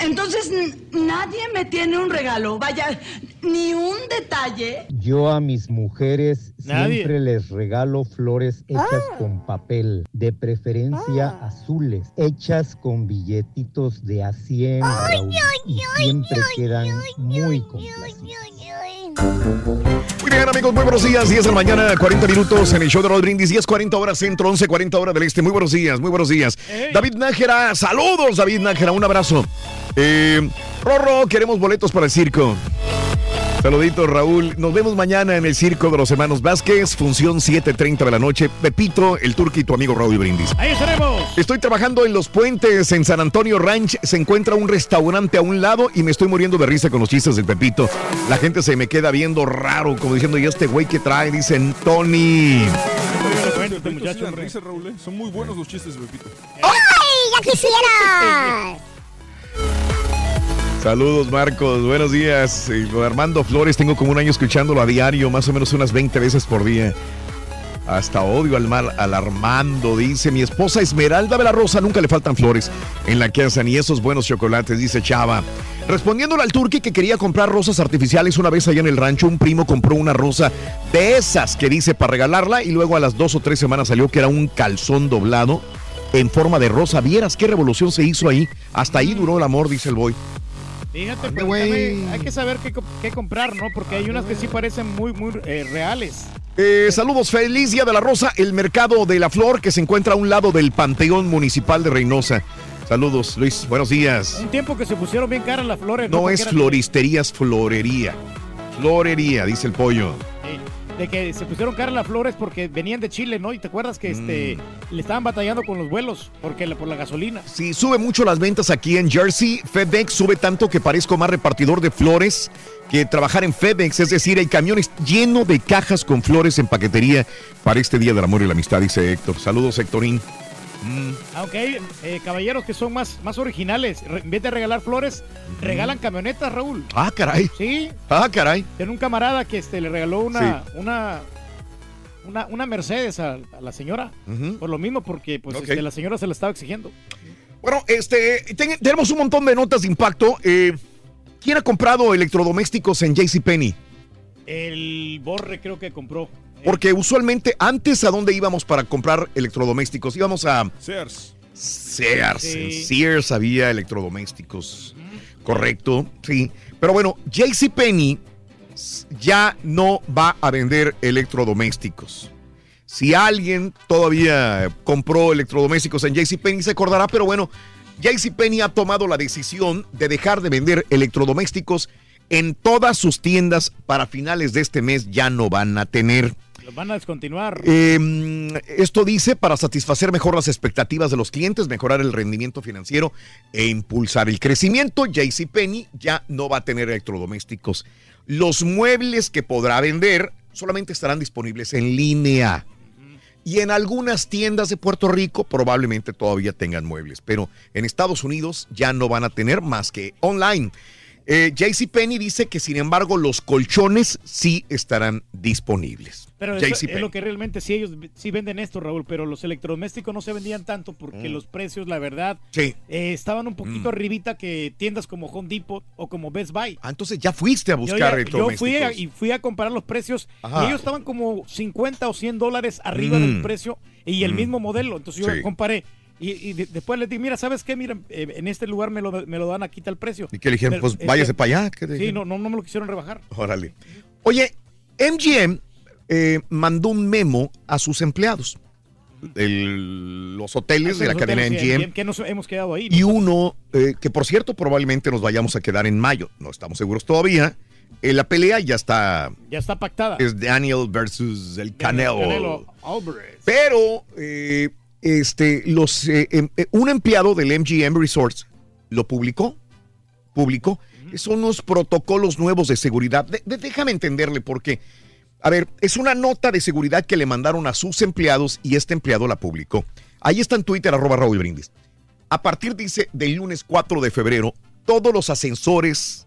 Entonces, nadie me tiene un regalo. Vaya, ni un detalle. Yo a mis mujeres siempre les regalo flores hechas Ah. con papel, de preferencia azules, hechas con billetitos de a 100, Raúl, y siempre quedan muy complacidas. Muy bien, amigos, muy buenos días. 10 de la mañana, 40 minutos en el show de Rod Brindis. 10, 40 horas centro, 11, 40 horas del este. Muy buenos días, muy buenos días. David Nájera, saludos, David Nájera, un abrazo. Eh, Rorro, queremos boletos para el circo. Saluditos, Raúl. Nos vemos mañana en el Circo de los Hermanos Vázquez, función 7.30 de la noche. Pepito, el turco y tu amigo Raúl Brindis. Ahí estaremos. Estoy trabajando en Los Puentes, en San Antonio Ranch. Se encuentra un restaurante a un lado y me estoy muriendo de risa con los chistes del Pepito. La gente se me queda viendo raro, como diciendo, ¿y este güey que trae? Dicen Tony. este muchacho, risa, Raúl, ¿eh? Son muy buenos los chistes de Pepito. ¡Ay, ya quisiera! Saludos, Marcos. Buenos días. Eh, Armando Flores, tengo como un año escuchándolo a diario, más o menos unas 20 veces por día. Hasta odio al mal, al Armando, dice mi esposa Esmeralda de la Rosa, nunca le faltan flores en la casa ni esos buenos chocolates, dice Chava. Respondiéndole al turqui que quería comprar rosas artificiales una vez allá en el rancho, un primo compró una rosa de esas que dice para regalarla y luego a las dos o tres semanas salió que era un calzón doblado en forma de rosa. Vieras qué revolución se hizo ahí. Hasta ahí duró el amor, dice el boy. Fíjate, Ande, pues, hay que saber qué, co- qué comprar, ¿no? Porque hay unas que sí parecen muy, muy eh, reales. Eh, saludos, feliz día de la Rosa, el mercado de la flor que se encuentra a un lado del Panteón Municipal de Reynosa. Saludos, Luis, buenos días. Un tiempo que se pusieron bien caras las flores. No Porque es eran- floristería, es florería. Florería, dice el pollo. De que se pusieron caras las flores porque venían de Chile, ¿no? Y te acuerdas que este Mm. le estaban batallando con los vuelos porque por la gasolina. Sí, sube mucho las ventas aquí en Jersey. FedEx sube tanto que parezco más repartidor de flores que trabajar en FedEx. Es decir, hay camiones llenos de cajas con flores en paquetería para este Día del Amor y la Amistad, dice Héctor. Saludos, Héctorín. Mm. Aunque hay eh, caballeros que son más, más originales. Re- en vez de regalar flores, regalan camionetas, Raúl. Ah, caray. Sí. Ah, caray. Tiene un camarada que este, le regaló una, una, una, una Mercedes a, a la señora. Por lo mismo, porque pues, este, la señora se la estaba exigiendo. Bueno, este, ten- tenemos un montón de notas de impacto. Eh, ¿Quién ha comprado electrodomésticos en JCPenney? El Borre creo que compró. Porque usualmente antes a dónde íbamos para comprar electrodomésticos? Íbamos a Sears. Sears. Sí. En Sears había electrodomésticos. Correcto, sí. Pero bueno, JCPenney ya no va a vender electrodomésticos. Si alguien todavía compró electrodomésticos en JCPenney se acordará, pero bueno, JCPenney ha tomado la decisión de dejar de vender electrodomésticos en todas sus tiendas para finales de este mes ya no van a tener. Van a descontinuar. Eh, esto dice para satisfacer mejor las expectativas de los clientes, mejorar el rendimiento financiero e impulsar el crecimiento. JCPenney ya no va a tener electrodomésticos. Los muebles que podrá vender solamente estarán disponibles en línea. Y en algunas tiendas de Puerto Rico probablemente todavía tengan muebles, pero en Estados Unidos ya no van a tener más que online. Eh, JCPenney dice que sin embargo los colchones sí estarán disponibles. Pero eso es lo que realmente sí ellos sí venden esto, Raúl, pero los electrodomésticos no se vendían tanto porque Mm. los precios, la verdad, Sí. eh, estaban un poquito Mm. arribita que tiendas como Home Depot o como Best Buy. Ah, entonces ya fuiste a Yo, buscar ya- yo electrodomésticos. fui a, y fui a comparar los precios Ajá. y ellos estaban como 50 o 100 dólares arriba Mm. del precio y el Mm. mismo modelo. Entonces yo Sí. comparé y, y de- después les dije, mira, ¿sabes qué? Mira, eh, en este lugar me lo, me lo dan aquí tal precio. ¿Y qué le dijeron? Pero, Pues váyase para allá. ¿Qué te Sí, dijeron? no, no, no me lo quisieron rebajar. Órale. Oye, MGM eh, mandó un memo a sus empleados. El- los hoteles de la cadena que- MGM. Que nos hemos quedado ahí. Y uno, eh, que por cierto, probablemente nos vayamos a quedar en mayo. No estamos seguros todavía. Eh, la pelea ya está. Ya está pactada. Es Daniel versus el Canelo. Canelo Álvarez. Pero eh, este, los, eh, em- eh, un empleado del MGM Resorts lo publicó. Publicó. Son unos protocolos nuevos de seguridad. De- de- déjame entenderle porque, a ver, es una nota de seguridad que le mandaron a sus empleados y este empleado la publicó. Ahí está en Twitter, arroba Raúl Brindis. A partir, dice, del lunes 4 de febrero, todos los ascensores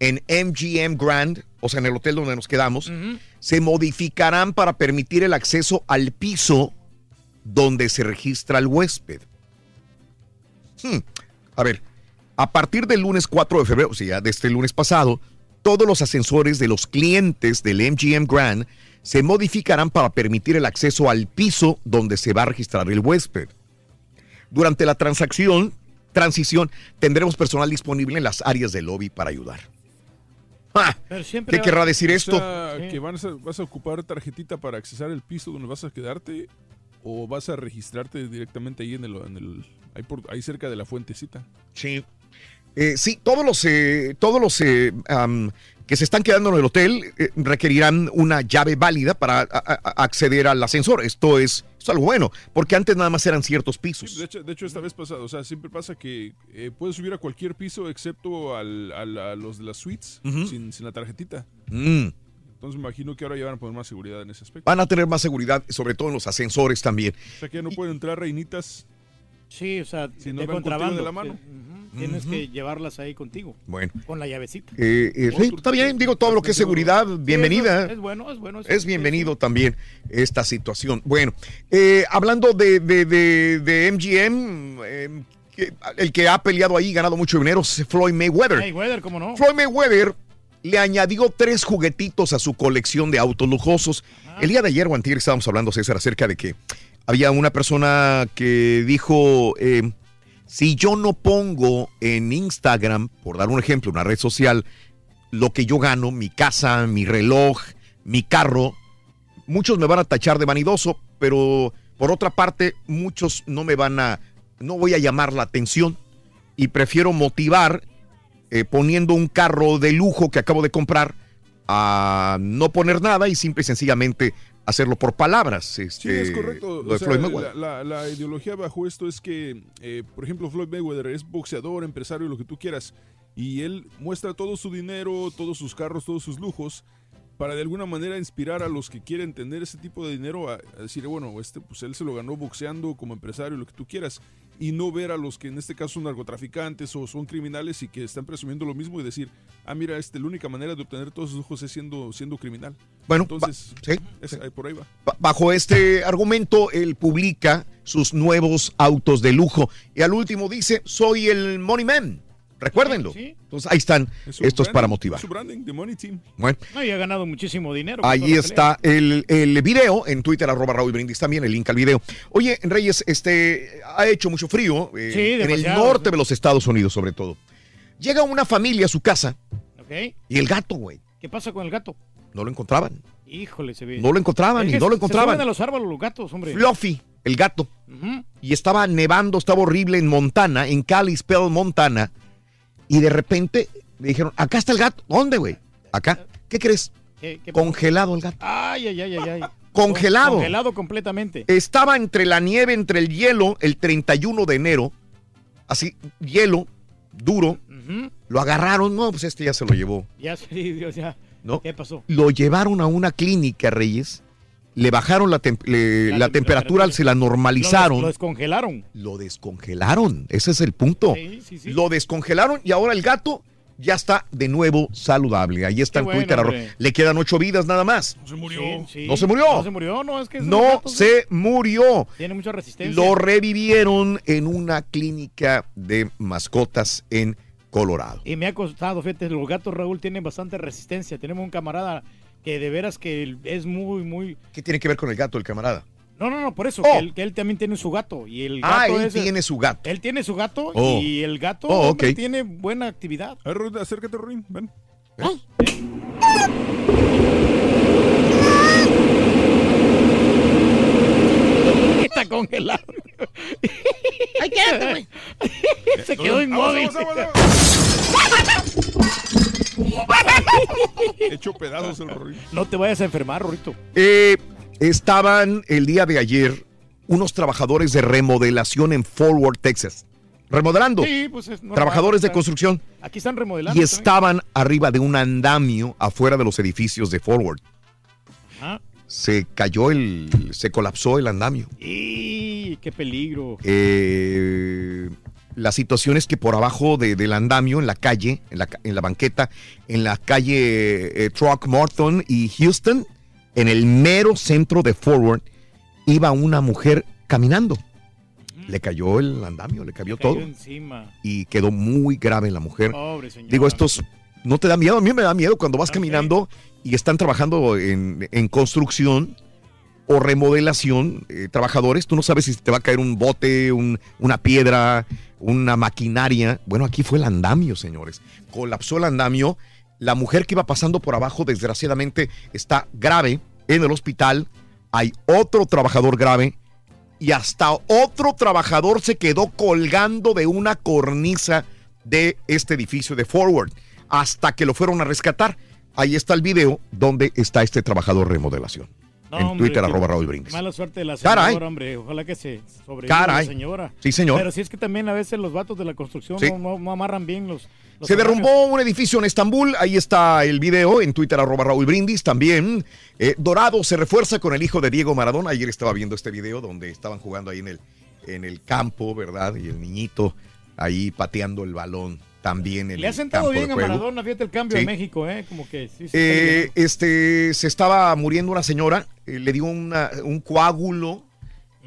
en MGM Grand, o sea, en el hotel donde nos quedamos, se modificarán para permitir el acceso al piso donde se registra el huésped. Hmm, A ver, a partir del lunes 4 de febrero, o sea, de este lunes pasado, todos los ascensores de los clientes del MGM Grand se modificarán para permitir el acceso al piso donde se va a registrar el huésped. Durante la transacción, transición, tendremos personal disponible en las áreas del lobby para ayudar. Ah, ¿Qué querrá decir O esto? sea, que van a- vas a ocupar tarjetita para accesar el piso donde vas a quedarte o vas a registrarte directamente ahí en el, en el ahí, por- ahí cerca de la fuentecita. Sí. Eh, sí, todos los, eh, todos los eh, que se están quedando en el hotel eh, requerirán una llave válida para a- a- acceder al ascensor. Esto es, es algo bueno, porque antes nada más eran ciertos pisos. De hecho, de hecho, esta vez pasada, o sea, siempre pasa que eh, puedes subir a cualquier piso excepto al, al- a los de las suites sin la tarjetita. Mm. Entonces me imagino que ahora ya van a poner más seguridad en ese aspecto. Van a tener más seguridad, sobre todo en los ascensores también. O sea que ya no pueden entrar reinitas. Sí, o sea, Si no de contrabando. de la mano. Ujú. Tienes que llevarlas ahí contigo. Bueno. Con la llavecita. Eh, eh, sí, está bien, digo, todo lo que es seguridad, bienvenida. es- es bueno, es bueno, Es bienvenido también esta situación. Bueno, eh, hablando de, de, de, de MGM, eh, que- el que ha peleado ahí, ganado mucho dinero, es Floyd Mayweather. Mayweather, ¿cómo no? Floyd Mayweather le añadió tres juguetitos a su colección de autos lujosos. El día de ayer o antier estábamos hablando, César, acerca de que había una persona que dijo, eh, si yo no pongo en Instagram, por dar un ejemplo, una red social, lo que yo gano, mi casa, mi reloj, mi carro, muchos me van a tachar de vanidoso, pero por otra parte, muchos no me van a, no voy a llamar la atención y prefiero motivar eh, poniendo un carro de lujo que acabo de comprar a no poner nada y simple y sencillamente hacerlo por palabras. Sí, este, es correcto. lo O de sea, Floyd Mayweather. la, la- la ideología bajo esto es que, eh, por ejemplo, Floyd Mayweather es boxeador, empresario, lo que tú quieras, y él muestra todo su dinero, todos sus carros, todos sus lujos, para de alguna manera inspirar a los que quieren tener ese tipo de dinero a, a decir, bueno, este, pues él se lo ganó boxeando como empresario, lo que tú quieras, y no ver a los que en este caso son narcotraficantes o son criminales y que están presumiendo lo mismo y decir, ah, mira, este, la única manera de obtener todos esos lujos es siendo, siendo criminal. Bueno, entonces, sí, es- ahí por ahí va. Ba- Bajo este argumento, él publica sus nuevos autos de lujo y al último dice, soy el Money Man. Recuérdenlo. Entonces ahí están estos para branding, motivar. Su branding, The Money Team. Bueno, No, y ha ganado muchísimo dinero. ahí está el, el video en Twitter, arroba Raúl Brindis también, el link al video. Oye, Reyes, este ha hecho mucho frío eh, Sí, en el norte de los Estados Unidos, sobre todo. Llega una familia a su casa pelea. ¿Ok? y el gato, güey, ¿Qué pasa con el gato? no lo encontraban. Híjole, se ve. No lo encontraban Es y no lo encontraban. a los árboles los gatos, hombre. Fluffy, el gato. Y estaba nevando, estaba horrible en Montana, en Kalispell, Montana, y de repente le dijeron, acá está el gato. ¿Dónde, güey? Acá. ¿Qué crees? ¿Qué- qué pasó? Congelado el gato. Ay, ay, ay, ay, ay. Congelado. Congelado completamente. Estaba entre la nieve, entre el hielo, el 31 de enero, así, hielo, duro. Lo agarraron, no, pues este ya se lo llevó, Ya, sí, Dios, ya. ¿no? ¿Qué pasó? Lo llevaron a una clínica, Reyes, le bajaron la, tem- le- la temperatura, se la normalizaron. Lo, des- lo descongelaron. Lo descongelaron, ese es el punto. Sí, sí, sí. Lo descongelaron y ahora el gato ya está de nuevo saludable. Ahí está Qué en bueno, Twitter. hombre. Le quedan ocho vidas nada más. No se murió. Sí, sí. No se murió. No se murió, no, es que No gatos, se murió. Tiene mucha resistencia. Lo revivieron en una clínica de mascotas en Colorado. Y me ha costado, fíjate, los gatos, Raúl, tienen bastante resistencia. Tenemos un camarada que de veras que es muy, muy... ¿Qué tiene que ver con el gato, el camarada? No, no, no, por eso, Oh. que, él, que él también tiene su gato. Y el Ah, gato él ese- tiene su gato. Él tiene su gato Oh. y el gato Oh, hombre, ok. tiene buena actividad. A ver, Ruin, acércate, Ruin, ven. Está congelado. Ay, quédate, güey. Se quedó inmóvil. Hecho pedazos el Ruin. No te vayas a enfermar, Rorito. Eh, estaban el día de ayer unos trabajadores de remodelación en Forward, Texas. Remodelando. Sí, pues es normal, Trabajadores de construcción. Aquí están remodelando. Y también. estaban arriba de un andamio afuera de los edificios de Forward. Ah. Se cayó el. Se colapsó el andamio. Y qué peligro. Eh, la situación es que por abajo de- del andamio, en la calle, en la, en la banqueta, en la calle eh, Throckmorton y Houston, en el mero centro de Forward, iba una mujer caminando. Le cayó el andamio, le cayó Cayó todo. encima. Y quedó muy grave la mujer. Pobre. Digo, estos, ¿no te da miedo? A mí me da miedo cuando vas caminando y están trabajando en, en construcción o remodelación, eh, trabajadores, tú no sabes si te va a caer un bote, un- una piedra, una maquinaria. Bueno, aquí fue el andamio, señores. Colapsó el andamio. La mujer que iba pasando por abajo, desgraciadamente, está grave en el hospital. Hay otro trabajador grave y hasta otro trabajador se quedó colgando de una cornisa de este edificio de Forward hasta que lo fueron a rescatar. Ahí está el video donde está este trabajador de en hombre, Twitter, arroba Raúl Brindis. Mala suerte de la señora, Caray. hombre. Ojalá que se sobreviva Caray. la señora. Sí, señor. Pero si es que también a veces los vatos de la construcción Sí. no, no- no amarran bien los... los Se horarios. derrumbó un edificio en Estambul, ahí está el video en Twitter arroba Raúl Brindis también. Eh, Dorado se refuerza con el hijo de Diego Maradona. Ayer estaba viendo este video donde estaban jugando ahí en el, en el campo, ¿verdad? Y el niñito ahí pateando el balón también en Le ha el sentado de bien a. Maradona, fíjate el cambio Sí. en México, ¿eh? Como que sí, Eh, este, se estaba muriendo una señora, eh, le dio una- un coágulo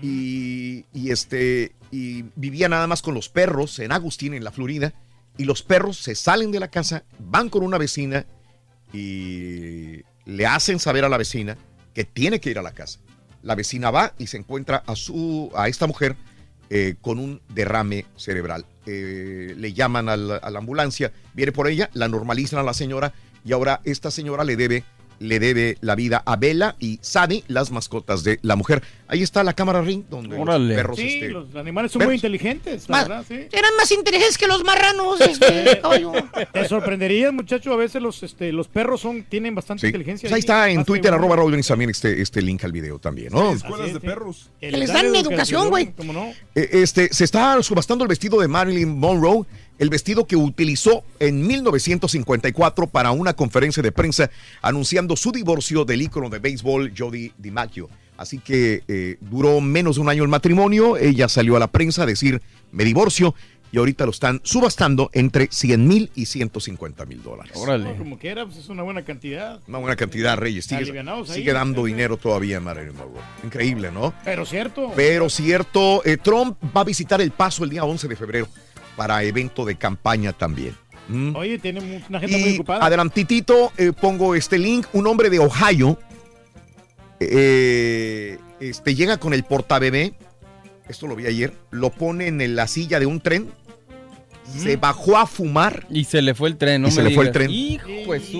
y, y, este, y vivía nada más con los perros en Agustín, en la Florida, y los perros se salen de la casa, van con una vecina y le hacen saber a la vecina que tiene que ir a la casa. La vecina va y se encuentra a, su, a esta mujer eh, con un derrame cerebral. Eh, le llaman a a la ambulancia, viene por ella, la normalizan a la señora y ahora esta señora le debe, le debe la vida a Bella y Sadie, las mascotas de la mujer. Ahí está la cámara ring donde Órale. los perros Sí, este, los animales son perros. muy inteligentes, la verdad, sí. Eran más inteligentes que los marranos, este, caballo. Te sorprendería, muchacho, a veces los, este, los perros son, tienen bastante Sí. inteligencia. Pues ahí está en Twitter, arroba Brindis, también este, este link al video también, ¿no? Escuelas de perros. Que les dan educación, güey. ¿Cómo no? Eh, Este, se está subastando el vestido de Marilyn Monroe, el vestido que utilizó en 1954 para una conferencia de prensa anunciando su divorcio del ícono de béisbol Jody DiMaggio. Así que eh, duró menos de un año el matrimonio, ella salió a la prensa a decir, me divorcio, y ahorita lo están subastando entre 100 mil y 150 mil dólares. No, como quiera, pues es una buena cantidad. Una buena cantidad, Reyes. Sigue, ahí. sigue dando dinero todavía Marilyn Monroe. Increíble, ¿no? Pero cierto. Pero cierto, eh, Trump va a visitar El Paso el día 11 de febrero para evento de campaña también. ¿Mm? Oye, tiene una gente muy ocupada. adelantitito eh, pongo este link, un hombre de Ohio eh, este, llega con el portabebé, esto lo vi ayer, lo pone en la silla de un tren, se bajó a fumar Y se le fue el tren, ¿no? y se le fue el tren. Hijo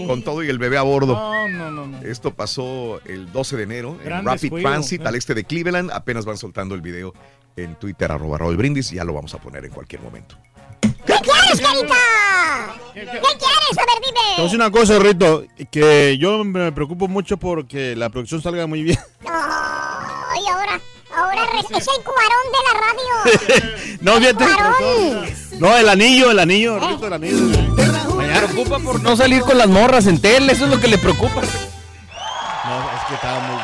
Con todo y el bebé a bordo. No, no, no, no. Esto pasó el 12 de enero Gran en Rapid descuido, Transit eh. al este de Cleveland. Apenas van soltando el video en Twitter, arroba Raúl Brindis. Ya lo vamos a poner en cualquier momento. ¿Qué quieres, carita? ¿Qué quieres? A ver, Te voy a dime. decir una cosa, Rito, que yo me preocupo mucho porque la producción salga muy bien. Ay, ahora, ahora re- es el cuarón de la radio. No, fíjate. Cuarón. No, el anillo, el anillo, Rito, el anillo. Me preocupa por no salir con las morras en tele, eso es lo que le preocupa. No, es que estaba muy... muy